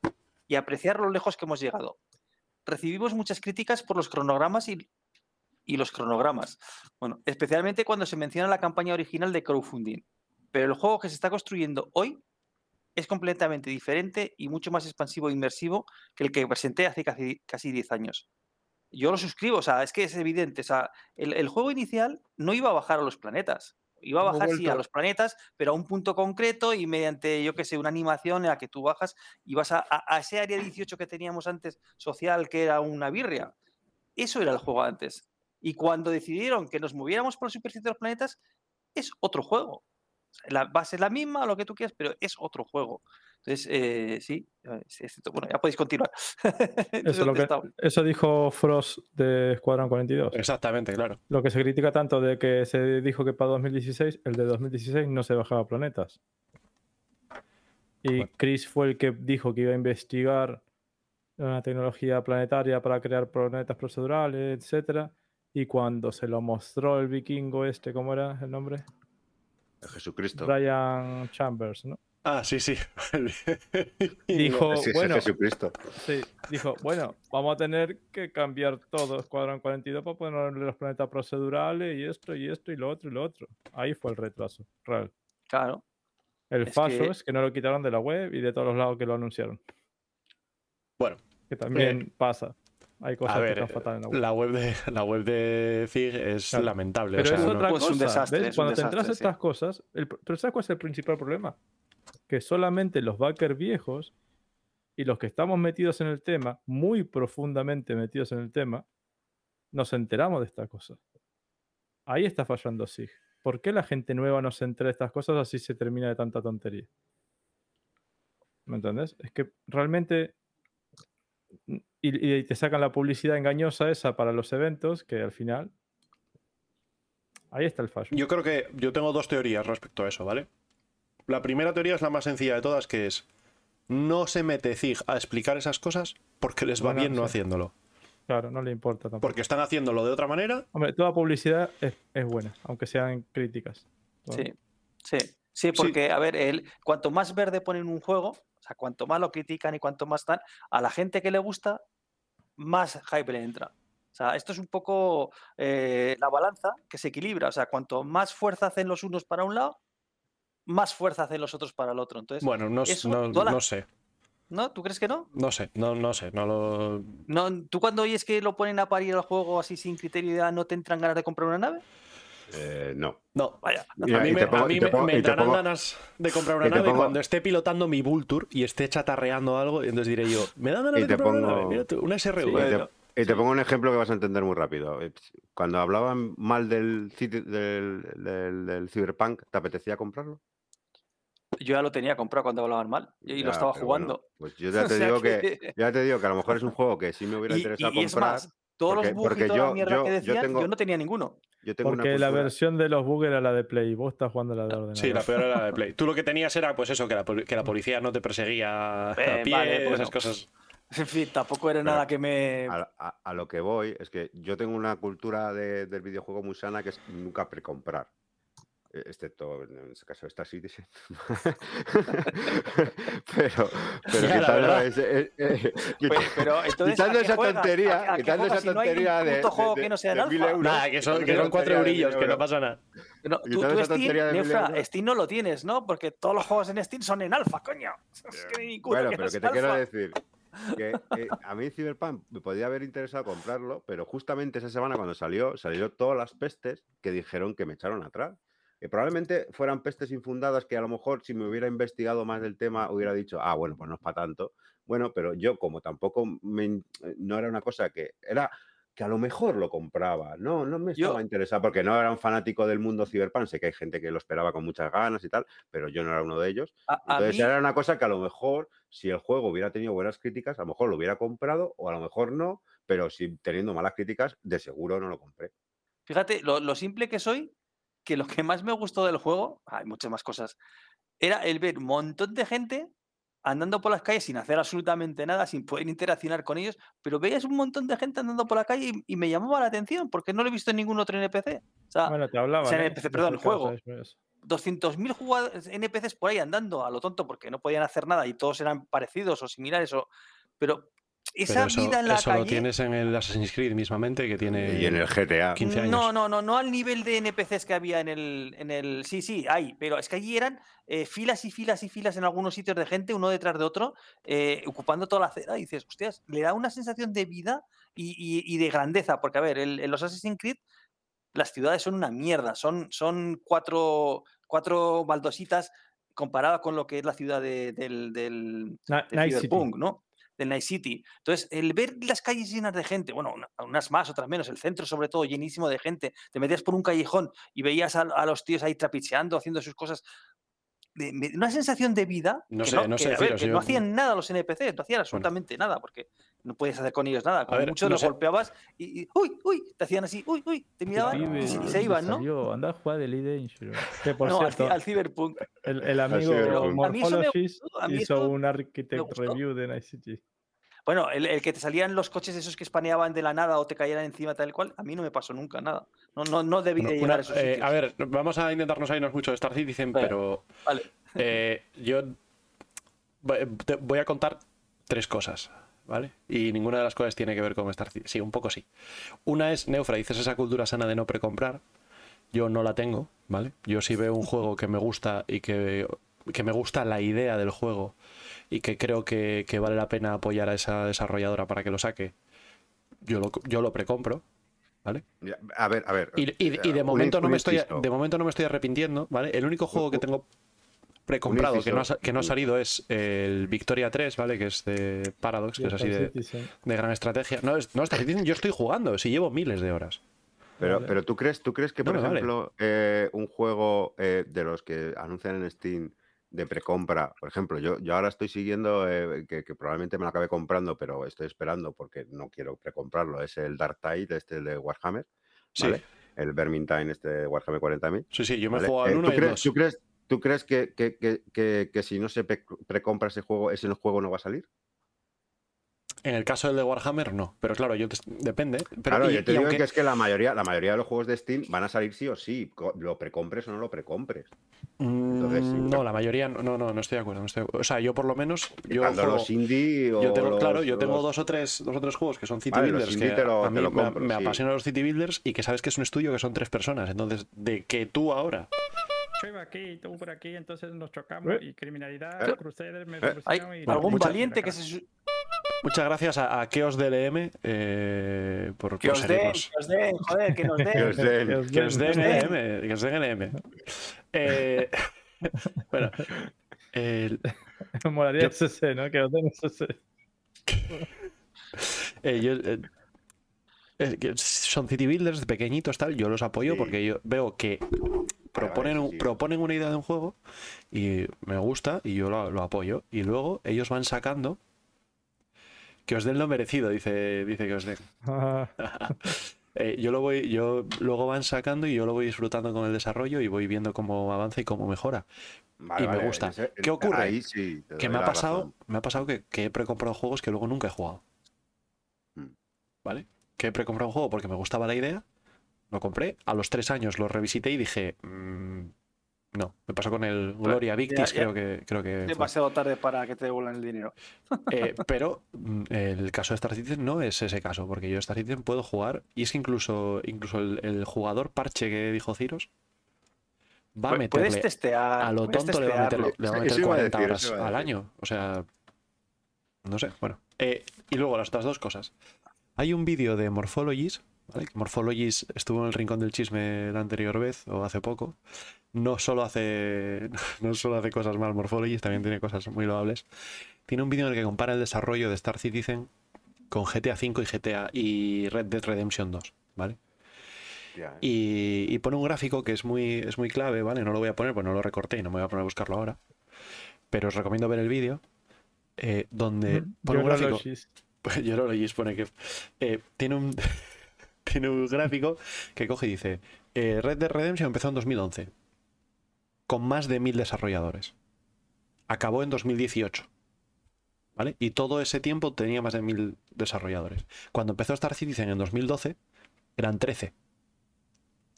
y apreciar lo lejos que hemos llegado. Recibimos muchas críticas por los cronogramas y, y los cronogramas, bueno, especialmente cuando se menciona la campaña original de crowdfunding, pero el juego que se está construyendo hoy es completamente diferente y mucho más expansivo e inmersivo que el que presenté hace casi, casi 10 años yo lo suscribo, o sea, es que es evidente. O sea, el, el juego inicial no iba a bajar a los planetas. Iba a bajar, sí, a los planetas, pero a un punto concreto y mediante, yo qué sé, una animación en la que tú bajas y vas a, a- a ese área 18 que teníamos antes social, que era una birria. Eso era el juego antes. Y cuando decidieron que nos moviéramos por la superficie de los planetas, es otro juego. La base es la misma, lo que tú quieras, pero es otro juego. Entonces, eh, sí, eh, es bueno, ya podéis continuar. [LAUGHS] Eso, lo que, dijo Frost de Escuadrón 42. exactamente, claro. Lo que se critica tanto de que se dijo que para 2016, el de 2016 no se bajaba planetas. Y Bueno. Chris fue el que dijo que iba a investigar una tecnología planetaria para crear planetas procedurales, etcétera. Y cuando se lo mostró el vikingo este, ¿cómo era el nombre? Jesucristo. Brian Chambers, ¿no? Ah, sí, sí. [LAUGHS] Dijo, bueno, Jesucristo. sí, dijo, bueno, vamos a tener que cambiar todo Escuadrón 42 para ponerle los planetas procedurales y esto y esto y lo otro y lo otro. Ahí fue el retraso, real. Claro. El Es falso que- es que no lo quitaron de la web y de todos los lados que lo anunciaron. Bueno, Que también pasa. Hay cosas a que están fatal en la web. la web de [LAUGHS] la web de Zig es Claro. lamentable. Pero o sea, es otra cosa. un desastre, ¿ves? es un Cuando te entras a estas cosas, el, pero ¿sabes cuál es el principal problema? Que solamente los backers viejos y los que estamos metidos en el tema, muy profundamente metidos en el tema, nos enteramos de estas cosas. Ahí está fallando SIG. ¿Por qué la gente nueva no se entera de estas cosas así se termina de tanta tontería? ¿Me entendés? Es que realmente y, y te sacan la publicidad engañosa esa para los eventos, que al final. Ahí está el fallo. Yo creo que yo tengo dos teorías respecto a eso, ¿vale? La primera teoría es la más sencilla de todas, que es no se mete Zig a explicar esas cosas porque les va Bueno, bien no sí. haciéndolo. Claro, no le importa tampoco. Porque están haciéndolo de otra manera. Hombre, toda publicidad es, es buena, aunque sean críticas. Sí, sí, sí, porque, a ver, el, cuanto más verde ponen un juego, o sea, cuanto más lo critican y cuanto más dan, a la gente que le gusta, más hype le entra. O sea, esto es un poco eh, la balanza que se equilibra. O sea, cuanto más fuerza hacen los unos para un lado, más fuerza hacen los otros para el otro. Entonces, Bueno, no, eso, no, la- no sé. ¿no? ¿Tú crees que no? No sé, no, no sé. No lo... no? ¿Tú cuando oyes que lo ponen a parir el juego así sin criterio ya no te entran ganas de comprar una nave? Eh, no. No. Vaya. Mira, a mí me, pongo- a mí me- pongo- pongo- ganas de comprar una nave pongo- cuando esté pilotando mi Vulture y esté chatarreando algo. y Entonces diré yo, me dan ganas de comprar una nave. Mira tú, una SRV. Y te, y te pongo un ejemplo que vas a entender muy rápido. Cuando hablaban mal del, del, del, del Cyberpunk, ¿te apetecía comprarlo? Yo ya lo tenía comprado cuando hablaban mal y Ya, lo estaba bueno, jugando. pues yo [LAUGHS] ya O te sea digo que- que... ya te digo que a lo mejor es un juego que sí me hubiera [LAUGHS] Y, interesado y- y es comprar. más, todos porque- los bugs y toda la yo- mierda yo- que yo decían, yo, tengo- no tenía ninguno. Yo tengo Porque la versión de los bugs era la de Play vos estás jugando la de ordenador. Sí, la peor era la de Play. Tú lo que tenías era, pues eso, que la, que la policía no te perseguía Eh, a pie, vale, esas bueno. cosas. En fin, tampoco era Pero nada que me... A, a- a lo que voy es que yo tengo una cultura de- del videojuego muy sana que es nunca precomprar. Eh, Excepto en este caso Star Citizen. [LAUGHS] pero, [LAUGHS] pero Ya, la quitando, verdad. ese- eh, [LAUGHS] eh, Pero, pero entonces, quitando ¿a qué esa tontería, ¿A qué- a qué quitando esa si no tontería de, puto juego de- que no sea de mil alfa? euros, Nada, que son, que cuatro eurillos, que no pasa nada. No, tú, tú Steam, tontería de mil Nefra. Steam no lo tienes, ¿no? Porque todos los juegos en Steam son en alfa, coño. Es que Bueno, que pero no que te quiero decir que eh, a mí Cyberpunk me podía haber interesado comprarlo, pero justamente esa semana cuando salió, salió todas las pestes que dijeron que me echaron atrás. Que probablemente fueran pestes infundadas que a lo mejor si me hubiera investigado más del tema hubiera dicho, ah, bueno, pues no es para tanto. Bueno, pero yo como tampoco me eh, no era una cosa que era que a lo mejor lo compraba, no, no me Yo- estaba interesado porque no era un fanático del mundo Cyberpunk, sé que hay gente que lo esperaba con muchas ganas y tal, pero yo no era uno de ellos. A, a Entonces mí, era una cosa que a lo mejor, si el juego hubiera tenido buenas críticas, a lo mejor lo hubiera comprado o a lo mejor no, pero si teniendo malas críticas, de seguro no lo compré. fíjate, lo, lo simple que soy, que lo que más me gustó del juego, hay muchas más cosas, era el ver un montón de gente andando por las calles sin hacer absolutamente nada, sin poder interaccionar con ellos, pero veías un montón de gente andando por la calle y, y me llamaba la atención, porque no lo he visto en ningún otro NPC. O sea, Bueno, te hablaba. o sea, NPC, perdón, juego. 200.000 jugadores NPCs por ahí andando a lo tonto porque no podían hacer nada y todos eran parecidos o similares o pero esa Pero eso, vida en la eso calle lo tienes en el Assassin's Creed mismamente, que tiene Y en el GTA. 15 años. no, no, no, no al nivel de NPCs que había en el, en el. Sí, sí, hay, pero es que allí eran eh, filas y filas y filas en algunos sitios de gente, uno detrás de otro, eh, ocupando toda la acera. Y dices, hostias, le da una sensación de vida y, y- y de grandeza. Porque, a ver, el- en los Assassin's Creed, las ciudades son una mierda. Son, son cuatro, cuatro baldositas comparadas con lo que es la ciudad de- del, del, Na- de Night City. Cyberpunk, ¿no? Del Night City. Entonces, el ver las calles llenas de gente, bueno, una- unas más, otras menos, el centro sobre todo llenísimo de gente, te metías por un callejón y veías a, a los tíos ahí trapicheando, haciendo sus cosas. de- una sensación de vida No que, sé, no, no que, sé a ver, deciros, que yo- no hacían nada los NPCs, no hacían absolutamente nada porque no podías hacer con ellos nada. Como ver, mucho no los sé. golpeabas y, y, uy, uy, te hacían así, uy, uy, te miraban y, se- y se iban, ¿no? Anda a jugar Elite Dangerous. Que por no, al, al Cyberpunk. el, el amigo me Morphologist hizo un architect review de Night City. Bueno, el, el que te salían los coches esos que espaneaban de la nada o te cayeran encima tal cual, a mí no me pasó nunca nada. No, no, no debí de llegar a esos eh, a ver, vamos a intentarnos irnos mucho de Star Citizen, Venga. pero Vale. [LAUGHS] eh, yo voy- a contar tres cosas, ¿vale? Y ninguna de las cosas tiene que ver con Star Citizen. Sí, un poco sí. Una es, Neufra, dices esa cultura sana de no precomprar. Yo no la tengo, ¿vale? Yo si veo un juego que me gusta y que, que me gusta la idea del juego y que creo que, que vale la pena apoyar a esa desarrolladora para que lo saque, yo lo, yo lo precompro, ¿vale? A ver, a ver. Y, y- y de momento no un me estoy de momento no me estoy arrepintiendo, ¿vale? El único juego que tengo precomprado que no, ha, que no ha salido es el Victoria 3, ¿vale? Que es de Paradox, que es así de, de gran estrategia. No, es, no, Citizen yo estoy jugando, si llevo miles de horas. Pero, Vale. pero ¿tú crees, tú crees que, No por vale. ejemplo, eh, un juego eh, de los que anuncian en Steam de precompra. Por ejemplo, yo, yo ahora estoy siguiendo, eh, que, que probablemente me lo acabe comprando, pero estoy esperando porque no quiero precomprarlo. Es el Dark Tide, este de Warhammer. Sí. ¿vale? El Vermintide, este de Warhammer 40.000. Sí, sí, yo me ¿vale? juego al Eh, 1 ¿tú, y crees, 2. tú crees, tú crees que, que- que- que- que si no se precompra ese juego, ese juego no va a salir? En el caso del de Warhammer, no. Pero claro, yo te- depende. Pero, claro, y- yo te y digo aunque- que es que la mayoría, la mayoría de los juegos de Steam van a salir sí o sí, lo precompres o no lo precompres. Entonces, sí, Mm, no, claro. la mayoría no, no, no, estoy de acuerdo. no estoy de acuerdo. O sea, yo por lo menos. Yo, juego- los indie o yo tengo, los- claro, yo tengo los- dos o tres, dos o tres juegos que son City Vale, Builders que te lo- a te mí lo me, compro, me sí. apasionan los City Builders y que sabes que es un estudio que son tres personas. Entonces, de que tú ahora Yo iba aquí, tú por aquí, entonces nos chocamos Eh. y criminalidad, Eh. cruceres, me Eh. Hay y- algún valiente que se. Muchas gracias a, a Keos DLM eh, por, Que os den, que os den, joder, que nos que den. os den. Que os Que os den. LM, que os den LM. Eh, [LAUGHS] bueno, el- Molaría Yo- SC, ¿no? Que os den SC. eh, yo, eh, eh, que son city builders de pequeñitos, tal. Yo los apoyo Sí. porque yo veo que proponen, un- proponen una idea de un juego y me gusta y yo lo, lo apoyo. Y luego ellos van sacando. Que os den lo merecido, dice, dice que os den. Ah, [LAUGHS] Eh, yo lo voy, yo luego van sacando y yo lo voy disfrutando con el desarrollo y voy viendo cómo avanza y cómo mejora. Vale, y me vale, gusta. ese- ¿Qué ocurre? Ahí sí. te Que me ha pasado, razón. me ha pasado que, que he precomprado juegos que luego nunca he jugado. Mm. ¿Vale? Que he precomprado un juego porque me gustaba la idea, lo compré, a los tres años lo revisité y dije, mm, no, me pasó con el Gloria Victis, ya. creo que creo que fue. Demasiado tarde para que te devuelvan el dinero. Eh, pero mm, el caso de Star Citizen no es ese caso, porque yo Star Citizen puedo jugar y es que incluso, incluso el, el jugador parche que dijo Ciros va a Pu- Puedes meterle testear. a lo tonto le va a meter, testearlo. le va a Eso meter iba a 40 decir, horas a al año. O sea, no sé, bueno. Eh, y luego las otras dos cosas. Hay un vídeo de Morphologies, ¿vale? Que Morphologies estuvo en el rincón del chisme la anterior vez o hace poco. No solo hace, [LAUGHS] no solo hace cosas mal Morphologies, también tiene cosas muy loables. Tiene un vídeo en el que compara el desarrollo de Star Citizen con GTA V y GTA y Red Dead Redemption 2, ¿vale? ¿eh? Y, y pone un gráfico que es muy, es muy clave, ¿vale? No lo voy a poner, pues no lo recorté y no me voy a poner a buscarlo ahora. Pero os recomiendo ver el vídeo eh, donde pone un gráfico. [LAUGHS] Pues Yorologis pone que eh, tiene un [LAUGHS] tiene un gráfico que coge y dice eh, Red Dead Redemption empezó en 2011 con más de mil desarrolladores. Acabó en 2018. ¿Vale? Y todo ese tiempo tenía más de mil desarrolladores. Cuando empezó Star Citizen en 2012, eran 13.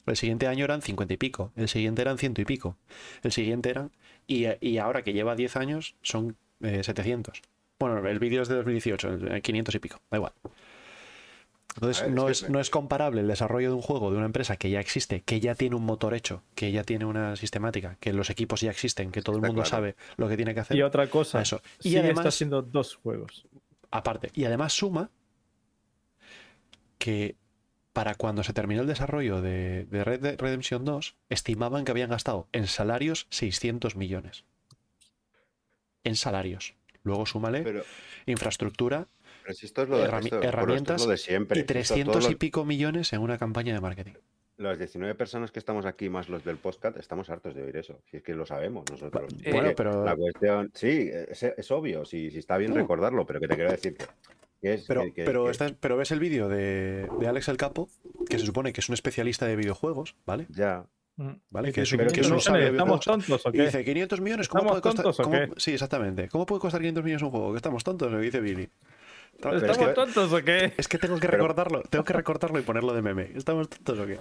El siguiente año eran 50 y pico. El siguiente eran ciento y pico. El siguiente eran. Y, y ahora que lleva 10 años, son eh, 700. Bueno, el vídeo es de 2018, el- el 500 y pico, da igual. Entonces, A ver, no, es no es comparable el desarrollo de un juego de una empresa que ya existe, que ya tiene un motor hecho, que ya tiene una sistemática, que los equipos ya existen, que todo el mundo claro. sabe lo que tiene que hacer. Y otra cosa, Eso. Y sí además- está haciendo dos juegos. Aparte, y además suma que para cuando se terminó el desarrollo de, de Red Dead Redemption 2, estimaban que habían gastado en salarios 600 millones. En salarios. Luego súmale Pero, infraestructura pero si esto es lo de, herrami- esto- bueno, esto es herramientas lo de siempre. y Esto, 300 todos y los- pico millones en una campaña de marketing. Las 19 personas que estamos aquí, más los del podcast, estamos hartos de oír eso. Si es que lo sabemos nosotros. Eh, bueno, Que pero- La cuestión, sí, es, es obvio, si, si está bien Uh. recordarlo, pero que te quiero decir que, es. Pero, que- que- pero, que- esta- pero ves el vídeo de, de Alex el Capo, que se supone que es un especialista de videojuegos, ¿ale? Ya. ¿Vale? Y Que es un- que es un 500 sabe de millones, ¿Estamos tontos o Y qué? dice, 500 millones, ¿cómo ¿Estamos puede costar? tontos o cómo-? Sí, exactamente. ¿Cómo puede costar 500 millones un juego? ¿Que estamos tontos? Lo dice Billy. ¿Estamos Pero es que- tontos o qué? Es que tengo que Pero- recordarlo, tengo que recortarlo y ponerlo de meme. ¿Estamos tontos o qué?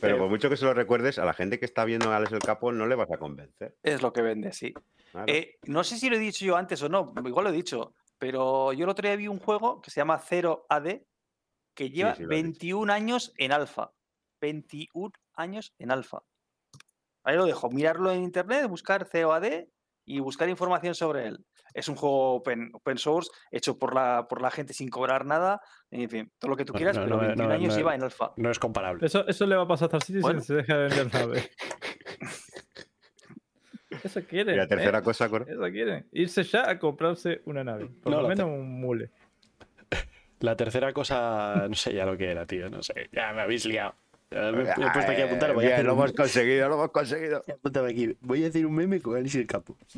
Pero por mucho que se lo recuerdes, a la gente que está viendo a Alex el Capo no le vas a convencer. Es lo que vende, sí. Claro. Eh, no sé si lo he dicho yo antes o no, igual lo he dicho, pero yo el otro día vi un juego que se llama 0 AD que lleva sí, lo has dicho. 21 años en alfa. 21 años en alfa. Ahí lo dejo, mirarlo en internet, buscar 0 AD y buscar información sobre él. Es un juego open, open source, hecho por la, por la gente sin cobrar nada, en fin, todo lo que tú quieras, no, pero no, 21 no, años no, lleva en alfa. No es comparable. Eso, eso le va a pasar a Star Bueno. si se deja de vender nave. [LAUGHS] Eso quiere. y la tercera cosa, Coro, Eso quiere. Irse ya a comprarse una nave. Por No, lo menos un mule. [LAUGHS] La tercera cosa, no sé ya lo que era, tío. No sé, ya me habéis liado. Eh, Me, me he puesto aquí a apuntar. Voy a hacer lo un- hemos [LAUGHS] conseguido, lo hemos conseguido. Apúntame aquí. Voy a hacer un meme con Alice el Capo. [LAUGHS]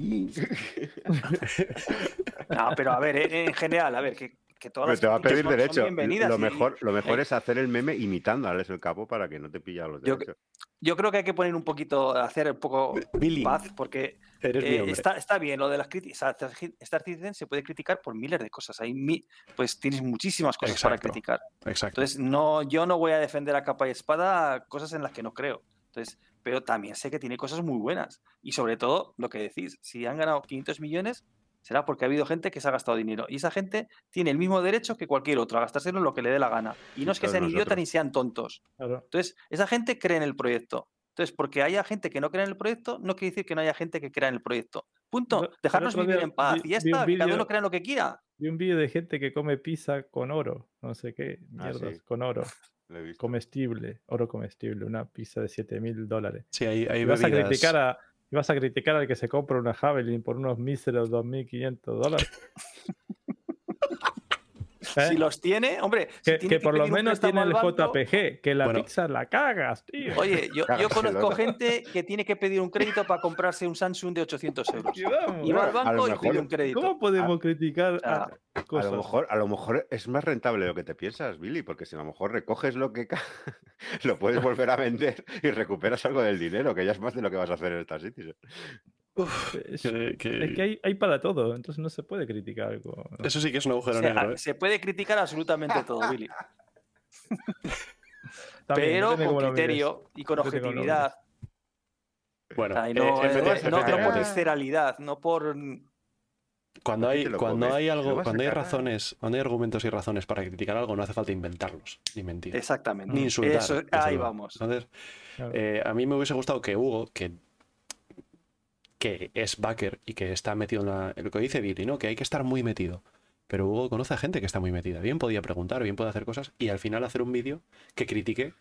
No, pero a ver, eh, en general, a ver, que, que todas Pero las te va a críticas pedir son- son derecho. bienvenidas Lo y- mejor, lo mejor eh, es hacer el meme imitando a Alex el Capo para que no te pilla los Yo- derechos. Yo creo que hay que poner un poquito, hacer un poco Billy, paz, porque eh, está, está bien lo de las críticas. Star Citizen se puede criticar por miles de cosas. Hay mi- pues tienes muchísimas cosas para criticar. Exacto. Entonces, no, yo no voy a defender a capa y espada cosas en las que no creo. Entonces, pero también sé que tiene cosas muy buenas. Y sobre todo, lo que decís, si han ganado 500 millones, será porque ha habido gente que se ha gastado dinero. Y esa gente tiene el mismo derecho que cualquier otro a gastárselo en lo que le dé la gana. Y no es que sean idiotas ni sean tontos. Claro. Entonces, esa gente cree en el proyecto. Entonces, porque haya gente que no cree en el proyecto, no quiere decir que no haya gente que crea en el proyecto. Punto. Dejarnos vivir día en paz. vi- y ya está. Cada uno crea en lo que quiera. Vi un vídeo de gente que come pizza con oro, no sé qué, Ah, mierdas, sí. con oro, [LAUGHS] comestible, oro comestible, una pizza de 7 mil dólares. Sí, Y vas, a bebidas. criticar a, y vas a criticar al que se compra una Javelin por unos míseros 2.500 dólares. [LAUGHS] ¿Eh? Si los tiene, hombre. si que, tiene que por lo menos tiene el banco- JPG, que la Bueno. pizza la cagas, tío. Oye, [LAUGHS] yo, yo conozco ¿no? gente que tiene que pedir un crédito para comprarse un Samsung de 800 euros. Y va al banco y pide un crédito. ¿Cómo podemos criticar sea, a A cosas? lo, mejor, a lo mejor es más rentable lo que te piensas, Billy, porque si a lo mejor recoges lo que [LAUGHS] lo puedes volver a vender y recuperas algo del dinero, que ya es más de lo que vas a hacer en Star Es, que- que- es que hay, hay para todo, entonces no se puede criticar algo. ¿no? Eso sí que es un O agujero sea, negro. ¿eh? se puede criticar absolutamente todo, [LAUGHS] Billy. Pero con criterio y con objetividad. Bueno, O sea, y eh, no, por visceralidad, no por. Cuando hay, cuando comes, hay algo, cuando hay razones, cuando hay argumentos y razones para criticar algo, no hace falta inventarlos, ni mentir, Exactamente. ni insultar. Eso- ahí vamos. Entonces, Claro. eh, a mí me hubiese gustado que Hugo, que, que es backer y que está metido en la- en lo que dice Billy, ¿no? Que hay que estar muy metido. Pero Hugo conoce a gente que está muy metida. Bien podía preguntar, bien puede hacer cosas y al final hacer un vídeo que critique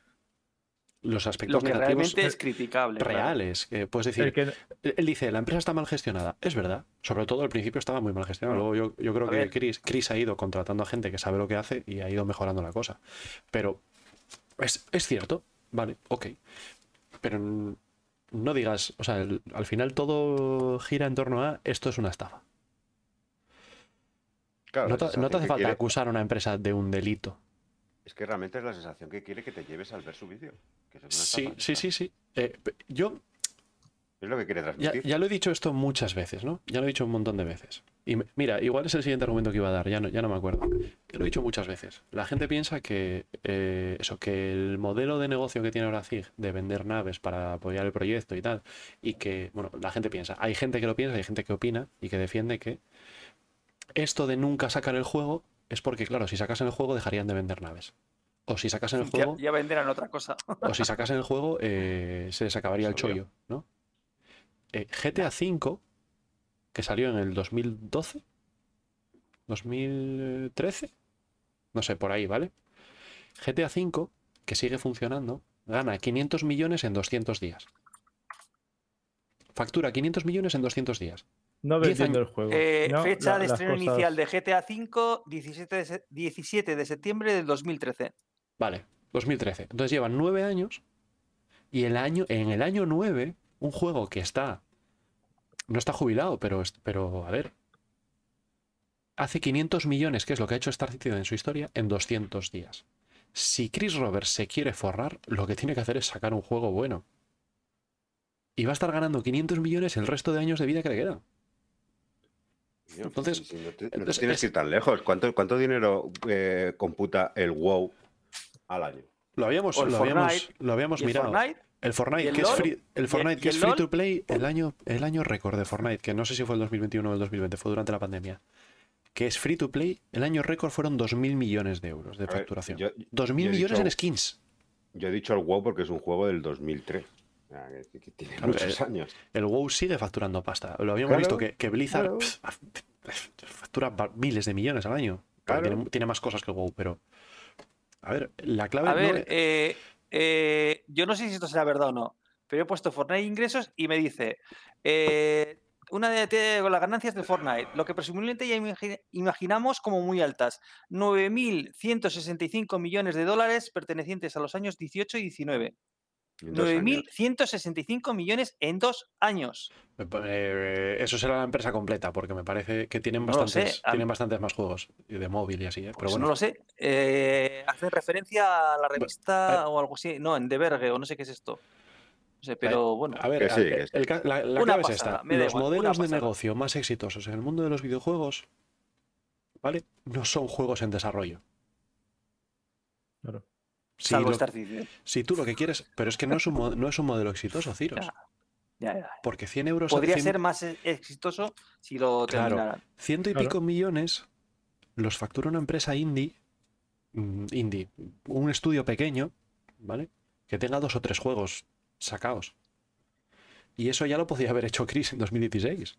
los Lo aspectos que negativos realmente es criticable. claro. reales. que puedes decir, que- él dice, la empresa está mal gestionada. Es verdad. Sobre todo al principio estaba muy mal gestionada. Luego yo, yo creo A que. Chris, Chris ha ido contratando a gente que sabe lo que hace y ha ido mejorando la cosa. Pero es, es cierto, vale, ok. Pero no digas, o sea, el- al final todo gira en torno a esto es una estafa. Claro, No te, no te sensación hace falta quiere- acusar a una empresa de un delito. Es que realmente es la sensación que quiere que te lleves al ver su vídeo. Sí, sí, sí, sí. Eh, pe- yo Es lo que quiere Ya, transmitir. ya lo he dicho esto muchas veces, ¿no? Ya lo he dicho un montón de veces. Y me- mira, igual es el siguiente argumento que iba a dar, ya no, ya no me acuerdo. Ya lo he dicho muchas veces. La gente piensa que eh, eso, que el modelo de negocio que tiene ahora CIG de vender naves para apoyar el proyecto y tal, y que, bueno, la gente piensa, hay gente que lo piensa, hay gente que opina y que defiende que esto de nunca sacar el juego es porque, claro, si sacasen el juego dejarían de vender naves. O si sacas en el Ya, juego, ya venderán otra cosa. o si sacas en el juego, eh, se les acabaría el chollo, ¿no? Eh, GTA V, que salió en el 2012, 2013, no sé, por ahí, ¿vale? GTA V, que sigue funcionando, gana 500 millones en 200 días. Factura 500 millones en 200 días. No 10 vendiendo el juego. Eh, No, fecha la- de estreno cosas- inicial de GTA V, 17 de, se- 17 de septiembre del 2013. Vale, 2013. Entonces llevan nueve años y el año, en el año 9, un juego que está. No está jubilado, pero, es- pero a ver. Hace 500 millones, que es lo que ha hecho Star Citizen en su historia, en 200 días. Si Chris Roberts se quiere forrar, lo que tiene que hacer es sacar un juego bueno. Y va a estar ganando 500 millones el resto de años de vida que le queda. Entonces- si- no te, no te entonces tienes es- que ir tan lejos. ¿Cuánto, cuánto dinero eh, computa el WoW al año? Lo habíamos, lo habíamos, lo habíamos ¿Y el mirado. Fortnite? El Fortnite, ¿Y el que es free, el Fortnite, y que el es free LOL? to play, el año, el año récord de Fortnite, que no sé si fue el 2021 o el 2020, fue durante la pandemia. Que es free to play, el año récord fueron 2.000 millones de euros de facturación. yo- 2.000 yo he millones dicho- en skins. Yo he dicho el WoW porque es un juego del 2003. O sea, que- que tiene Claro, muchos años. El WoW sigue facturando pasta. Lo habíamos Claro, visto que, que Blizzard claro. pf, pf, factura miles de millones al año. Tiene, tiene más cosas que el WoW, pero. A ver, la clave. A no ver, es- eh, eh, yo no sé si esto será verdad o no, pero he puesto Fortnite ingresos y me dice, eh, una de, las ganancias de Fortnite, lo que presumiblemente ya imagi- imaginamos como muy altas. 9.165 millones de dólares pertenecientes a los años 18 y 19. En dos años. 9.165 millones en dos años. Eh, eso será la empresa completa, porque me parece que tienen No bastantes, tienen bastantes más juegos de móvil y así, ¿eh? pero Pues bueno. no lo sé. Eh, hacen referencia a la revista o algo así. No, en De Verge o no sé qué es esto. No sé, pero bueno. A ver, sí, el la, clave es pasada, esta. me da Los igual, modelos de negocio más exitosos en el mundo de los videojuegos, ¿vale? No son juegos en desarrollo. Si, salvo lo- si tú lo que quieres, pero es que no es un, no es un modelo exitoso, Ciros. Ya. Ya, ya. Porque 100 euros... Podría 100 ser más e- exitoso si lo Claro. terminaran. Ciento y Claro. pico millones los factura una empresa indie, mm, indie, un estudio pequeño, ¿vale? Que tenga dos o tres juegos sacados. Y eso ya lo podía haber hecho Chris en 2016.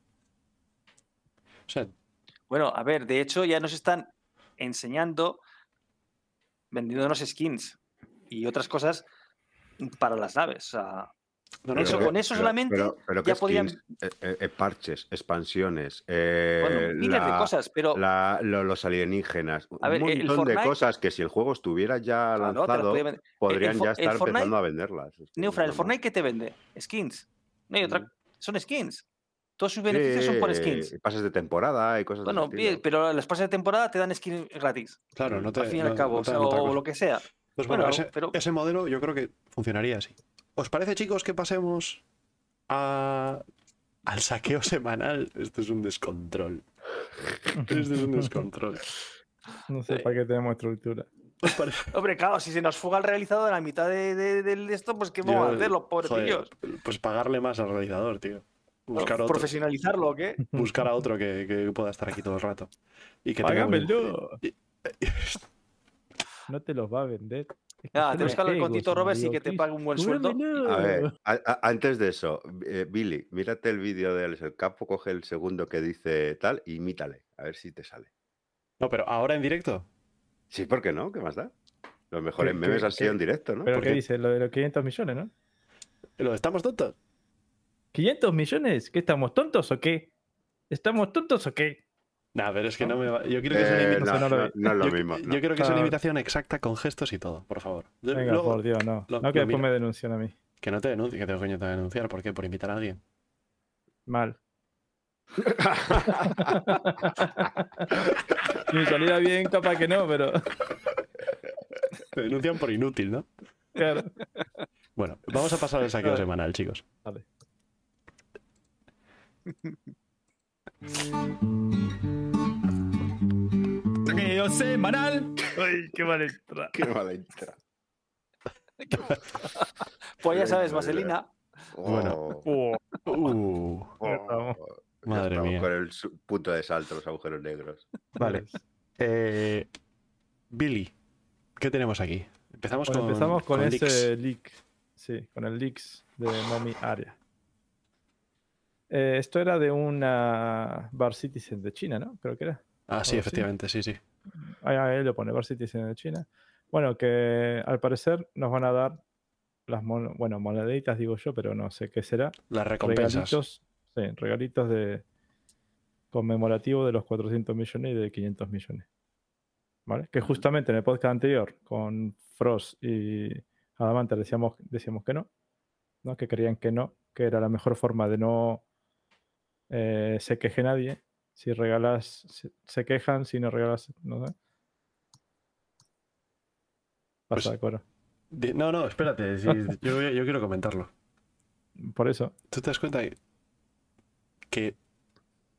O sea, Bueno, a ver, de hecho ya nos están enseñando vendiéndonos skins y otras cosas para las naves. O sea, no, no, Eso- pero- con eso solamente pero, pero ya ¿qué podían- skins? Eh, eh, eh, parches, expansiones, eh, bueno, miles de cosas, pero la- lo- los alienígenas, A ver, un montón de cosas que si el juego estuviera ya las lanzado, podía vender. podrían ya estar Fortnite- empezando a venderlas. Es que Neufra, ¿el Fortnite qué te vende? Skins. No hay otra. Mm. Son skins. Todos sus beneficios son por skins. Pases de temporada y cosas de Bueno, pero los pases de temporada te dan skins gratis. Claro, no te, al fin y no- al cabo, no o, sea, lo que sea. Pues bueno, bueno, ese, pero- ese modelo yo creo que funcionaría así. ¿Os parece, chicos, que pasemos a- al saqueo [LAUGHS] semanal? Esto es un descontrol. [LAUGHS] Esto es un descontrol. No sé para qué tenemos estructura. [LAUGHS] Hombre, claro, si se nos fuga el realizador a la mitad de, de- de esto, pues ¿qué vamos a Yo- hacer, los joder, pobrecillos? pues pagarle más al realizador, tío. Buscar otro, ¿Profesionalizarlo o qué? buscar a otro que, que pueda estar aquí todo el rato. Y que. No te los va a vender. Es que Nada, yo tenemos que hablar con Tito Roberts y que te pague un buen sueldo. A ver, a- a- antes de eso, eh, Billy, mírate el vídeo de Alex el Capo, coge el segundo que dice tal, y imítale, a ver si te sale. No, pero ahora en directo. Sí, ¿por qué no? ¿Qué más da? Los mejores ¿Qué- memes qué- han sido qué? en directo, ¿no? ¿Pero ¿Por qué qué? dice? Lo de los 500 millones, ¿no? ¿Lo estamos tontos? ¿500 millones? ¿Qué estamos tontos o qué? ¿Estamos tontos o qué? Nah, pero es que no me va. Yo quiero que sea una Eh, imitación. no, no lo no- vi. no es lo yo, mismo. yo no. quiero que sea una imitación exacta con gestos y todo, por favor. Yo- Venga, luego- por Dios, no. lo- no, que después mira. me denuncian a mí. Que no te denuncie, que tengo coño te a denunciar. ¿Por qué? Por invitar a alguien. Mal. [LAUGHS] Si me saliera bien, capaz que no, pero. Te denuncian por inútil, ¿no? Claro. Bueno, vamos a pasar al saqueo semanal, chicos. Vale. [LAUGHS] Saqueo semanal. Ay, qué mal entra. Qué mala entrada. Pues ya sabes. Vaselina. Bueno. Oh, Uh, oh, Madre estamos mía. Con el punto de salto, los agujeros negros. vale. Eh, Billy, ¿qué tenemos aquí? Empezamos Bueno, con. empezamos con, leaks. ese leak. Sí, con el leaks de Momi Aria. Eh, esto era de una Bar Citizen de China, ¿no? Creo que era. Ah, sí, efectivamente, sí, sí. Ahí, ahí lo pone, Citizen de China. Bueno, que al parecer nos van a dar las mon- bueno, moneditas, digo yo, pero no sé qué será. Las recompensas. Regalitos, sí, regalitos de conmemorativo de los 400 millones y de 500 millones. ¿Vale? Que justamente en el podcast anterior con Frost y Adamante decíamos, decíamos que no, ¿no? Que creían que no, que era la mejor forma de no eh, se queje nadie. Si regalas, se, se quejan, si no regalas, no sé. Pasa, Pues- Coro. Di- No, no, espérate. [LAUGHS] yo, yo quiero comentarlo. Por eso. ¿Tú te das cuenta que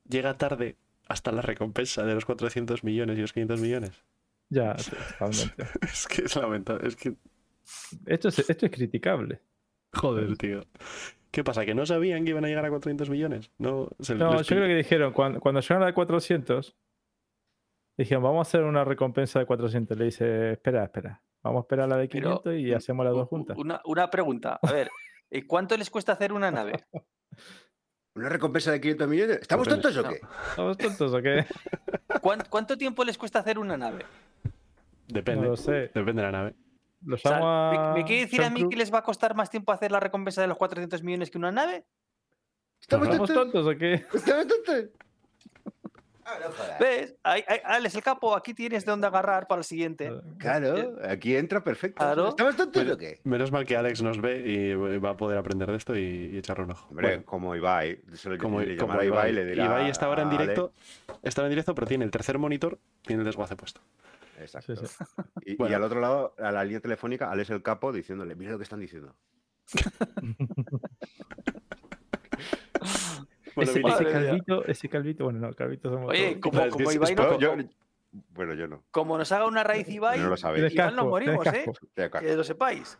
llega tarde hasta la recompensa de los 400 millones y los 500 millones? Ya, [LAUGHS] totalmente. Es que es lamentable. Es que, Esto es, esto es criticable. joder, tío. ¿Qué pasa? ¿Que no sabían que iban a llegar a 400 millones? No, se No, yo creo que dijeron, cuando, cuando llegaron a 400, dijeron, vamos a hacer una recompensa de 400. Le dice, espera, espera, vamos a esperar la de Pero, 500 y hacemos las dos juntas. Una, una pregunta. A ver, ¿eh, ¿cuánto les cuesta hacer una nave? [LAUGHS] ¿Una recompensa de 500 millones? ¿Estamos Depende. tontos o No. qué? ¿Estamos tontos o qué? ¿Cuán- ¿Cuánto tiempo les cuesta hacer una nave? Depende. No lo sé. Depende de la nave. Lo O sea, llamo a ¿me, me quiere decir a mí que les va a costar más tiempo hacer la recompensa de los 400 millones que una nave? ¿Estamos ¿Estamos tontos? tontos o qué? [LAUGHS] ¿Estamos tontos? Ah, no jodas. ¿Ves? Ahí- ahí- Alex, el capo, aquí tienes de dónde agarrar para el siguiente. Claro, aquí entra perfecto. Claro. ¿Estamos tontos Pero- o qué? Menos mal que Alex nos ve y va a poder aprender de esto y, y echarle un ojo. Hombre, Bueno, como Ibai, se le, como, le como Ibai. Ibai, le dirá Ibai está ahora en directo. Estaba en directo, pero tiene el tercer monitor, tiene el desguace puesto. Exacto. Sí, sí. Y, al otro lado, a la línea telefónica, Alex el capo diciéndole, mira lo que están diciendo. [LAUGHS] Bueno, ese, calvito, ese calvito, bueno, no, calvito somos Oye, todos. como, como Ibai no- Yo- bueno, yo no. como nos haga una raíz Ibai, No lo sabéis. Igual nos morimos, ¿eh? Que lo sepáis.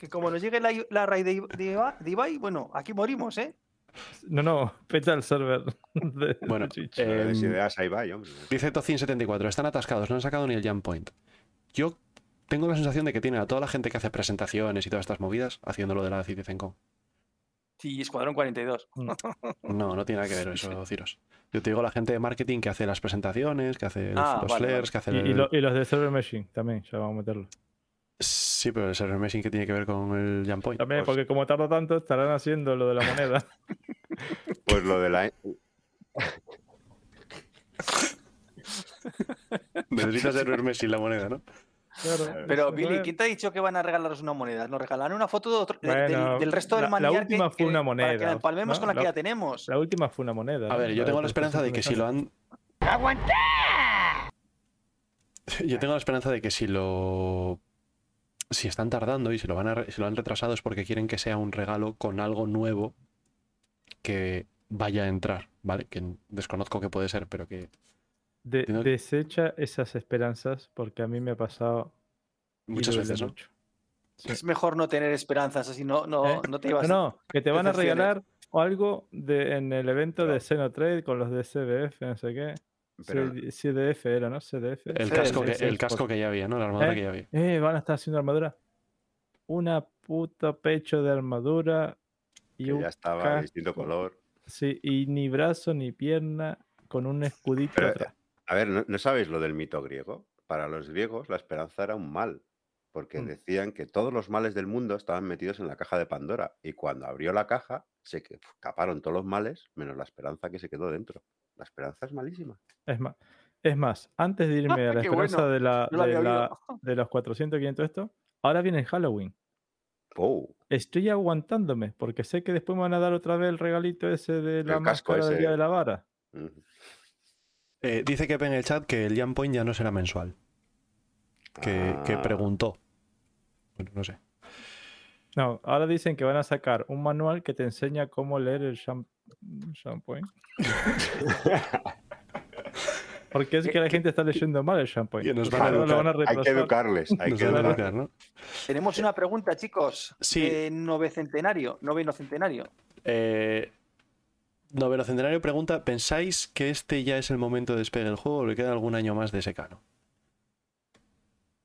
Que como nos llegue la, la raíz de, de Ibai, de Ibai, bueno, aquí morimos, ¿eh? No, no, peta el server [LAUGHS] de, Bueno, de eh, si ideas a Ibai, hombre. Dice Tocin74, están atascados, no han sacado ni el jump point. Yo tengo la sensación de que tienen a toda la gente que hace presentaciones y todas estas movidas haciéndolo de la CitizenCon. Sí, Escuadrón 42. [LAUGHS] No, no tiene nada que ver eso, Ciros. Yo te digo la gente de marketing que hace las presentaciones, que hace Ah, los vale, flares, que hace... Y, el- y lo- y los de Server Machine también, ya vamos a meterlo. Sí, pero el server meshing que tiene que ver con el jump point. También, Pues- porque como tarda tanto, estarán haciendo lo de la moneda. [LAUGHS] Pues lo de la. [LAUGHS] Necesitas server meshing la moneda, ¿no? Claro, Pero, Billy. ¿quién te ha dicho que van a regalaros una moneda? Nos regalan una foto de otro- de- del- del, resto del la- la última que, fue que- una Para que moneda, la empalmemos ¿no? con la que La- ya tenemos. La última fue una moneda. A ver, yo La tengo de la esperanza de que si lo 360. han. Yo tengo la esperanza de que si lo. Si están tardando y si lo, van a lo han retrasado es porque quieren que sea un regalo con algo nuevo que vaya a entrar, ¿vale? Que desconozco que puede ser, pero que De- Entiendo que- desecha esas esperanzas porque a mí me ha pasado muchas veces, ¿no? mucho. Sí. Es mejor no tener esperanzas, así no, no, ¿Eh? no te No, llevas. no, que te van a regalar algo de, en el evento de Xenotrade con los de CDF, no sé qué. Pero- CDF era, ¿no? CDF. El casco, que, sí, el casco que ya había, ¿no? La armadura ¿Eh? que ya había. Eh, van a estar haciendo armadura. Una puta pecho de armadura y que un ya estaba casco. de distinto color. Sí, y ni brazo ni pierna con un escudito Pero, atrás. A ver, ¿no, no sabéis lo del mito griego? Para los griegos la esperanza era un mal, porque Mm. decían que todos los males del mundo estaban metidos en la caja de Pandora, y cuando abrió la caja se escaparon todos los males, menos la esperanza que se quedó dentro. La esperanza es malísima. Es más, es más, antes de irme [LAUGHS] a la esperanza bueno, de, la, no de, la- [LAUGHS] los 400, 500 esto, ahora viene Halloween. Oh, Estoy aguantándome porque sé que después me van a dar otra vez el regalito ese de la El máscara del día de la vara. Eh, dice que en el chat que el jump point ya no será mensual. Que, que Ah, preguntó. Bueno, no sé. No, ahora dicen que van a sacar un manual que te enseña cómo leer el Shampoing. [LAUGHS] Porque es que la gente está leyendo mal el Shampoing. Que nos van a ahora lo van a Hay que educarles, hay que educar, ¿no? Tenemos una pregunta, chicos. Sí. De novecentenario, noveno centenario. Eh, Noveno Centenario pregunta: ¿Pensáis que este ya es el momento de despegue del juego o le queda algún año más de secano?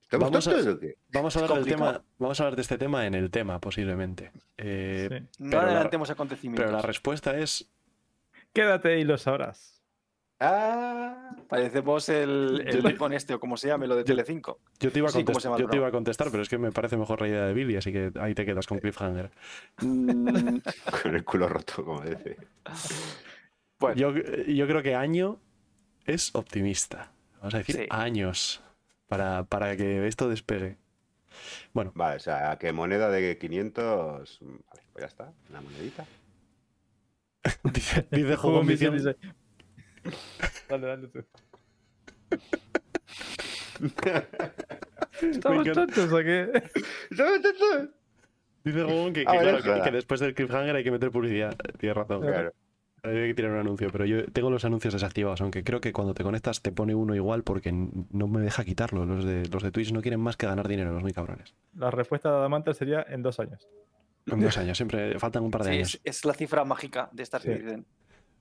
¿Estamos Vamos a- tontos o qué? Vamos a, hablar del tema, vamos a hablar de este tema en el tema, posiblemente. Eh, Sí. No adelantemos acontecimientos. Pero la respuesta es: Quédate y lo sabrás. Ah, Parecemos el, Yo el con este o como se llame, lo de Telecinco. Yo te, iba a Sí, ¿cómo contest- se llama el yo te iba a contestar, pero es que me parece mejor la idea de Billy, así que ahí te quedas con Cliffhanger. Mm, [LAUGHS] con el culo roto, como dice. bueno, Yo, yo creo que año es optimista. Vamos a decir Sí. años para, para que esto despegue. Bueno, Vale, o sea, que moneda de 500. Vale, pues ya está, una monedita. [LAUGHS] dice, [LAUGHS] dice Juego dice- Dale, dale tú. [LAUGHS] ¿Estamos tontos o qué? ¿Estamos tontos? Dice Juego que, que, Ah, bueno, claro, que- joda. que después del Cliffhanger hay que meter publicidad. Tienes razón. Claro. Hay que tirar un anuncio, pero yo tengo los anuncios desactivados, aunque creo que cuando te conectas te pone uno igual porque no me deja quitarlo. Los de, los de Twitch no quieren más que ganar dinero, los muy cabrones. La respuesta de Adamante sería en dos años. En dos años, siempre faltan un par de sí, años. es, es la cifra mágica de Star Sí. Citizen.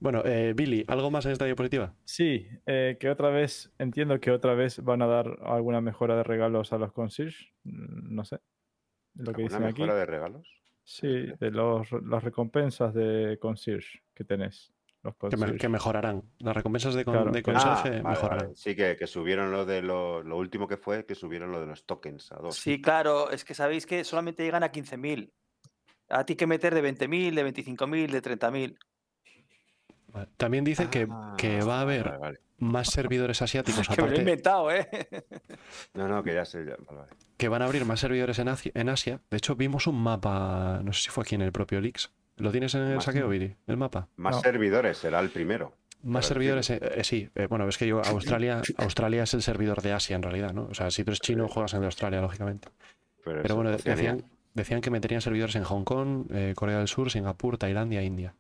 Bueno, eh, Billy, ¿algo más en esta diapositiva? Sí, eh, que otra vez, entiendo que otra vez van a dar alguna mejora de regalos a los concierge. No sé. Lo que ¿Una dicen aquí. mejora de regalos? Sí, de los, las recompensas de concierge que tenés. Los Que, me- concierge. que mejorarán. Las recompensas de, con- Claro, de que- conserje Ah, vale, mejorarán. vale. Sí, que, que subieron lo de lo, lo último que fue, que subieron lo de los tokens a dos. Sí, claro, es que sabéis que solamente llegan a 15.000. A ti que meter de 20.000, de 25.000, de 30.000. Vale. También dice que, que va a Ah, haber vale, vale. más servidores asiáticos [LAUGHS] Que me lo he inventado, ¿eh? No, no, que ya sé. ya- vale, vale. que van a abrir más servidores en Asia, en Asia. De hecho, vimos un mapa, no sé si fue aquí en el propio Leaks. ¿Lo tienes en el Más- saqueo, Billy? El mapa. Más No. servidores será el primero. Más servidores, eh, eh, sí. Eh, bueno, es que yo, Australia, Australia es el servidor de Asia en realidad, ¿no? O sea, si tú eres chino, juegas en Australia, lógicamente. Pero, bueno, decían, decían que meterían servidores en Hong Kong, eh, Corea del Sur, Singapur, Tailandia, India.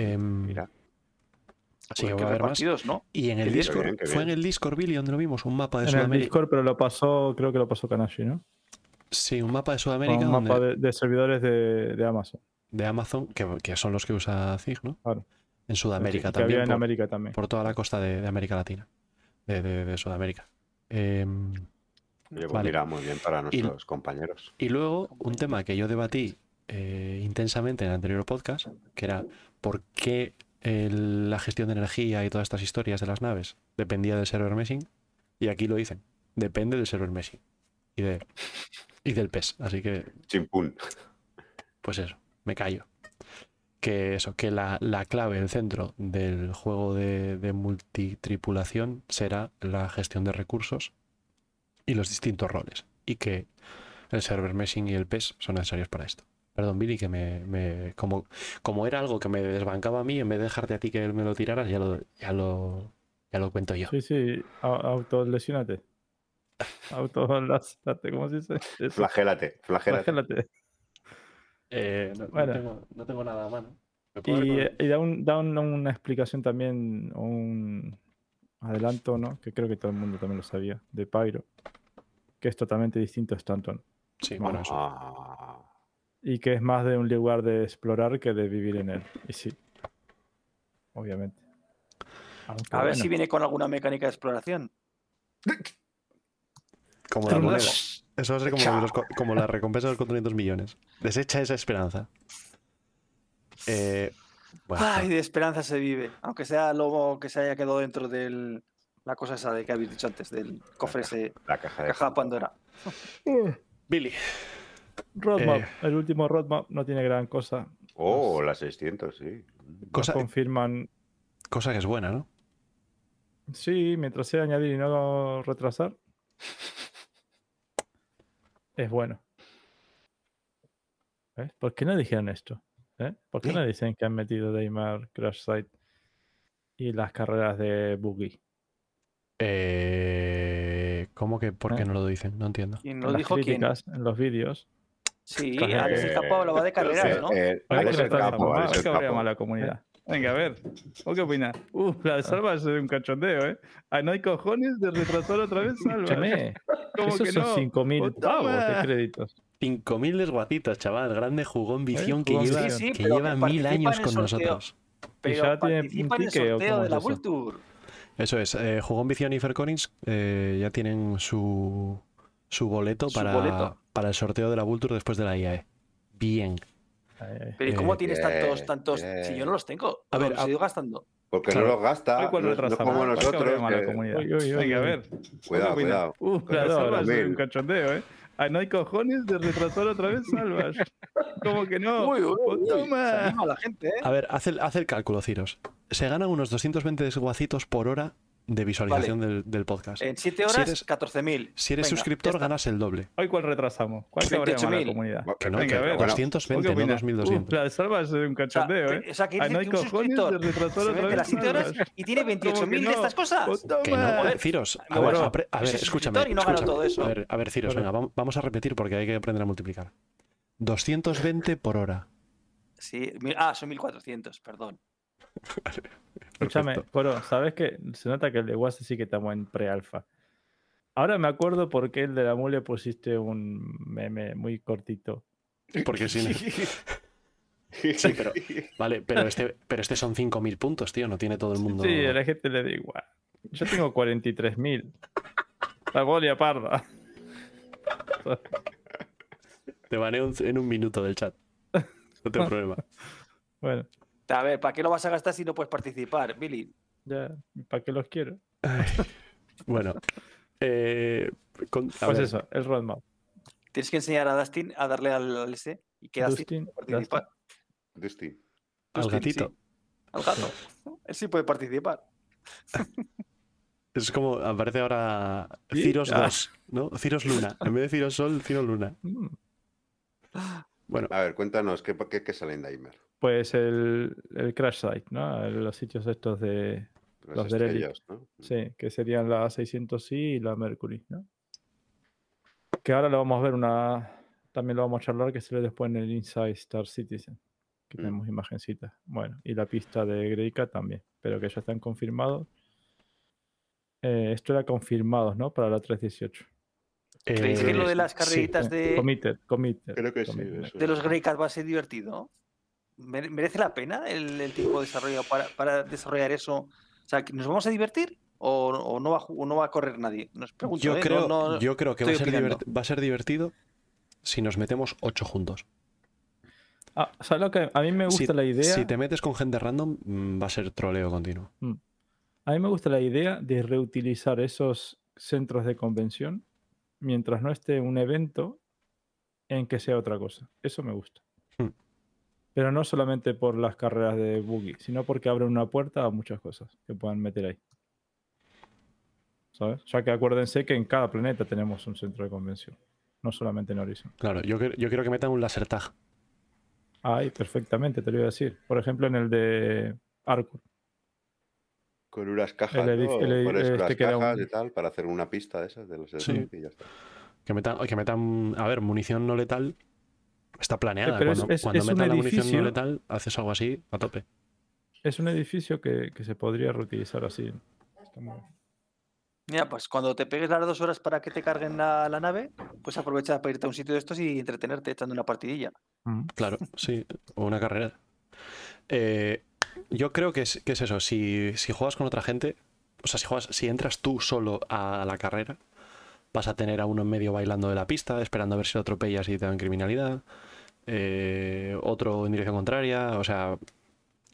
Em, Mira, sí, Joder, va a haber más. repartidos, ¿no? Y en el Discord, bien, fue en el Discord, Billy, donde lo vimos, un mapa de En el Sudamérica. Discord, pero lo pasó, creo que lo pasó Kanashi, ¿no? Sí, un mapa de Sudamérica un mapa donde- de, de servidores de, de Amazon. de Amazon, que, que son los que usa ZIG, ¿no? Claro. En Sudamérica que también. había en por- América también. por toda la costa de, de América Latina, de, de- de Sudamérica. Em, Oye, pues vale. mira, muy bien para nuestros compañeros. y luego, un tema que yo debatí eh, intensamente en el anterior podcast, que era por qué el- la gestión de energía y todas estas historias de las naves dependía del server meshing, y aquí lo dicen, depende del server meshing y, de, y del PES. Así que, Chimpún. pues eso, me callo. Que eso, que la, la clave, el centro del juego de, de multitripulación será la gestión de recursos y los distintos roles. Y que el server meshing y el PES son necesarios para esto. Perdón, Billy, que me, me- como, como era algo que me desbancaba a mí, en vez de dejarte a ti que me lo tiraras, ya lo, ya lo, ya lo cuento yo. Sí, sí, autolesionate. Autolásate, ¿cómo se dice? Eso, Flagélate, flagélate. flagélate. Eh, no, no Bueno. tengo, no tengo nada a mano. ¿Me puedo Y, da, un- da un- una explicación también, un adelanto, ¿no? Que creo que todo el mundo también lo sabía, de Pyro, que es totalmente distinto a Stanton. Sí, bueno, eso. Y que es más de un lugar de explorar que de vivir en él. Y sí, obviamente. Aunque A ver bueno, si viene con alguna mecánica de exploración. Como la moneda. Eso va a ser como, los como la recompensa de los 400 millones. Desecha esa esperanza. Eh, bueno, Ay, de esperanza se vive. Aunque sea lobo que se haya quedado dentro de la cosa esa de que habéis dicho antes, del cofre ese, la caja de caja de Pandora. Billy. Roadmap, eh, el último roadmap no tiene gran cosa. Oh, la 600, sí. Nos Cosa, confirman, cosa que es buena, ¿no? sí, mientras sea añadir y no retrasar, es bueno. ¿Ves? ¿Por qué no dijeron esto? ¿Eh? ¿Por qué no dicen que han metido Daymar, Crash Site y las carreras de Boogie? Eh, ¿Cómo que por qué Eh. no lo dicen? No entiendo. Y En no las dijo quién. críticas, en los vídeos. Sí. Alex el Capo hablaba de carreras, Eh, ¿no? eh, Alex que el está capo, Alex el que capo. mala comunidad. Venga, a ver. ¿O qué opinas? Uh, la de Salva es un cachondeo, ¿eh? Ah, no hay cojones de retrasar otra vez Salva. [LAUGHS] ¿Cómo esos que son no? 5.000 ¡Oh, pavos de créditos. 5.000 desguacitos, chaval. Grande jugón visión que Jugón lleva. Sí, sí, que lleva que mil años con sorteo. nosotros. Pero ya tiene participa en el un ticket, ¿o sorteo de la Tour. Eso es. Eh, jugón Visión y Ferconins eh, ya tienen su, su boleto, Su para, boleto. para el sorteo de la Vulture después de la IAE. Bien. Pero ¿y cómo Eh, tienes bien, tantos, tantos? Si bien. yo no los tengo, A ver, a- ido gastando. Porque Claro. no los gasta, no, no como ¿por qué nosotros. mala que- a ver. Cuidado, cuidado. Uh, Salva es un cachondeo, ¿eh? Ah, no hay cojones de retrasar otra vez Salvas. [LAUGHS] ¿Cómo que no? Uy, uy, Pues uy, toma. se anima la gente, ¿eh? A ver, haz el, haz el cálculo, Ciros. Se ganan unos 220 desguacitos por hora de visualización del, del podcast. En 7 horas, eres- 14.000. Si eres Venga, suscriptor, ya está. ganas el doble. Hoy cuál retrasamos. ¿Cuál que habría mala 28.000. comunidad? Que no, Venga, que a ver. bueno, 220, ¿Qué no opinas? 2200. Uh, la de Salva es un O sea, cachondeo, ¿eh? o sea, que Ah, dice no hay que un suscriptor de se otra mete vez las 7 horas y tiene [LAUGHS] 28.000 de no? estas cosas. Pues Que no. Ciros, a Bueno, ver, a soy ver, escúchame. suscriptor y no gano escúchame. todo eso. A ver, a ver, Ciros, Bueno. venga, vam- vamos a repetir porque hay que aprender a multiplicar. 220 por hora. Sí, ah, son 1.400, perdón. [LAUGHS] Escúchame. Coro, ¿sabes que Se nota que el de Wase sí que estamos en pre-alfa. Ahora me acuerdo por qué el de la mule pusiste un meme muy cortito. Porque no- [LAUGHS] Sí, pero, vale, pero este, pero este son 5.000 puntos, tío. No tiene todo el mundo. Sí, a la gente le da igual. Yo tengo 43.000. La golia parda. Te baneo en un minuto del chat. No tengo [LAUGHS] problema. Bueno, A ver, ¿para qué lo vas a gastar si no puedes participar, Billy? ya, ¿para qué los quiero? Bueno. eh, con- Pues ver, eso, el roadmap. Tienes que enseñar a Dustin a darle al, al ese y que Dustin Dustin, participar. Dusty. al Dustin, gatito. sí. al gato. Él sí puede participar. [LAUGHS] Es como aparece ahora Ciros ah. 2, ¿no? Ciros Luna. En vez de Ciros Sol, Ciros Luna. Mm. Bueno, A ver, cuéntanos, ¿qué, qué, qué sale en Daimer? Pues el, el crash site, ¿no? Los sitios estos de. Las Los de ¿no? Sí, que serían la 600i y la Mercury, ¿no? Que ahora lo vamos a ver una. También lo vamos a charlar que se ve después en el Inside Star Citizen. Que Mm. tenemos imagencitas. Bueno, y la pista de Greycat también. Pero que ya están confirmados. Eh, esto era confirmados, ¿no? Para la 318. ¿Creéis que eh, lo de las sí. carreritas Sí, de, Committed, committed. Creo que sí. committed. eso de los. Greycat va a ser divertido? ¿Mere- ¿Merece la pena el, el tiempo de desarrollo para, para desarrollar eso? O sea, ¿que ¿nos vamos a divertir o, o no, va, a ju- o no va a correr nadie? Nos pregunto, yo, ¿eh? Creo, no- yo creo que va a, ser opinando. divert- va a ser divertido si nos metemos ocho juntos. Ah, ¿sabes lo que? A mí me gusta si, la idea. si te metes con gente random, mm, va a ser troleo continuo. A mí me gusta la idea de reutilizar esos centros de convención mientras no esté un evento en que sea otra cosa. Eso me gusta. Hmm. Pero no solamente por las carreras de buggy, sino porque abre una puerta a muchas cosas que puedan meter ahí. ¿Sabes? Ya que acuérdense que en cada planeta tenemos un centro de convención, no solamente en Horizon. Claro, yo, quiero- yo quiero que metan un laser tag. Ahí, perfectamente, te lo iba a decir. Por ejemplo, en el de Arcur. Con unas cajas, El edif- ¿no? el edi- Pones este unas cajas un- y tal para hacer una pista de esas de los Sí. Y ya está. Que metan, que metan, a ver, munición no letal está planeada. pero cuando es- cuando es metan la munición no letal, haces algo así a tope. Es un edificio que, que se podría reutilizar así. Mira, pues cuando te pegues las dos horas para que te carguen la, la nave, pues aprovecha para irte a un sitio de estos y entretenerte echando una partidilla. Mm. Claro, sí, o una carrera. Eh, yo creo que es, es eso, si, si juegas con otra gente, o sea, si, juegas, si entras tú solo a la carrera, vas a tener a uno en medio bailando de la pista, esperando a ver si lo atropellas y te dan criminalidad, eh, otro en dirección contraria, o sea,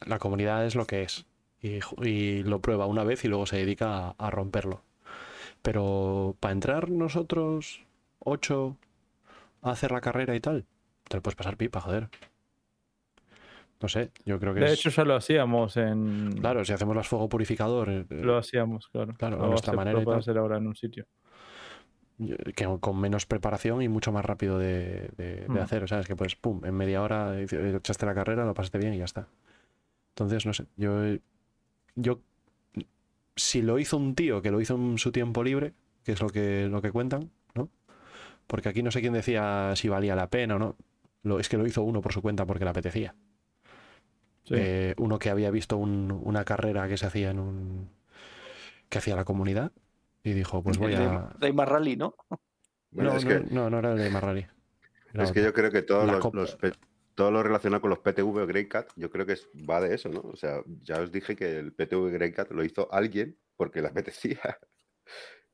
la comunidad es lo que es. Y, lo prueba una vez y luego se dedica a, a romperlo. Pero para entrar nosotros, ocho, a hacer la carrera y tal, te lo puedes pasar pipa, joder. No sé, yo creo que De es... hecho, ya lo hacíamos en. Claro, si hacemos las fuego purificador, eh, Lo hacíamos, claro. Claro, a Lo nuestra hace- manera Lo puedes hacer ahora en un sitio. que con menos preparación y mucho más rápido de, de- de Mm. hacer, ¿sabes? Que pues, pum, en media hora echaste la carrera, lo pasaste bien y ya está. Entonces, no sé, yo, yo, si lo hizo un tío que lo hizo en su tiempo libre, que es lo que, lo que cuentan, ¿no? Porque aquí no sé quién decía si valía la pena o no. Lo, es que lo hizo uno por su cuenta porque le apetecía. Sí. Eh, uno que había visto un- una carrera que se hacía en un. que hacía la comunidad y dijo: Pues voy a. de Aymar Rally, ¿no? Bueno, no, es no, que, no, no era el de Marrari. Era es que yo creo que todos los, los todo lo relacionado con los PTV o Greycat, yo creo que es- va de eso, ¿no? O sea, ya os dije que el PTV Greycat lo hizo alguien porque le apetecía. [LAUGHS]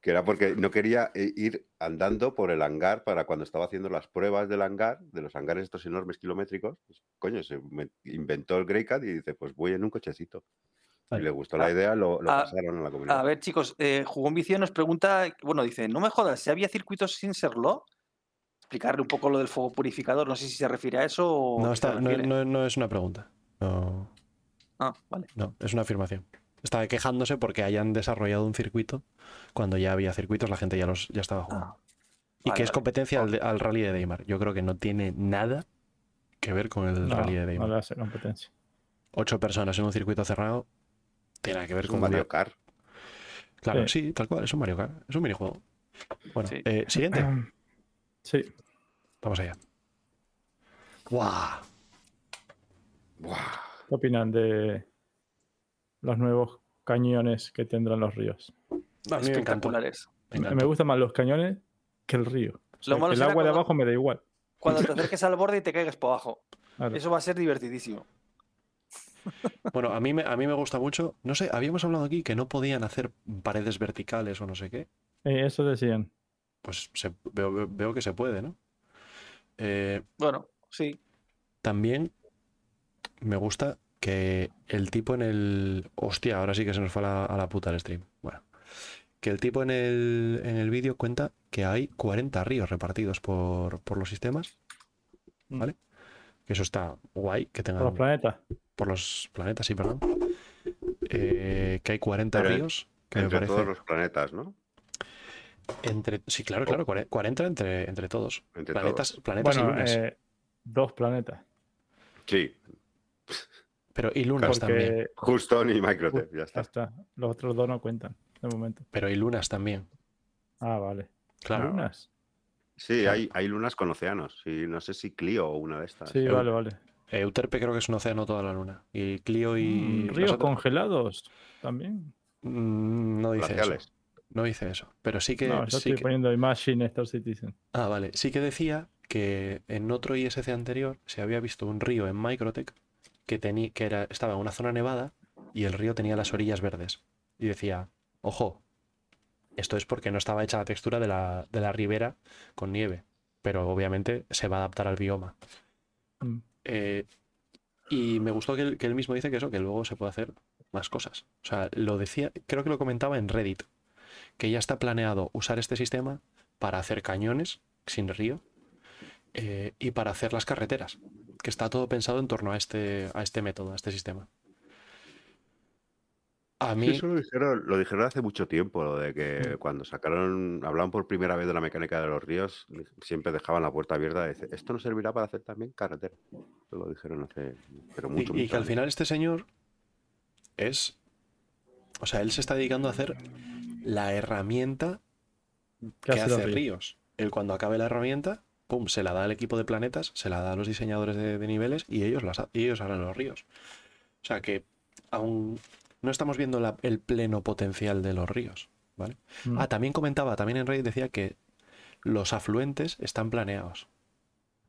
Que era porque no quería eh, ir andando por el hangar para cuando estaba haciendo las pruebas del hangar, de los hangares estos enormes kilométricos. Pues, coño, se me- inventó el Greycat y dice, pues voy en un cochecito. Y le gustó la idea, lo, lo Ah, pasaron a la comunidad. A ver, chicos, eh, Jugón Vicio nos pregunta, bueno, dice, no me jodas, si había circuitos sin serlo, explicarle un poco lo del fuego purificador, no sé si se refiere a eso o... No, está, no, no- no es una pregunta. No, Ah, vale. no, es una afirmación. Estaba quejándose porque hayan desarrollado un circuito cuando ya había circuitos, la gente ya los ya estaba jugando. Ah, y vale, que es vale. competencia al, rally de Deimar. Yo creo que no tiene nada que ver con el no, rally de no Deimar. le hace competencia. Ocho personas en un circuito cerrado tiene nada que ver Es con un Mario una- Kart. Claro, Sí. sí, tal cual, es un Mario Kart, es un minijuego. Bueno, Sí. eh, siguiente, [CLEARS THROAT] Sí. vamos allá. ¡Guau! Buah. ¿Qué opinan de los nuevos cañones que tendrán los ríos? Me. Espectaculares. me Me, gustan más los cañones que el río. O sea, Lo malo que el agua de abajo me da igual. Cuando te [LAUGHS] acerques al borde y te caigas por abajo. Claro. Eso va a ser divertidísimo. [LAUGHS] Bueno, a mí, me, a mí me gusta mucho. No sé, habíamos hablado aquí que no podían hacer paredes verticales o no sé qué. Eh, eso decían. Pues se- veo- veo que se puede, ¿no? Eh, Bueno, sí. también me gusta que el tipo en el. Hostia, ahora sí que se nos fue a la, a la puta el stream. Bueno. Que el tipo en el, en el vídeo cuenta que hay 40 ríos repartidos por, por los sistemas. Mm. ¿Vale? Que Eso está guay, que tengan Por los planetas. por los planetas, sí, perdón. Eh, que hay 40 Pero ríos, que me Entre parece. todos los planetas, ¿no? Entre, sí, claro, claro, cuare- 40 entre, entre todos. Entre planetas, planetas y Bueno, lunas. eh, dos planetas. Sí, pero y lunas también. Houston y Microtech, ya ya está. está. Los otros dos no cuentan de momento. Pero y lunas también. Ah, vale. Claro. Lunas. Sí, Claro. hay, hay lunas con océanos. Sí, no sé si Clio o una de estas. Sí, Eu- vale, vale. Euterpe creo que es un océano toda la luna. Y Clio y. Mm, Ríos congelados también. Mm, No dice eso. No dice eso. Pero sí que. no, yo sí estoy que- poniendo Imagine Star Citizen. Ah, vale. Sí que decía que en otro ISC anterior se había visto un río en Microtech que, tenía, que era, estaba en una zona nevada y el río tenía las orillas verdes. Y decía, ojo, esto es porque no estaba hecha la textura de la, de la ribera con nieve. Pero obviamente se va a adaptar al bioma. Mm. Eh, y me gustó que él, que él mismo dice que eso, que luego se puede hacer más cosas. O sea, lo decía, creo que lo comentaba en Reddit, que ya está planeado usar este sistema para hacer cañones sin río eh, y para hacer las carreteras, que está todo pensado en torno a este, a este método, a este sistema. A mí, eso lo dijeron, lo dijeron hace mucho tiempo, lo de Mm. que cuando sacaron, hablaban por primera vez de la mecánica de los ríos, siempre dejaban la puerta abierta. de decir, esto no servirá para hacer también carretera. Eso lo dijeron hace, pero y, mucho, y mucho que al final este señor es, o sea, él se está dedicando a hacer la herramienta ¿Qué que hace hace ríos? ríos. Él cuando acabe la herramienta, pum, se la da al equipo de planetas, se la da a los diseñadores de, de niveles y ellos, las, ellos harán los ríos. O sea que aún no estamos viendo la- el pleno potencial de los ríos, ¿vale? Mm. Ah, también comentaba, también en Reddit decía que los afluentes están planeados,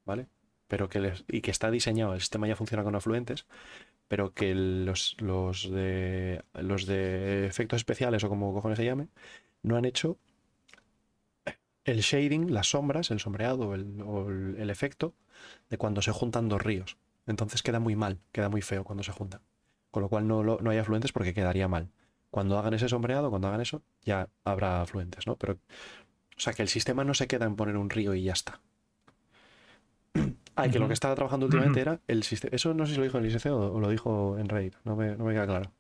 ¿vale? Pero que les, y que está diseñado, el sistema ya funciona con afluentes, pero que los, los de los de efectos especiales o como cojones se llame, no han hecho el shading, las sombras, el sombreado el- o el, el efecto de cuando se juntan dos ríos. Entonces queda muy mal, queda muy feo cuando se juntan. Con lo cual no, no hay afluentes porque quedaría mal. Cuando hagan ese sombreado, cuando hagan eso, ya habrá afluentes, ¿no? Pero, o sea, que el sistema no se queda en poner un río y ya está. Ah, y que lo que estaba trabajando últimamente era el sistema. Eso no sé si lo dijo en el ISC o, o lo dijo en Reddit, no me, no me queda claro.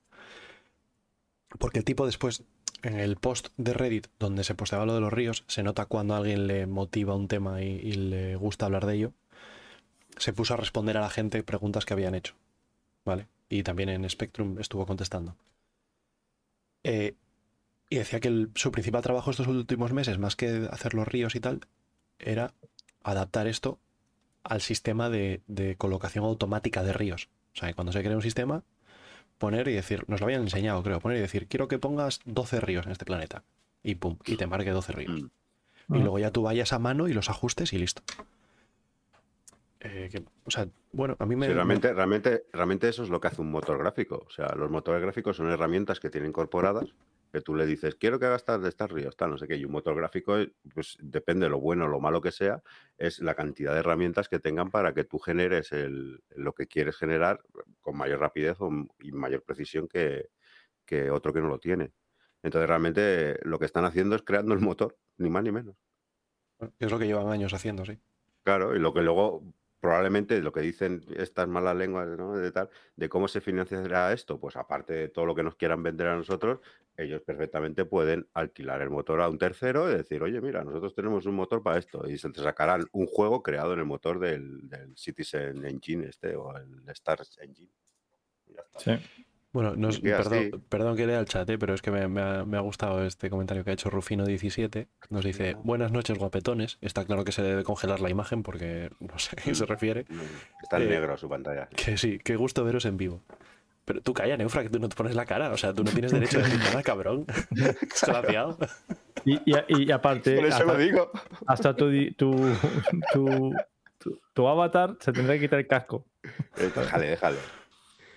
Porque el tipo después, en el post de Reddit, donde se posteaba lo de los ríos, se nota cuando alguien le motiva un tema y, le gusta hablar de ello. Se puso a responder a la gente preguntas que habían hecho. ¿Vale? Y también en Spectrum estuvo contestando. Eh, y decía que su principal trabajo estos últimos meses, más que hacer los ríos y tal, era adaptar esto al sistema de, de colocación automática de ríos. O sea, que cuando se crea un sistema, poner y decir, nos lo habían enseñado, creo, poner y decir, quiero que pongas 12 ríos en este planeta. Y pum, y te marque 12 ríos. Mm. Y Mm. luego ya tú vayas a mano y los ajustes y listo. Eh, que- o sea, bueno, a mí me. Sí, me- realmente, realmente, realmente eso es lo que hace un motor gráfico. O sea, los motores gráficos son herramientas que tienen incorporadas, que tú le dices, quiero que hagas de estas ríos, tal, no sé qué. Y un motor gráfico, eh, pues depende de lo bueno o lo malo que sea, es la cantidad de herramientas que tengan para que tú generes el- lo que quieres generar con mayor rapidez o y mayor precisión que, que otro que no lo tiene. Entonces, realmente lo que están haciendo es creando el motor, ni más ni menos. Es lo que llevan años haciendo, sí. Claro, y lo que luego probablemente lo que dicen estas malas lenguas ¿no? de tal, de cómo se financiará esto, pues aparte de todo lo que nos quieran vender a nosotros, ellos perfectamente pueden alquilar el motor a un tercero y decir, oye, mira, nosotros tenemos un motor para esto, y se te sacarán un juego creado en el motor del, Citizen Engine este o el Stars Engine. Ya está. Sí. Bueno, nos- perdón, que lea el chat, eh, pero es que me, me ha, me ha gustado este comentario que ha hecho Rufino17. Nos dice, buenas noches, guapetones. Está claro que se debe congelar la imagen porque [LAUGHS] no sé a qué se refiere. No, Está en Eh, negro su pantalla. Que sí, qué gusto veros en vivo. Pero tú calla, Neufra, que tú no te pones la cara. O sea, tú no tienes derecho a decir nada, [LAUGHS] cabrón. [LAUGHS] Desgraciado. Y, y, y aparte, Por eso hasta, lo digo. hasta tu, tu, tu, tu- tu avatar se tendrá que quitar el casco. Déjale, déjale.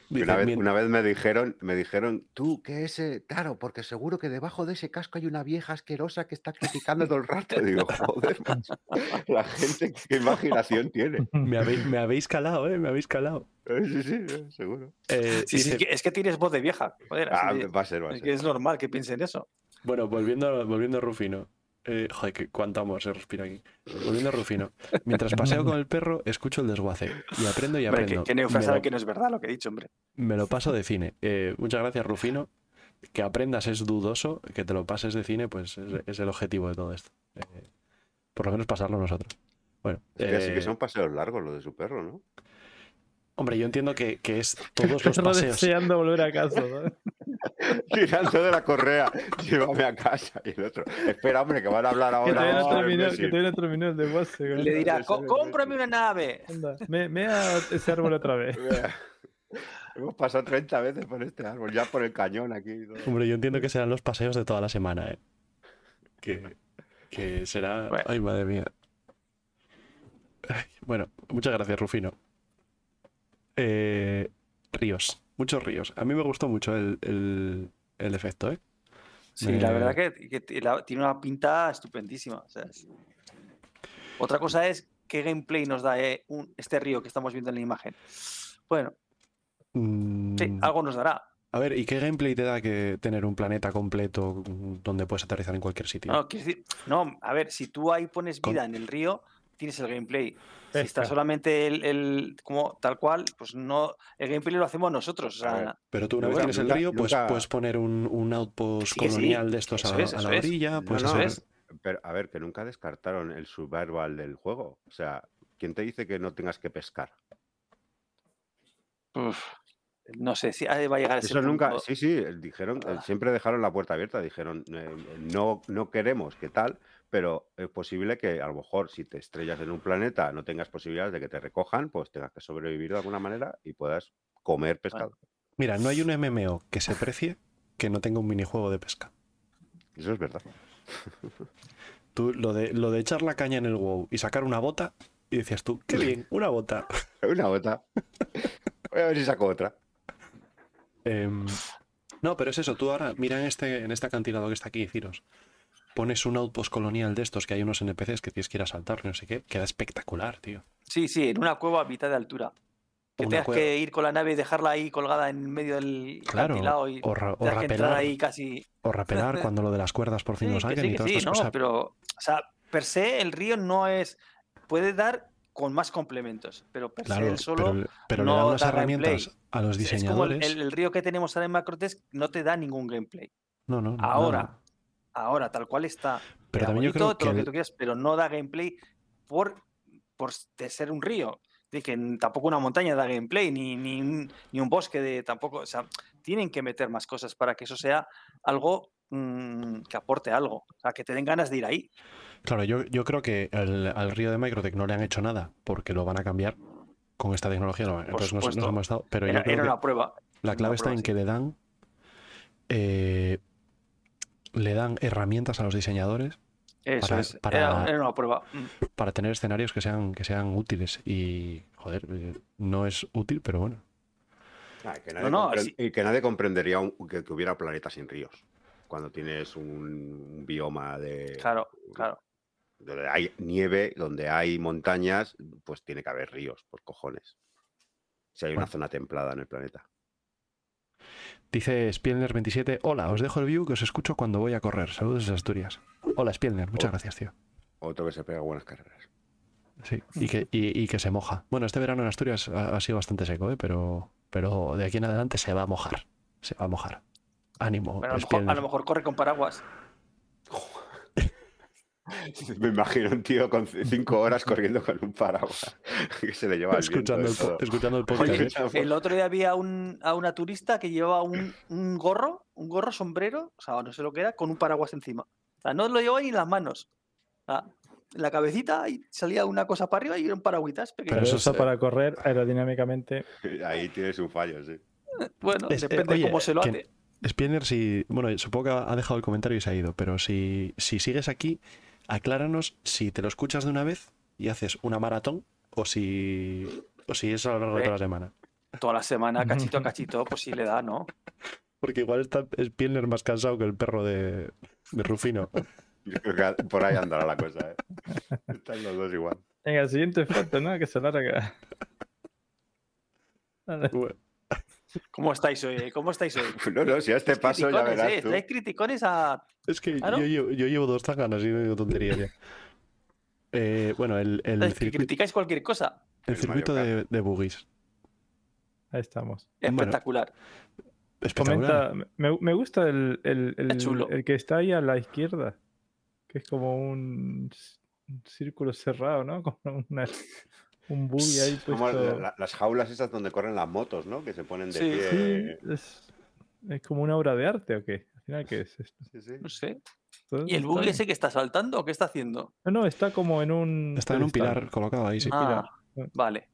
Una vez, "Mien- una vez me dijeron, me dijeron, tú, que ese, claro, porque seguro que debajo de ese casco hay una vieja asquerosa que está criticando todo el rato. [LAUGHS] Digo, joder, macho, [LAUGHS] la gente, qué imaginación tiene. [LAUGHS] me, habéis, me habéis calado, ¿eh? Me habéis calado. Sí, sí, eh, seguro. Eh, Sí, sí, es que tienes voz de vieja. Joder, Ah, va a ser, va a es ser. que es normal que piensen eso. Bueno, volviendo, volviendo a Rufino. Eh, joder, que cuánto amor se respira aquí. Volviendo a Rufino. Mientras paseo con el perro, escucho el desguace. Y aprendo y Hombre, aprendo. que, lo, que no es verdad lo que he dicho, hombre. me lo paso de cine. Eh, muchas gracias, Rufino. Que aprendas es dudoso. Que te lo pases de cine, pues es, es el objetivo de todo esto. Eh, por lo menos pasarlo nosotros. Bueno, Es que sí eh, que son paseos largos lo de su perro, ¿no? Hombre, yo entiendo que, que es [LAUGHS] todos los paseos. deseando volver a casa. ¿no? [LAUGHS] Tirando de la correa, llévame a casa. Y el otro, espera, hombre, que van a hablar Que ahora. todavía no Oh, terminó, que todavía no terminó el desguace. Le dirá, sí, "Co- sí, cómprame una nave. Anda, me, me a ese árbol otra vez. [LAUGHS] Hemos pasado 30 veces por este árbol, ya por el cañón aquí. y todo. Hombre, yo entiendo que serán los paseos de toda la semana, ¿eh? Que, que será. Bueno. Ay, madre mía. Ay, bueno, muchas gracias, Rufino. Eh, ríos, muchos ríos. A mí me gustó mucho el, el- el efecto, ¿eh? Sí, Me- la verdad que, que t- la- tiene una pinta estupendísima. o sea, es- Otra cosa es qué gameplay nos da eh, un- este río que estamos viendo en la imagen. Bueno, Mm, sí, algo nos dará. A ver, ¿y qué gameplay te da que tener un planeta completo mm, donde puedes aterrizar en cualquier sitio? No, decir- no, a ver, si tú ahí pones Con- vida en el río, tienes el gameplay. Si está Pesca. solamente el, el- como tal cual, pues no, el gameplay lo hacemos nosotros. O A ver, sea, Pero tú una vez tienes el nunca- río, pues nunca- puedes poner un, un outpost Sí, que sí, colonial de estos a, es, a la orilla, pues no, eso es. Pero a ver, que nunca descartaron el survival del juego. O sea, ¿quién te dice que no tengas que pescar? uf, no sé si va a llegar ese Eso nunca, punto. sí, sí, dijeron, eh, Ah. siempre dejaron la puerta abierta, dijeron, eh, no, no queremos que tal, pero es posible que a lo mejor si te estrellas en un planeta no tengas posibilidades de que te recojan, pues tengas que sobrevivir de alguna manera y puedas comer pescado. Mira, no hay un MMO que se precie que no tenga un minijuego de pesca. Eso es verdad. Tú, lo de, lo de echar la caña en el WoW y sacar una bota, y decías tú, qué bien, [LAUGHS] una bota. [LAUGHS] Una bota. Voy a ver si saco otra. Em, no, pero es eso, tú ahora, mira en este, en este acantilado que está aquí, Ciros. Pones un outpost colonial de estos que hay unos NPCs que tienes que ir a saltar, no sé qué, queda espectacular, tío. Sí, sí, en una cueva a mitad de altura. Que Una tengas cueva. que ir con la nave y dejarla ahí colgada en medio del Claro, y o, ra- rapelar, ahí casi. o rapelar [LAUGHS] cuando lo de las cuerdas por fin Sí, lo que saquen sí, y todas sí, estas ¿no? cosas. Pero, o sea, per se el río no es. Puede dar con más complementos, pero per se él solo. pero, pero le no dan unas da herramientas a los es como el, diseñadores. el- el río que tenemos ahora en Macrotesk no te da ningún gameplay. No, no, Ahora, nada. Ahora, tal cual está. Pero también yo creo todo que lo que tú quieras, pero no da gameplay por, por de ser un río. De que tampoco una montaña da gameplay, ni, ni, un, ni un bosque de tampoco. O sea, tienen que meter más cosas para que eso sea algo mm, que aporte algo. O sea, que te den ganas de ir ahí. Claro, yo, yo creo que el- al río de Microtech no le han hecho nada porque lo van a cambiar con esta tecnología. no, entonces nos, hemos estado. Pero Era, yo creo era que una prueba. la una clave está prueba, en sí. que le dan. eh, le dan herramientas a los diseñadores Eso para- es. para- Era, era una prueba. Mm. para tener escenarios que sean, que sean útiles. Y, joder, no es útil, pero bueno. Ah, que nadie no. Y que nadie comprendería un- que, que hubiera planetas sin ríos. Cuando tienes un, un bioma de, Claro, claro. donde hay nieve, donde hay montañas, pues tiene que haber ríos, por cojones. Si hay una zona templada en el planeta. Dice Spielner27, hola, os dejo el view que os escucho cuando voy a correr. Saludos desde Asturias. Hola Spielner, muchas Oh. gracias, tío. Otro que se pega buenas carreras. Sí, y que, y, y que se moja. Bueno, este verano en Asturias ha, ha sido bastante seco, ¿eh? pero, pero de aquí en adelante se va a mojar. Se va a mojar. Ánimo, Bueno, a, lo mejor, a Spielner. lo mejor corre con paraguas. [LAUGHS] Me imagino un tío con cinco horas corriendo con un paraguas [LAUGHS] que se le lleva escuchando, el, escuchando el podcast. Oye, ¿eh? El otro día había un, a una turista que llevaba un, un gorro, un gorro sombrero, o sea, no sé lo que era, con un paraguas encima. O sea, no lo llevaba ni en las manos. O sea, en la cabecita y salía una cosa para arriba y eran paragüitas Pero Pero eso eso es, eh, para correr aerodinámicamente. [LAUGHS] Ahí tienes un fallo, sí. Bueno, Es- eh, depende oye, cómo se lo que- hace. Spielner, si. Bueno, supongo que ha dejado el comentario y se ha ido, pero si, si sigues aquí, acláranos si te lo escuchas de una vez y haces una maratón o si, o si es a lo largo de toda la semana. Toda la semana, [LAUGHS] cachito a cachito, pues sí le da, ¿no? Porque igual está Spielner más cansado que el perro de, de Rufino. Yo creo que por ahí andará la cosa, ¿eh? Están los dos igual. Venga, siguiente foto, ¿no? Que se larga. Vale. Bueno, ¿Cómo estáis hoy? ¿Cómo estáis hoy? [LAUGHS] No, no, si a este paso ya verás ¿eh? tú. Estáis criticones a. Es que yo, llevo, yo llevo dos tanganas y no digo tonterías ya. [LAUGHS] Eh, bueno, el, el, que circuito, criticáis cualquier cosa. el El circuito de, de boogies. Ahí estamos. Bueno, Espectacular. Espectacular. Comenta, me, me gusta el, el, el- chulo. el que está ahí a la izquierda, que es como un, un círculo cerrado, ¿no? [LAUGHS] Como una- un buggy ahí Como puesto. la- la- las jaulas esas donde corren las motos, ¿no? Que se ponen de Sí. pie. Sí, es, es como una obra de arte o qué. Al final, ¿qué es esto? Sí, sí. No sé. ¿Y el buggy ese que está saltando o qué está haciendo? No, no, está como en un. Está en un pilar colocado ahí, sí. Ah, pilar. vale.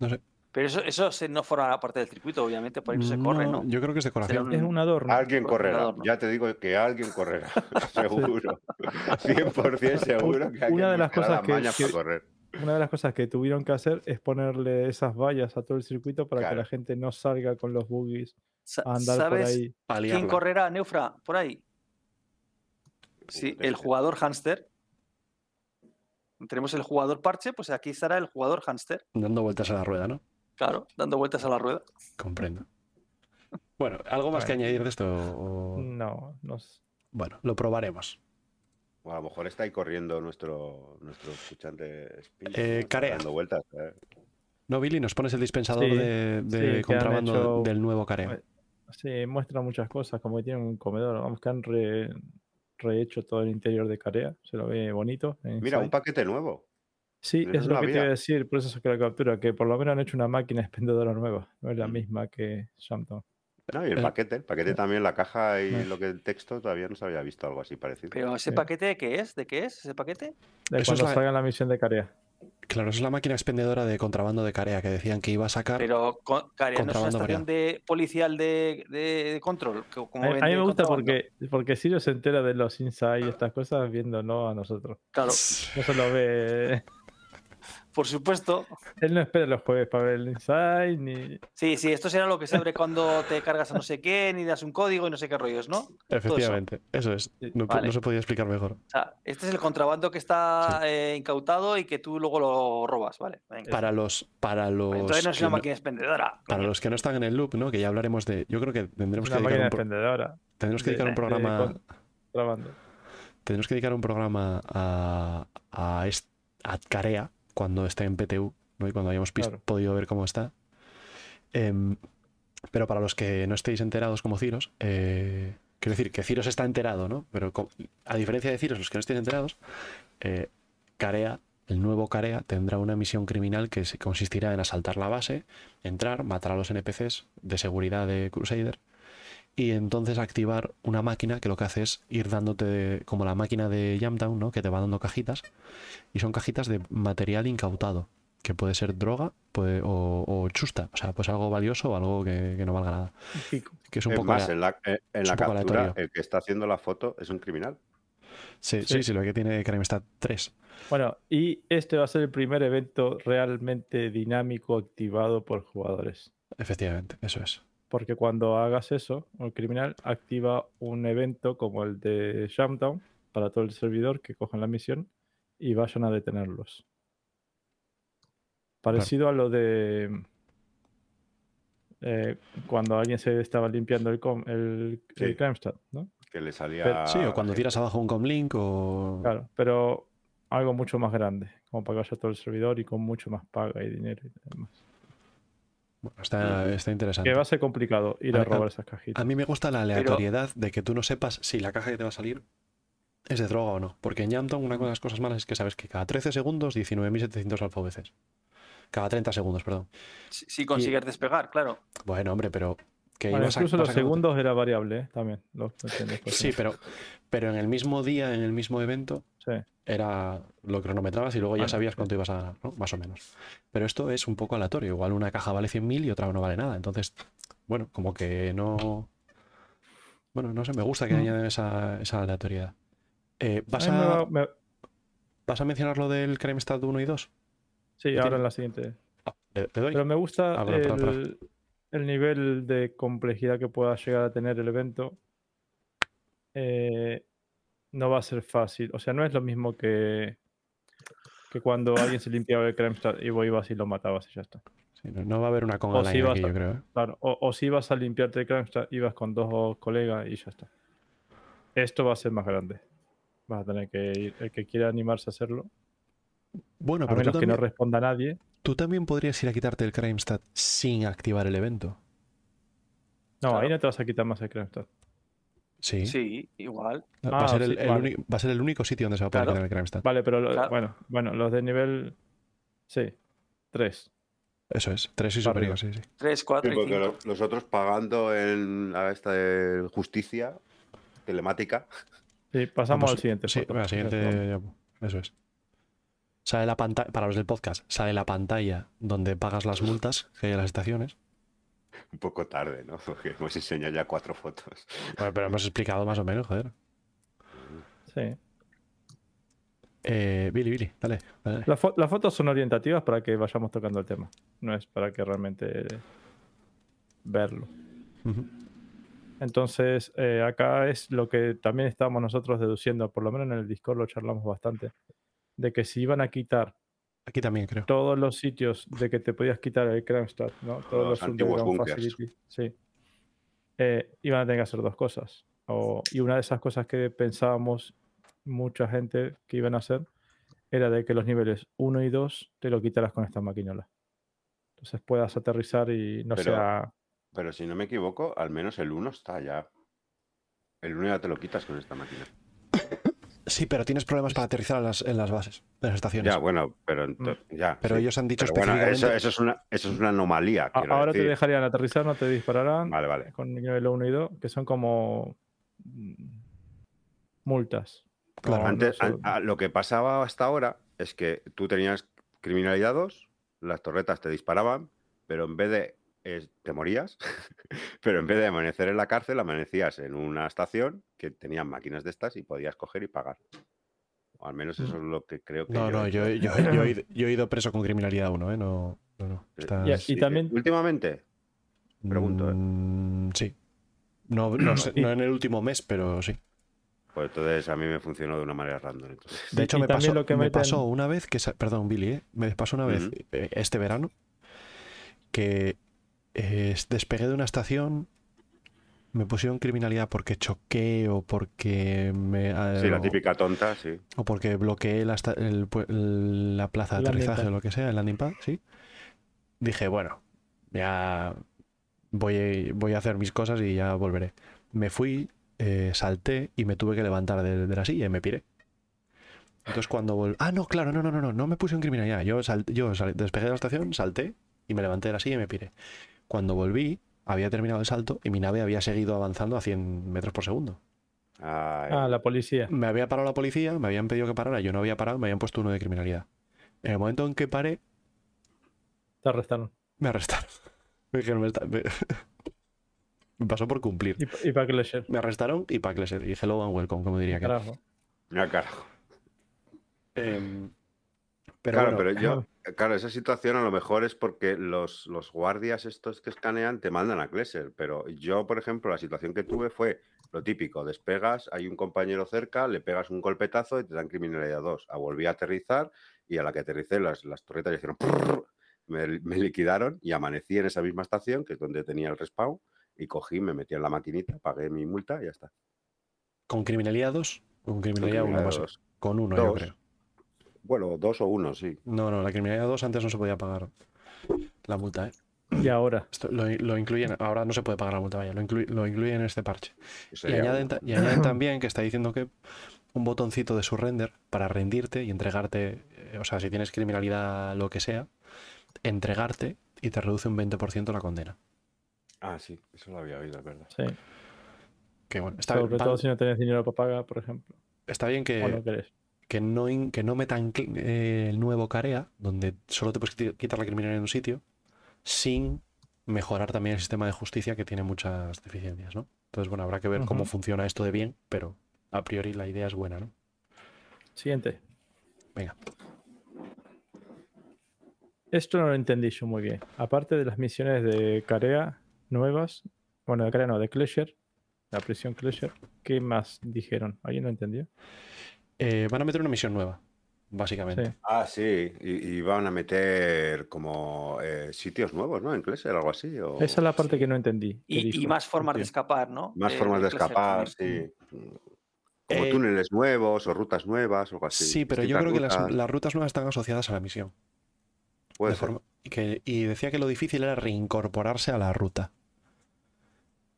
No sé. Pero eso, eso se- no forma parte del circuito, obviamente, por ahí no se corre, ¿no? Yo creo que es decoración. Es un adorno. Alguien correrá. Ya te digo que alguien correrá. [LAUGHS] seguro. 100% [LAUGHS] seguro que alguien Una de las cosas que- que-. Una de las cosas que tuvieron que hacer es ponerle esas vallas a todo el circuito para Claro. que la gente no salga con los buggies a andar por ¿Sabes ahí. A quién correrá, Neufra, por ahí? Sí, el jugador hámster. Tenemos el jugador parche, pues aquí estará el jugador hámster, Dando vueltas a la rueda, ¿no? claro, dando vueltas a la rueda. Comprendo. Bueno, ¿algo más que añadir de esto? o- No, no sé. Bueno, lo probaremos. O a lo mejor está ahí corriendo nuestro, nuestro escuchante Spin, Eh, Carea. Dando vueltas. ¿eh? No, Billy, nos pones el dispensador Sí, de, que contrabando hecho- del nuevo careo. Eh, Sí, muestra muchas cosas, como que tienen un comedor. Vamos, que han re- rehecho todo el interior de Carea. Se lo ve bonito. en Mira, un paquete nuevo. Sí, eso es lo que te iba a decir, por eso saqué la captura, que por lo menos han hecho una máquina [LAUGHS] expendedora nueva. No es la Mm. misma que Shampton. No, y el Eh, paquete, el paquete también, la caja y eh. lo que el texto todavía no se había visto algo así parecido. Pero ese paquete, ¿qué es? ¿De qué es ese paquete? De Eso es cuando la- salga la misión de Carea. Claro, es la máquina expendedora de contrabando de carea que decían que iba a sacar. Pero Carea no es una estación de policial de, de- de control. como A, a mí me gusta porque, porque Sirio se entera de los inside y estas cosas viéndonos a nosotros. Claro, No se lo ve. Por supuesto. Él no espera los jueves para ver el inside ni. Sí, sí, esto será lo que se abre cuando te cargas a no sé qué, ni das un código y no sé qué rollos, ¿no? Efectivamente, eso. es. No, vale. no se podía explicar mejor. O sea, este es el contrabando que está eh, incautado y que tú luego lo robas, ¿vale? Venga. Para los, para los, Entonces no es una no- máquina expendedora. para los que no están en el loop, ¿no? Que ya hablaremos de. Yo creo que tendremos que Una dedicar máquina un, pro- tendremos que de- dedicar un de programa. Contrabando. Tendremos que dedicar un programa a, a, est- a Carea cuando esté en PTU, ¿no? Y cuando hayamos Claro. podido ver cómo está. Em, pero para los que no estéis enterados como Ciros, eh, quiero decir que Ciros está enterado, ¿no? Pero a diferencia de Ciros, los que no estéis enterados, eh, Carea, el nuevo Carea, tendrá una misión criminal que consistirá en asaltar la base, entrar, matar a los NPCs de seguridad de Crusader y entonces activar una máquina que lo que hace es ir dándote como la máquina de Jamdown, ¿no? Que te va dando cajitas y son cajitas de material incautado, que puede ser droga puede, o, o chusta, o sea, pues algo valioso o algo que, que no valga nada. Que es un es poco... más, en la, en- la captura, aleatorio. el que está haciendo la foto es un criminal. Sí, sí, Sí. sí, lo que tiene CrimeStat 3. Bueno, y este va a ser el primer evento realmente dinámico activado por jugadores. Efectivamente, eso es. Porque cuando hagas eso, el criminal activa un evento como el de Shampdown para todo el servidor que cojan la misión y vayan a detenerlos. Parecido a lo de eh, cuando alguien se estaba limpiando el, com- el, el Sí. Crimestat, ¿no? Que le salía. Pero- Sí, o cuando tiras abajo un comlink o... Claro, pero algo mucho más grande, como para que vaya todo el servidor y con mucho más paga y dinero y demás. Bueno, está, está interesante. Que va a ser complicado ir A a mí- a- robar esas cajitas. A mí me gusta la aleatoriedad de que tú no sepas si la caja que te va a salir es de droga o no. Porque en Jamton una de las cosas malas es que sabes que cada 13 segundos 19.700 alfabeces. Cada 30 segundos, perdón. Si, si consigues despegar, claro. Bueno, hombre, pero... Que a- incluso los segundos era variable ¿eh? también. Pues, Sí, pero, pero en el mismo día, en el mismo evento, sí. era lo cronometrabas y luego ya Ah, sabías sí. cuánto ibas a ganar, ¿no? Más o menos. Pero esto es un poco aleatorio. Igual una caja vale 100.000 y otra no vale nada. Entonces, bueno, como que no... Bueno, no sé, me gusta que Mm. añaden esa, esa aleatoriedad. Eh, ¿vas, A me- ¿Vas a mencionar lo del Crime Stat 1 y 2? sí, tiene- ahora en la siguiente. Ah, ¿le, le doy? Pero me gusta Ah, el nivel de complejidad que pueda llegar a tener el evento. Eh, no va a ser fácil. O sea, no es lo mismo que, que cuando [COUGHS] alguien se limpiaba el Kremstad y vos ibas y lo matabas y ya está. Sí, no, no va a haber una con O si aquí, a- yo creo. ¿eh? Claro, o, o si ibas a limpiarte el Crankstad, ibas con dos colegas y ya está. Esto va a ser más grande. Vas a tener que ir, el que quiera animarse a hacerlo, Bueno, a pero que no responda nadie. tú también podrías ir a quitarte el crime stat sin activar el evento. No, ahí no te vas a quitar más el Crankstad. Sí. Sí, igual. Va, a Ah, ser el, sí, el vale. único- va a ser el único sitio donde se va a poder Claro. quitar el crime stat. Vale, pero lo- Claro. bueno, bueno, los de nivel. Sí, tres. Eso es, tres y Para superior, sí, sí. 3, 4 Sí, y porque 5. lo- los otros pagando en a esta de justicia telemática. Sí, pasamos Vamos, al siguiente. Sí, Ya siguiente. ya, Eso es. Sale la pantalla, para los del podcast, sale la pantalla donde pagas las multas que hay en las estaciones. Un poco tarde, ¿no? [LAUGHS] Porque hemos enseñado ya cuatro fotos. Bueno, pero hemos explicado más o menos, joder. Sí. Eh, Billy, Billy, dale. dale. Las, fo- las fotos son orientativas para que vayamos tocando el tema. No es para que realmente verlo. Entonces, eh, acá es lo que también estábamos nosotros deduciendo, por lo menos en el Discord lo charlamos bastante, de que si iban a quitar Aquí también creo. todos los sitios de que te podías quitar el Cramstad, ¿no? Todos Los los, antiguos facilities, sí. Eh, iban a tener que hacer dos cosas. O- y una de esas cosas que pensábamos mucha gente que iban a hacer era de que los niveles 1 y 2 te lo quitaras con esta maquinola. Entonces puedas aterrizar y no Pero- sea... Pero si no me equivoco, al menos el 1 está ya. El 1 ya te lo quitas con esta máquina. Sí, pero tienes problemas para aterrizar en las, en las bases, en las estaciones. Ya, bueno, pero ento- ya. Mm. pero sí. ellos han dicho Pero bueno, específicamente. eso, eso es una, eso es una anomalía. A- ahora te dejarían aterrizar, no te dispararán Vale, vale. con nivel 1 y 2, que son como mm, multas. Claro, Antes, no an- son- a- lo que pasaba hasta ahora es que tú tenías criminalidad 2, las torretas te disparaban, pero en vez de es- te morías, [LAUGHS] pero en vez de amanecer en la cárcel, amanecías en una estación que tenían máquinas de estas y podías coger y pagar. O al menos eso es lo que creo que. No, no, he yo, yo, yo he ido, yo he ido preso con criminalidad 1, ¿eh? No, no, Ya, y también- Últimamente, pregunto, ¿eh? Mm, sí. No, no, sé- Y- no en el último mes, pero sí. pues entonces a mí me funcionó de una manera random. entonces. De hecho, y me, pasó, lo que me meten- pasó una vez que. Perdón, Billy, ¿eh? Me pasó una vez eh, este verano que eh, despegué de una estación. Me pusieron criminalidad porque choqué o porque me. eh, Sí, la o- típica tonta, sí. O porque bloqueé la, esta- el pu- el- la plaza de aterrizaje o lo que sea, el landing pad, sí. Dije, bueno, ya voy, voy a hacer mis cosas y ya volveré. Me fui, eh, salté y me tuve que levantar de, de la silla y me piré. Entonces cuando volví... Ah, no, claro, no, no, no, no, no me puse en criminalidad. Yo, sal- yo sal- despegué de la estación, salté y me levanté de la silla y me piré. Cuando volví, había terminado el salto y mi nave había seguido avanzando a 100 metros por segundo. Ay, Ah, la policía. Me había parado la policía, me habían pedido que parara, yo no había parado, me habían puesto uno de criminalidad. En el momento en que paré, Te arrestaron. me arrestaron. [LAUGHS] Me dijeron, me, está- me- me [LAUGHS] pasó por cumplir. Y, y para que le share. Me arrestaron y para que Y hello and welcome, como diría que. Carajo. ya, carajo. Em, pero claro, bueno, pero yo, claro, esa situación a lo mejor es porque los, los guardias estos que escanean te mandan a Klesser, pero yo, por ejemplo, la situación que tuve fue lo típico, despegas, hay un compañero cerca, le pegas un golpetazo y te dan criminalidad 2. A volví a aterrizar y a la que aterricé las, las torretas hicieron prrr, me, me liquidaron y amanecí en esa misma estación, que es donde tenía el respawn, y cogí, me metí en la maquinita, pagué mi multa y ya está. con criminalidad 2, con criminalidad 1 Criminalidad más. dos. Con uno, yo creo. Bueno, dos o uno, sí. No, no, la criminalidad 2 antes no se podía pagar la multa, ¿eh? Y ahora. Esto lo, lo incluyen, ahora no se puede pagar la multa, vaya, lo, inclu- lo incluyen en este parche. Y añaden, y [CLEARS THROAT] también que está diciendo que un botoncito de surrender para rendirte y entregarte, eh, o sea, si tienes criminalidad, lo que sea, entregarte y te reduce un 20% la condena. Ah, sí, eso lo había oído, es verdad. Sí. Que bueno, está, Sobre todo si no tenés dinero para pagar, por ejemplo. está bien que, o no querés. Que, no, que no metan eh, el nuevo Carea, donde solo te puedes quit- quitar la criminalidad en un sitio, sin mejorar también el sistema de justicia que tiene muchas deficiencias, ¿no? Entonces, bueno, habrá que ver cómo funciona esto de bien, pero a priori la idea es buena, ¿no? Siguiente. Venga. Esto no lo entendí yo muy bien. Aparte de las misiones de Carea nuevas, bueno, de Carea no, de Clesher, la prisión Clesher, ¿qué más dijeron? ¿Alguien no entendió? Eh, van a meter una misión nueva. básicamente. Sí. Ah, sí, y, y van a meter como eh, sitios nuevos, ¿no? En Clesser algo así. o- Esa es la parte que no entendí. ¿Qué Y, más formas de escapar, ¿no? Más Eh, formas de escapar, sí. Como Eh, túneles nuevos o rutas nuevas o algo así. Sí, pero yo creo que las, rutas, las rutas nuevas están asociadas a la misión. puede de ser. forma- y, que, y decía que lo difícil era reincorporarse a la ruta.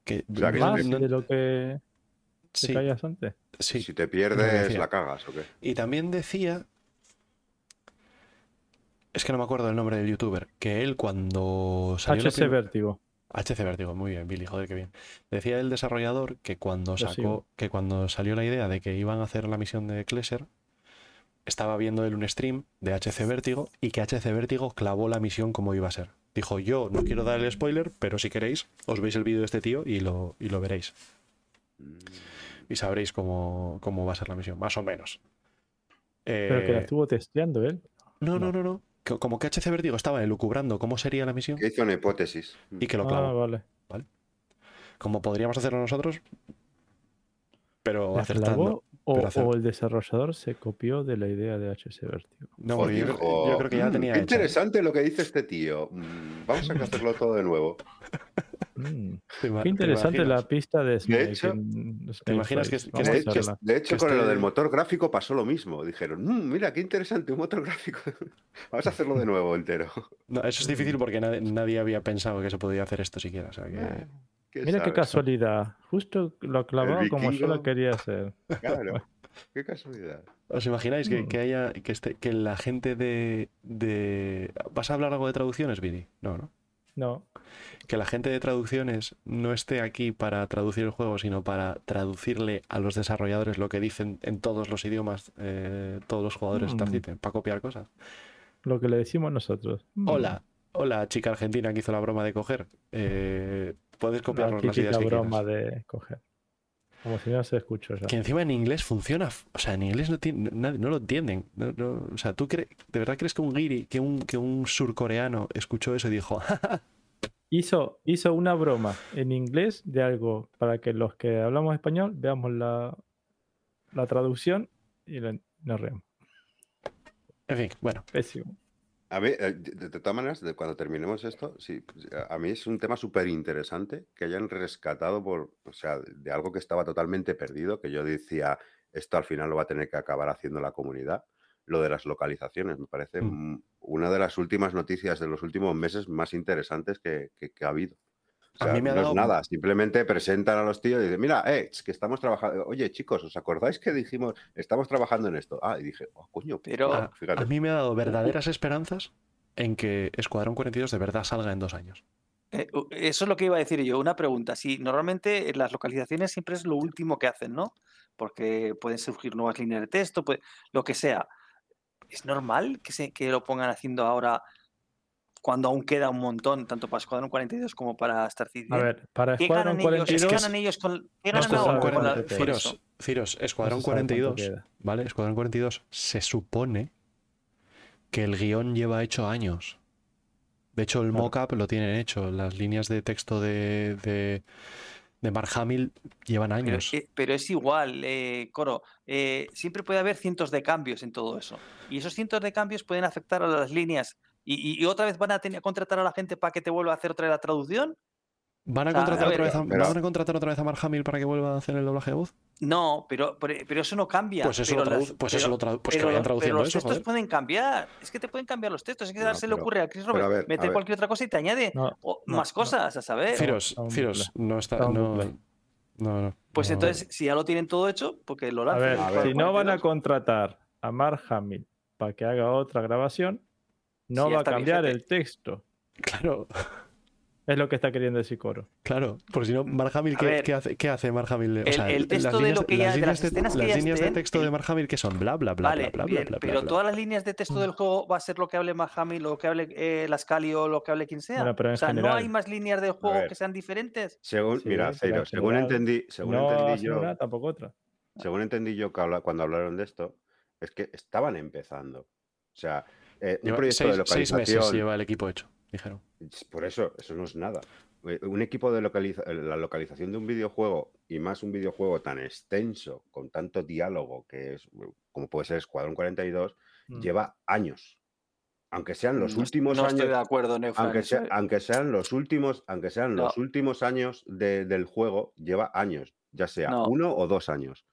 Que, O sea, que no- Más no- de lo que te sí, callas antes. sí. Si te pierdes, la cagas o qué. Y también decía. Es que no me acuerdo el nombre del youtuber. Que él cuando salió. HC prim- Vértigo. HC Vertigo, muy bien, Billy, joder, qué bien. Decía el desarrollador que cuando sacó, que cuando salió la idea de que iban a hacer la misión de Klesser, estaba viendo él un stream de HC Vértigo y que HC Vértigo clavó la misión como iba a ser. Dijo, yo no quiero dar el spoiler, pero si queréis, os veis el vídeo de este tío y lo, y lo veréis. Mm. Y sabréis cómo, cómo va a ser la misión, más o menos. Pero que la Eh, estuvo testeando él. no, no, no, no. Como que HC Vértigo estaba elucubrando cómo sería la misión Que hizo una hipótesis. y que lo Ah, clavó. vale. Como podríamos hacerlo nosotros, pero ¿La acertando. O, el desarrollador se copió de la idea de HC Vértigo? No, yo, creo- dijo, yo creo que ya "Mm, tenía Qué hecha". interesante lo que dice este tío. Mm, Vamos a hacerlo todo de nuevo. Mm, ¿Te ima- Qué te interesante la pista de Snake. hecho, en ¿te imaginas que- Snake que Flies. De hecho, hacerla. de hecho, que con lo del motor gráfico pasó lo mismo. Dijeron, "Mm, mira, qué interesante, un motor gráfico. [LAUGHS] Vamos a hacerlo de nuevo entero. No, eso es difícil porque nadie, nadie había pensado que se podía hacer esto siquiera. O sea que... ¿Qué Mira qué casualidad. Justo lo clavó como yo lo quería hacer. Claro, [LAUGHS] qué casualidad. ¿Os imagináis que, Mm. que haya que, esté, que la gente de, de... ¿Vas a hablar algo de traducciones, Vidi? No, ¿no? No. Que la gente de traducciones no esté aquí para traducir el juego, sino para traducirle a los desarrolladores lo que dicen en todos los idiomas, eh, todos los jugadores Mm. Star Citizen, para copiar cosas. Lo que le decimos nosotros. Mm. Hola, hola chica argentina que hizo la broma de coger. Eh, puedes La copiarnos las ideas que broma quieras. de coger. Como si no se escuchó. Que encima en inglés funciona. O sea, en inglés no, tiene, nadie, no lo entienden. No- no- o sea, ¿tú cre- de verdad crees que un guiri, que un, que un surcoreano escuchó eso y dijo, "Ja, ja, Hizo, hizo una broma en inglés de algo para que los que hablamos español veamos la, la traducción y la- nos reímos. En fin, bueno. Pésimo. A mí, eh, de, de todas maneras, de cuando terminemos esto, sí, pues, a mí es un tema súper interesante que hayan rescatado por, o sea, de algo que estaba totalmente perdido, que yo decía, esto al final lo va a tener que acabar haciendo la comunidad, lo de las localizaciones. Me parece Mm. mm, una de las últimas noticias de los últimos meses más interesantes que, que- que ha habido. O A sea, mí me ha no dado- es nada, simplemente presentan a los tíos y dicen, mira, eh, es que estamos trabajando, oye chicos, ¿os acordáis que dijimos, estamos trabajando en esto? Ah, y dije, oh, coño, Pero- A, fíjate. a mí me ha dado verdaderas [LAUGHS] esperanzas en que Escuadrón 42 de verdad salga en dos años. Eh, eso es lo que iba a decir yo. Una pregunta. Si normalmente las localizaciones siempre es lo último que hacen, ¿no? Porque pueden surgir nuevas líneas de texto, puede- lo que sea. ¿Es normal que, se, que lo pongan haciendo ahora cuando aún queda un montón, tanto para Escuadrón 42 como para Star A ver, para ¿Qué Escuadrón ganan ellos? 42. ¿Qué ganan ellos con qué ganan Escuadrón ahora con la- 40, por eso? Ciros, Ciros, Escuadrón No se sabe cuánto 42, queda. ¿vale? Escuadrón 42 se supone que el guion lleva hecho años. De hecho, el mock-up lo tienen hecho. Las líneas de texto de, de, de Mark Hamill llevan años. pero es igual, eh, Coro. eh, siempre puede haber cientos de cambios en todo eso. Y esos cientos de cambios pueden afectar a las líneas. ¿Y, y- y otra vez van a tener, contratar a la gente para que te vuelva a hacer otra vez la traducción? ¿Van a, o sea, contratar a otra vez a, pero- ¿Van a contratar otra vez a Mark Hamill para que vuelva a hacer el doblaje de voz? No, pero, pero, pero eso no cambia. Pues eso pero lo las- pues pero- eso lo pues que vayan pero traduciendo los eso, textos joder. pueden cambiar. Es que te pueden cambiar los textos. Es que No, se le ocurre a Chris Roberts ver, a mete ver. cualquier otra cosa y te añade No, o- no, más no. cosas, a saber. Firos, Firos, no está. No, no, no. Pues no. entonces, si ya lo tienen todo hecho, porque lo A lanzan. ver, A ver. si no van a 42. contratar a Mark Hamill para que haga otra grabación, no Sí, va a cambiar vigente. el texto. Claro, Es lo que está queriendo decir Coro. claro. Porque si no, A ¿qué, ver, qué hace, ¿qué hace? O el- sea, el las texto de líneas lo que ya- las de líneas las que las líneas de texto de el- Hamill que son bla, bla, bla, Vale, bla, bla, bien, bla, bla, pero bla. todas las líneas de texto del juego va a ser lo que hable Mark Hamill, lo que hable eh, Lascali o lo que hable quien sea. Bueno, pero en o sea, no hay más líneas del juego ver. que sean diferentes. Según, Sí, mira, en según general, entendí, según no entendí yo, una, tampoco otra. según entendí yo que habla- cuando hablaron de esto, es que estaban empezando. O sea, eh, un Lleva proyecto seis, de seis localización. meses lleva el equipo hecho, dijeron. Por eso, eso no es nada. eh, un equipo de localiza- eh, la localización de un videojuego y más un videojuego tan extenso, con tanto diálogo que es, como puede ser Escuadrón 42, Mm. lleva años. Aunque sean los No- últimos no años. estoy de acuerdo, aunque, sea- sean los últimos, aunque sean No. los últimos años de- del juego, lleva años, ya sea No. uno o dos años.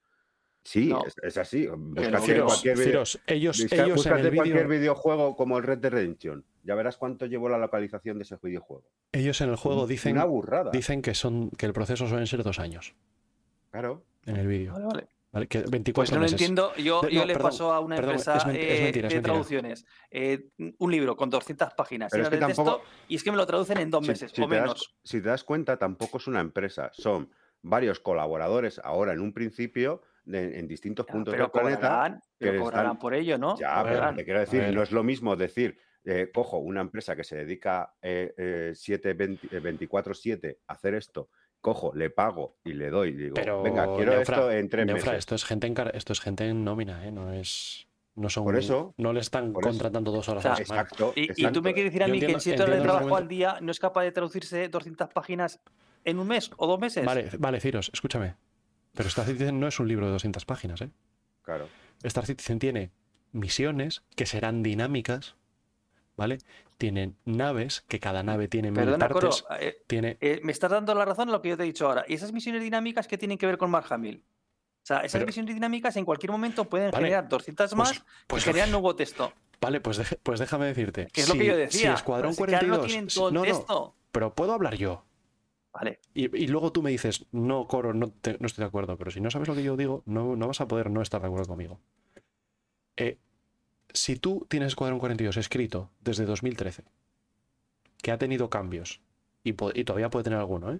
Sí, No. es, es así. en Ciros, cualquier video- Ciros, ellos, busca- ellos en el cualquier videojuego como el Red Dead Redemption. Ya verás cuánto llevó la localización de ese videojuego. ellos en el juego dicen, Una burrada. dicen que son que el proceso suelen ser dos años Claro. en el vídeo. Vale, vale. ¿vale? Que 24 Pues no lo entiendo. Yo, yo le perdón, paso a una perdón, empresa es men- es eh, mentira, de traducciones eh, un libro con 200 páginas Pero es que de texto tampoco- y es que me lo traducen en dos Si- meses si o das- menos. si te das cuenta, tampoco es una empresa. Son varios colaboradores ahora en un principio de- en distintos Ya, puntos del planeta. cobrarán, pero que cobrarán están- por ello, ¿no? Ya, pero te quiero decir, no es lo mismo decir, eh, cojo una empresa que se dedica eh, eh, 7, 20, eh, 24-7 a hacer esto, cojo, le pago y le doy, digo, Pero venga, quiero Neufra- esto en tres meses. esto es gente en car- esto es gente en nómina, ¿eh? No es no son Por eso- no le están contratando dos horas O a sea, la semana. Exacto. Y, y tú me quieres decir a mí que entiendo- en 7 horas de el trabajo al día no es capaz de traducirse 200 páginas en un mes o dos meses. Vale, vale, Ciros, escúchame. Pero Star Citizen no es un libro de 200 páginas, ¿eh? Claro. Star Citizen tiene misiones que serán dinámicas, ¿vale? Tienen naves, que cada nave tiene mil Perdona, Coro, partes. eh, Tiene, eh, me estás dando la razón en lo que yo te he dicho ahora. ¿Y esas misiones dinámicas qué tienen que ver con Mark Hamill? O sea, esas Pero- misiones dinámicas en cualquier momento pueden Vale, generar 200 pues- más pues- y generar nuevo texto. Vale, pues, pues déjame decirte. Que es lo si- que yo Si decía. Escuadrón si ahora 42. no tienen todo no, no, pero puedo hablar yo. Y, luego tú me dices, no, Coro, no, no estoy de acuerdo. Pero si no sabes lo que yo digo, no, no vas a poder no estar de acuerdo conmigo. Eh, si tú tienes Escuadrón 42 escrito desde 2013, que ha tenido cambios, y, todavía puede tener alguno, ¿eh?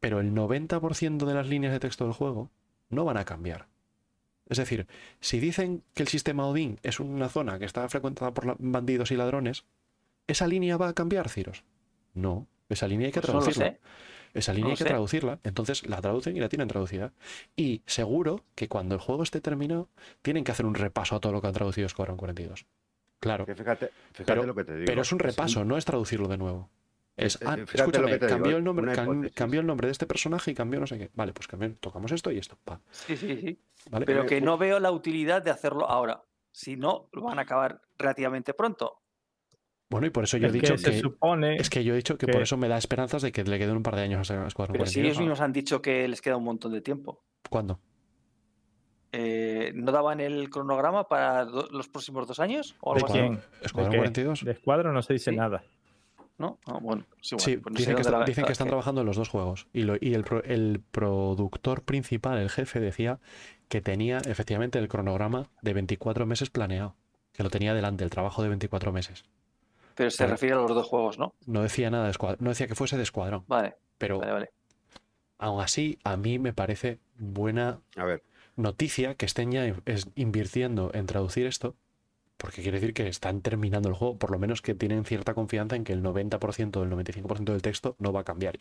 Pero el 90% de las líneas de texto del juego no van a cambiar. Es decir, si dicen que el sistema Odín es una zona que está frecuentada por bandidos y ladrones, ¿esa línea va a cambiar, Ciros? No, esa línea hay que Pues no lo traducirla. sé. Esa línea hay que sé. traducirla. Entonces la traducen y la tienen traducida. Y seguro que cuando el juego esté terminado, tienen que hacer un repaso a todo lo que han traducido Escuadrón 42. Claro. Que fíjate, fíjate Pero- lo que te digo. Pero es un repaso, no es traducirlo de nuevo. Es, Eh, ah, eh, lo escúchame, digo, cambió eh, el nombre, cam- hipótesis. cambió el nombre de este personaje y cambió no sé qué. Vale, pues cambió- tocamos esto y esto. pa, Sí, sí, sí. ¿vale? Pero Eh, que no veo la utilidad de hacerlo ahora. Si no, lo van a acabar relativamente pronto. Bueno, y por eso yo he dicho que se que, supone es que yo he dicho que, por eso me da esperanzas de que le queden un par de años a Escuadrón Pero si 42. ellos mismos han dicho que les queda un montón de tiempo. ¿Cuándo? Eh, ¿No daban el cronograma para los próximos dos años? ¿O ¿De algo así? quién? ¿Escuadrón ¿De qué? 42? De escuadro no se dice Sí. nada. ¿No? Ah, bueno, igual, Sí, pues no sé dicen, que, dónde está- la- dicen que la- están trabajando en los dos juegos. Y, lo- y el, pro- el productor principal, el jefe, decía que tenía efectivamente el cronograma de 24 meses planeado. Que lo tenía delante, el trabajo de 24 meses. Pero se refiere a los dos juegos, ¿no? No decía nada de escuadrón, no decía que fuese de escuadrón. Vale, Pero vale, vale. aún así, a mí me parece buena A ver, noticia que estén ya invirtiendo en traducir esto. Porque quiere decir que están terminando el juego, por lo menos que tienen cierta confianza en que el 90% del 95% del texto no va a cambiar.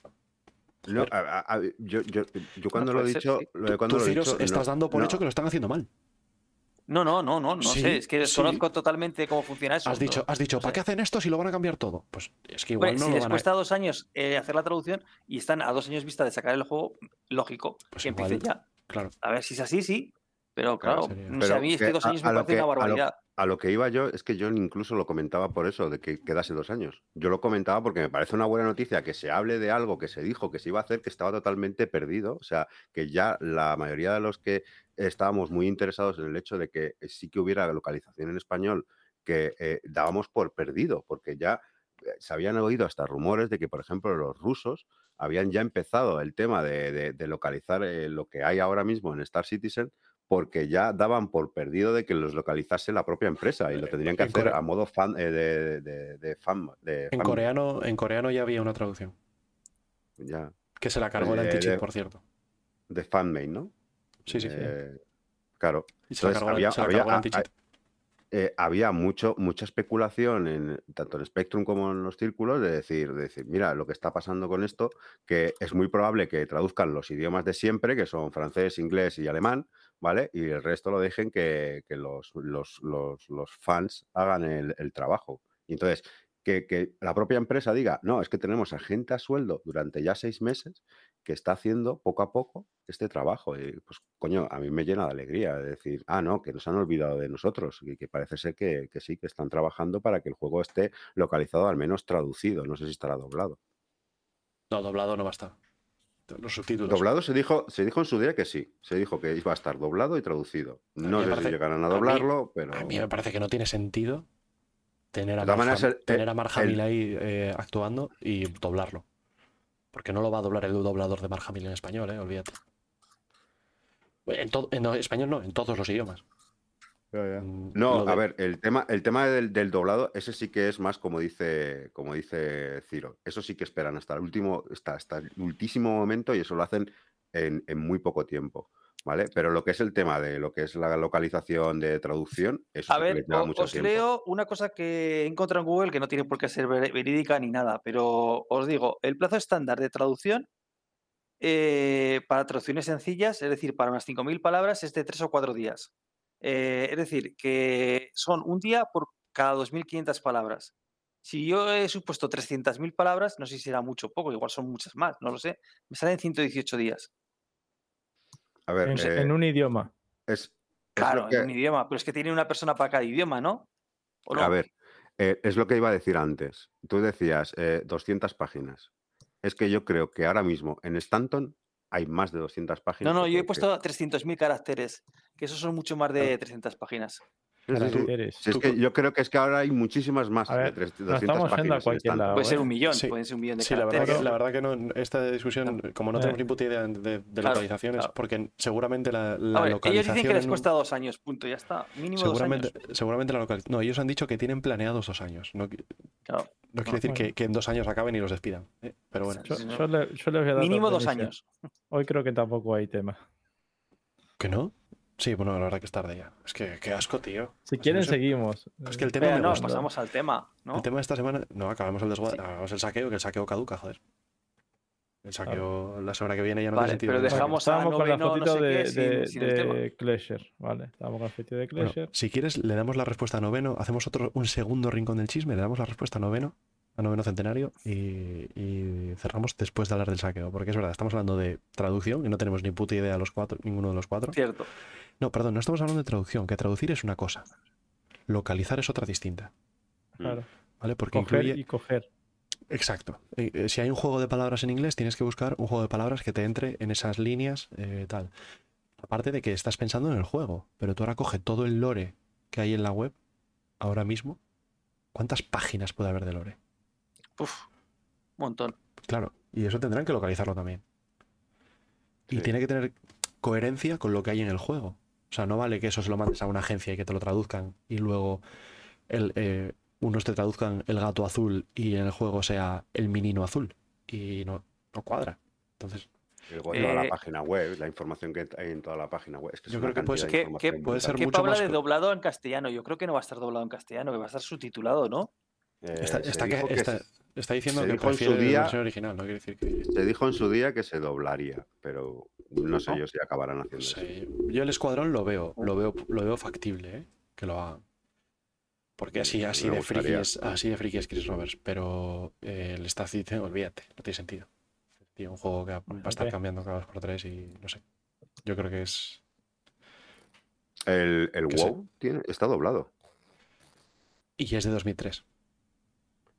no, a- a- a- yo, yo, yo cuando lo he ser, dicho, sí. lo de cuando Tú, lo he Ciros, dicho, estás no- dando por no, hecho que lo están haciendo mal. No, no, no, no, no Sí, sé. Es que sí. desconozco totalmente cómo funciona eso. Has dicho, has dicho, ¿para qué hacen esto si lo van a cambiar todo? Pues es que igual Hombre, no si lo les van a... cuesta dos años eh, hacer la traducción y están a dos años vista de sacar el juego, lógico Pues que igual, empiecen ya. Claro. A ver si es así, sí. Pero Claro, claro, no sé, a mí dos años a me parece que- una a lo- barbaridad. A lo que iba yo es que yo incluso lo comentaba por eso, de que quedase dos años. Yo lo comentaba porque me parece una buena noticia que se hable de algo que se dijo que se iba a hacer que estaba totalmente perdido. O sea, que ya la mayoría de los que estábamos muy interesados en el hecho de que sí que hubiera localización en español, que eh, dábamos por perdido, porque ya eh, se habían oído hasta rumores de que, por ejemplo, los rusos habían ya empezado el tema de, de- de localizar eh, lo que hay ahora mismo en Star Citizen porque ya daban por perdido de que los localizase la propia empresa y lo tendrían que En hacer Corea- a modo fan eh, de, de- de fan. de En fan- coreano, en coreano ya había una traducción. ya, Que se la cargó el Eh, anti-cheat, de- por cierto. de fanmade, ¿no? Sí, sí, sí. Eh, claro. Y se la cargó, había- se la había- cargó el. Eh, había mucho, mucha especulación en tanto en Spectrum como en los círculos de decir, de decir, mira, lo que está pasando con esto, que es muy probable que traduzcan los idiomas de siempre, que son francés, inglés y alemán, ¿vale? Y el resto lo dejen que, que los, los- los- los fans hagan el, el trabajo. Y entonces, que, que la propia empresa diga, no, es que tenemos a gente a sueldo durante ya seis meses que está haciendo poco a poco este trabajo. Y pues, coño, a mí me llena de alegría de decir, ah, no, que nos han olvidado de nosotros y que parece ser que, que sí, que están trabajando para que el juego esté localizado, al menos traducido. No sé si estará doblado. No, doblado no va a estar. Los subtítulos. Doblado se dijo, se dijo en su día que sí. Se dijo que iba a estar doblado y traducido. No sé parece- si llegarán a a mí- doblarlo, pero. A mí me parece que no tiene sentido tener a el- tener a el- ahí eh, actuando y doblarlo. Porque no lo va a doblar el doblador de Mark Hamill en español, eh, olvídate. En, todo, en no, español no, en todos los idiomas. Mm, No, de- a ver, el tema, el tema del, del doblado, ese sí que es más como dice, como dice Ciro. Eso sí que esperan hasta el último, hasta, hasta el ultísimo momento y eso lo hacen en, en muy poco tiempo. ¿Vale? Pero lo que es el tema de lo que es la localización de traducción, eso A ver, les lleva o- mucho os tiempo. leo una cosa que he encontrado en Google que no tiene por qué ser ver- verídica ni nada, pero os digo, el plazo estándar de traducción eh, para traducciones sencillas, es decir, para unas 5.000 palabras, es de 3 o 4 días. Eh, es decir, que son un día por cada 2.500 palabras. Si yo he supuesto 300.000 palabras, no sé si será mucho o poco, igual son muchas más, no lo sé, me salen 118 días. A ver, En, eh, en un idioma. es, Claro, que- en un idioma, pero es que tiene una persona para cada idioma, ¿no? ¿O no? A ver, eh, es lo que iba a decir antes. Tú decías eh, 200 páginas. Es que yo creo que ahora mismo en Stanton hay más de 200 páginas. No, no, que yo he que- puesto 300.000 caracteres, que esos son mucho más de 300 páginas. Si es que yo creo que es que ahora hay muchísimas más A de ver, tres- nos 200 estamos yendo a páginas en cualquier lado. Puede ser ¿eh? un millón, Sí. pueden ser un millón de Sí, la verdad, que, la verdad que no, esta discusión, como no Eh. tenemos ni puta idea de, de Claro, localizaciones, claro. porque seguramente la, ver, ellos localización. dicen que les cuesta dos años, punto, ya está. Mínimo seguramente, dos años. seguramente la localización. No, ellos han dicho que tienen planeados dos años. No, qui- Claro. no quiere decir bueno. que, que en dos años acaben y los despidan. ¿eh? Pero bueno, Yo, Sí, no. yo le, yo le voy a dar Mínimo dos años. Hoy creo que tampoco hay tema. ¿que no? Sí, bueno, la verdad que es tarde ya. Es que qué asco, tío. Si quieren, no sé. seguimos. Es que el tema me no, gusta. pasamos al tema, ¿no? El tema de esta semana. No, acabamos el desguace. Sí. Acabamos el saqueo, que el saqueo caduca, joder. El saqueo la semana que viene ya no Vale, tiene sentido. pero dejamos a con la no fotito sé de, qué, sin- de, sin el tema. de Clasher, ¿vale? Estábamos con la fotito de Bueno, Clasher. si quieres, le damos la respuesta a noveno. Hacemos otro, un segundo rincón del chisme. Le damos la respuesta a noveno, a noveno centenario. Y, y cerramos después de hablar del saqueo. Porque es verdad, estamos hablando de traducción y no tenemos ni puta idea los cuatro, ninguno de los cuatro. Cierto. No, perdón, no estamos hablando de traducción. Que traducir es una cosa. Localizar es otra distinta. Claro. ¿Vale? Porque Coger incluye. y coger. Exacto. Eh, eh, si hay un juego de palabras en inglés, tienes que buscar un juego de palabras que te entre en esas líneas, eh, tal. Aparte de que estás pensando en el juego, pero tú ahora coge todo el lore que hay en la web ahora mismo. ¿Cuántas páginas puede haber de lore? Uf, un montón. Claro, y eso tendrán que localizarlo también. Y tiene que tener coherencia con lo que hay en el juego. O sea, no vale que eso se lo mandes a una agencia y que te lo traduzcan y luego el, eh, unos te traduzcan el gato azul y en el juego sea el menino azul. Y no, no cuadra. Entonces, toda Eh, la página web, la información que hay en toda la página web. Es que Yo creo que ¿Qué- información qué- puede ser brutal. ¿Qué mucho habla más de doblado en castellano? Yo creo que no va a estar doblado en castellano, que va a estar subtitulado, ¿no? Eh, está, está que- que está- está diciendo se que dijo en su prefiere la día- versión original, no quiere decir que... se dijo en su día que se doblaría, pero no sé ¿No? yo si acabarán haciendo eso. Yo el escuadrón lo veo, lo veo, lo veo factible, ¿eh? que lo hagan. Porque así, Mm, así de gustaría. friki es, así de friki es Chris Roberts, pero eh, el Star Citizen, olvídate, no tiene sentido. Tío, un juego que va a estar cambiando cada dos por tres y no sé. Yo creo que es. El, el WoW tiene, está doblado. Y es de 2003.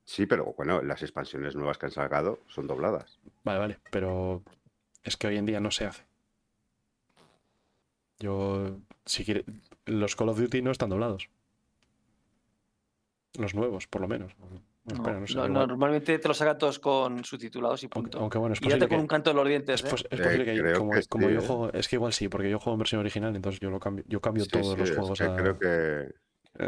Sí, pero bueno, las expansiones nuevas que han sacado son dobladas. Vale, vale, pero es que hoy en día no se hace. Yo, si quiere, los Call of Duty no están doblados. Los nuevos, por lo menos. No, No, espera, no sé, no. Normalmente te lo sacan todos con subtitulados y Aunque, punto. aunque bueno, es y date posible con que, un canto de los dientes. es, ¿eh? pos- es Eh, posible que como, que como sí, yo ¿eh? juego, es que igual sí, porque yo juego en versión original, entonces yo lo cambio, yo cambio Sí, todos sí, los es juegos que a- creo que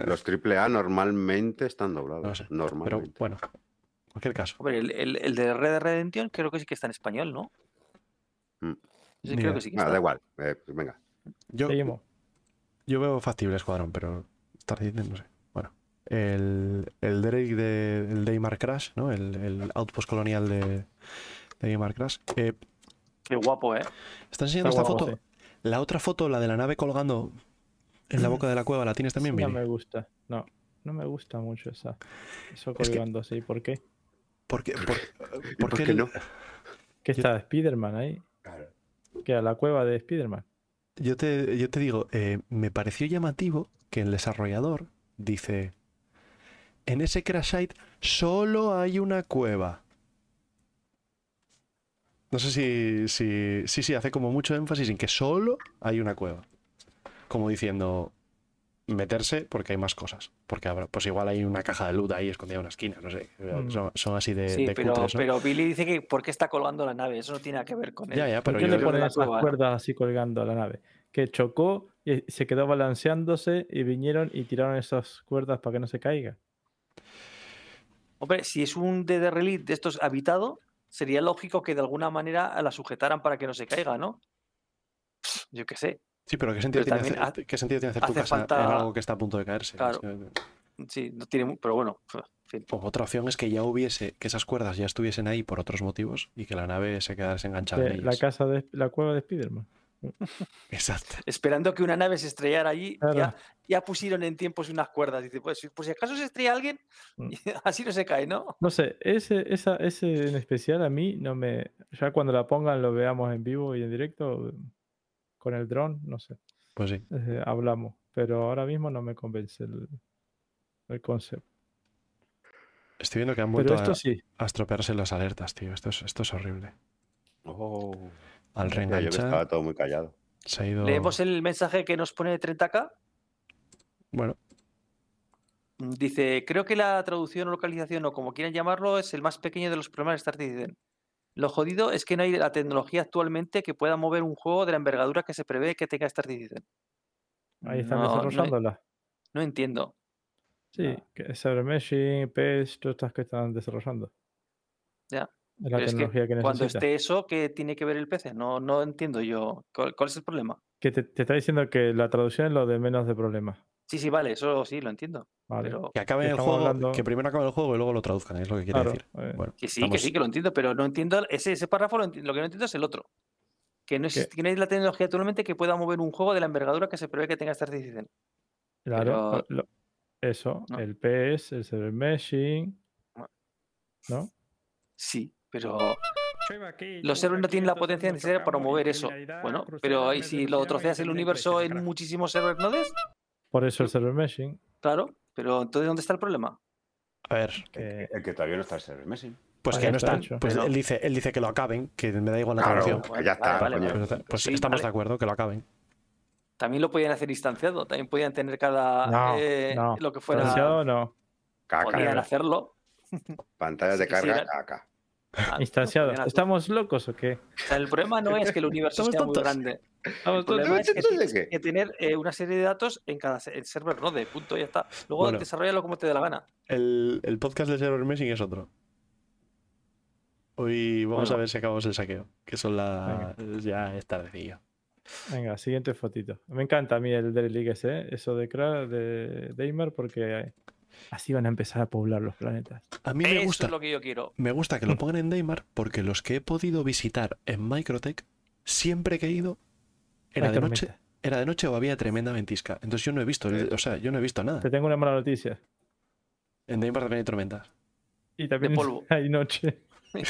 los AAA normalmente están doblados. no sé, pero normalmente. bueno, en cualquier caso. Hombre, el, el- el de Red Dead Redemption creo que sí que está en español, ¿no? Mm. Sí, Ni creo que sí que Nada, está. da igual. eh, pues venga. Yo, veo factible Escuadrón, pero Star Citizen, no sé. Bueno, el, el Drake de el Daymar Crash, ¿no? El, el outpost colonial de, de Daymar Crash. eh, Qué guapo, ¿eh? ¿Estás enseñando Está esta guapo, foto? sí. La otra foto, la de la nave colgando en la boca de la cueva, ¿la tienes también, No Billy? me gusta. No. no me gusta mucho esa, eso colgando así. ¿Por qué? ¿Por qué, por, ¿Y por por qué qué el- no? ¿Qué está Spider-Man ahí? Que a la cueva de Spider-Man. Yo te, yo te digo, eh, me pareció llamativo que el desarrollador dice, en ese crash site solo hay una cueva. No sé si, si, sí, sí, hace como mucho énfasis en que solo hay una cueva. Como diciendo, meterse porque hay más cosas. Porque habrá, pues igual hay una caja de loot ahí escondida en una esquina, no sé. Mm. Son, son así de, Sí, de pero, cutres, ¿no? pero Billy dice que ¿por qué está colgando la nave? Eso no tiene nada que ver con él. Ya, ya, ¿Por pero qué yo le ponen que la esas cueva- cuerdas así colgando a la nave? Que chocó y se quedó balanceándose y vinieron y tiraron esas cuerdas para que no se caiga. Hombre, si es un DD Relic de estos habitado, sería lógico que de alguna manera la sujetaran para que no se caiga, ¿no? Yo qué sé. Sí, pero ¿qué sentido, Pero tiene hacer, ¿qué sentido tiene hacer tu hace casa falta- en algo que está a punto de caerse? Claro. Sí, no tiene. Pero bueno, en fin. O otra opción es que ya hubiese, que esas cuerdas ya estuviesen ahí por otros motivos y que la nave se quedase enganchada en la ellas. casa de la cueva de Spider-Man. Exacto. Esperando que una nave se estrellara allí, Claro. ya, ya pusieron en tiempos unas cuerdas. Dice, pues si- por si acaso se estrella alguien, Mm. [LAUGHS] así no se cae, ¿no? No sé, ese, esa, ese en especial a mí no me. Ya cuando la pongan lo veamos en vivo y en directo con el dron, no sé. Pues sí. eh, hablamos. Pero ahora mismo no me convence el, el concepto. Estoy viendo que han vuelto esto a, sí. a estropearse las alertas, tío. Esto es, esto es horrible. Oh. Al Mira, yo que reenganchar estaba todo muy callado. se ha ido. Leemos el mensaje que nos pone 30k. Bueno, Dice, creo que la traducción o localización o como quieran llamarlo es el más pequeño de los problemas de Star Citizen. Lo jodido es que no hay la tecnología actualmente que pueda mover un juego de la envergadura que se prevé que tenga Star Citizen. Ahí están No, no- desarrollándola. No entiendo. Sí, Ah. que Cybermeshing, PES, todas estas que están desarrollando. Ya, Es la Pero es que tecnología que, Cuando esté eso, ¿qué tiene que ver el PC? No, no entiendo yo. ¿Cuál, cuál es el problema? Que te, te está diciendo que la traducción es lo de menos de problemas. Sí, sí, vale, eso sí, lo entiendo. Vale. Pero que acaben el juego, hablando- que primero acaben el juego y luego lo traduzcan, es lo que quiere Claro, decir. eh, Bueno, que sí, estamos- que sí, que lo entiendo, pero no entiendo ese, ese párrafo, lo, que no entiendo es el otro. Que no, existe, que no hay la tecnología actualmente que pueda mover un juego de la envergadura que se prevé que tenga Star Citizen. Claro, pero- lo- eso, no. el PES, el server meshing, ¿no? Sí, pero los servers no tienen la potencia necesaria para mover eso. Bueno, pero ahí si lo troceas el universo en muchísimos server nodes, Por eso el server meshing. claro, pero entonces ¿dónde está el problema? A ver, que- El que todavía no está el server Messi. pues Ah, que no está hecho. Pues él dice, él dice que lo acaben, que me da igual la Claro, traducción. que ya está, Vale, vale, coño. vale. Pues Sí, estamos vale. de acuerdo, que lo acaben. También lo podían hacer instanciado, también podían tener cada No, eh, no. lo que fuera. Instanciado no. Caca. Podían hacerlo. Pantallas de carga, caca. Ah, Instanciado. podían hacer- ¿Estamos locos o qué? O sea, el problema no es que el universo sea muy grande. El problema es que tener eh, una serie de datos en cada se- el server node, punto, ya está. Luego Bueno. desarrollalo como te dé la gana. El, el podcast de Server Meshing es otro. Hoy vamos Bueno. a ver si acabamos el saqueo, que son las... ya es tardecillo. Venga, siguiente fotito. Me encanta a mí el del League ese, ¿eh? eso de Kra, de Daimer, porque así van a empezar a poblar los planetas. A mí me Eso gusta, es lo que yo quiero. me gusta que lo [LAUGHS] pongan en Daymar porque los que he podido visitar en Microtech, siempre que he ido, era Hay de noche, era de noche o había tremenda ventisca. Entonces yo no he visto, o sea, yo no he visto nada. Te tengo una mala noticia. En Daymar también hay tormentas. Y también polvo. [LAUGHS] hay noche. [LAUGHS]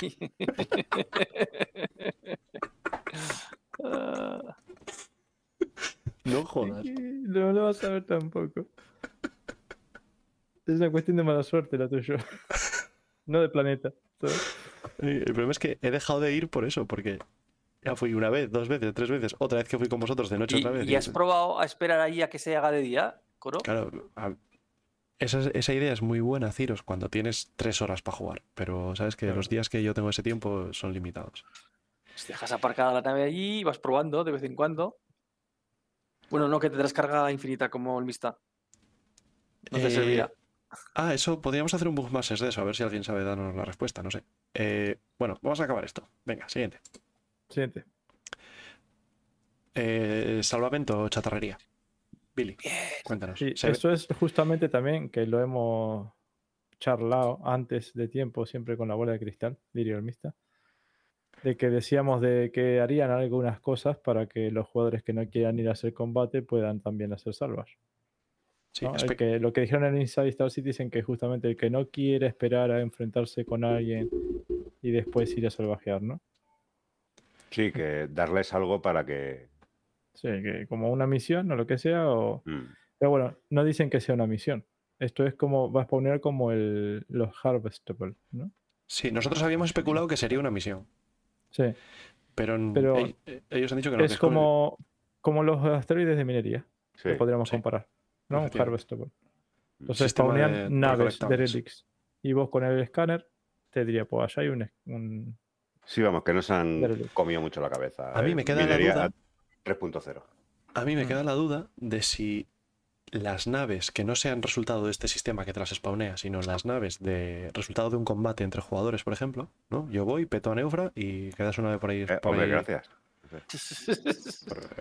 No jodas. No lo vas a ver tampoco. Es una cuestión de mala suerte la tuya. [LAUGHS] No de planeta. ¿sabes? El problema es que he dejado de ir por eso, porque ya fui una vez, dos veces, tres veces, otra vez que fui con vosotros de noche ¿Y, otra vez. y has probado a esperar ahí a que se haga de día, Coro? Claro, a- esa, esa idea es muy buena, Ciros, cuando tienes tres horas para jugar, pero sabes que Claro. los días que yo tengo ese tiempo son limitados. Pues dejas aparcada la nave allí y vas probando de vez en cuando. Bueno, no que tendrás carga infinita como el Mista. No te Eh, servirá. Ah, eso, podríamos hacer un Bugmasters de eso, a ver si alguien sabe darnos la respuesta, no sé. Eh, bueno, vamos a acabar esto. Venga, siguiente. Siguiente. Eh, salvamento o chatarrería. Billy, cuéntanos. Sí, ve- eso es justamente también que lo hemos charlado antes de tiempo, siempre con la bola de cristal, diría el mista, de que decíamos de que harían algunas cosas para que los jugadores que no quieran ir a hacer combate puedan también hacer salvas. Sí, ¿no? El espe- que, lo que dijeron en Inside Star Citizen, que justamente el que no quiere esperar a enfrentarse con alguien y después ir a salvajear, ¿no? Sí, que darles algo para que. Sí, que como una misión o lo que sea, o... mm, Pero bueno, no dicen que sea una misión. Esto es como, va a spawnear como el, los Harvestable, ¿no? sí, nosotros habíamos especulado que sería una misión, Sí, pero, Pero ell- ellos han dicho que no. es como- como, como los asteroides de minería, sí. que podríamos sí. comparar, ¿no? Un. Harvestable. Entonces spawnean de naves de relics. Y vos con el escáner te diría, pues allá hay un, un- Sí, vamos, que nos han Dale. comido mucho la cabeza. A mí eh, me queda la duda. 3.0. A mí me Mm. queda la duda de si las naves que no sean resultado de este sistema que te las spawnea, sino las naves de resultado de un combate entre jugadores, por ejemplo, ¿no? Yo voy, peto a Neufra y quedas una nave por ahí. Eh, por hombre, ahí- gracias.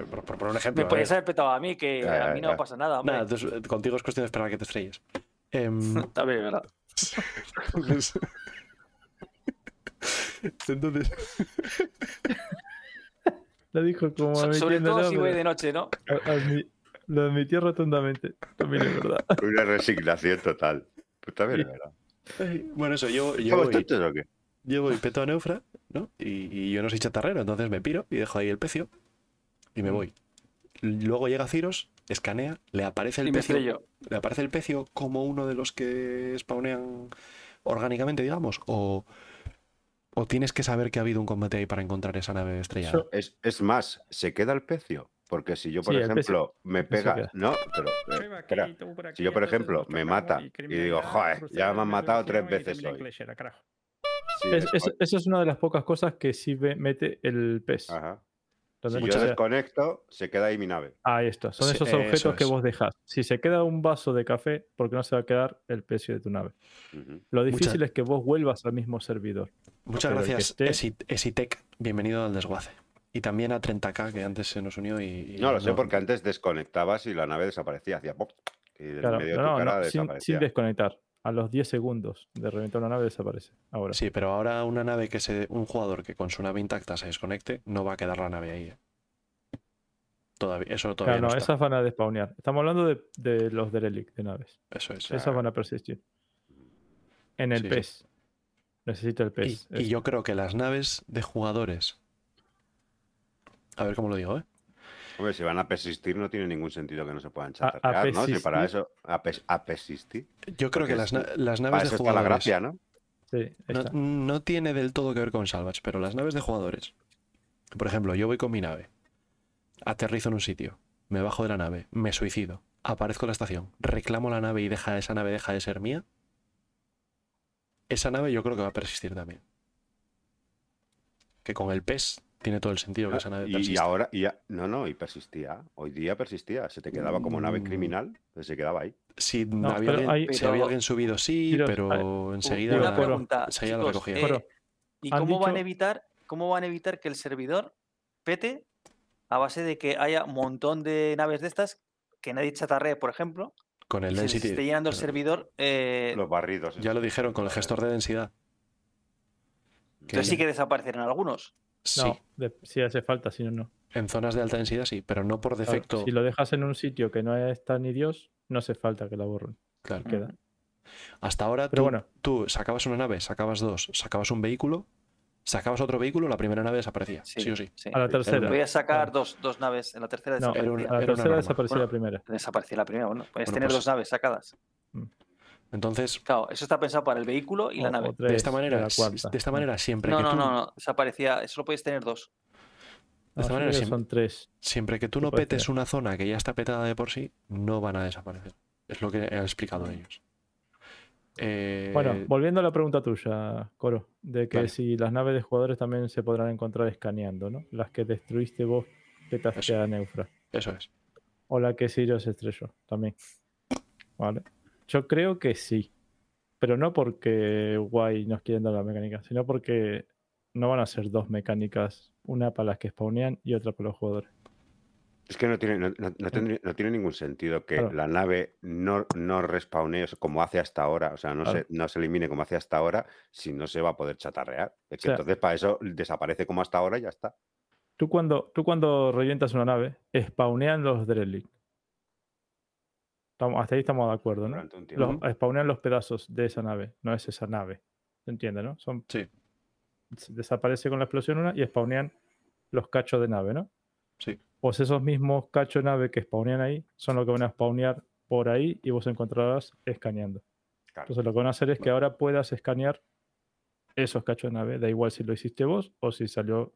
Por, por- un ejemplo. Me ¿eh? podías haber petado a mí, que a mí no ya. pasa nada, hombre. Nada, entonces, eh, contigo es cuestión de esperar a que te estrelles. Em, [LAUGHS] También, ¿verdad? entonces, [LAUGHS] entonces, [LAUGHS] Lo dijo como So- sobre todo si voy de noche, ¿no? admi- lo admitió rotundamente. También es verdad. Una resignación total. Pues también es verdad. bueno, eso, yo, yo ¿Somos voy, o qué? Yo voy, peto a Neufra, ¿no? Y, y yo no soy chatarrero, entonces me piro y dejo ahí el pecio y me Mm. voy. Luego llega Ciros, escanea, le aparece el Y pecio. estrello. ¿Le aparece el pecio como uno de los que spawnean orgánicamente, digamos? ¿O, o tienes que saber que ha habido un combate ahí para encontrar esa nave estrellada? Es, es más, se queda el pecio. Porque si yo, por Sí, el pecio- ejemplo, me pega. No, pero. eh, espera. Si yo, por ejemplo, me mata y digo, joder, ya me han matado tres veces hoy. Sí, Es- es- es- eso es una de las pocas cosas que sí mete el pez. Ajá. Entonces, Si yo sea, desconecto, se queda ahí mi nave. ahí está. Son Sí, esos eso objetos que vos dejas. Si se queda un vaso de café, ¿por qué no se va a quedar el pecio de tu nave? Lo difícil es que vos vuelvas al mismo servidor. Muchas pero gracias, esté- Esi- Esitec. Bienvenido al desguace. Y también a 30K, que antes se nos unió y... y No lo sé, porque antes desconectabas y la nave desaparecía. Hacía pop. Y Claro, medio de tu cara no, sin, desconectar. A los 10 segundos de reventar una nave desaparece. Ahora. Sí, pero ahora una nave que se... Un jugador que con su nave intacta se desconecte, no va a quedar la nave ahí. ¿eh? Todavía, eso todavía Claro, no, no, está. esas van a despawnear. Estamos hablando de, de los derelict de naves. Eso es. Esas van a persistir. En el Sí. Necesita el Y, pez. y yo creo que las naves de jugadores... A ver cómo lo digo, ¿eh? Hombre, si van a persistir, no tiene ningún sentido que no se puedan A- a chatarrear, ¿no? Si para eso. A, pes- a persistir. Yo creo Porque que las, na- las Para naves eso de está la jugadores... gracia, ¿no? Sí, No, no tiene del todo que ver con Salvage, pero las naves de jugadores. Por ejemplo, yo voy con mi nave, aterrizo en un sitio, me bajo de la nave, me suicido, aparezco en la estación, reclamo la nave y deja esa nave deja de ser mía. Esa nave yo creo que va a persistir también. Que con el PES tiene todo el sentido que esa nave Ah, Y, y persista. ahora, y ya- no, no, y persistía. Hoy día persistía. Se te quedaba como nave Mm. criminal, pues se quedaba ahí. Si, No, había, pero alguien, hay- si había alguien subido, sí, Pero- pero enseguida, Una pregunta, enseguida lo recogía. eh, ¿y cómo van a evitar, cómo van a evitar que el servidor pete a base de que haya un montón de naves de estas que nadie chatarree, por ejemplo, con el se density. esté llenando el pero servidor? eh, Los barridos. Ya lo dijeron con el gestor de densidad. que entonces sí que desaparecerán algunos. Sí, No, de- si hace falta, si no, no. En zonas de alta densidad sí, pero no por Claro, defecto. Si lo dejas en un sitio que no está ni Dios, no hace falta que la borren. Claro. Queda. Hasta ahora Pero tú, bueno. tú sacabas una nave, sacabas dos, sacabas un vehículo, sacabas otro vehículo, la primera nave desaparecía. Sí, o sí. sí. A la tercera. Voy a sacar dos, dos naves en la tercera. No, era desaparecía. una- a la era tercera Bueno, la primera. Desaparecía la primera. Bueno, puedes Bueno, tener pues- dos naves sacadas. Entonces, Claro, eso está pensado para el vehículo y la nave. tres de esta manera, de esta manera siempre No, que no, tú, no, no. Desaparecía. Solo puedes tener dos. de esta No, manera siempre, son tres. siempre que tú no petes ser. una zona que ya está petada de por sí, no van a desaparecer. Es lo que han explicado ellos. Eh, Bueno, volviendo a la pregunta tuya, Coro, de que Vale. si las naves de jugadores también se podrán encontrar escaneando, ¿no? Las que destruiste vos que te a Neufra. eso es. O la que Sirius estrelló también. Vale. Yo creo que sí. Pero no porque guay nos quieren dar la mecánica, sino porque no van a ser dos mecánicas, una para las que spawnean y otra para los jugadores. Es que no tiene, no, no- no tendría- no tiene ningún sentido que Claro. la nave no, no respawnee como hace hasta ahora, o sea, no, Claro. se, no se elimine como hace hasta ahora, si no se va a poder chatarrear. Es que sea- entonces para eso desaparece como hasta ahora y ya está. Tú cuando, tú cuando revientas una nave, spawnean los derelict. Estamos, hasta ahí estamos de acuerdo, ¿no? Los, spawnean los pedazos de esa nave, no es esa nave. ¿Se entiende, no? Son, Sí. desaparece con la explosión una y spawnean los cachos de nave, ¿no? Sí. Pues esos mismos cachos de nave que spawnean ahí son los que van a spawnear por ahí y vos encontrarás escaneando. Claro. Entonces lo que van a hacer es que ahora puedas escanear esos cachos de nave, da igual si lo hiciste vos o si salió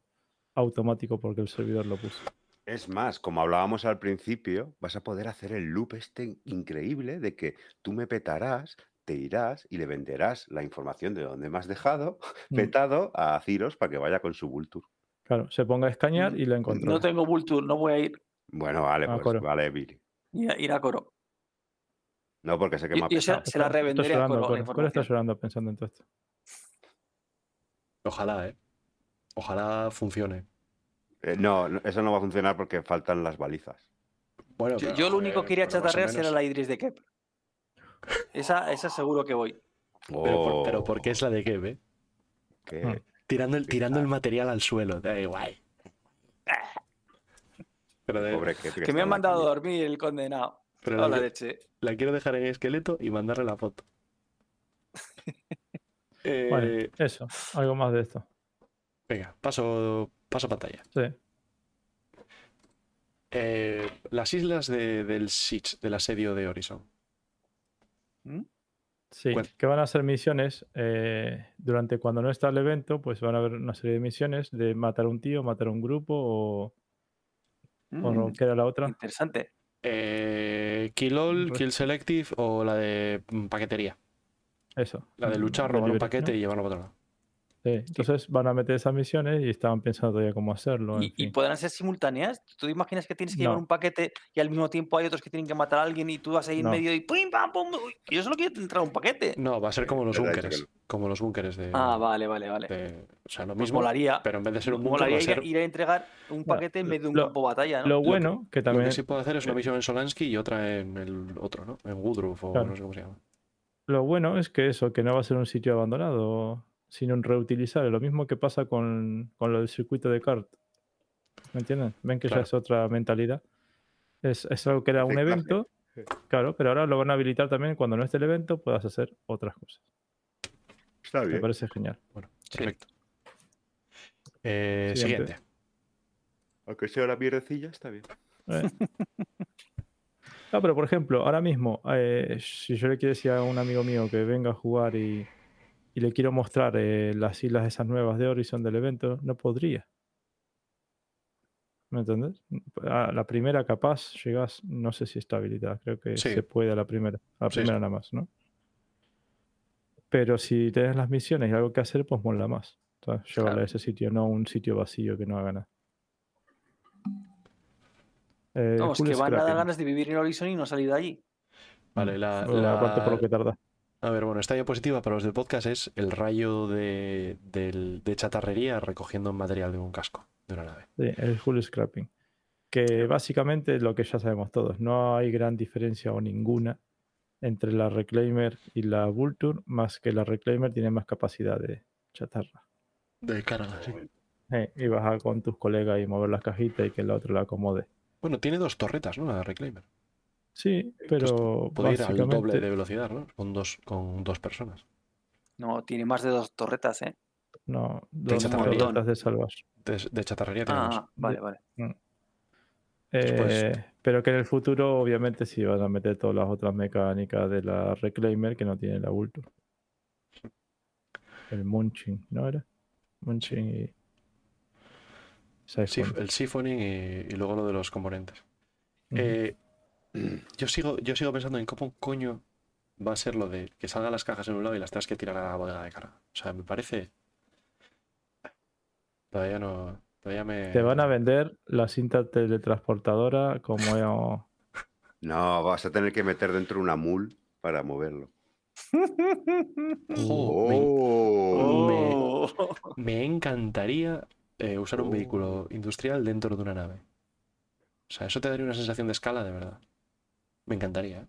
automático porque el servidor lo puso. Es más, como hablábamos al principio, vas a poder hacer el loop este increíble de que tú me petarás, te irás y le venderás la información de dónde me has dejado, [LAUGHS] Mm. petado, a Ciros para que vaya con su Vulture. Claro, se ponga a escanear y lo encontrará. No tengo Vulture, no voy a ir. Bueno, vale, pues coro. vale, Billy. Ir a, ir a Coro. No, porque sé que Yo- me ha yo sé- petado. se la revenderé a Coro, la Coro. Coro está llorando pensando en todo esto. Ojalá, ¿eh? Ojalá funcione. Eh, no, eso no va a funcionar porque faltan las balizas. Bueno, Yo, pero, yo lo único que quería chatarrear será la Idris de Kep. Esa, esa seguro que voy. Pero, por, pero Oh, ¿por qué es la de Kev, eh? qué- Mm. Tirando el, tirando el Quizás. material al suelo. Da guay. Pero, de- Pobre Kepi, Que está me han mandado a dormir el condenado. pero la, la que- leche. la quiero dejar en esqueleto y mandarle la foto. [LAUGHS] Eh, Vale, eso. Algo más de esto. Venga, paso, paso pantalla. Sí. Eh, las islas de- del Siege, del asedio de Horizon. Sí, Bueno. que van a ser misiones eh, durante cuando no está el evento, pues van a haber una serie de misiones de matar a un tío, matar a un grupo o, o Mm, ¿qué era la otra. Interesante. Eh, Kill All, Re- Kill Selective o la de mm, paquetería. Eso. La de mm, luchar, robar un paquete ¿no? y llevarlo para otro lado. Sí, Entonces van a meter esas misiones y estaban pensando todavía cómo hacerlo. en ¿Y, y fin. podrán ser simultáneas? ¿Tú te imaginas que tienes que llevar un paquete y al mismo tiempo hay otros que tienen que matar a alguien y tú vas ahí en No. medio y ¡pum, pam, pum! uy, Yo solo quiero entrar a un paquete. No, va a ser como los búnkeres. Como los búnkeres de, Ah, vale, vale, vale. de- O sea, lo Pues mismo. molaría. Pero en vez de ser un búnker, Molaría a ir, a- ser. ir a entregar un No, paquete en vez de un lo- campo de batalla, ¿no? Lo bueno que Lo también que sí puedo hacer es una misión en Solansky y otra en el otro, ¿no? En Woodruff o Claro. no sé cómo se llama. Lo bueno es que eso, que no va a ser un sitio abandonado, sino un reutilizar. Lo mismo que pasa con, con lo del circuito de kart. ¿Me entienden? Ven que Claro. ya es otra mentalidad. Es, es algo que era un evento, claro, pero ahora lo van a habilitar también cuando no esté el evento, puedas hacer otras cosas. Está Me bien. parece genial. Bueno, Sí. perfecto. Eh, Siguiente. siguiente. Aunque sea la mierdecilla, está bien. Eh. [LAUGHS] No, pero por ejemplo, ahora mismo, eh, si yo le quiero decir a un amigo mío que venga a jugar y, y le quiero mostrar eh, las islas esas nuevas de Horizon del evento, no podría. ¿Me entiendes? A la primera capaz llegas, no sé si está habilitada, creo que Sí. se puede a la primera, a la Sí, primera sí. nada más, ¿no? Pero si tienes las misiones y algo que hacer, pues mola más. Claro. a ese sitio, no a un sitio vacío que no haga nada. Eh, Vamos, Cool que van a dar ganas de vivir en Horizon y no salir de allí. Vale, la, la- Aparte por lo que tarda. A ver, bueno, esta diapositiva para los del podcast es el rayo de, chatarrería recogiendo material de un casco de una nave. Sí, el full scrapping. Que básicamente es lo que ya sabemos todos. No hay gran diferencia o ninguna entre la Reclaimer y la Vulture, más que la Reclaimer tiene más capacidad de chatarra. De carga, sí. Eh, y vas a con tus colegas y mover las cajitas y que el otro la acomode. Bueno, tiene dos torretas, ¿no? La Reclaimer. Sí, pero Puede ir al doble básicamente de velocidad, ¿no? Con dos, con dos personas. No, tiene más de dos torretas, ¿eh? no, dos torretas de salvage. De, de chatarrería tiene dos. Ah, vale, vale. Después- Eh, pero que en el futuro, obviamente, sí van a meter todas las otras mecánicas de la Reclaimer que no tiene la Vulture. El Munching, ¿no era? Munching y. El siphoning y, y luego lo de los componentes. Eh, yo, sigo, yo sigo pensando en cómo coño va a ser lo de que salgan las cajas en un lado y las tengas que tirar a la bodega de carga. O sea, me parece. Todavía no. Todavía me. Te van a vender la cinta teletransportadora como. [LAUGHS] No, vas a tener que meter dentro una mul para moverlo. Me- [LAUGHS] Oh. Oh. Me encantaría eh, usar un Oh. vehículo industrial dentro de una nave. O sea, eso te daría una sensación de escala de verdad. Me encantaría, ¿eh?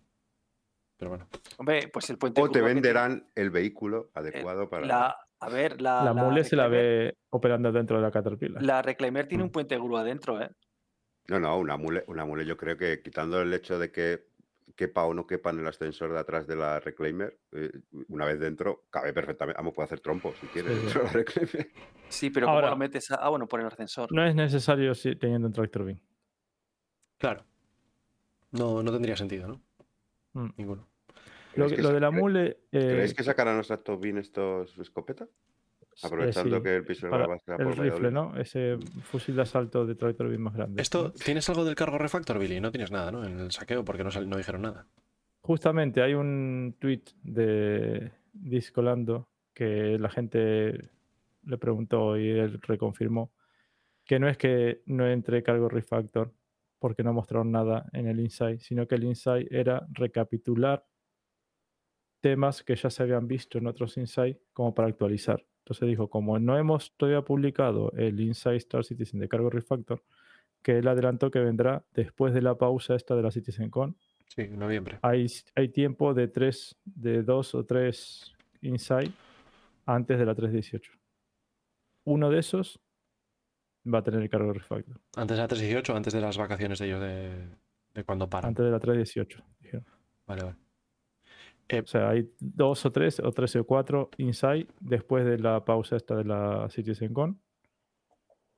Pero bueno. Hombre, pues el puente O te venderán el vehículo adecuado para. La, a ver, la, La mule se la ve operando dentro de la Caterpillar. La Reclaimer tiene Mm. un puente grúa dentro, ¿eh? No, no, una mule, una mule yo creo que quitando el hecho de que quepa o no quepa en el ascensor de atrás de la Reclaimer, eh, una vez dentro, cabe perfectamente. Vamos, puede hacer trompo si quiere Sí, sí. dentro de la Reclaimer. Sí, pero ¿cómo Ahora- lo metes? a- Ah, bueno, por el ascensor. No es necesario si- teniendo un tractor beam. Claro. No, no tendría sentido, ¿no? Mm. Ninguno. Lo, ¿Creéis que- que lo sa- de la mule. eh, ¿Creéis que sacarán los tractor beam estos escopeta? eh, Aprovechando sí, que el piso para va a el por rifle. ¿no? Ese fusil de asalto de tractor beam más grande. Esto, ¿tienes algo del cargo refactor, Billy? No tienes nada, ¿no? En el saqueo, porque no, no dijeron nada. Justamente hay un tweet de Discolando que la gente le preguntó y él reconfirmó que no es que no entre cargo refactor porque no mostraron nada en el insight, sino que el insight era recapitular temas que ya se habían visto en otros insight como para actualizar. Entonces dijo, como no hemos todavía publicado el Insight Star Citizen de cargo refactor, que él adelantó que vendrá después de la pausa esta de la CitizenCon, Sí, en noviembre. hay, hay tiempo de tres, de dos o tres insight antes de la 318. Uno de esos va a tener el cargo refactor. Antes de la 318, antes de las vacaciones de ellos de, de cuando paran. Antes de la 318. dijeron. Vale, vale. O sea, hay dos o tres, o tres o cuatro insight después de la pausa esta de la CitizenCon.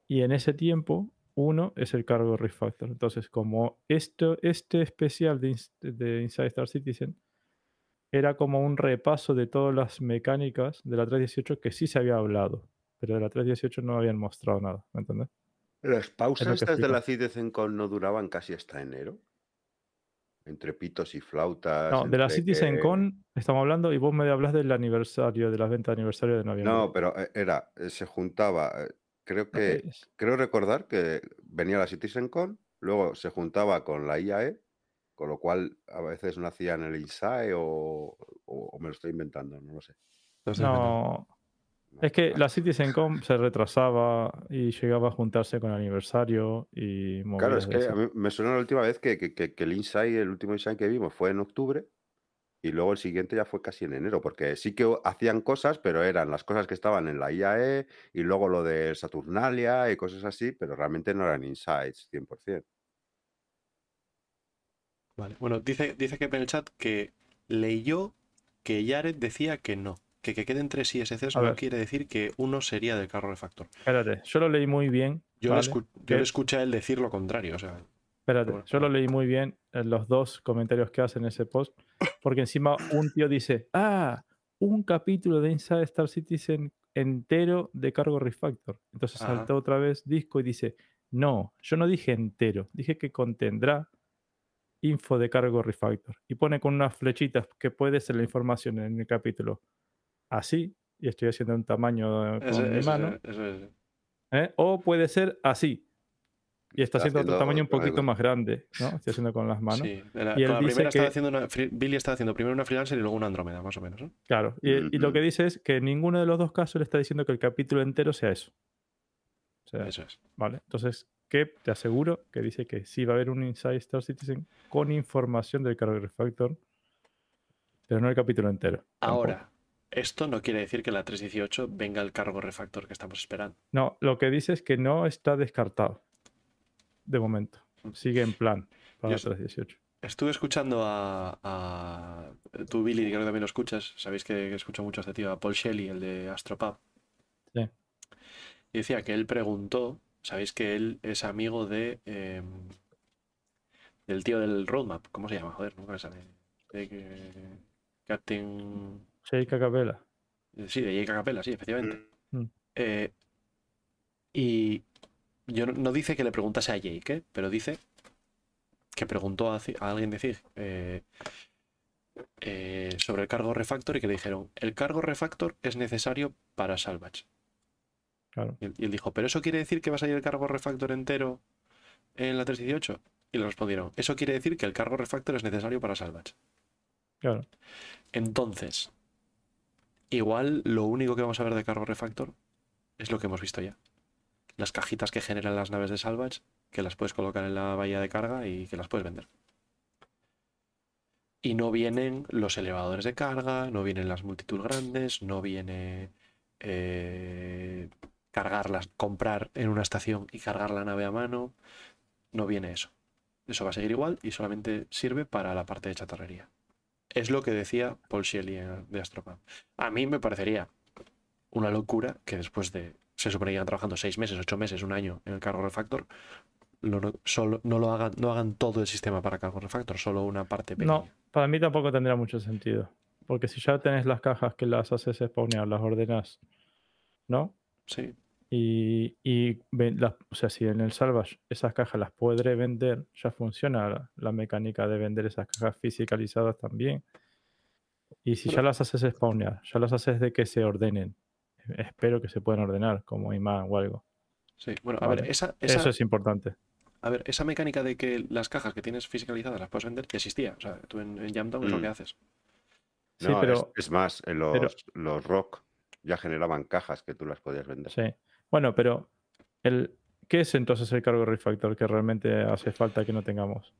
Y en ese tiempo, uno es el cargo refactor. Entonces, como esto, este especial de, de Inside Star Citizen era como un repaso de todas las mecánicas de la 318 que sí se había hablado, pero de la 318 no habían mostrado nada, ¿me entiendes? Las pausas estas de la CitizenCon no duraban casi hasta enero. Entre pitos y flautas. No, de la entre que- CitizenCon estamos hablando y vos me hablas del aniversario, de las ventas de aniversario de noviembre. No, pero eh, era, eh, se juntaba, eh, creo que, creo recordar que venía la CitizenCon, luego se juntaba con la IAE, con lo cual a veces no hacían el INSAE o, o- o me lo estoy inventando, no lo sé. Entonces, No, es que la CitizenCon se retrasaba y llegaba a juntarse con el aniversario y Claro, es que a mí me suena la última vez que, que- que- que el Insight, el último Insight que vimos fue en octubre y luego el siguiente ya fue casi en enero, porque sí que hacían cosas, pero eran las cosas que estaban en la IAE y luego lo de Saturnalia y cosas así, pero realmente no eran Insights 100%. Vale. Bueno, dice, dice que en el chat que leyó que Jared decía que no. Que que queden tres ISCs A no ver. quiere decir que uno sería del carro refactor. Espérate, yo lo leí muy bien. Yo, ¿vale? le, yo le escuché a él decir lo contrario. O sea, Espérate, Bueno, yo lo leí muy bien en los dos comentarios que hacen ese post, porque encima un tío dice, ah, un capítulo de Inside Star Citizen entero de cargo refactor. Entonces Ajá. saltó otra vez disco y dice, no, yo no dije entero, dije que contendrá info de cargo refactor. Y pone con unas flechitas que puede ser la información en el capítulo así, y estoy haciendo un tamaño eh, con eso- mi eso- mano, eso ¿eh? o puede ser así. Y está Está haciendo otro haciendo tamaño un poquito algo. más grande, ¿no? Estoy haciendo con las manos. Sí, la- Y él la dice que- haciendo una, Billy estaba haciendo primero una freelancer y luego una Andrómeda, más o menos. ¿no? Claro, y, y lo Ujú. que dice es que en ninguno de los dos casos le está diciendo que el capítulo entero sea eso. O sea, Eso es. ¿vale? Entonces, que te aseguro que dice que sí va a haber un Inside Star Citizen con información del cargo refactor, pero no el capítulo entero. tampoco. Esto no quiere decir que la 318 venga el cargo refactor que estamos esperando. No, lo que dice es que no está descartado. De momento. Sigue en plan para Yo la sé- 318. Estuve escuchando a, a- Tú, Billy, creo que también lo escuchas. Sabéis que escucho mucho a este tío, a Paul Shelley, el de Astropub. Sí. Y decía que él preguntó. Sabéis que él es amigo de. em, del tío del roadmap. ¿Cómo se llama? Joder, nunca me sale. De Captain. Sheikha Capella. Sí, de Jake Capella, sí, efectivamente. Mm. Eh, y yo no, no dice que le preguntase a Jake, ¿eh? pero dice que preguntó a, alguien de CIG eh, eh, sobre el cargo refactor y que le dijeron, el cargo refactor es necesario para Salvage. Claro. Y él, y él dijo, ¿pero eso quiere decir que va a salir el cargo refactor entero en la 318? Y le respondieron, eso quiere decir que el cargo refactor es necesario para Salvage. Claro. Entonces, igual lo único que vamos a ver de cargo refactor es lo que hemos visto ya. Las cajitas que generan las naves de salvage, que las puedes colocar en la bahía de carga y que las puedes vender. Y no vienen los elevadores de carga, no vienen las multitud grandes, no viene eh, cargarlas, comprar en una estación y cargar la nave a mano. No viene eso. Eso va a seguir igual y solamente sirve para la parte de chatarrería. Es lo que decía Paul Shelley de Astropam. A mí me parecería una locura que después de. Se supone que llevan trabajando seis meses, ocho meses, un año en el cargo refactor. lo no, solo, no lo hagan, no hagan todo el sistema para cargo refactor, solo una parte pequeña. No, para mí tampoco tendría mucho sentido. Porque si ya tenés las cajas que las haces spawnear, las ordenas, ¿no? Sí, Y, y ven- las- o sea, si en el Salvage esas cajas las podré vender, ya funciona la, la mecánica de vender esas cajas fisicalizadas también. Y si ya las haces spawnear, ya las haces de que se ordenen. Espero que se puedan ordenar como imán o algo. sí. Bueno, a Vale. ver, esa, esa, Eso es importante. a ver, esa mecánica de que las cajas que tienes fiscalizadas las puedes vender ya existía. O sea, tú en, en Jamdown es lo Mm. que haces. Sí, No, es- pero es, más, en los, pero- los rock ya generaban cajas que tú las podías vender. Sí. Bueno, pero el, ¿qué es entonces el cargo refactor que realmente hace falta que no tengamos?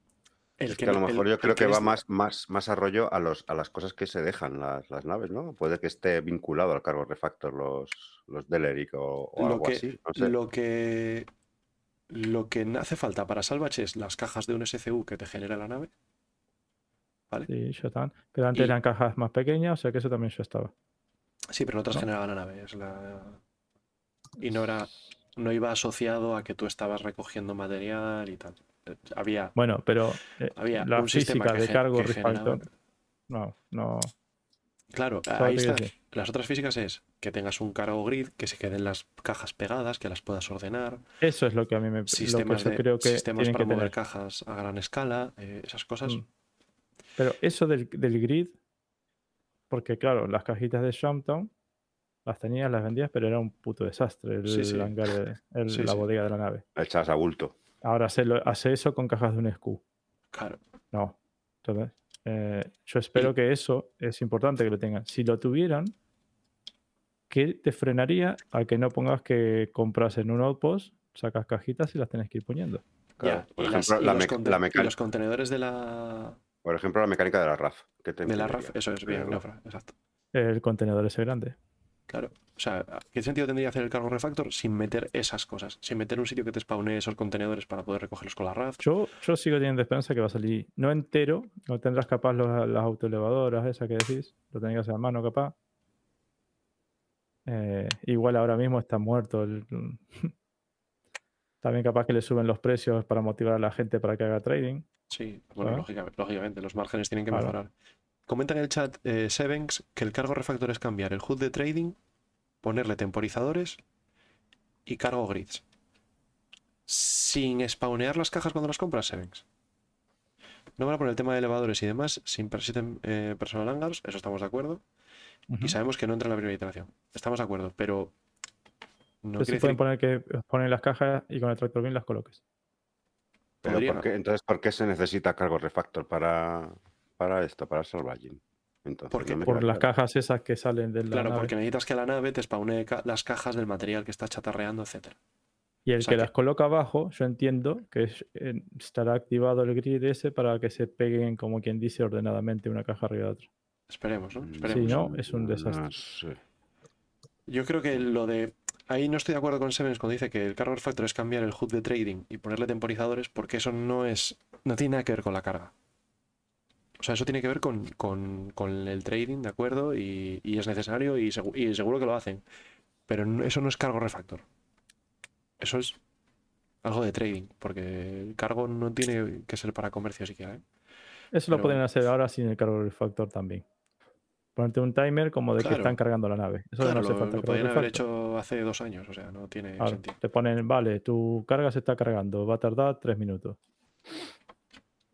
El Es que a lo el- mejor yo creo que va eres- más, más, más a rollo a, los, a las cosas que se dejan las, las naves, ¿no? Puede que esté vinculado al cargo refactor los, los Deleric o, o lo algo que, así. No sé. lo que lo que hace falta para Salvage es las cajas de un SCU que te genera la nave. ¿Vale? Sí, ya están. Pero antes Y- eran cajas más pequeñas, o sea que eso también ya estaba. Sí, pero no te las ¿No? generaba la nave. Es la... Y no era. No iba asociado a que tú estabas recogiendo material y tal. Eh, Había, Bueno, pero eh, había la un sistema física que, de cargo que generaba- no, no. Claro, ¿sabes ahí está. Las otras físicas es que tengas un cargo grid, que se queden las cajas pegadas, que las puedas ordenar, Eso es lo que a mí me lo que sistemas, yo de, creo que sistemas tienen para que mover tener. cajas a gran escala, eh, esas cosas. Mm. Pero eso del, del grid, porque claro, las cajitas de Shumtown las tenías, las vendías, pero era un puto desastre el Sí, sí. hangar, de- el- Sí, la sí. bodega de la nave. Echas a bulto. Ahora hace, lo- hace eso con cajas de un SKU. Claro. No. Entonces, eh, yo espero que eso es importante que lo tengan. Si lo tuvieran, ¿qué te frenaría a que no pongas que compras en un outpost, sacas cajitas y las tienes que ir poniendo? Claro. Ya, Por y, ejemplo, la, la meca- los contenedores de la, por ejemplo, la mecánica de la RAF. ¿qué te de la? RAF, eso es bien, exacto. El contenedor ese grande. Claro. O sea, ¿qué sentido tendría hacer el cargo refactor sin meter esas cosas? Sin meter un sitio que te spawne esos contenedores para poder recogerlos con la RAF. Yo, yo sigo teniendo esperanza que va a salir no entero, no tendrás capaz los- las autoelevadoras, esas que decís, lo tenés que hacer a mano capaz. Eh, igual ahora mismo está muerto. el- [LAUGHS] También capaz que le suben los precios para motivar a la gente para que haga trading. Sí, bueno, Ah. lógica- lógicamente, los márgenes tienen que Claro. Comenta en el chat eh, Sevenx que el cargo refactor es cambiar el HUD de trading, ponerle temporizadores y cargo grids. Sin spawnear las cajas cuando las compras, Sevenx. No van a poner el tema de elevadores y demás sin persisten eh, personal hangars, eso estamos de acuerdo. Y sabemos que no entra en la primera iteración. Estamos de acuerdo, pero no Pero sí pueden poner que ponen las cajas y con el tractor bien las coloques. Pero Podría. ¿por qué- entonces, ¿por qué se necesita cargo refactor para, para esto, para salvaging? Entonces, Porque- no Por las cajas esas que salen de la Claro, nave. porque necesitas que la nave te spawne ca- las cajas del material que está chatarreando, etcétera. Y el o sea que que- las coloca abajo, yo entiendo que es- eh, estará activado el grid ese para que se peguen, como quien dice, ordenadamente una caja arriba de otra. Esperemos, ¿no? Mm, Esperemos. Si no, es un No desastre. sé. Yo creo que lo de. Ahí no estoy de acuerdo con Sevens cuando dice que el cargo refactor es cambiar el HUD de trading y ponerle temporizadores, porque eso no es. No tiene nada que ver con la carga. O sea, eso tiene que ver con, con- con el trading, ¿de acuerdo? Y, y es necesario y, segu- y seguro que lo hacen. Pero eso no es cargo refactor. Eso es algo de trading, porque el cargo no tiene que ser para comercio siquiera. ¿eh? Eso lo podrían hacer ahora sin el cargo refactor también. Ponerte un timer como de Claro. que están cargando la nave. Eso Claro, no hace lo, falta lo cargo podrían haber refactor. hecho hace dos años, o sea, no tiene sentido. te ponen, vale, tu carga se está cargando, va a tardar tres minutos.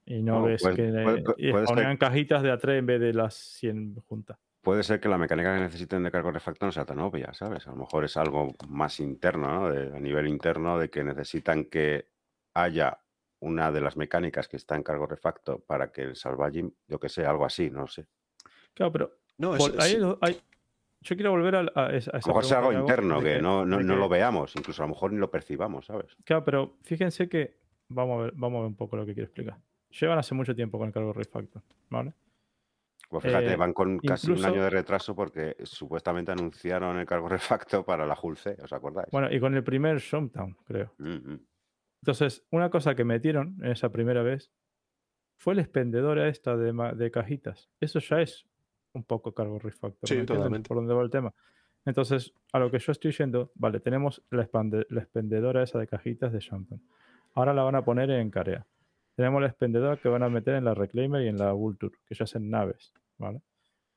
Y no No, ves puede- que puede- y puede ponían cajitas de a tres en vez de las 100 juntas. Puede ser que la mecánica que necesiten de cargo refactor no sea tan obvia, ¿sabes? A lo mejor es algo más interno, ¿no? De- a nivel interno, de que necesitan que haya una de las mecánicas que está en cargo refactor para que el salvaging, yo que sé, algo así, no sé. Claro, pero No, es, ahí es- lo- hay- yo quiero volver a, a esa, a A lo mejor sea algo que interno, que no, no, no lo veamos, incluso a lo mejor ni lo percibamos, ¿sabes? Claro, pero fíjense que vamos a ver, vamos a ver un poco lo que quiero explicar. Llevan hace mucho tiempo con el cargo refactor, ¿vale? Pues fíjate, Eh, van con casi un incluso- año de retraso porque supuestamente anunciaron el cargo refactor para la Hull C, ¿os acordáis? Bueno, y con el primer Showdown, creo. Mm, mm. Entonces, una cosa que metieron en esa primera vez fue la expendedora esta de, de cajitas. Eso ya es un poco cargo refactor. Sí, ¿me entienden totalmente. Por dónde va el tema. Entonces, a lo que yo estoy yendo, vale, tenemos la, expande- la expendedora esa de cajitas de Champagne. Ahora la van a poner en Carea. Tenemos la expendedora que van a meter en la Reclaimer y en la Vulture, que ya hacen naves, ¿vale?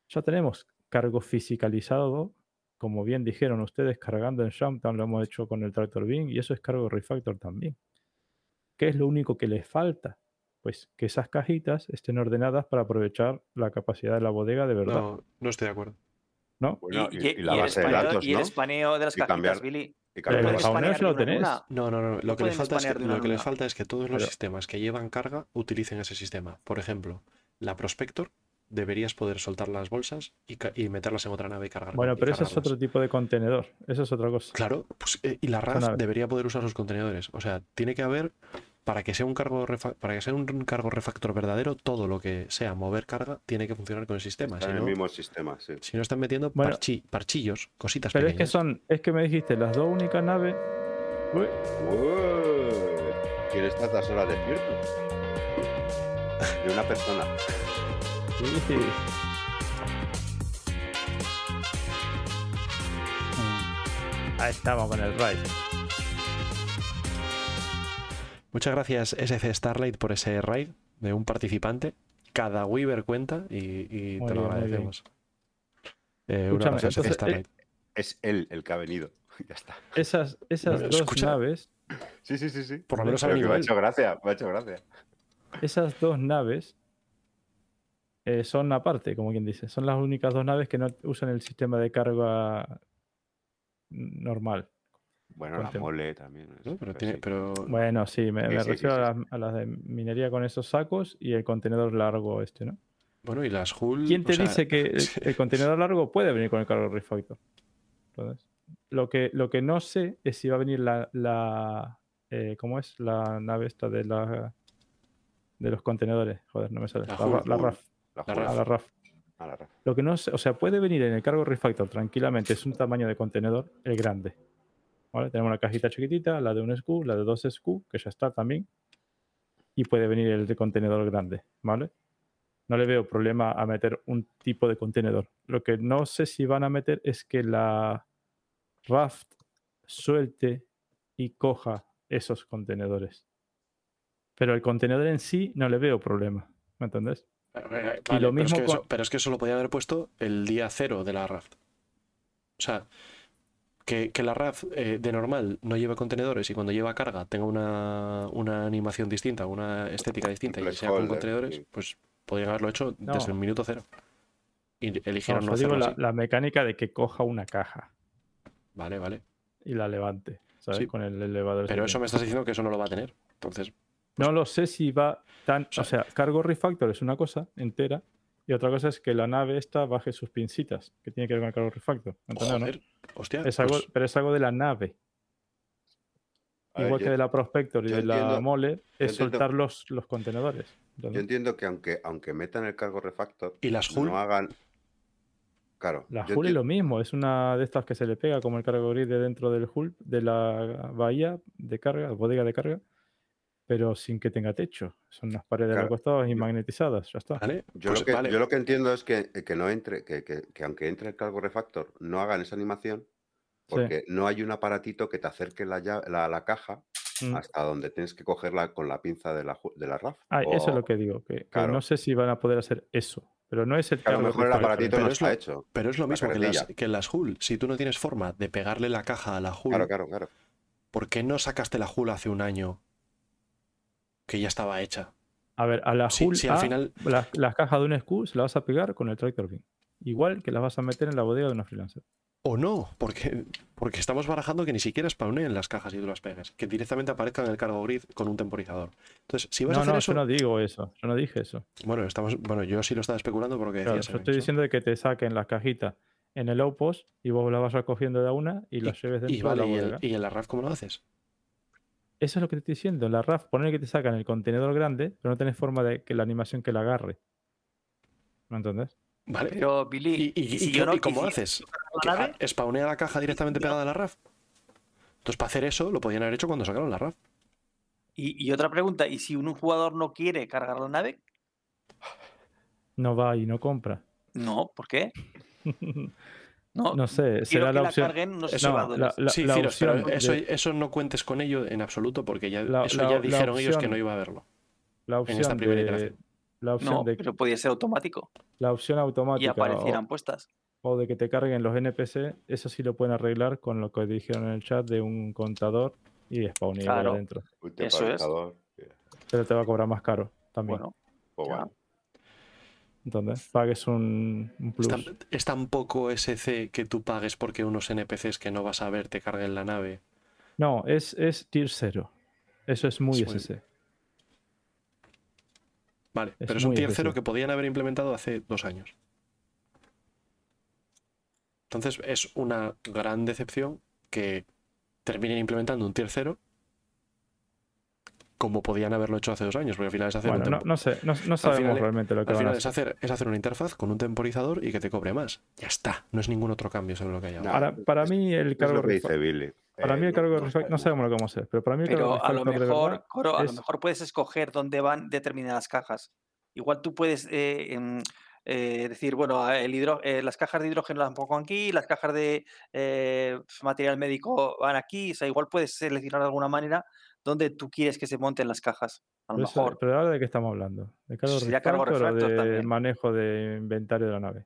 Ya tenemos cargo fisicalizado, como bien dijeron ustedes, cargando en Shamptown, lo hemos hecho con el Tractor Beam, y eso es cargo refactor también. ¿Qué es lo único que les falta? Pues que esas cajitas estén ordenadas para aprovechar la capacidad de la bodega de verdad, No, no estoy de acuerdo. ¿no? Bueno, y, y, y- y la y el base de espaneo- datos, y el ¿no? espaneo de las cajitas, cambiar- Billy. Pero el lo tenés. No, no, no. Lo, que, les falta es que, espanear de una lo que en les una. falta es que todos los Pero- sistemas que llevan carga utilicen ese sistema. Por ejemplo, la Prospector deberías poder soltar las bolsas y, y meterlas en otra nave y cargar. Bueno, pero eso es cargarlas. otro tipo de contenedor. Eso es otra cosa. Claro, pues, eh, y la RAF debería poder usar sus contenedores. O sea, tiene que haber, para que sea un cargo para que sea un cargo refactor verdadero, todo lo que sea mover carga tiene que funcionar con el sistema. Está Si en el mismo sistema, sí. si no están metiendo Bueno. parchi- parchillos, cositas Pero es que pequeñas. son, es que me dijiste las dos únicas naves. Uy, Uy, ¿Quién está a estas horas despierto? De una persona. sí. Ahí estamos con el raid. Muchas gracias SC Starlight por ese raid de un participante. Cada Weaver cuenta y, te lo bien, agradecemos. Eh, un abrazo SC eh, Starlight. Es él el que ha venido. [LAUGHS] Ya está. Esas, esas dos escucha. naves, Sí, sí, sí, sí. Por lo menos ha venido me ha hecho gracia, me ha hecho gracia. esas dos naves eh, son aparte, como quien dice. Son las únicas dos naves que no usan el sistema de carga normal. Bueno, Buen la mole también. es- ¿no? Pero, tiene, sí. pero Bueno, sí, me, Sí, me sí, refiero sí, a, sí. las, a las de minería con esos sacos y el contenedor largo este, ¿no? bueno, y las Hull. ¿Quién o te sea, dice que [LAUGHS] el, el contenedor largo puede venir con el cargo refactor? Entonces, lo que, lo que no sé es si va a venir la, la eh, ¿cómo es? La nave esta de la de los contenedores. Joder, no me sale. La La, Hull, la. RAF. La. Ah, la RAF. Ah, la Rafa. Lo que no sé, o sea, puede venir en el cargo refactor tranquilamente, es un tamaño de contenedor, el grande. ¿Vale? Tenemos una cajita chiquitita, la de un SKU, la de dos SKU, que ya está también. Y puede venir el de contenedor grande, ¿vale? No le veo problema a meter un tipo de contenedor. Lo que no sé si van a meter es que la Raft suelte y coja esos contenedores. Pero el contenedor en sí no le veo problema, ¿me entendés? Eh, Y vale, lo pero, es mismo que con- eso, pero es que eso lo podía haber puesto el día cero de la RAF. O sea, que, que la RAF eh, de normal no lleve contenedores y cuando lleva carga tenga una, una animación distinta, una estética distinta y Black sea con holder, contenedores, pues podrían haberlo hecho No. desde el minuto cero. Y eligieron No, no, digo la, así. la mecánica de que coja una caja Vale, vale. y la levante, ¿sabes? Sí. Con el elevador. Pero eso me estás diciendo que eso no lo va a tener. Entonces, No lo sé si va tan. sea- O sea, cargo refactor es una cosa entera. Y otra cosa es que la nave esta baje sus pincitas, que tiene que ver con el cargo refactor. ¿entendés, no? hostia. Es algo, pues, pero es algo de la nave. A ver, Igual yo- que de la Prospector y de la Mole, es soltar los, los contenedores. Yo entiendo que aunque, aunque metan el cargo refactor, ¿Y las no hagan. Claro. La hull es lo mismo, es una de estas que se le pega como el cargo grid de dentro del hull, de la bahía de carga, bodega de carga, pero sin que tenga techo. Son unas paredes Claro. los costados y magnetizadas, ya está. Vale, Yo, pues lo que, vale. yo lo que entiendo es que, que no entre, que, que- que aunque entre el cargo refactor, no hagan esa animación, Sí. porque no hay un aparatito que te acerque la, la, la caja Mm. hasta donde tienes que cogerla con la pinza de la, de la RAF. Ah, eso es lo que digo, que, claro. no sé si van a poder hacer eso, pero no es el que a lo mejor el aparatito no es está lo- hecho. Pero es lo mismo que, las, que las Hull. Si tú no tienes forma de pegarle la caja a la Hull, Claro, claro, claro. ¿por qué no sacaste la Hull hace un año que ya estaba hecha? A ver, a la Sí, hull sí, al A, final- las, las cajas de un SKU se las vas a pegar con el tractor beam. Igual que las vas a meter en la bodega de una freelancer. O no, porque, porque estamos barajando que ni siquiera spawneen las cajas y tú las pegues, que directamente aparezca en el cargo grid con un temporizador. Entonces, si vas a No, hacer no, eso, yo no digo eso, yo no dije eso. bueno, estamos, bueno, yo sí lo estaba especulando porque Claro, decías yo estoy diciendo de que te saquen las cajitas en el outpost y vos las vas recogiendo de a una y las lleves dentro y de vale, la y, bodega. el- y en la RAF cómo lo haces? Eso es lo que te estoy diciendo. En la RAF, poner que te sacan el contenedor grande, pero no tenés forma de que la animación que la agarre. ¿Me entendés? Vale. Pero, Billy, ¿Y, y- y si qué- yo no y cómo haces? la ¿Que nave, a- ¿Spawnea la caja directamente pegada a la RAF? Entonces, para hacer eso, lo podían haber hecho cuando sacaron la RAF. Y, y otra pregunta, ¿y si un jugador no quiere cargar la nave? No va y no compra. No, ¿por qué? [LAUGHS] No, No sé, quiero será que la opción. eso, de- eso no cuentes con ello en absoluto porque ya, La- eso la- ya la dijeron ellos que no iba a haberlo. La esta opción primera de, iteración. la opción No, de pero podía ser automático la opción y automática o, aparecieran puestas. o de que te carguen los NPC, eso sí lo pueden arreglar con lo que dijeron en el chat de un contador y spawn igual Claro. adentro. Eso es. Pero te va a cobrar más caro también. Bueno, Pues bueno. Entonces, pagues un, un plus. Es tan, es tan poco SC que tú pagues porque unos NPCs que no vas a ver te carguen la nave. No, es, es tier 0. Eso es muy Es muy- SC. Vale, Es pero es un tier cero excesivo. que podían haber implementado hace dos años. Entonces es una gran decepción que terminen implementando un tier cero como podían haberlo hecho hace dos años, porque al final es hacer Bueno, un no, no sé, no, no sabemos final- realmente lo que al van a final es hacer. es hacer una interfaz con un temporizador y que te cobre más. Ya está, no es ningún otro cambio sobre lo que hay ahora. No, Para, para mí el Es cargo lo que refa- dice Billy. para Eh, mí el no- cargo de no refa- no sabemos. lo que vamos a hacer, pero para mí el cargo Pero a lo de mejor, verdad Coro, a lo mejor puedes escoger dónde van determinadas cajas. Igual tú puedes eh, em, eh, decir, bueno, el hidro- eh, las cajas de hidrógeno las pongo aquí, las cajas de eh, material médico van aquí. O sea, igual puedes seleccionar de alguna manera dónde tú quieres que se monten las cajas. A lo pero, eso- mejor. pero ahora de qué estamos hablando, de cargo o de también. manejo de inventario de la nave.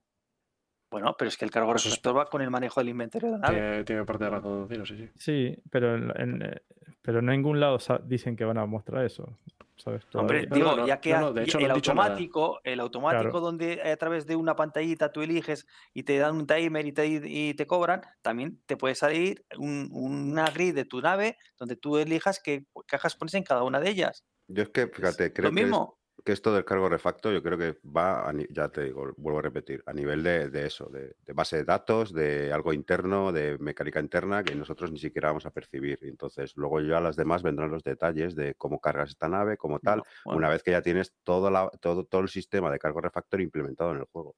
Bueno, pero es que el cargo refactor va con el manejo del inventario de la nave. Tiene, tiene parte de razón, sí, sí. Sí, pero en, en, eh, pero en ningún lado dicen que van a mostrar eso, ¿sabes? Hombre, digo, no, ya que no, ha- no, de hecho el automático, el automático Claro. donde a través de una pantallita tú eliges y te dan un timer y te, y te cobran, también te puede salir un, una grid de tu nave donde tú elijas qué cajas pones en cada una de ellas. Yo es que, fíjate, creo Lo que, es- mismo. Que esto del cargo refacto, yo creo que va, a ya te digo, vuelvo a repetir, a nivel de, de eso, de, de base de datos, de algo interno, de mecánica interna, que nosotros ni siquiera vamos a percibir. Entonces, luego ya las demás vendrán los detalles de cómo cargas esta nave, como tal, bueno. una vez que ya tienes todo, la, todo, todo el sistema de cargo refactor implementado en el juego.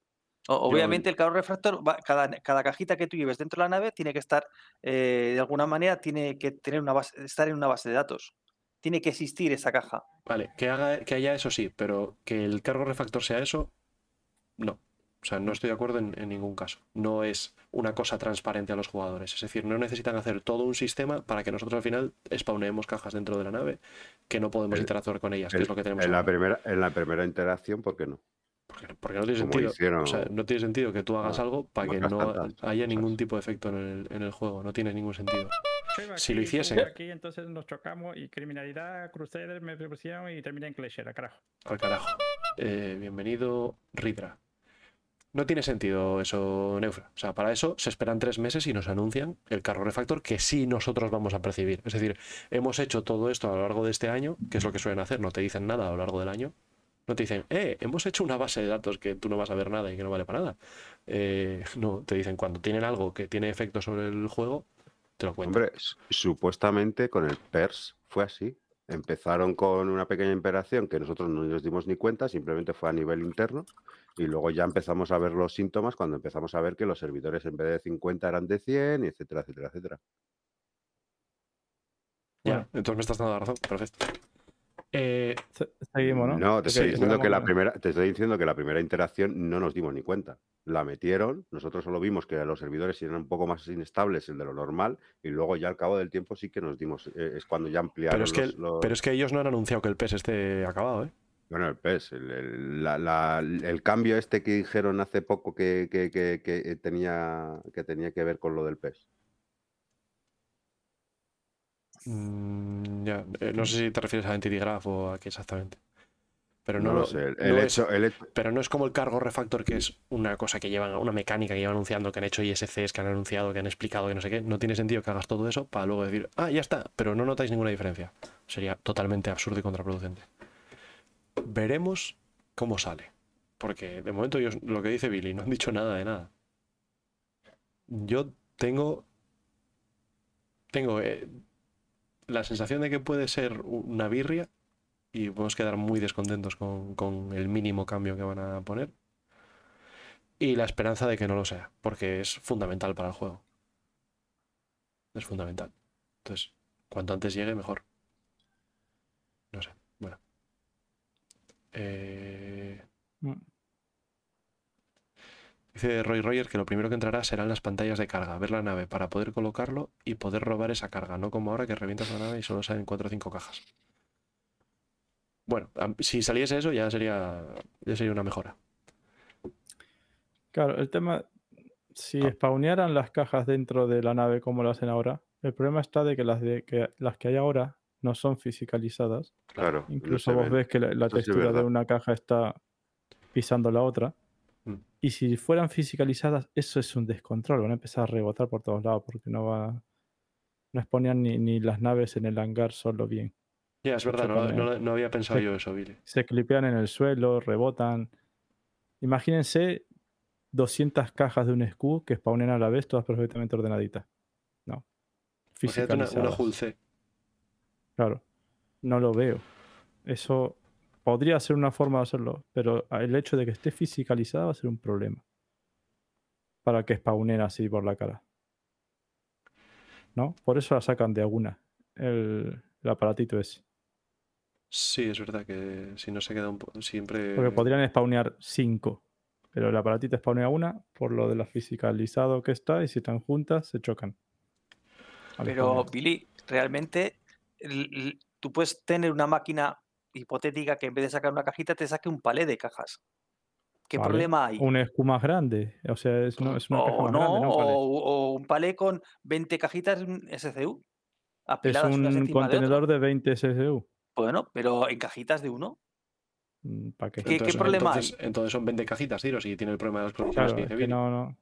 Obviamente el cargo refractor, va- cada, cada cajita que tú lleves dentro de la nave tiene que estar, eh, de alguna manera, tiene que tener una base, estar en una base de datos. Tiene que existir esa caja. Vale, que, haga, que haya eso sí, pero que el cargo refactor sea eso, no. O sea, no estoy de acuerdo en, en ningún caso. No es una cosa transparente a los jugadores. Es decir, no necesitan hacer todo un sistema para que nosotros al final spawneemos cajas dentro de la nave que no podemos El- interactuar con ellas, que El- es lo que tenemos en, la primera, en la primera interacción, ¿por qué no? Porque, porque no tiene como sentido. hicieron- O sea, no tiene sentido que tú hagas Ah, algo para que no tantas haya ningún cosas. tipo de efecto en el, en el juego. No tiene ningún sentido. Si lo hiciesen- Aquí entonces nos chocamos y criminalidad, Crusader, me pusieron y termina en Clashera, carajo. Al carajo. Eh, bienvenido, Ridra. No tiene sentido eso, Neufra. O sea, para eso se esperan tres meses y nos anuncian el carro refactor que sí nosotros vamos a percibir. Es decir, hemos hecho todo esto a lo largo de este año, que es lo que suelen hacer, no te dicen nada a lo largo del año. No te dicen, eh, hemos hecho una base de datos que tú no vas a ver nada y que no vale para nada. Eh, [LAUGHS] no, te dicen cuando tienen algo que tiene efecto sobre el juego, te lo cuentan. Hombre, supuestamente con el PERS fue así. Empezaron con una pequeña imperación que nosotros no nos dimos ni cuenta, simplemente fue a nivel interno. Y luego ya empezamos a ver los síntomas cuando empezamos a ver que los servidores en vez de 50 eran de 100, y etcétera, etcétera, etcétera. Ya, Bueno. entonces me estás dando la razón. Perfecto. Eh, Seguimos, ¿no? te estoy diciendo que la primera, te estoy diciendo que la primera interacción no nos dimos ni cuenta. La metieron, nosotros solo vimos que los servidores eran un poco más inestables de lo normal, y luego ya al cabo del tiempo sí que nos dimos, eh, es cuando ya ampliaron pero, es que, los- los- pero es que ellos no han anunciado que el PES esté acabado, ¿eh? Bueno, el PES, el, el- la- la- el cambio este que dijeron hace poco que, que- que- que tenía, que tenía que ver con lo del PES. Mm, ya, eh, no sé si te refieres a Entity Graph o a qué exactamente. Pero no, No, lo sé. El, no el es- hecho, el hecho- pero no es como el cargo refactor, que es una cosa que llevan, una mecánica que llevan anunciando, que han hecho ISCs, que han anunciado, que han explicado, que no sé qué. No tiene sentido que hagas todo eso para luego decir, ah, ya está, pero no notáis ninguna diferencia. Sería totalmente absurdo y contraproducente. Veremos cómo sale. Porque de momento ellos, lo que dice Billy, no han dicho nada de nada. Yo tengo. Tengo eh, la sensación de que puede ser una birria y podemos quedar muy descontentos con, el mínimo cambio que van a poner. Y la esperanza de que no lo sea, porque es fundamental para el juego. Es fundamental. Entonces, cuanto antes llegue, mejor. No sé, bueno. Eh... Mm. Dice Roy Roger que lo primero que entrará serán las pantallas de carga, ver la nave para poder colocarlo y poder robar esa carga, no como ahora que revientas la nave y solo salen 4 o 5 cajas. Bueno, si saliese eso ya sería, ya sería una mejora. Claro, el tema, si Ah. spawnearan las cajas dentro de la nave como lo hacen ahora, el problema está de que las, de, que, las que hay ahora no son fisicalizadas. Claro. Incluso vos ven. ves que la, textura de una caja está pisando la otra. Y si fueran fisicalizadas, eso es un descontrol. Van a empezar a rebotar por todos lados porque no va. No exponían ni, ni las naves en el hangar solo bien. Ya, es Se verdad, no, no- no había pensado yo eso, Billy. Se clipean en el suelo, rebotan. Imagínense 200 cajas de un SKU que spawnen a la vez, todas perfectamente ordenaditas. No. Imagínate una, una Fisicalizadas. Hull C. Claro, no lo veo. Eso podría ser una forma de hacerlo, pero el hecho de que esté fisicalizada va a ser un problema. Para que spawnen así por la cara. ¿No? Por eso la sacan de alguna. El, el aparatito ese. Sí, es verdad que si no se queda un poco siempre. Porque podrían spawnear 5. Pero el aparatito spawnea una por lo de la fisicalizado que está y si están juntas se chocan. al Pero, spawnear. Billy, realmente tú puedes tener una máquina hipotética que en vez de sacar una cajita te saque un palé de cajas. ¿Qué Vale, problema hay? Un SKU más grande. O sea, es, no, es una caja o más no, grande, ¿no? o, Vale. o un palé con 20 cajitas SCU. Es un de contenedor otras. de 20 SSU. Bueno, pero en cajitas de uno. ¿Para qué? ¿Qué- qué problema entonces, entonces son 20 cajitas, tiros, y tiene el problema de las provisiones Claro, que es dice que no, no.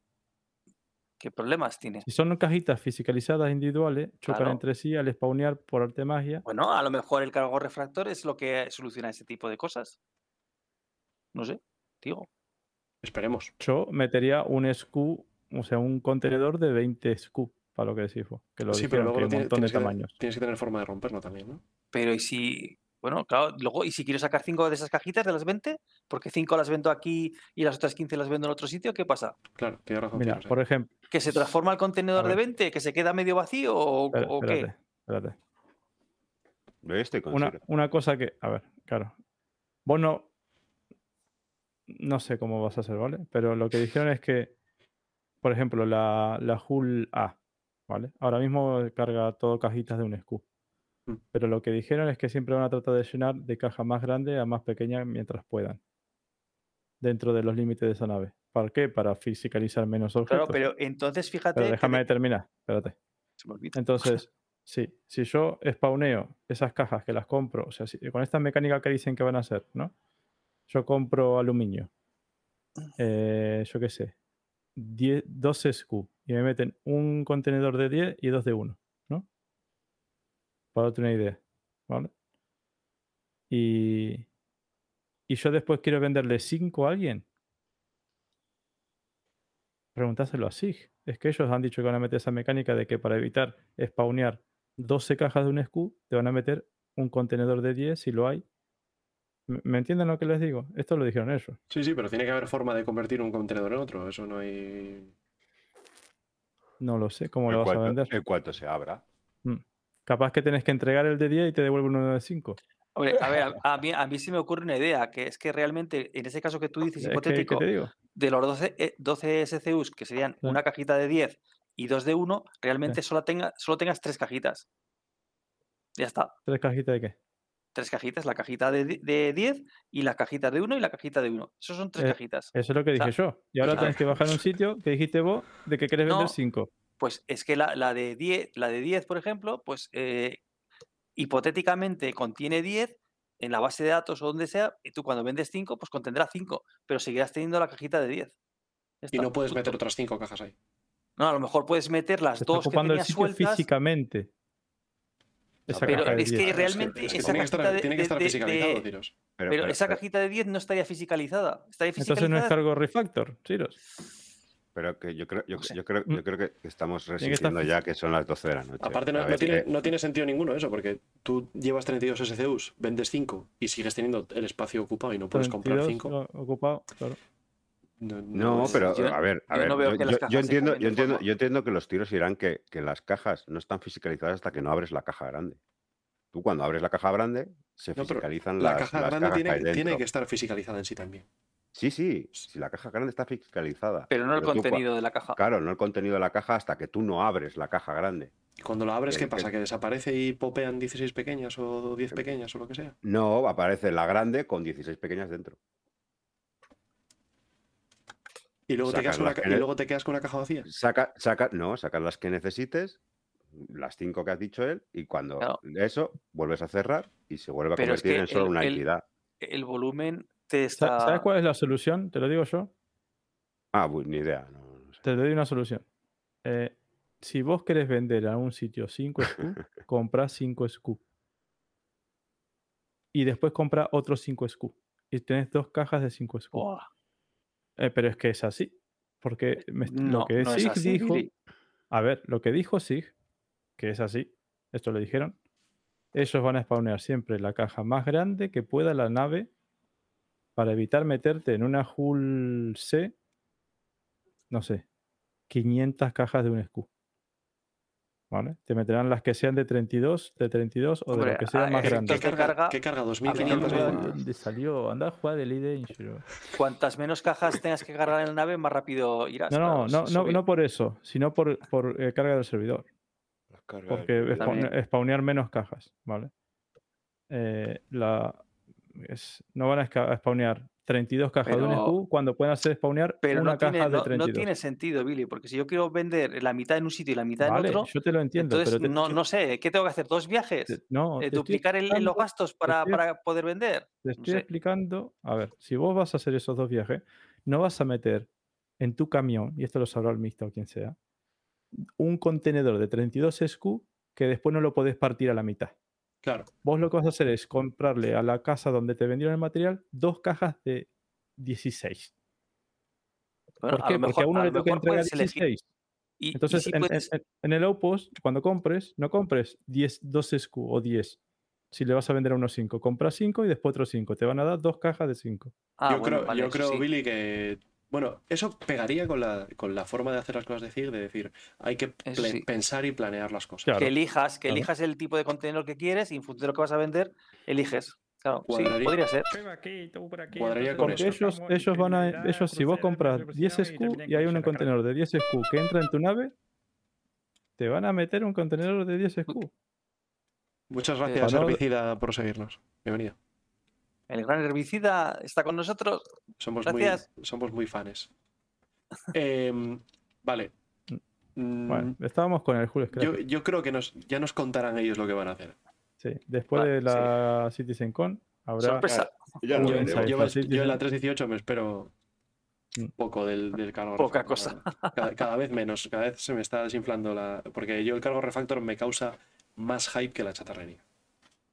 ¿Qué problemas tiene? Si son cajitas fisicalizadas individuales, chocan Claro. entre sí al spawnear por arte magia. Bueno, a lo mejor el cargo refractor es lo que soluciona ese tipo de cosas. No sé, digo. Esperemos. Yo metería un SKU, o sea, un contenedor de 20 SKU, para lo que decís que lo Sí, pero luego que lo hay un tiene- montón de que, tamaños. tienes que tener forma de romperlo también, ¿no? Pero y si, bueno, claro, luego, y si quiero sacar cinco de esas cajitas de las 20, porque cinco las vendo aquí y las otras 15 las vendo en otro sitio, ¿qué pasa? Claro, tienes razón. Mira, tienes por ejemplo, ¿Que se transforma el contenedor de ver. 20? ¿Que se queda medio vacío o, espera- o qué? espérate, espérate. Con Una, una cosa que, a ver, claro. Vos no. No sé cómo vas a hacer, ¿vale? Pero lo que dijeron es que, por ejemplo, la, la Hull A, ¿vale? Ahora mismo carga todo cajitas de un SKU. Mm. Pero lo que dijeron es que siempre van a tratar de llenar de caja más grande a más pequeña mientras puedan. Dentro de los límites de esa nave. ¿Para qué? Para fisicalizar menos objetos. Claro, pero entonces fíjate. Pero déjame terminar, espérate. se me olvida. Entonces, [LAUGHS] sí, si yo spawneo esas cajas que las compro, o sea, si- con esta mecánica que dicen que van a hacer, ¿no? Yo compro aluminio, eh, yo qué sé, 10, 12 SKU y me meten un contenedor de 10 y dos de 1, ¿no? Para darte una idea, ¿vale? Y, y yo después quiero venderle 5 a alguien. Preguntáselo a SIG. Es que ellos han dicho que van a meter esa mecánica de que para evitar spawnear 12 cajas de un SKU, te van a meter un contenedor de 10 si lo hay. ¿Me entienden lo que les digo? Esto lo dijeron ellos. Sí, sí, pero tiene que haber forma de convertir un contenedor en otro. Eso no hay. No lo sé, ¿cómo lo vas a vender? en cuanto se abra. Mm. Capaz que tenés que entregar el de 10 y te devuelven uno de 5. Hombre, a ver, a, a mí, a mí sí me ocurre una idea, que es que realmente, en ese caso que tú dices Es que, ¿qué hipotético, de los 12, eh, 12 SCUs, que serían Sí. una cajita de 10 y dos de 1, realmente solo, tenga, solo tengas tres cajitas. Ya está. ¿Tres cajitas de qué? Tres cajitas, la cajita de, de 10 y la cajita de 1 y la cajita de 1. Esos son tres Eh, cajitas. Eso es lo que O sea, dije yo. Y ahora claro. tenés que bajar un sitio que dijiste vos de que querés vender No. 5. Pues es que la, la de 10, la de 10, por ejemplo, pues eh, hipotéticamente contiene 10 en la base de datos o donde sea, y tú cuando vendes 5, pues contendrá 5, pero seguirás teniendo la cajita de 10. Ya Y no puedes meter otras cinco cajas ahí. No, a lo mejor puedes meter las dos que ocupando el tenías sitio sueltas, físicamente. Esa pero caja de es que 10. Claro, realmente es que esa tiene que estar, cajita de- tiene que de- estar de- fisicalizado, de- tiros. Pero, pero pero- esa pero- cajita de 10 no estaría fisicalizada. Estaría Entonces no es fisicalizada. cargo refactor, Chiros. Pero que yo creo, yo, creo, Mm. yo creo que estamos que resistiendo ya que son las 12 de la noche. Aparte, no, tiene, eh, no tiene sentido ninguno eso, porque tú llevas 32 SCUs, vendes 5 y sigues teniendo el espacio ocupado y no puedes comprar 32 5. ocupado, claro. No, pero yo- a ver, a yo ver, yo, entiendo, cambien yo de entiendo, forma. yo entiendo que los tiros irán que, que las cajas no están fiscalizadas hasta que no abres la caja grande. Tú cuando abres la caja grande, se fiscalizan La las, caja las grande cajas tiene, tiene que estar fiscalizada en sí también. Sí, sí, si la caja grande está fiscalizada. Pero no el contenido de la caja. Claro, no el contenido de la caja hasta que tú no abres la caja grande. Y cuando la abres, ¿qué pasa? ¿Que desaparece y popean 16 pequeñas o 10 pequeñas o lo que sea? No, aparece la grande con 16 pequeñas dentro. Y luego, te quedas con una, que y luego te quedas con una caja vacía. Saca, saca, no, sacas las que necesites, las cinco que has dicho él, y cuando Claro. eso vuelves a cerrar y se vuelve a Pero es convertir que en solo el- una el- entidad. El volumen te Sa- está. ¿Sabes cuál es la solución? Te lo digo yo. Ah, bu- ni idea. no- no sé. Te doy una solución. Eh, si vos querés vender a un sitio 5 SKU, compras 5 SKU. Y después compra otros 5 SKU. Y tenés dos cajas de 5 SKU. Eh, pero es que es así. Porque me- no, lo que no Sig así, dijo. Billy. A ver, lo que dijo Sig, que es así, esto lo dijeron. Ellos van a spawnear siempre la caja más grande que pueda la nave para evitar meterte en una Hull C, no sé, 500 cajas de un SKU. ¿Vale? Te meterán las que sean de 32, de 32 o de lo que sea a más efectos grande. ¿Qué de carga? carga, ¿Qué carga? a mí ¿2500 no me- veces? ¿De dónde salió? Anda a jugar el ID Insurance. Cuantas menos cajas tengas que cargar en la nave, más rápido irás. No, no, no, no, por eso, sino por, por eh, carga del servidor. Las cargas Porque del- spawn- spawnear menos cajas, ¿vale? Eh, la, es- no van a spawnear 32 cajas de un SKU cuando pueden hacer spawnear Pero una no caja tiene, de no, no 32. tiene sentido, Billy, porque si yo quiero vender la mitad en un sitio y la mitad vale, en otro, yo te lo entiendo, entonces pero te- no, no sé, ¿qué tengo que hacer? ¿Dos viajes? te- no, Eh, ¿Duplicar el- los gastos para, estoy- para poder vender? Te No estoy sé. explicando, a ver, si vos vas a hacer esos dos viajes, no vas a meter en tu camión, y esto lo sabrá el mixto o quien sea, un contenedor de 32 SKU que después no lo podés partir a la mitad. Claro. Vos lo que vas a hacer es comprarle a la casa donde te vendieron el material dos cajas de 16. Bueno, ¿Por a qué? lo Porque mejor- a uno a le toca entregar puedes elegir. 16. Y- y Entonces, si en, puedes- en- en el Outpost, cuando compres, no compres 10, 2 SKU o 10. Si le vas a vender a unos 5, compras 5 y después otros 5. Te van a dar dos cajas de 5. Ah, yo bueno, creo, vale, yo creo sí. Billy, que. Bueno, eso pegaría con la, con la forma de hacer las cosas de CIG, de decir, hay que sí. pensar y planear las cosas. Claro. Que elijas, que claro. elijas el tipo de contenedor que quieres y en función de lo que vas a vender, eliges. Claro, sí, podría ser. Cuadraría con Porque eso. ellos, ellos van a. Ellos, si vos compras 10 SKU y hay un contenedor de 10 SKU que entra en tu nave, te van a meter un contenedor de 10 SKU. Muchas gracias, Herbicida, por seguirnos. Bienvenido. El gran herbicida está con nosotros. Somos, Gracias. muy, somos muy fans. [LAUGHS] Em, vale. Mm, Bueno, estábamos con el Scrap. yo, yo creo que nos, ya nos contarán ellos lo que van a hacer. Sí, después Vale, de la CitizenCon habrá. Sorpresa. Ya un lo Yo, en la dicen. 318 me espero Mm. poco del, del cargo. Poca refactor, cosa. Cada, cada vez menos, cada vez se me está desinflando la. Porque yo el cargo refactor me causa más hype que la chatarrería.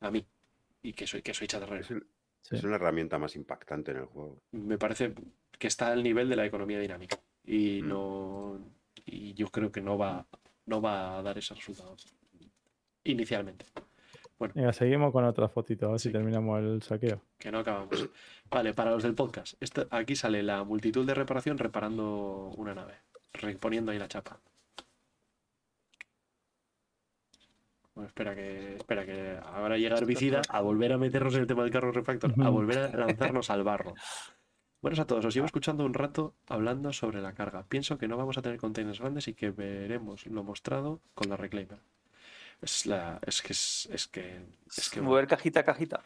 A mí. Y que soy, que soy chatarrero. Es, el- Sí. es una herramienta más impactante en el juego. Me parece que está al nivel de la economía dinámica. Y Mm. no. Y yo creo que no va, no va a dar ese resultado. Inicialmente. Venga, seguimos con otra fotito, a ver Sí. si terminamos el saqueo. que no acabamos. Vale, para los del podcast. esto- aquí sale la multitud de reparación reparando una nave. Reponiendo ahí la chapa. Bueno, espera que, espera que ahora llega Herbicida a volver a meternos en el tema del carro refactor, a volver a lanzarnos al barro. Buenos a todos, os llevo escuchando un rato hablando sobre la carga. Pienso que no vamos a tener containers grandes y que veremos lo mostrado con la Reclaimer. Es la. Es que es, es que. Es que Mover cajita a cajita.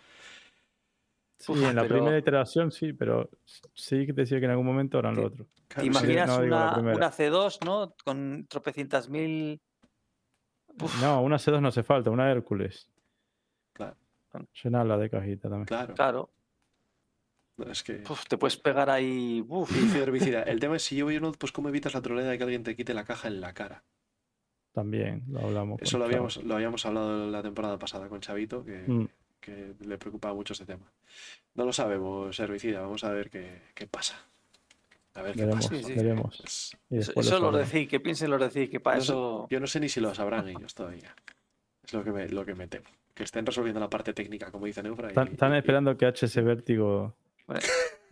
Sí, Uf, en la pero- primera iteración sí, pero sí que decía que en algún momento harán lo otro. ¿Te sí, imaginas no una, una C2, ¿no? Con tropecientas mil. Uf, No, una C2 no hace falta, una Hércules. Claro. Llenarla de cajita también. Claro. Claro. No, Es que. Uf, te puedes pegar ahí. Uf. Herbicida. El tema es si yo voy uno, pues cómo evitas la troleda de que alguien te quite la caja en la cara. También lo hablamos. con Eso lo Chavo. habíamos, lo habíamos hablado la temporada pasada con Chavito, que, Mm. que le preocupaba mucho ese tema. No lo sabemos, herbicida. Vamos a ver qué, qué pasa. A ver qué Veremos, pasa. Sí, sí. veremos. Es- Y Eso, eso lo lo decís, que piensen los decís, que para no sé- eso. yo no sé ni si lo sabrán ellos todavía. Es lo que me, lo que me temo. Que estén resolviendo la parte técnica, como dice Neufra. y- Están, y- esperando que HC Vértigo. Bueno,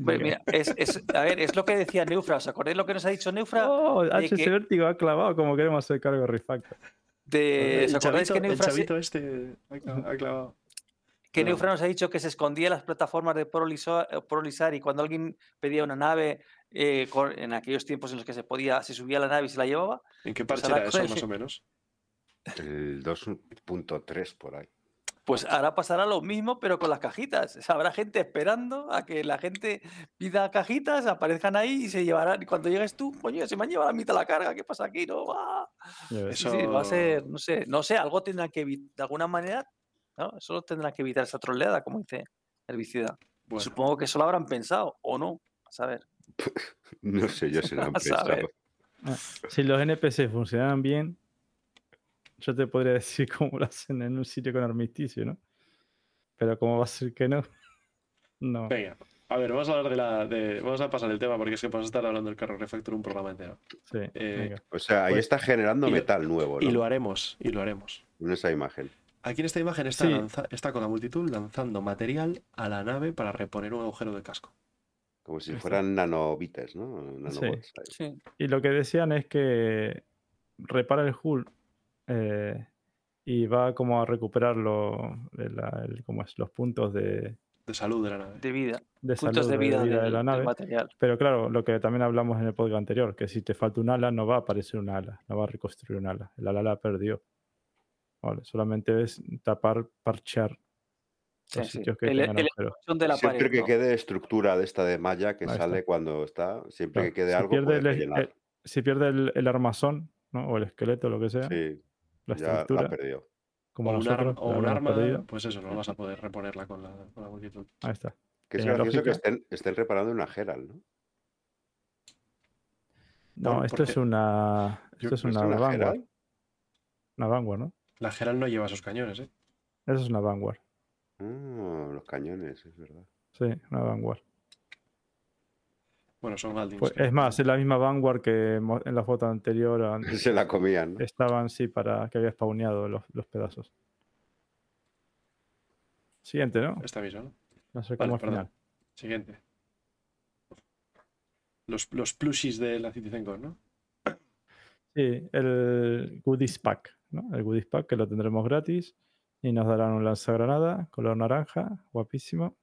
Pues mira, es, es- a ver, es lo que decía Neufra. ¿Os acordáis lo que nos ha dicho Neufra? Oh, HC que- Vértigo ha clavado como queremos hacer cargo de refactor. De, ¿Os el acordáis chavito, que el Neufra, se- chavito este ha cla- ha clavado. que. Neufra nos ha dicho que se escondía en las plataformas de Prolizar y cuando alguien pedía una nave eh, con- en aquellos tiempos en los que se podía, se subía a la nave y se la llevaba? ¿En qué Pues parche era eso, el- más o menos? El 2.3 por ahí. Pues ahora pasará lo mismo, pero con las cajitas. O [LAUGHS] sea, Habrá gente esperando a que la gente pida cajitas, aparezcan ahí y se llevarán. Y cuando llegues tú, coño, se me han llevado a mitad la carga, ¿qué pasa aquí? No, va. Sí, sí, va a Eso- ser, no sé, no sé, algo tendrán que evitar, de alguna manera, ¿no? Eso lo tendrán que evitar esa troleada, como dice Herbicida. Bueno, Supongo que eso lo habrán pensado, o no, a saber. [LAUGHS] No sé yo si lo han A pensado. Si los NPC funcionaran bien, yo te podría [LAUGHS] decir cómo lo hacen en un sitio con armisticio, ¿no? Pero como va a ser que no, [LAUGHS] no. venga. A ver, vamos a hablar de la. de- vamos a pasar el tema porque es que podemos estar hablando del carro refactor un programa entero. Sí, Eh, venga. O sea, ahí Pues- está generando y metal nuevo, Y ¿no? lo haremos, y lo haremos. En esa imagen. Aquí en esta imagen está, Sí. lanza- está con la multitud lanzando material a la nave para reponer un agujero de casco. Como si fueran nanobites, ¿no? Nanobots. Sí. Y lo que decían es que repara el hull eh, y va como a recuperar lo- de la- el- ¿cómo es? los puntos de, De salud de la nave. De vida, de puntos salud de vida, de, del, la nave. material. Pero claro, lo que también hablamos en el podcast anterior, que si te falta un ala, no va a aparecer un ala, no va a reconstruir un ala. El ala la perdió. Vale, solamente es tapar, parchear Sí, sí. que El- el- de la Siempre pared. que ¿no? quede estructura de esta de malla que Ahí está. sale cuando está, siempre Claro, que quede si algo pierde, puede el, e, rellenar. el- si pierde el, el armazón, ¿no? o el esqueleto, lo que sea, Sí, la ya la estructura, ha perdido. como o un, nosotros, la un habremos arma, perdido. pues eso, no vas a poder reponerla con la, con la multitud. Ahí está. Que es gracioso que lógica. estén, estén reparando una Herald, ¿no? No, Bueno, esto es una, esto es que una Vanguard. Herald. Una Vanguard, ¿no? La Gerald no lleva esos cañones, ¿eh? Eso es una Vanguard. Ah, los cañones, es verdad. Sí, una Vanguard. Bueno, son Aldins. Pues, es más, es la misma Vanguard que en la foto anterior an- [LAUGHS] Se la comían, ¿no? estaban, sí, para que había spawneado los, los pedazos. Siguiente, ¿no? Esta misma, ¿no? No sé Vale, cómo perdón. final. Siguiente. Los, los plushies de la Citizen ¿no? Sí, el Goodies Pack, ¿no? El Goodies Pack que lo tendremos gratis y nos darán un lanzagranada color naranja, guapísimo.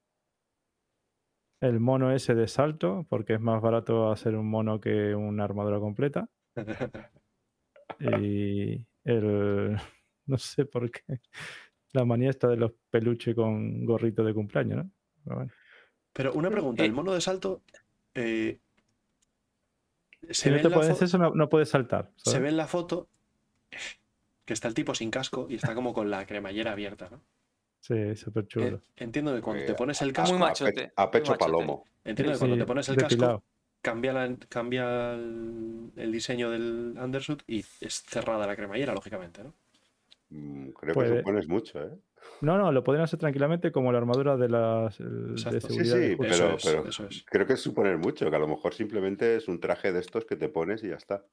El mono ese de salto, porque es más barato hacer un mono que una armadura completa. [LAUGHS] Y el. [LAUGHS] No sé por qué. La manía está de los peluches con gorrito de cumpleaños, ¿no? Pero bueno. Pero una pregunta, Eh, el mono de salto. eh, Si se, no ve te en la puedes eso, no, no puedes saltar. se ve en la foto que está el tipo sin casco y está como con la cremallera abierta, ¿no? Sí, súper Eh, chulo. entiendo que cuando Eh, te pones el Muy casco, machote, pe- a muy pecho machote. palomo. entiendo que Sí, cuando te pones el casco, cambia, la- cambia el, el diseño del undersuit y es cerrada la cremallera, lógicamente, ¿no? Mm, Creo Puede. que supones mucho, ¿eh? No, no, lo podrían hacer tranquilamente como la armadura de las de. Sí, Sí. Eso pero, es, pero eso es. creo que es suponer mucho, que a lo mejor simplemente es un traje de estos que te pones y ya está.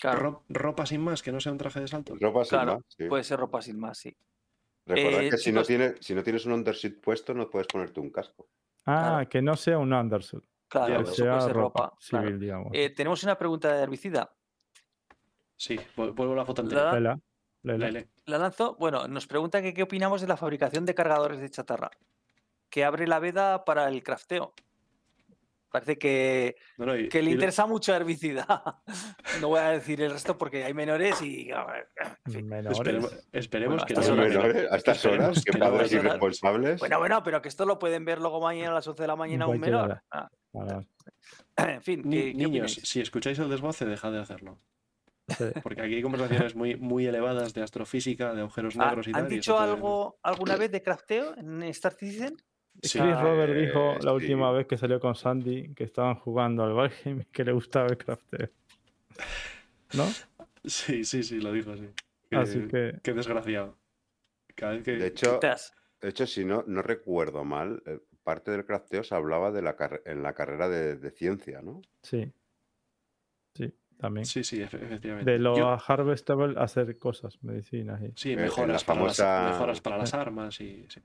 Claro, Ro- ropa sin más, que no sea un traje de salto. Ropa sin Claro, más, sí. puede ser ropa sin más, sí. Recordad Eh, que si, no tienes, si no tienes un undersuit puesto, no puedes ponerte un casco. Ah, Claro. que no sea un undersuit. Claro, que sea puede ser ropa, ropa. civil, claro. digamos. Eh, tenemos una pregunta de herbicida. Sí, vu- vuelvo a la foto anterior. La- Lela, lela. Lele. La lanzo. Bueno, nos pregunta que qué opinamos de la fabricación de cargadores de chatarra. Que abre la veda para el crafteo. Parece que, No, no, y- que le y- interesa mucho a herbicida. [LAUGHS] no voy a decir el resto porque hay menores y. a ver, en fin. Menores. Esperemos, esperemos Bueno, que menores, a estas Esperemos horas, que padres irresponsables. Bueno, bueno, pero que esto lo pueden ver luego mañana a las 11 de la mañana un menor. Ah, Vale, [CLEARS THROAT] en fin, Ni- ¿qué, qué niños, opináis? si escucháis el desguace, dejad de hacerlo. Sí. Porque aquí hay conversaciones muy, muy elevadas de astrofísica, de agujeros Ah, negros y ¿Han tal. y dicho eso puede- algo alguna vez de crafteo en Star Citizen? Sí. Chris Robert eh, dijo la sí. última vez que salió con Sandy que estaban jugando al Valheim y que le gustaba el crafteo. ¿No? Sí, sí, sí, lo dijo, sí. Así que Qué desgraciado. Cada vez que... De hecho, de hecho, si no, no recuerdo mal, eh, parte del crafteo se hablaba de la en la carrera de, de ciencia, ¿no? sí. Sí, también. Sí, sí, efe- efectivamente. De lo Yo- harvestable hacer cosas, medicinas y. Sí, la mejoras, para las, mejoras para las armas y... sí.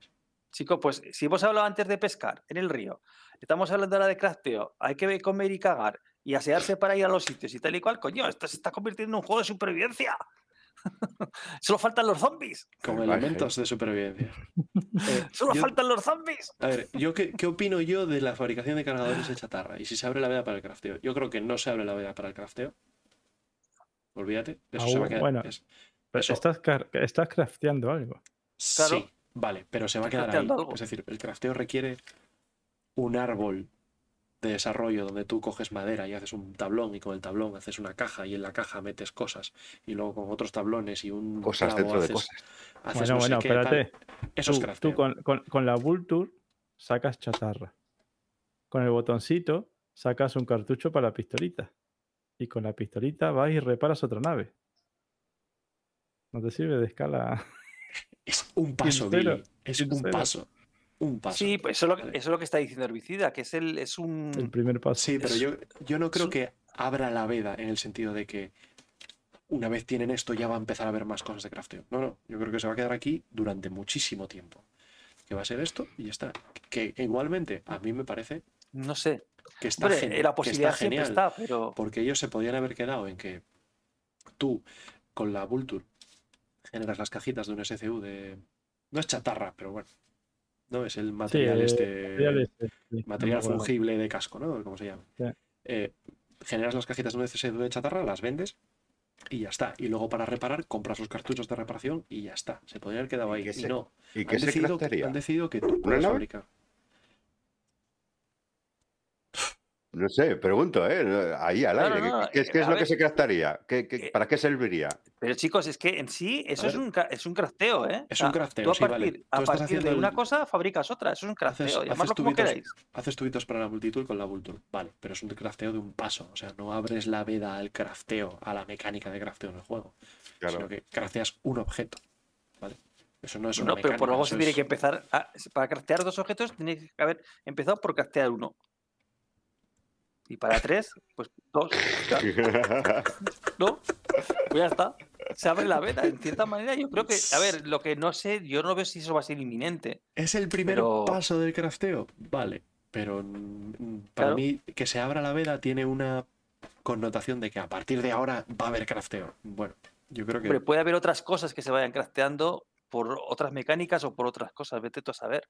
Chicos, pues si hemos hablado antes de pescar en el río, estamos hablando ahora de crafteo, hay que comer y cagar y asearse para ir a los sitios y tal y cual, coño, esto se está convirtiendo en un juego de supervivencia. [LAUGHS] Solo faltan los zombies. Con Vaya. elementos de supervivencia. [LAUGHS] Eh, Solo yo- faltan los zombies. A ver, yo qué, qué [LAUGHS] opino yo de la fabricación de cargadores de chatarra y si se abre la veda para el crafteo. Yo creo que no se abre la veda para el crafteo. Olvídate. Eso se Aún- va a quedar. bueno, es- Pero eso- estás, crafteando algo. Claro. Sí, vale, pero se va a quedar ahí. algo. Es decir, el crafteo requiere un árbol de desarrollo donde tú coges madera y haces un tablón y con el tablón haces una caja y en la caja metes cosas y luego con otros tablones y un Cosas clavo dentro de cosas. haces Bueno, no sé bueno, qué, tal. espérate. Eso es Tú, crafteo. tú con, con- con la Vulture sacas chatarra. Con el botoncito sacas un cartucho para la pistolita. Y con la pistolita vas y reparas otra nave. No te sirve de escala. [LAUGHS] Es un paso, Billy. Es un paso. Un paso. Sí, pues eso es, lo, que- Vale. eso es lo que está diciendo Herbicida, que es el es El un primer paso. Sí, pero yo, yo no creo que abra la veda en el sentido de que una vez tienen esto ya va a empezar a haber más cosas de crafteo. No, no, yo creo que se va a quedar aquí durante muchísimo tiempo. Que va a ser esto y ya está. Que igualmente a mí me parece no sé. que está, Hombre, geni- la que posibilidad está siempre genial. está, pero Porque ellos se podían haber quedado en que tú con la Vulture generas las cajitas de un SCU de... No es chatarra, pero bueno. No es el material este material este, sí, material fungible de casco, ¿no? Como se llama. Sí. Eh, generas las cajitas de un SSD de chatarra, las vendes y ya está. Y luego para reparar, compras los cartuchos de reparación y ya está. Se podría haber quedado ¿Y ahí. Y se- no. ¿Y qué han, se decidido, han decidido que tú puedes fabricar. No sé, pregunto, ¿eh? Ahí al aire. no, ¿Qué, qué- qué eh, es a lo que se craftaría? ¿Qué, qué- Eh, para qué serviría? pero chicos, es que en sí eso es un es un crafteo, ¿eh? Es un crafteo, tú a sí, vale. a partir de una el- cosa fabricas otra, eso es un crafteo, Haces, como tubitos, queráis. haces tubitos para la multitud con la Vulture. Vale, pero es un crafteo de un paso. O sea, no abres la veda al crafteo, a la mecánica de crafteo en el juego. Claro. Sino que crafteas un objeto. ¿Vale? Eso no es una No, pero por eso se tiene que empezar. a- para craftear dos objetos, tiene que haber empezado por craftear uno. Y para tres, pues dos. Ya, [LAUGHS] ¿No? Pues ya está. Se abre la veda. En cierta manera, yo creo que. A ver, lo que no sé, yo no veo si eso va a ser inminente. ¿Es el primer Pero- paso del crafteo? Vale, pero mm, para Claro. mí que se abra la veda tiene una connotación de que a partir de ahora va a haber crafteo. Bueno, yo creo que Hombre, puede haber otras cosas que se vayan crafteando por otras mecánicas o por otras cosas, vete tú a saber.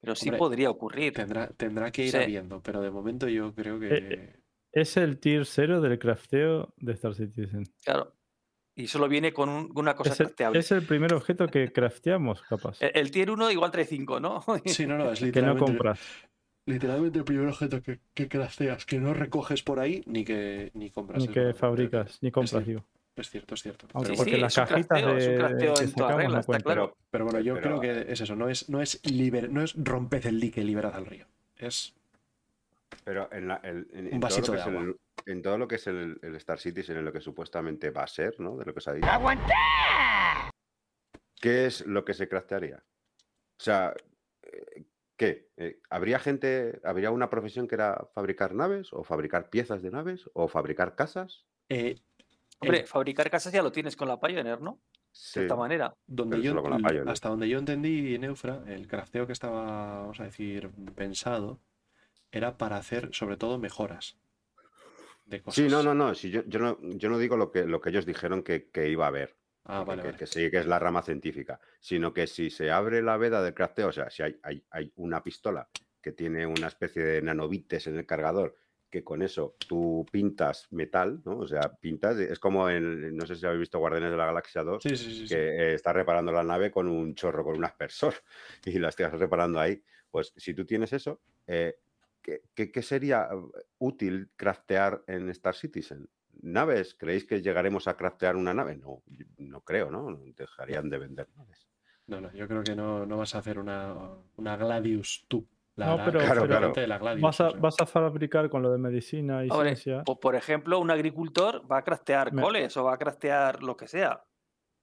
Pero sí Hombre, podría ocurrir. tendrá, tendrá que ir Sí. habiendo, pero de momento yo creo que... Eh, Es el tier 0 del crafteo de Star Citizen. Claro. Y solo viene con un- una cosa Es el, crafteable. es el primer objeto que [LAUGHS] crafteamos, capaz. El, el tier 1 igual trae 5, ¿no? [LAUGHS] Sí, no, no, es que no literalmente, compras. literalmente el primer objeto que, que crafteas, que no recoges por ahí ni que ni compras. Ni que fabricas, ni compras, digo. Es cierto, es cierto. Aunque Pero, Sí, porque sí, las cajitas crafteo, es un de, crafteo que en toda sacamos regla, no está cuentan. claro. pero bueno, yo Pero- creo que es eso, no es, no es, liber- no es romped el dique y liberad al río. Es Pero en, la- el- en- todo, vasito lo que de es agua. el, en todo lo que es el, el Star Citizen, en lo que supuestamente va a ser, ¿no? De lo que se ha dicho. ¿Qué es lo que se craftearía? O sea, eh, ¿qué? Eh, ¿Habría gente, habría una profesión que era fabricar naves o fabricar piezas de naves o fabricar casas? eh, Hombre, el- fabricar casas ya lo tienes con la Pioneer, ¿no? De Sí. manera. donde yo, con la Pioneer. hasta donde yo entendí, Neufra, el crafteo que estaba, vamos a decir, pensado, era para hacer sobre todo mejoras de cosas. Sí, no, no, no. Si yo, yo no. yo no digo lo que, lo que ellos dijeron que, que iba a haber. Ah, que- vale, que, vale. que sí que es la rama científica, sino que si se abre la veda del crafteo, o sea, si hay, hay, hay una pistola que tiene una especie de nanobites en el cargador, que con eso tú pintas metal, ¿no? O sea, pintas, es como en, no sé si habéis visto Guardianes de la Galaxia 2, Sí, sí, sí. sí. que eh, está reparando la nave con un chorro, con un aspersor, [LAUGHS] y la estás reparando ahí. Pues si tú tienes eso, eh, ¿qué, qué- qué sería eh, útil craftear en Star Citizen? ¿Naves? ¿Creéis que llegaremos a craftear una nave? No, no creo, ¿no? Dejarían de vender naves. No, no, yo creo que no, no vas a hacer una, una Gladius tú. La No, pero- el Claro, fabricante claro. de la Gladius, Vas a, o sea. vas a fabricar con lo de medicina y Hombre, ciencia. po- por ejemplo, un agricultor va a craftear Me- coles o va a craftear lo que sea.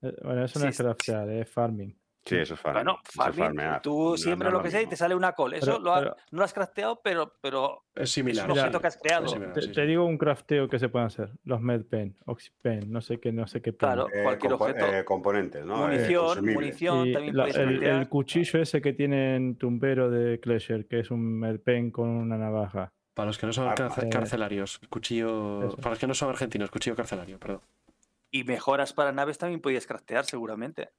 Eh, Bueno, eso no sí, es craftear, es farming. Sí, eso es farming. Bueno, es farming, farmear. tú No- siempre no es lo que sea y te sale una col. Eso Pero- lo ha- pero- no lo has crafteado, pero, pero Es es similar. un Mira, objeto que has creado. es similar, Te, sí, te sí. digo un crafteo que se pueden hacer. Los medpen, oxypen, no sé qué, no sé qué. pen. Claro. Eh, cualquier compo- objeto. eh, componentes, ¿no? Eh, munición, munición, Y también la- puedes el, el cuchillo ese que tiene en Tumbero de Clasher, que es un medpen con una navaja. Para los que no son Arma. Eh, carcelarios, cuchillo. eso. Para los que no son argentinos, cuchillo carcelario, perdón. y mejoras para naves también podías craftear seguramente.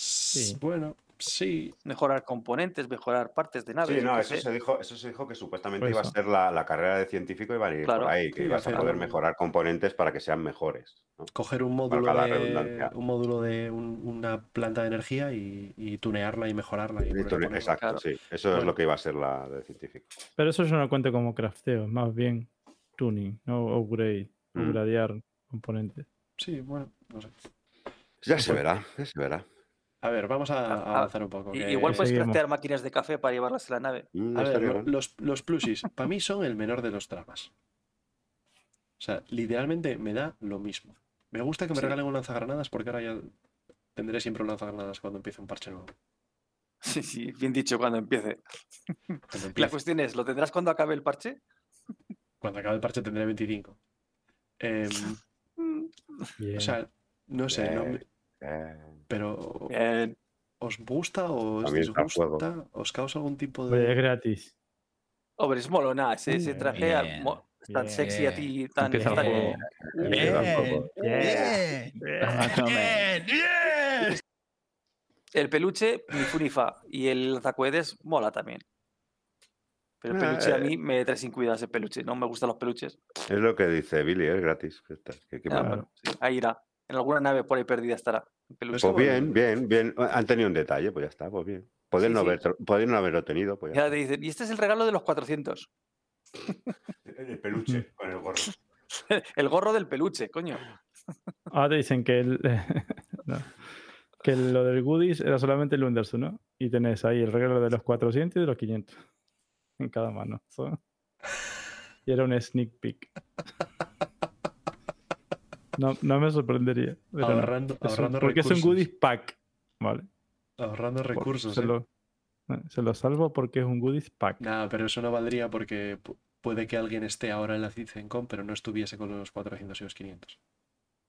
Sí. Bueno, sí. Mejorar componentes, mejorar partes de naves. Sí, no, eso sé. se dijo, eso se dijo que supuestamente Pues iba a ser la, la carrera de científico y van a ir Claro. por ahí, que Sí, ibas a poder un- mejorar componentes para que sean mejores. ¿no? Coger un módulo de, redundancia. un módulo de un- una planta de energía y, y tunearla y mejorarla. Y Y. Exacto, claro. sí. Eso es lo que iba a ser la de científico. Pero eso no cuento como crafteo, más bien tuning, no upgrade, Mm. upgradear componentes. Sí, bueno, no sé. Ya se verá, ya se verá. A ver, vamos a, a Ah, avanzar un poco. Que- Igual puedes craftear máquinas de café para llevarlas en la nave. Mm, A ver, los, los plusis, para mí son el menor de los dramas. O sea, literalmente me da lo mismo. Me gusta que me Sí. regalen un lanzagranadas porque ahora ya tendré siempre un lanzagranadas cuando empiece un parche nuevo. [LAUGHS] Sí, sí, bien dicho cuando empiece. Cuando, [LAUGHS] La cuestión es, ¿lo tendrás cuando acabe el parche? Cuando acabe el parche tendré 25. Em, [LAUGHS] o sea, no sé, no me- pero Bien. ¿os gusta o os disgusta? ¿Os causa algún tipo Hombre, es de... gratis. Hombre, es molona. Ese, ese Bien, traje bien, tan bien. sexy a ti, tan... Empieza tan- juego. Empieza el peluche, ni fu ni fa. Y el lanzacohetes mola también. Pero el peluche a eh. mí me trae sin cuidado ese peluche. No me gustan los peluches. Es lo que dice Billy, es gratis. que que- Ah, mal. bueno, sí, ahí irá. En alguna nave por ahí perdida estará. Pues bien, bien, bien. Han tenido un detalle, pues ya está, pues bien. Pueden, Sí, no, sí. haber, pueden no haberlo tenido, pues Y ya ahora te dicen, y este es el regalo de los 400. está. El peluche [LAUGHS] con el gorro. El gorro del peluche, coño. [LAUGHS] Ahora te dicen que, el, [LAUGHS] no, que lo del goodies era solamente el Undersu, ¿no? Y tenés ahí el regalo de los 400 y de los 500 en cada mano. so. Y era un sneak peek. [LAUGHS] No, no me sorprendería. pero no. Ahorrando, Es un- porque es recursos. un goodies pack. Vale. Ahorrando recursos. se, ¿eh? lo, eh, se lo salvo porque es un goodies pack. Nada, pero eso no valdría porque pu- puede que alguien esté ahora en la CICENCOM, pero no estuviese con los 400 y los 500.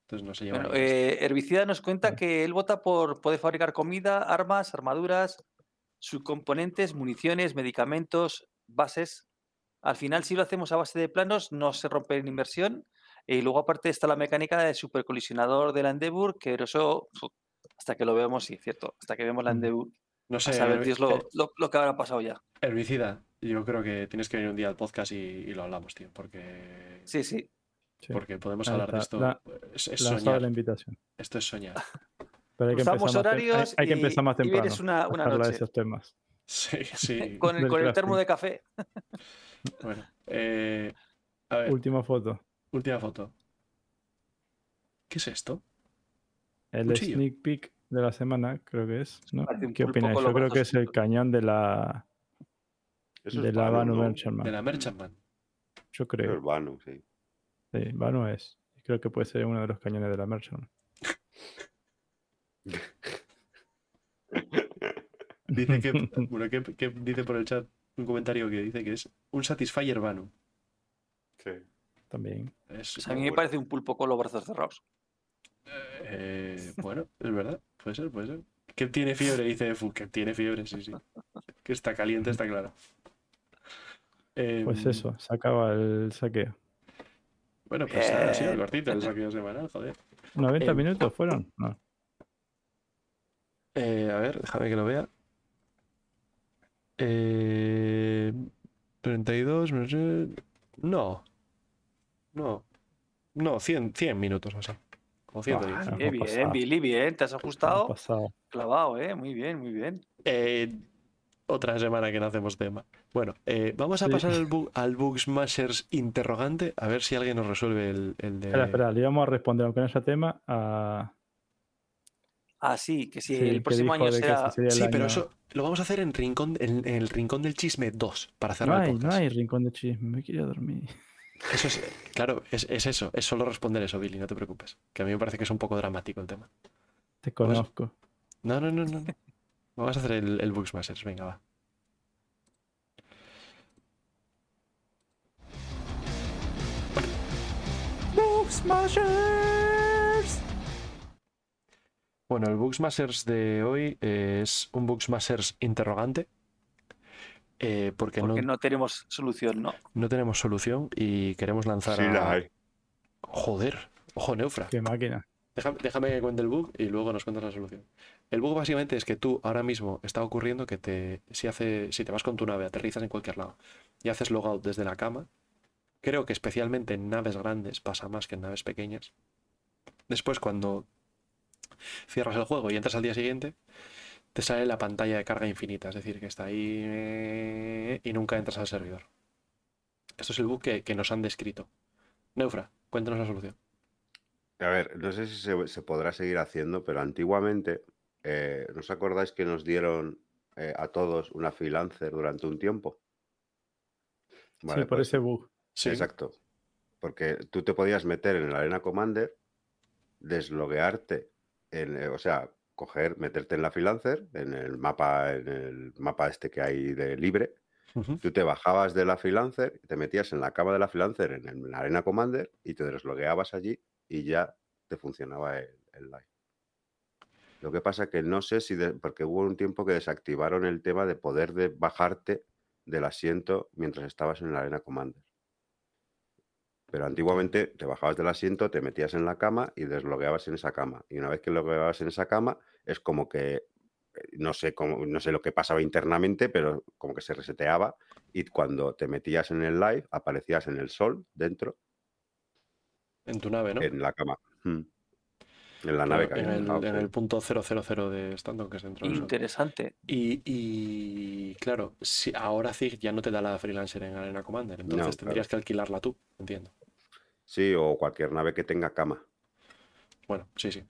Entonces no se lleva. Bueno, eh, Herbicida nos cuenta que él vota por poder fabricar comida, armas, armaduras, subcomponentes, municiones, medicamentos, bases. Al final, si lo hacemos a base de planos, no se rompe en inversión. Y luego, aparte, está la mecánica del supercolisionador de la Endeavour, que eso, hasta que lo veamos, sí, cierto. Hasta que vemos la Mm. Endeavour, no a sé, saber Dios lo, eh, lo- lo que habrá pasado ya. herbicida. Yo creo que tienes que venir un día al podcast y, y lo hablamos, tío, porque, Sí, sí. Sí. porque podemos hablar de esto. la- es, es soñar. la invitación. Esto es soñar. [LAUGHS] Pero hay que, Cruzamos empezar más, tem- hay- horarios hay que y- empezar más y temprano. vienes una- a una hablar de noche. esos temas. [LAUGHS] Sí, sí. [LAUGHS] Con el, del con el termo de café. Bueno, eh, a ver, Última foto. Última foto. ¿Qué es esto? El Cuchillo. sneak peek de la semana, creo que es. ¿no? ¿Qué opináis? Yo creo que es el cañón de la, Eso de la Vanu. Merchantman. De la Merchantman. Yo creo. es Vanu, sí. Sí, Vanu es. Creo que puede ser uno de los cañones de la Merchantman. [LAUGHS] Dice que, [LAUGHS] bueno, que, que dice por el chat un comentario que dice que es un Satisfyer Vanu. Sí. También. Es, Pues a mí me bueno. parece un pulpo con los brazos cerrados. eh, bueno, es verdad. Puede ser, puede ser. Que tiene fiebre, dice Fu, que tiene fiebre, sí, sí. Que está caliente, está claro. Pues Em, eso, se acaba el saqueo. Bueno, pues ha sido cortito el saqueo semanal, joder. ¿90 Eh, minutos fueron? No. Eh, a ver, déjame que lo vea. Eh, 32, no sé. No. No. No, 100, 100 minutos o sea. O 110. Ah, Eh, bien, pasado. Billy, bien. Te has ajustado. pasado. Clavado, ¿eh? Muy bien, muy bien. Eh, otra semana que no hacemos tema. Bueno, eh, vamos a Sí. pasar al, bu al Bugsmashers interrogante, a ver si alguien nos resuelve el, el de. Espera, espera, le íbamos a responder, aunque no sea tema, a. Ah, sí, que si sí, el próximo año el Sí, pero año- eso lo vamos a hacer en, rincón, en, en el rincón del chisme 2, para No cerrar hay, el no podcast. hay rincón de chisme, me quiero dormir. Eso es, claro, es, es eso, es solo responder eso, Billy, no te preocupes. Que a mí me parece que es un poco dramático el tema. Te conozco. No, no, no, no. no. Vamos a hacer el, el Bugsmashers, venga, va. Bueno, el Bugsmashers de hoy es un Bugsmashers interrogante. Eh, porque Porque no, no tenemos solución, ¿no? no tenemos solución y queremos lanzar Sí a... la hay. Joder, Ojo, Neufra. Qué máquina. Déjame, déjame que cuente el bug y luego nos cuentas la solución. El bug básicamente es que tú ahora mismo está ocurriendo que te, si, hace, si te vas con tu nave, aterrizas en cualquier lado y haces logout desde la cama, creo que especialmente en naves grandes pasa más que en naves pequeñas. Después cuando cierras el juego y entras al día siguiente, te sale la pantalla de carga infinita, es decir, que está ahí eh, y nunca entras al servidor. Esto es el bug que, que nos han descrito. Neufra, cuéntanos la solución. A ver, no sé si se, se podrá seguir haciendo, pero antiguamente, eh, ¿no os acordáis que nos dieron eh, a todos una freelancer durante un tiempo? Vale, sí, por pues- ese bug. Sí. Exacto. Porque tú te podías meter en el Arena Commander, desloguearte, en, eh, o sea, coger, meterte en la freelancer, en el mapa, en el mapa este que hay de libre. Tú te bajabas de la freelancer, te metías en la cama de la freelancer en el Arena Commander y te deslogueabas allí y ya te funcionaba el, el live. Lo que pasa que no sé si, de- porque hubo un tiempo que desactivaron el tema de poder de bajarte del asiento mientras estabas en la Arena Commander. Pero antiguamente te bajabas del asiento, te metías en la cama y deslogueabas en esa cama. Y una vez que logueabas en esa cama, es como que eh, no sé cómo, no sé lo que pasaba internamente, pero como que se reseteaba. Y cuando te metías en el live, aparecías en el sol dentro, En tu nave, ¿no? en la cama. Mm. En la Claro, nave que en, el, en el punto 000 de Stanton, que es dentro. Interesante. Y, y, claro, si ahora Zig ya no te da la freelancer en Arena Commander, entonces No, tendrías claro. que alquilarla tú, entiendo. Sí, o cualquier nave que tenga cama. Bueno, sí, sí.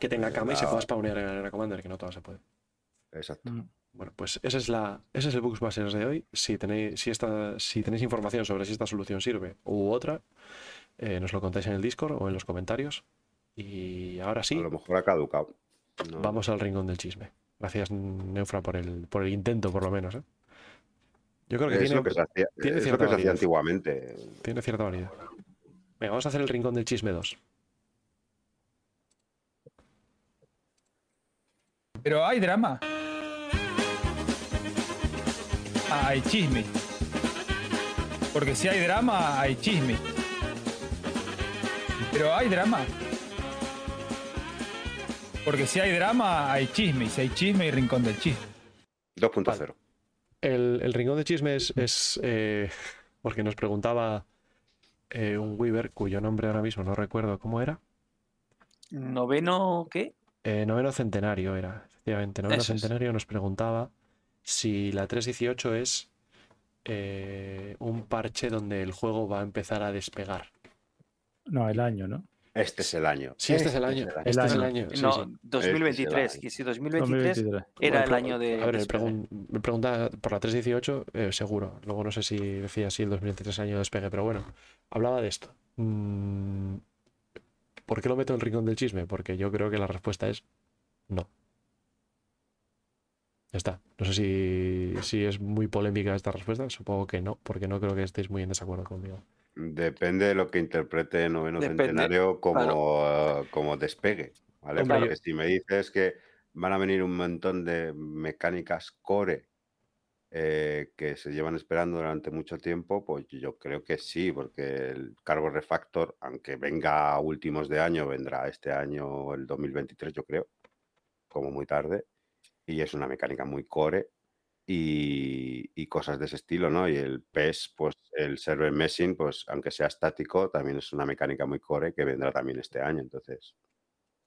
Que tenga Eh, cama y se pueda spawnear en Arena Commander, que no todas se puede. Exacto. Mm. Bueno, pues ese es, la, ese es el Bugsbusters de hoy. Si tenéis, si, esta, si tenéis información sobre si esta solución sirve u otra, eh, nos lo contáis en el Discord o en los comentarios. Y ahora sí, A lo mejor ha caducado. No- vamos al rincón del chisme. Gracias, Neufra, por el, por el intento, por lo menos. ¿eh? Yo creo que Es tiene, lo que se hacía, tiene es lo cierta que se hacía validez. antiguamente. tiene cierta validez. Venga, vamos a hacer el rincón del chisme 2. Pero hay drama. Hay chisme. Porque si hay drama, hay chisme. Pero hay drama. Porque si hay drama, hay chisme. Y si hay chisme, hay rincón del chisme. 2.0. El, el rincón de chisme es, es, eh, porque nos preguntaba eh, un Weaver, cuyo nombre ahora mismo no recuerdo cómo era. ¿Noveno qué? Eh, noveno centenario era, efectivamente. Es. centenario nos preguntaba si la 318 es eh, un parche donde el juego va a empezar a despegar. No, el año, ¿no? Este es el año. Sí, este es el año. Este es el año. no, sí. 2023. Este Y si 2023 2023. era el año de. A ver, me, despegue. pregun- me pregunta por la 318, eh, seguro. Luego no sé si decía así el 2023 año de despegue, pero bueno, hablaba de esto. Mm, ¿Por qué lo meto en el rincón del chisme? Porque yo creo que la respuesta es no. Ya está. No sé si, si es muy polémica esta respuesta. Supongo que no, porque no creo que estéis muy en desacuerdo conmigo. Depende de lo que interprete noveno Depende, centenario como, eh, como despegue. ¿vale? Hombre, Porque yo- si me dices que van a venir un montón de mecánicas core eh, que se llevan esperando durante mucho tiempo, pues yo creo que sí, porque el cargo refactor, aunque venga a últimos de año, vendrá este año el 2023, yo creo, como muy tarde, y es una mecánica muy core y, y cosas de ese estilo, ¿no? Y el PES, pues el server meshing, pues aunque sea estático, también es una mecánica muy core que vendrá también este año, entonces.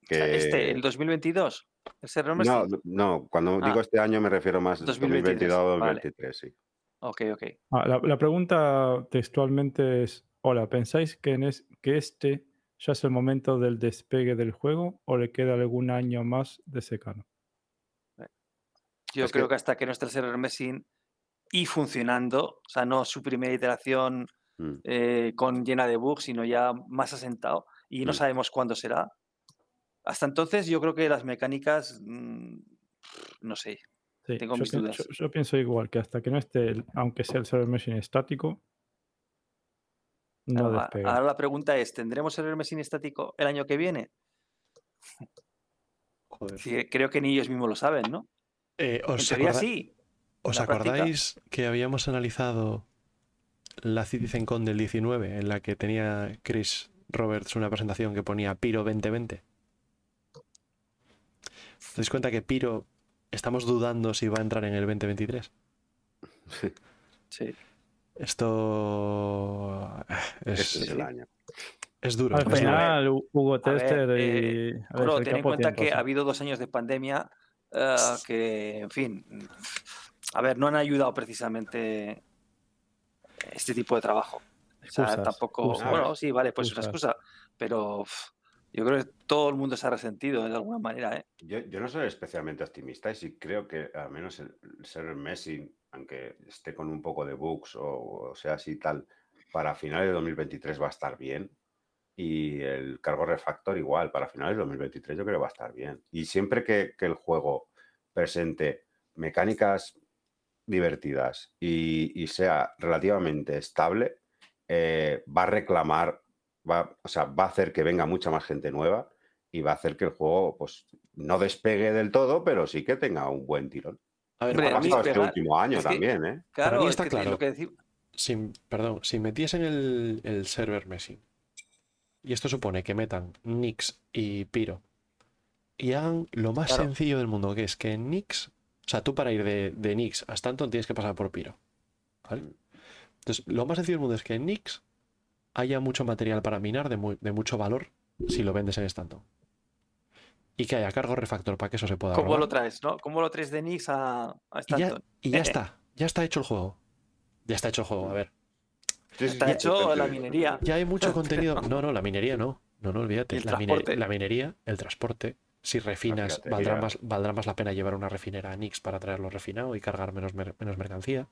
O sea, este, el 2022. El server no, meshing? no, cuando Ah. digo este año me refiero más 2023, 2022 vale. 2023, sí. Ok, ok. Ah, la, la pregunta textualmente es: Hola, ¿pensáis que, en es- que este ya es el momento del despegue del juego o le queda algún año más de secano? Yo Es creo que- que... hasta que no esté el server meshing y funcionando, o sea, no su primera iteración Mm. eh, con llena de bugs, sino ya más asentado y no Mm. sabemos cuándo será. Hasta entonces yo creo que las mecánicas, mm, no sé, Sí, Tengo mis dudas. yo- yo pienso igual, que hasta que no esté, el- aunque sea el server meshing estático, no Ahora, despega. ahora la pregunta es, ¿tendremos server meshing estático el año que viene? Joder. Sí, creo que ni ellos mismos lo saben, ¿no? Eh, ¿os, teoría acorda- sí. ¿os práctica- acordáis que habíamos analizado la CitizenCon del 19 en la que tenía Chris Roberts una presentación que ponía Piro 2020? ¿Te das cuenta que Piro estamos dudando si va a entrar en el 2023? Sí. Esto es, Ese es el año. es duro. Al es duro. final, Hugo A ver, Tester y. eh, ten en cuenta tiempo, que sí. ha habido dos años de pandemia eh, que, en fin, a ver, no han ayudado precisamente este tipo de trabajo. O sea, Excusas, tampoco, excusas. bueno, sí, vale, pues es una excusa, pero yo creo que todo el mundo se ha resentido de alguna manera, ¿eh? Yo, yo no soy especialmente optimista y sí creo que al menos el, el server Messi, aunque esté con un poco de bugs o, o sea así tal, para finales de 2023 va a estar bien. Y el cargo refactor igual, para finales de 2023 yo creo que va a estar bien. Y siempre que, que el juego presente mecánicas divertidas y, y sea relativamente estable, eh, va a reclamar, va, o sea, va a hacer que venga mucha más gente nueva y va a hacer que el juego pues no despegue del todo, pero sí que tenga un buen tirón. A ver, Ha pasado este último año es que- también, ¿eh? Claro, mí es está que claro. lo que si, perdón, si metiesen el, el server Messi, y esto supone que metan Nix y Piro, y hagan lo más Claro. sencillo del mundo, que es que en Nix, o sea, tú para ir de, de Nix a Stanton tienes que pasar por Piro. ¿vale? Entonces, lo más sencillo del mundo es que en Nix haya mucho material para minar de, mu- de mucho valor si lo vendes en Stanton. Y que haya cargo refactor para que eso se pueda ¿Cómo robar. lo traes, no? ¿Cómo lo traes de Nix a, a y ya, Stanton? y ya está, ya está hecho el juego. Ya está hecho el juego, a ver. Está hecho la minería. Ya hay mucho [LAUGHS] contenido. No, no, la minería no. No, no, olvídate. ¿Y el La, minería, el transporte. Si refinas, valdrá más, valdrá más la pena llevar una refinera a Nix para traerlo refinado y cargar menos, mer- menos mercancía.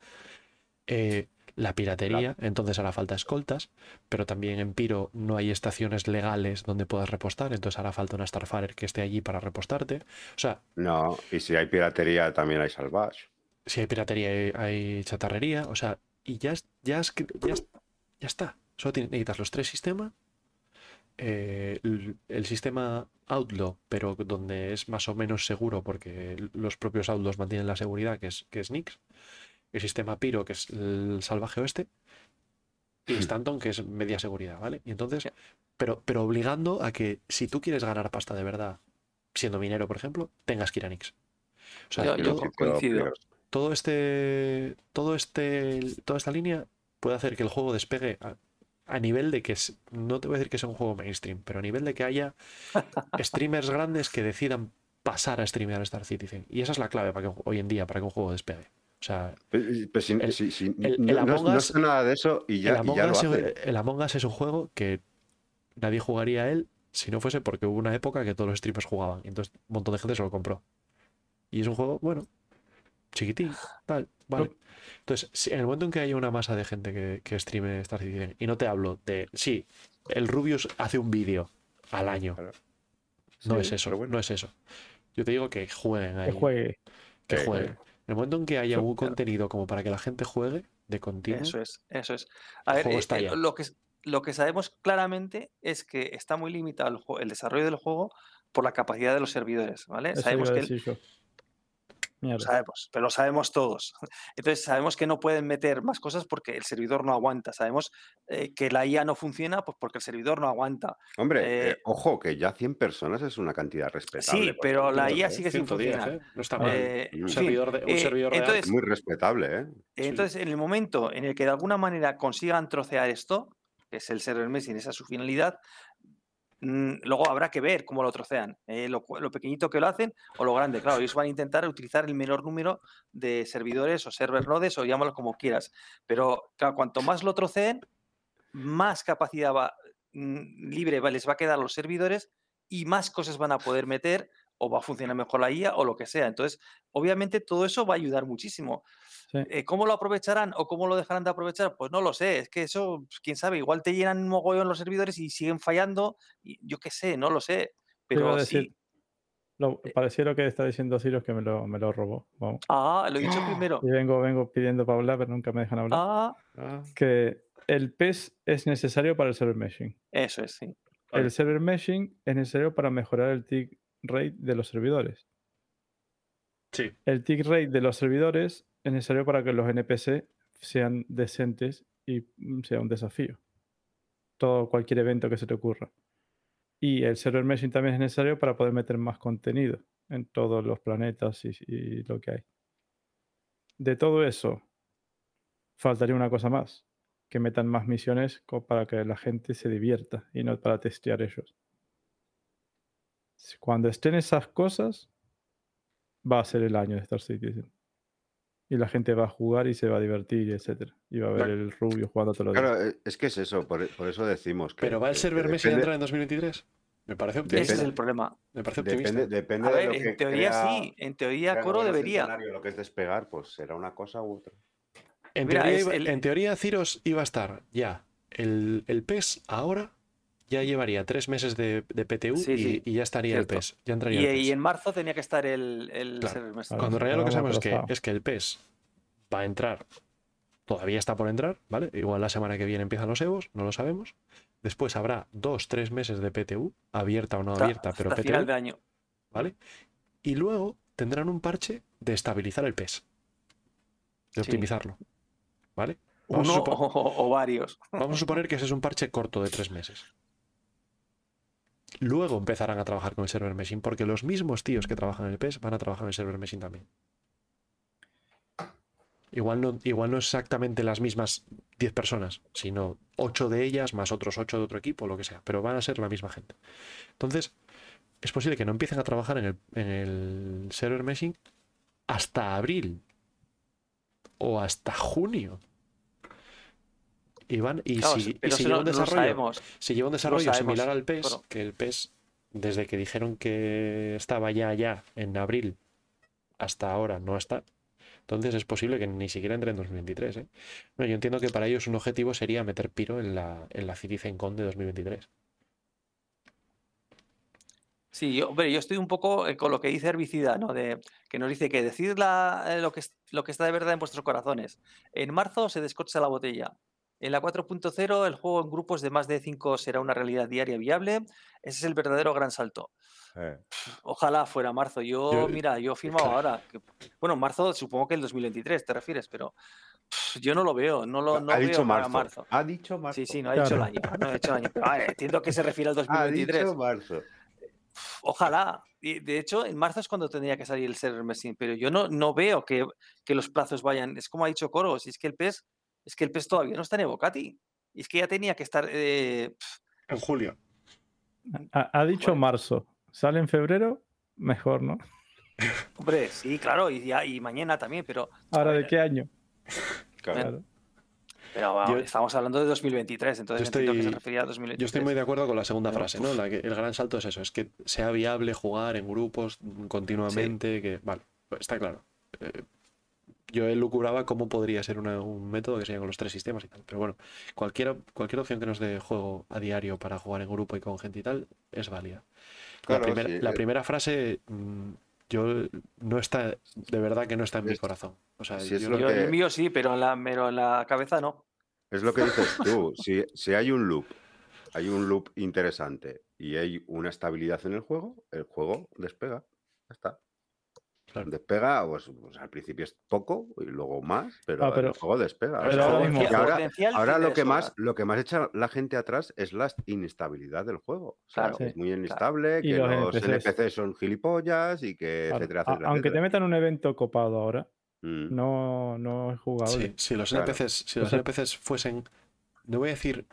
Eh, la piratería, entonces hará falta escoltas, pero también en Piro no hay estaciones legales donde puedas repostar, entonces hará falta una Starfarer que esté allí para repostarte. O sea, No, y si hay piratería también hay salvage. si hay piratería hay, hay chatarrería, o sea, y ya, es- ya, ya, es- ya está. Solo necesitas los tres sistemas. eh, el, el sistema Outlaw, pero donde es más o menos seguro porque los propios Outlaws mantienen la seguridad, que es, que es Nix. El sistema Piro, que es el salvaje oeste. Y Stanton, que es media seguridad, ¿vale? Y entonces, pero, pero obligando a que si tú quieres ganar pasta de verdad, siendo minero, por ejemplo, tengas que ir a Nix. O sea, Yo- yo todo- co- coincido. todo este todo este toda esta línea puede hacer que el juego despegue a, a nivel de que es- no te voy a decir que sea un juego mainstream pero a nivel de que haya [LAUGHS] streamers grandes que decidan pasar a streamear Star Citizen. Y esa es la clave para que hoy en día para que un juego despegue. O sea Pues, si- El- si- si- el- no, el no- Among no Us- sé nada de eso y el, ya, y Among ya lo Us, hace. el Among Us es un juego que nadie jugaría a él si no fuese porque hubo una época que todos los streamers jugaban y entonces un montón de gente se lo compró. Y es un juego bueno chiquitín tal vale entonces, en el momento en que haya una masa de gente que, que streame Star Citizen, y no te hablo de, sí, el Rubius hace un vídeo al año, Claro. no Sí, es eso, bueno. no es eso. Yo te digo que jueguen ahí, Que juegue. que jueguen. En el momento en que haya claro. contenido como para que la gente juegue de continuo, Eso es, eso es. A ver, eh, eh, lo, que, lo que sabemos claramente es que está muy limitado el, el desarrollo del juego por la capacidad de los servidores, ¿vale? Eso sabemos que el- lo sabemos, pero lo sabemos todos. [LAUGHS] Entonces sabemos que no pueden meter más cosas porque el servidor no aguanta. Sabemos eh, que la IA no funciona pues porque el servidor no aguanta. Hombre, eh, eh, ojo, que ya 100 personas es una cantidad respetable. Sí, pero la IA sigue sin 110, funcionar. no está mal. Un servidor, de, un servidor real, entonces- Es muy respetable, ¿eh? Entonces, en el momento en el que de alguna manera consigan trocear esto, que es el server Messi, esa es su finalidad, mm, luego habrá que ver cómo lo trocean, eh, lo, pequeñito que lo hacen o lo grande. Claro, ellos van a intentar utilizar el menor número de servidores o server nodes o llámalo como quieras. Pero claro, cuanto más lo troceen, más capacidad va- mm, libre les va a quedar los servidores y más cosas van a poder meter o va a funcionar mejor la IA o lo que sea. Entonces, obviamente todo eso va a ayudar muchísimo. Sí. Eh, ¿Cómo lo aprovecharán o cómo lo dejarán de aprovechar? Pues no lo sé. Es que eso, pues, quién sabe, igual te llenan un mogollón los servidores y siguen fallando. y yo qué sé, no lo sé. Pero decir, sí. Lo, Eh. parecía lo que está diciendo Ciro que me lo, me lo robó. Vamos. Ah, lo he dicho [CLEARS THROAT] primero. Y vengo, vengo pidiendo para hablar, pero nunca me dejan hablar. Ah, Ah, Que el PES es necesario para el server meshing. eso es, sí. El server meshing es necesario para mejorar el tick rate de los servidores. Sí. El tick rate de los servidores es necesario para que los NPC sean decentes y mm, sea un desafío. todo cualquier evento que se te ocurra. Y el server meshing también es necesario para poder meter más contenido en todos los planetas y, y lo que hay. De todo eso, faltaría una cosa más, que metan más misiones para que la gente se divierta y no para testear ellos. Si- Cuando estén esas cosas, va a ser el año de Star Citizen. Y la gente va a jugar y se va a divertir, etcétera. Y va a ver Claro. el rubio jugando todos los días. Claro, eh, es que es eso, por, por eso decimos que. ¿Pero va el server Messi a depende- entrar en 2023? Me parece Ese optimista. es Depende- el problema. Me parece optimista. Depende, depende A de ver, que en teoría crea- sí, en teoría Coro debería. Lo que es despegar, pues será una cosa u otra. En, Mira, teoría es iba- el- en teoría, Ciros iba a estar ya. El, el PES ahora ya llevaría tres meses de, de PTU Sí, y, sí, y ya estaría cierto. el PES. Ya entraría Y, el y PES. en marzo tenía que estar el, el Claro. Cuando en realidad lo que sabemos es que, es que el PES va a entrar, todavía está por entrar, ¿vale? Igual la semana que viene empiezan los EVOs, no lo sabemos. Después habrá dos, tres meses de PTU, abierta o no Hasta- abierta, pero hasta final PTU, de año. ¿vale? Y luego tendrán un parche de estabilizar el PES, de Sí. optimizarlo, ¿vale? Vamos Uno o varios. Vamos a suponer que ese es un parche corto de tres meses. Luego empezarán a trabajar con el server meshing, porque los mismos tíos que trabajan en el PES van a trabajar en el server meshing también. Igual no, igual no exactamente las mismas 10 personas, sino 8 de ellas más otros 8 de otro equipo, lo que sea, pero van a ser la misma gente. Entonces, es posible que no empiecen a trabajar en el, en el server meshing hasta abril o hasta junio. Y, van, y Claro, si, y lleva un desarrollo, sabemos. si lleva un desarrollo sabemos, similar al PES, que el PES, desde que dijeron que estaba ya, ya en abril, hasta ahora no está, entonces es posible que ni siquiera entre en 2023. ¿eh? No, yo entiendo que para ellos un objetivo sería meter Piro en la, en la CitizenCon de 2023. Sí, yo, hombre, yo estoy un poco eh, con lo que dice Herbicida, ¿no? De, que nos dice que decid la- eh, lo, que, lo que está de verdad en vuestros corazones. En marzo se descorcha la botella. En la 4.0 el juego en grupos de más de 5 será una realidad diaria viable. Ese es el verdadero gran salto. Eh, Ojalá fuera marzo. Yo, Yo- mira, yo firmaba claro. ahora. que- bueno, marzo supongo que el 2023 te refieres, pero yo no lo veo. No lo no ha veo dicho para marzo. marzo. Ha dicho marzo. Sí, sí, no ha dicho el año. No ha dicho el año. Pero, vale, entiendo que se refiere al [LAUGHS] Ha 2023. dicho marzo. Ojalá. De hecho, en marzo es cuando tendría que salir el server meshing, pero yo no, no veo que, que los plazos vayan. Es como ha dicho Coro, si es que el PES, es que el PES todavía no está en Evocati. Y es que ya tenía que estar. eh, En julio. Ha, ha dicho Bueno. marzo. Sale en febrero, mejor, ¿no? [LAUGHS] hombre, sí, claro, y, ya- y mañana también, pero. Ahora, a ¿de qué año? Claro. Pero vamos, Yo- estamos hablando de 2023, entonces Yo que se estoy- refería a 2023. Yo estoy muy de acuerdo con la segunda Pero, frase, ¿no? La que- el gran salto es eso, es que sea viable jugar en grupos continuamente, que vale, está claro. Eh, yo elucubraba cómo podría ser una- un método que sería con los tres sistemas y tal, pero bueno, cualquier, cualquier opción que nos dé juego a diario para jugar en grupo y con gente y tal es válida. Claro, la, primera, sí, la eh. primera frase mm, yo no está, de verdad que no está en mi corazón. O sea, si yo lo no- Yo, que- el mío sí, pero en la, pero en la cabeza no. Es lo que dices tú. Si, si hay un loop, hay un loop interesante y hay una estabilidad en el juego, el juego despega. Ya está. Claro. Despega, pues, pues al principio es poco y luego más, pero, Ah, pero- el juego despega. O pero sea, ahora mismo- lo que más, lo que más echa la gente atrás es la inestabilidad del juego. O sea, Claro. que es Sí. muy inestable, que los los NPCs. NPCs son gilipollas y que Claro. etcétera, etcétera. Aunque te metan un evento copado ahora, Mm. no, no es jugable. Sí, si los Claro. NPCs, si O los sea- NPCs fuesen, no voy a decir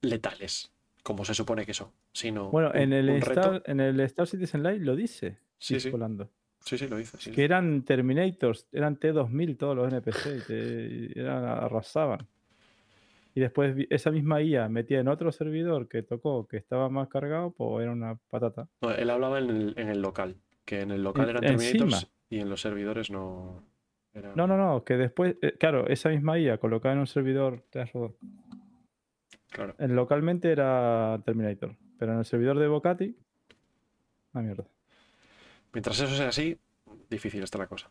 letales, como se supone que son, sino Bueno, un- en el, un reto. Star, en el Star Citizen Live lo dice. Sí, sí. Volando. Sí, sí, lo dice. sí, Que sí. eran Terminators, eran T2000 todos los NPC, y te- y eran, arrasaban. Y después esa misma IA metía en otro servidor que tocó, que estaba más cargado, pues era una patata. No, él hablaba en el, en el local, que en el local En- eran encima. Terminators y en los servidores no. eran- No, no, no, que después, eh, claro, esa misma IA colocada en un servidor. Claro. En localmente era Terminator, pero en el servidor de Bocati, una mierda. Mientras eso sea así, difícil está la cosa.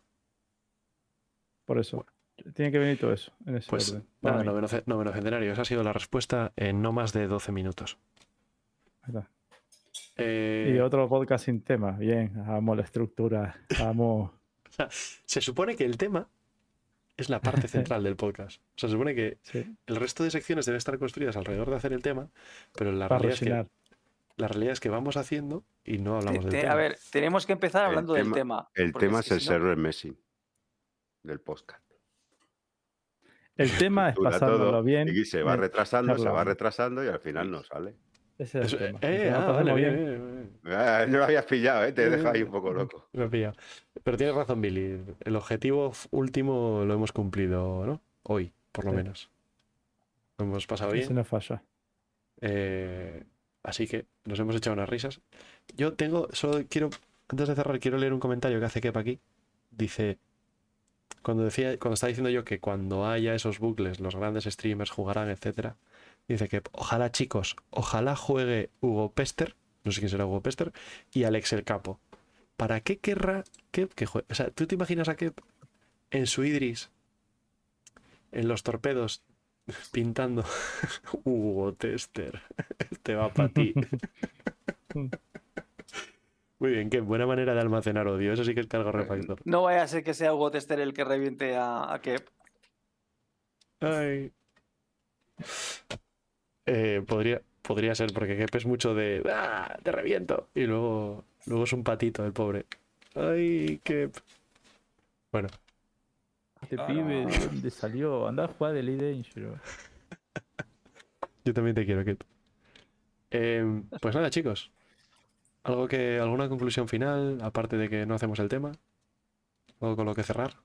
Por eso, tiene que venir todo eso en ese Pues orden. nada, noveno, noveno centenario. Esa ha sido la respuesta en no más de 12 minutos. Eh, Y otro podcast sin tema. Bien, amo la estructura, amo. [LAUGHS] se supone que el tema es la parte central del podcast. O sea, se supone que [LAUGHS] Sí, el resto de secciones deben estar construidas alrededor de hacer el tema, pero la para realidad, es que. La realidad es que vamos haciendo y no hablamos del te- tema. a ver, tenemos que empezar hablando del tema-. El tema es el si no- server Messi del podcast. El [LAUGHS] tema es pasándolo todo bien. y se va retrasando, se va retrasando y al final no sale. Ese es Eso- el tema. eh, ah, vale, bien. [LAUGHS] Ah, no lo habías pillado, ¿eh? te he dejado ahí un poco loco. Me he pillado. Pero tienes razón, Billy. El objetivo último lo hemos cumplido, ¿no? Hoy, por lo Sí. menos. Lo hemos pasado Ese bien. no falla. Eh, así que nos hemos echado unas risas. Yo tengo, solo quiero, antes de cerrar, quiero leer un comentario que hace Kepa aquí. Dice, cuando decía, cuando está diciendo yo que cuando haya esos bucles, los grandes streamers jugarán, etcétera. Dice que ojalá, chicos, ojalá juegue Hugo Pester, no sé quién será Hugo Pester, y Alex el Capo. ¿Para qué querrá Kep que juegue? O sea, ¿tú te imaginas a Kep en su Idris, en los torpedos, [LAUGHS] pintando [LAUGHS] Hugo Tester? [LAUGHS] Este va para ti. Muy bien, qué buena manera de almacenar odio. Eso sí que es cargo refactor. No vaya a ser que sea Hugo Tester el que reviente a, a Kep. Ay. Eh, podría, podría ser, porque Kep es mucho de ¡Ah! ¡Te reviento! Y luego, luego es un patito el pobre. ¡Ay, Kep! Bueno, Este Ah, pibe, no. ¿de dónde salió? Anda a jugar de Elite Dangerous. yo también te quiero, Kep. Em, pues nada, chicos. ¿Algo que, ¿Alguna conclusión final, aparte de que no hacemos el tema? ¿Algo con lo que cerrar?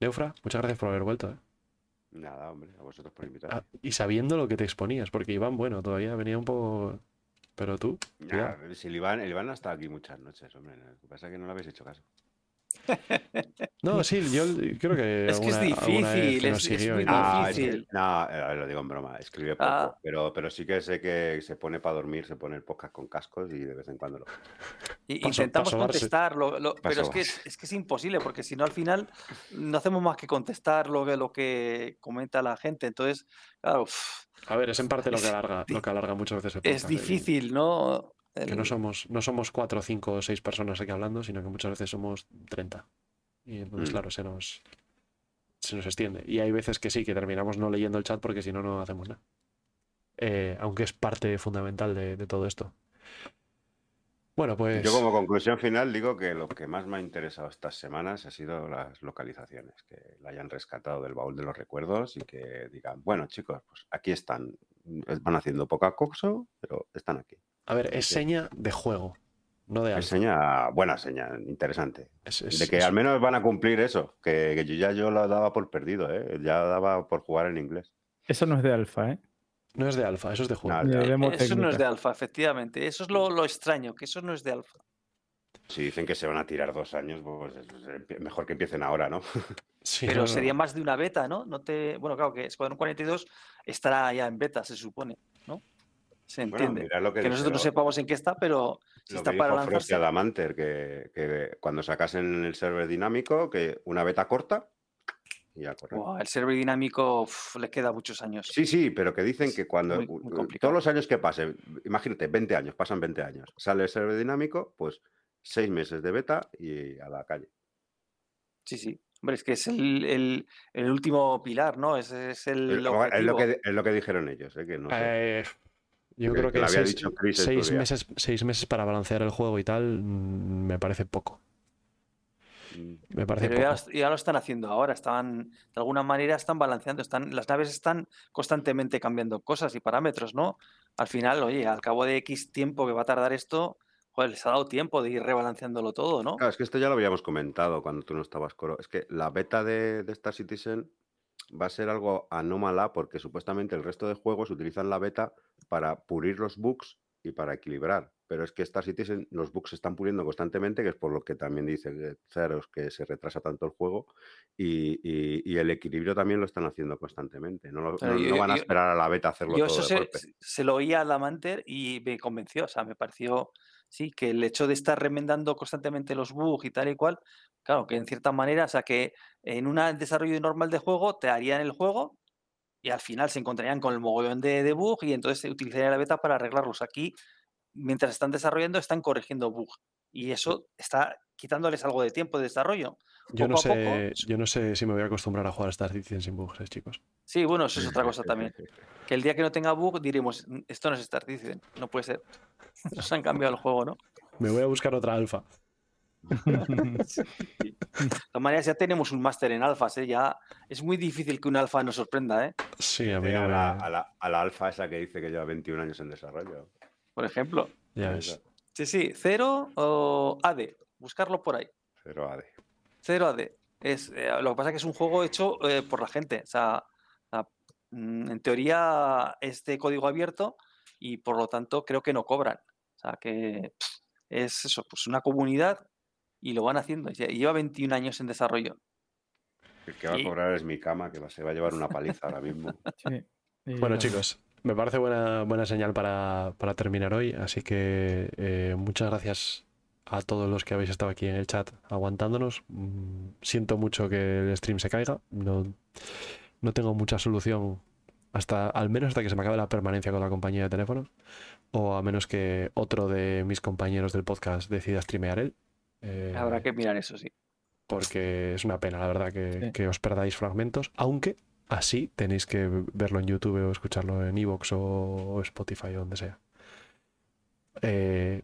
Neufra, muchas gracias por haber vuelto. ¿eh? Nada, hombre, a vosotros por invitar. Ah, y sabiendo lo que te exponías, porque Iván, bueno, todavía venía un poco... Pero tú. Nah, si el Iván, el Iván ha estado aquí muchas noches, hombre. Lo que pasa es que no le habéis hecho caso. No, sí, yo creo que. Es que es vez difícil, que es- es muy. Ah, es difícil. no, eh, lo digo en broma, escribe poco, Ah. pero, pero sí que sé que se pone para dormir, se pone el podcast con cascos y de vez en cuando lo. Y- Paso- Intentamos paso darse. contestar, lo- lo- pero es que es, es que es imposible, porque si no al final no hacemos más que contestar lo que, lo que comenta la gente. Entonces, claro, uf, A ver, es en parte lo que Es alarga, lo que alarga muchas veces el es podcast, ¿eh? difícil, ¿no? Que no somos, no somos cuatro, cinco o seis personas aquí hablando, sino que muchas veces somos 30. Y entonces, Mm. claro, se nos, se nos extiende. Y hay veces que sí, que terminamos no leyendo el chat porque si no, no hacemos nada. Eh, aunque es parte fundamental de, de todo esto. Bueno, pues. Yo como conclusión final digo que lo que más me ha interesado estas semanas ha sido las localizaciones, que la hayan rescatado del baúl de los recuerdos y que digan, bueno chicos, pues aquí están, van haciendo poca coxo, pero están aquí. A ver, es Sí. seña de juego, no de Es alfa. seña, buena seña, interesante. Es- es- De que es- al menos van a cumplir eso, que, que yo ya yo lo daba por perdido, ¿eh? ya daba por jugar en inglés. Eso no es de alfa, ¿eh? No es de alfa, eso es de juego. De Eso no es de alfa, efectivamente. Eso es lo, lo extraño, que eso no es de alfa. Si dicen que se van a tirar dos años, pues es- es mejor que empiecen ahora, ¿no? [LAUGHS] Sí, Pero no, no, sería no. más de una beta, ¿no? no te... Bueno, claro que Escuadrón 42 estará ya en beta, se supone, ¿no? Se entiende. lo que, que nosotros no sepamos en qué está, pero si lo está que para dijo lanzarse. Adamanter, que, que cuando sacasen el server dinámico, que una beta corta y ya corre. Buah, el server dinámico uf, le queda muchos años. Sí, sí, pero que dicen que cuando muy- muy todos los años que pasen, imagínate, 20 años, pasan 20 años, sale el server dinámico, pues seis meses de beta y a la calle. Sí, sí. Hombre, es que es el, el- el último pilar, ¿no? Ese es el, Es, es lo objetivo. que, es lo que dijeron ellos, ¿eh? que no sé. Eh, yo Que- creo que que seis, dicho seis meses, seis meses para balancear el juego y tal mm, me parece poco. Mm, Me parece Pero ya, poco. ya lo están haciendo ahora, están, de alguna manera están balanceando, están, las naves están constantemente cambiando cosas y parámetros, ¿no? Al final, oye, al cabo de X tiempo que va a tardar esto, joder, les ha dado tiempo de ir rebalanceándolo todo, ¿no? Claro, es que esto ya lo habíamos comentado cuando tú no estabas, Coro. Es que la beta de, de Star Citizen va a ser algo anómala porque supuestamente el resto de juegos utilizan la beta para pulir los bugs y para equilibrar. Pero es que Star Citizen los bugs se están puliendo constantemente, que es por lo que también dice Zeros que se retrasa tanto el juego y, y- y el equilibrio también lo están haciendo constantemente. No, lo- Pero no- yo- no van a yo- esperar a la beta hacerlo Yo todo eso de se, golpe. se lo oía a Lamanter y me convenció, o sea, me pareció, sí, que el hecho de estar remendando constantemente los bugs y tal y cual, claro, que en cierta manera, o sea, que en un desarrollo normal de juego te harían el juego y al final se encontrarían con el mogollón de, de bug y entonces se utilizaría la beta para arreglarlos. Aquí, mientras están desarrollando, están corrigiendo bugs y eso está quitándoles algo de tiempo de desarrollo. Yo no, sé, poco. yo no sé si me voy a acostumbrar a jugar a Star Citizen sin bugs, eh, chicos. Sí, bueno, eso es otra cosa también. Que el día que no tenga bug diremos, "Mm, esto no es Star Citizen, no puede ser. [LAUGHS] Nos han cambiado el juego, ¿no? Me voy a buscar otra alfa. De todas maneras, ya tenemos un máster en alfas, ¿eh? Ya es muy difícil que un alfa nos sorprenda, ¿eh? Sí, a mí a, la, a la- a la alfa esa que dice que lleva 21 años en desarrollo. Por ejemplo. Ya ves. Sí, sí, cero o AD. Buscarlo por ahí. Pero AD. Cero AD. Es, eh, lo que pasa es que es un juego hecho eh, por la gente. O sea, mm, en teoría es de código abierto y por lo tanto creo que no cobran. O sea, que pff, es eso, pues una comunidad y lo van haciendo. Lle- Lleva 21 años en desarrollo. El que va a cobrar es mi cama, que se va a llevar una paliza ahora mismo. [LAUGHS] Sí. Y Bueno, chicos, me parece buena, buena señal para, para terminar hoy, así que eh, muchas gracias a todos los que habéis estado aquí en el chat aguantándonos. Mm, Siento mucho que el stream se caiga, no, no tengo mucha solución hasta, al menos hasta que se me acabe la permanencia con la compañía de teléfonos, o a menos que otro de mis compañeros del podcast decida streamear él. Eh, Habrá que mirar eso, sí. porque es una pena, la verdad, que, Sí. que os perdáis fragmentos, aunque así tenéis que verlo en YouTube o escucharlo en Evox o, o Spotify o donde sea. Eh,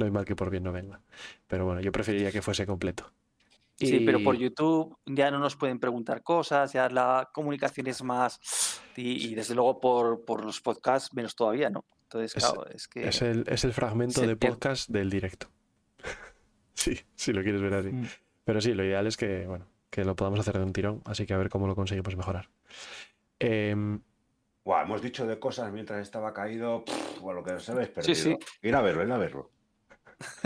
no hay mal que por bien no venga. Pero bueno, yo preferiría que fuese completo. Sí, pero por Y- YouTube ya no nos pueden preguntar cosas, ya la comunicación es más. Y, y desde luego por, por los podcasts menos todavía, ¿no? Entonces, Es- claro, es que. Es el, es el fragmento de pierde. podcast del directo. [LAUGHS] sí, si lo quieres ver así. Mm. Pero sí, lo ideal es que, bueno, que lo podamos hacer de un tirón, así que a ver cómo lo conseguimos mejorar. Em, Buah, hemos dicho de cosas mientras estaba caído. pff, bueno, lo que os habéis perdido. Sí, sí. Ir a verlo, ir a verlo.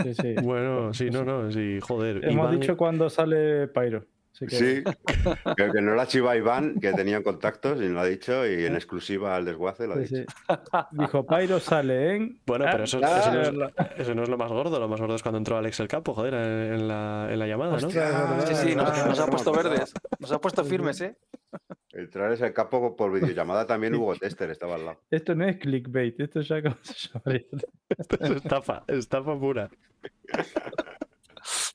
Sí, sí. [LAUGHS] bueno, sí, no, no, sí, joder. Hemos Iván- dicho cuando sale Pyro. que- Sí, que, [LAUGHS] que no la chiva Iván, que [LAUGHS] tenían contactos y lo ha dicho, y en exclusiva al desguace lo ha sí, dicho. sí. Dijo Pyro sale en. Bueno, pero eso, ah, eso no es, la- eso no es lo más gordo. Lo más gordo es cuando entró Alex el Capo, joder, en, la, en la llamada, ¿no? Hostia, Sí, sí, nos, nos ha puesto verdes. Nos ha puesto firmes. ¿eh? Entrar es el capo por videollamada también Hugo [LAUGHS] Tester estaba al lado. Esto no es clickbait, esto ya como se. Esto es estafa, estafa pura.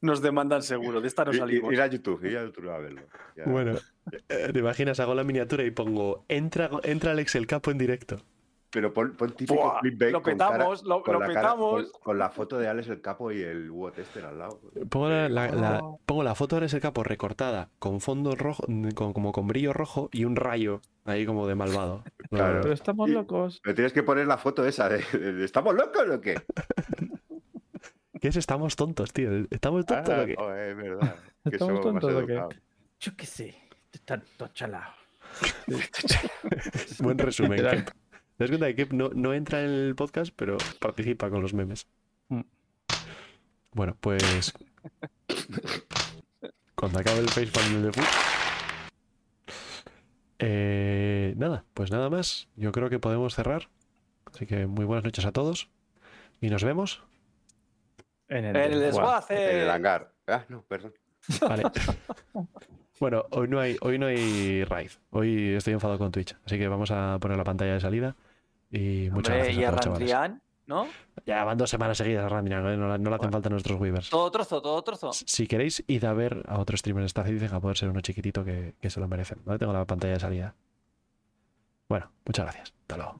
Nos demandan seguro. De esta no salimos. ir a YouTube, ir a YouTube a verlo. Ya. Bueno, eh, te imaginas, hago la miniatura y pongo entra, entra Alex el Capo en directo. Pero pon, pon típico Buah, clickbait lo con cara- petamos, lo- con lo la cara- petamos. con, con la foto de Alex el Capo y el Hugo Tester al lado. Pongo la, la- la- Oh. pongo la foto de Alex el Capo recortada con fondo rojo, con, como con brillo rojo y un rayo ahí como de malvado. [LAUGHS] Claro. Pero estamos Y- locos. Me tienes que poner la foto esa de, de- ¿estamos locos o qué? [LAUGHS] ¿Qué es? Estamos tontos, tío. ¿Estamos tontos Ah, o qué? oh, es verdad. Que ¿Estamos tontos o qué? Yo qué sé, están todos chalados. [LAUGHS] Buen resumen, Literal. Kep. ¿Te das cuenta que Kep no, no entra en el podcast, pero participa con los memes? Mm. Bueno, pues. Cuando acabe el facepalm de Fu. Eh, nada, pues nada más. Yo creo que podemos cerrar. Así que muy buenas noches a todos. Y nos vemos. En el, En el desguace. desguace. En el hangar. Ah, no, perdón. Vale. [LAUGHS] bueno, hoy no hay, hoy no hay raid. Hoy estoy enfadado con Twitch. Así que vamos a poner la pantalla de salida. Y muchas Hombre, gracias y a. Randrian, ¿no? Ya van dos semanas seguidas a Randrian, ¿eh? no, no le hacen Bueno. falta nuestros Weavers. Todo trozo, todo trozo. Si queréis, id a ver a otro streamer de Star Citizen, a poder ser uno chiquitito que, que se lo merecen. ¿vale? Tengo la pantalla de salida. Bueno, muchas gracias. Hasta luego.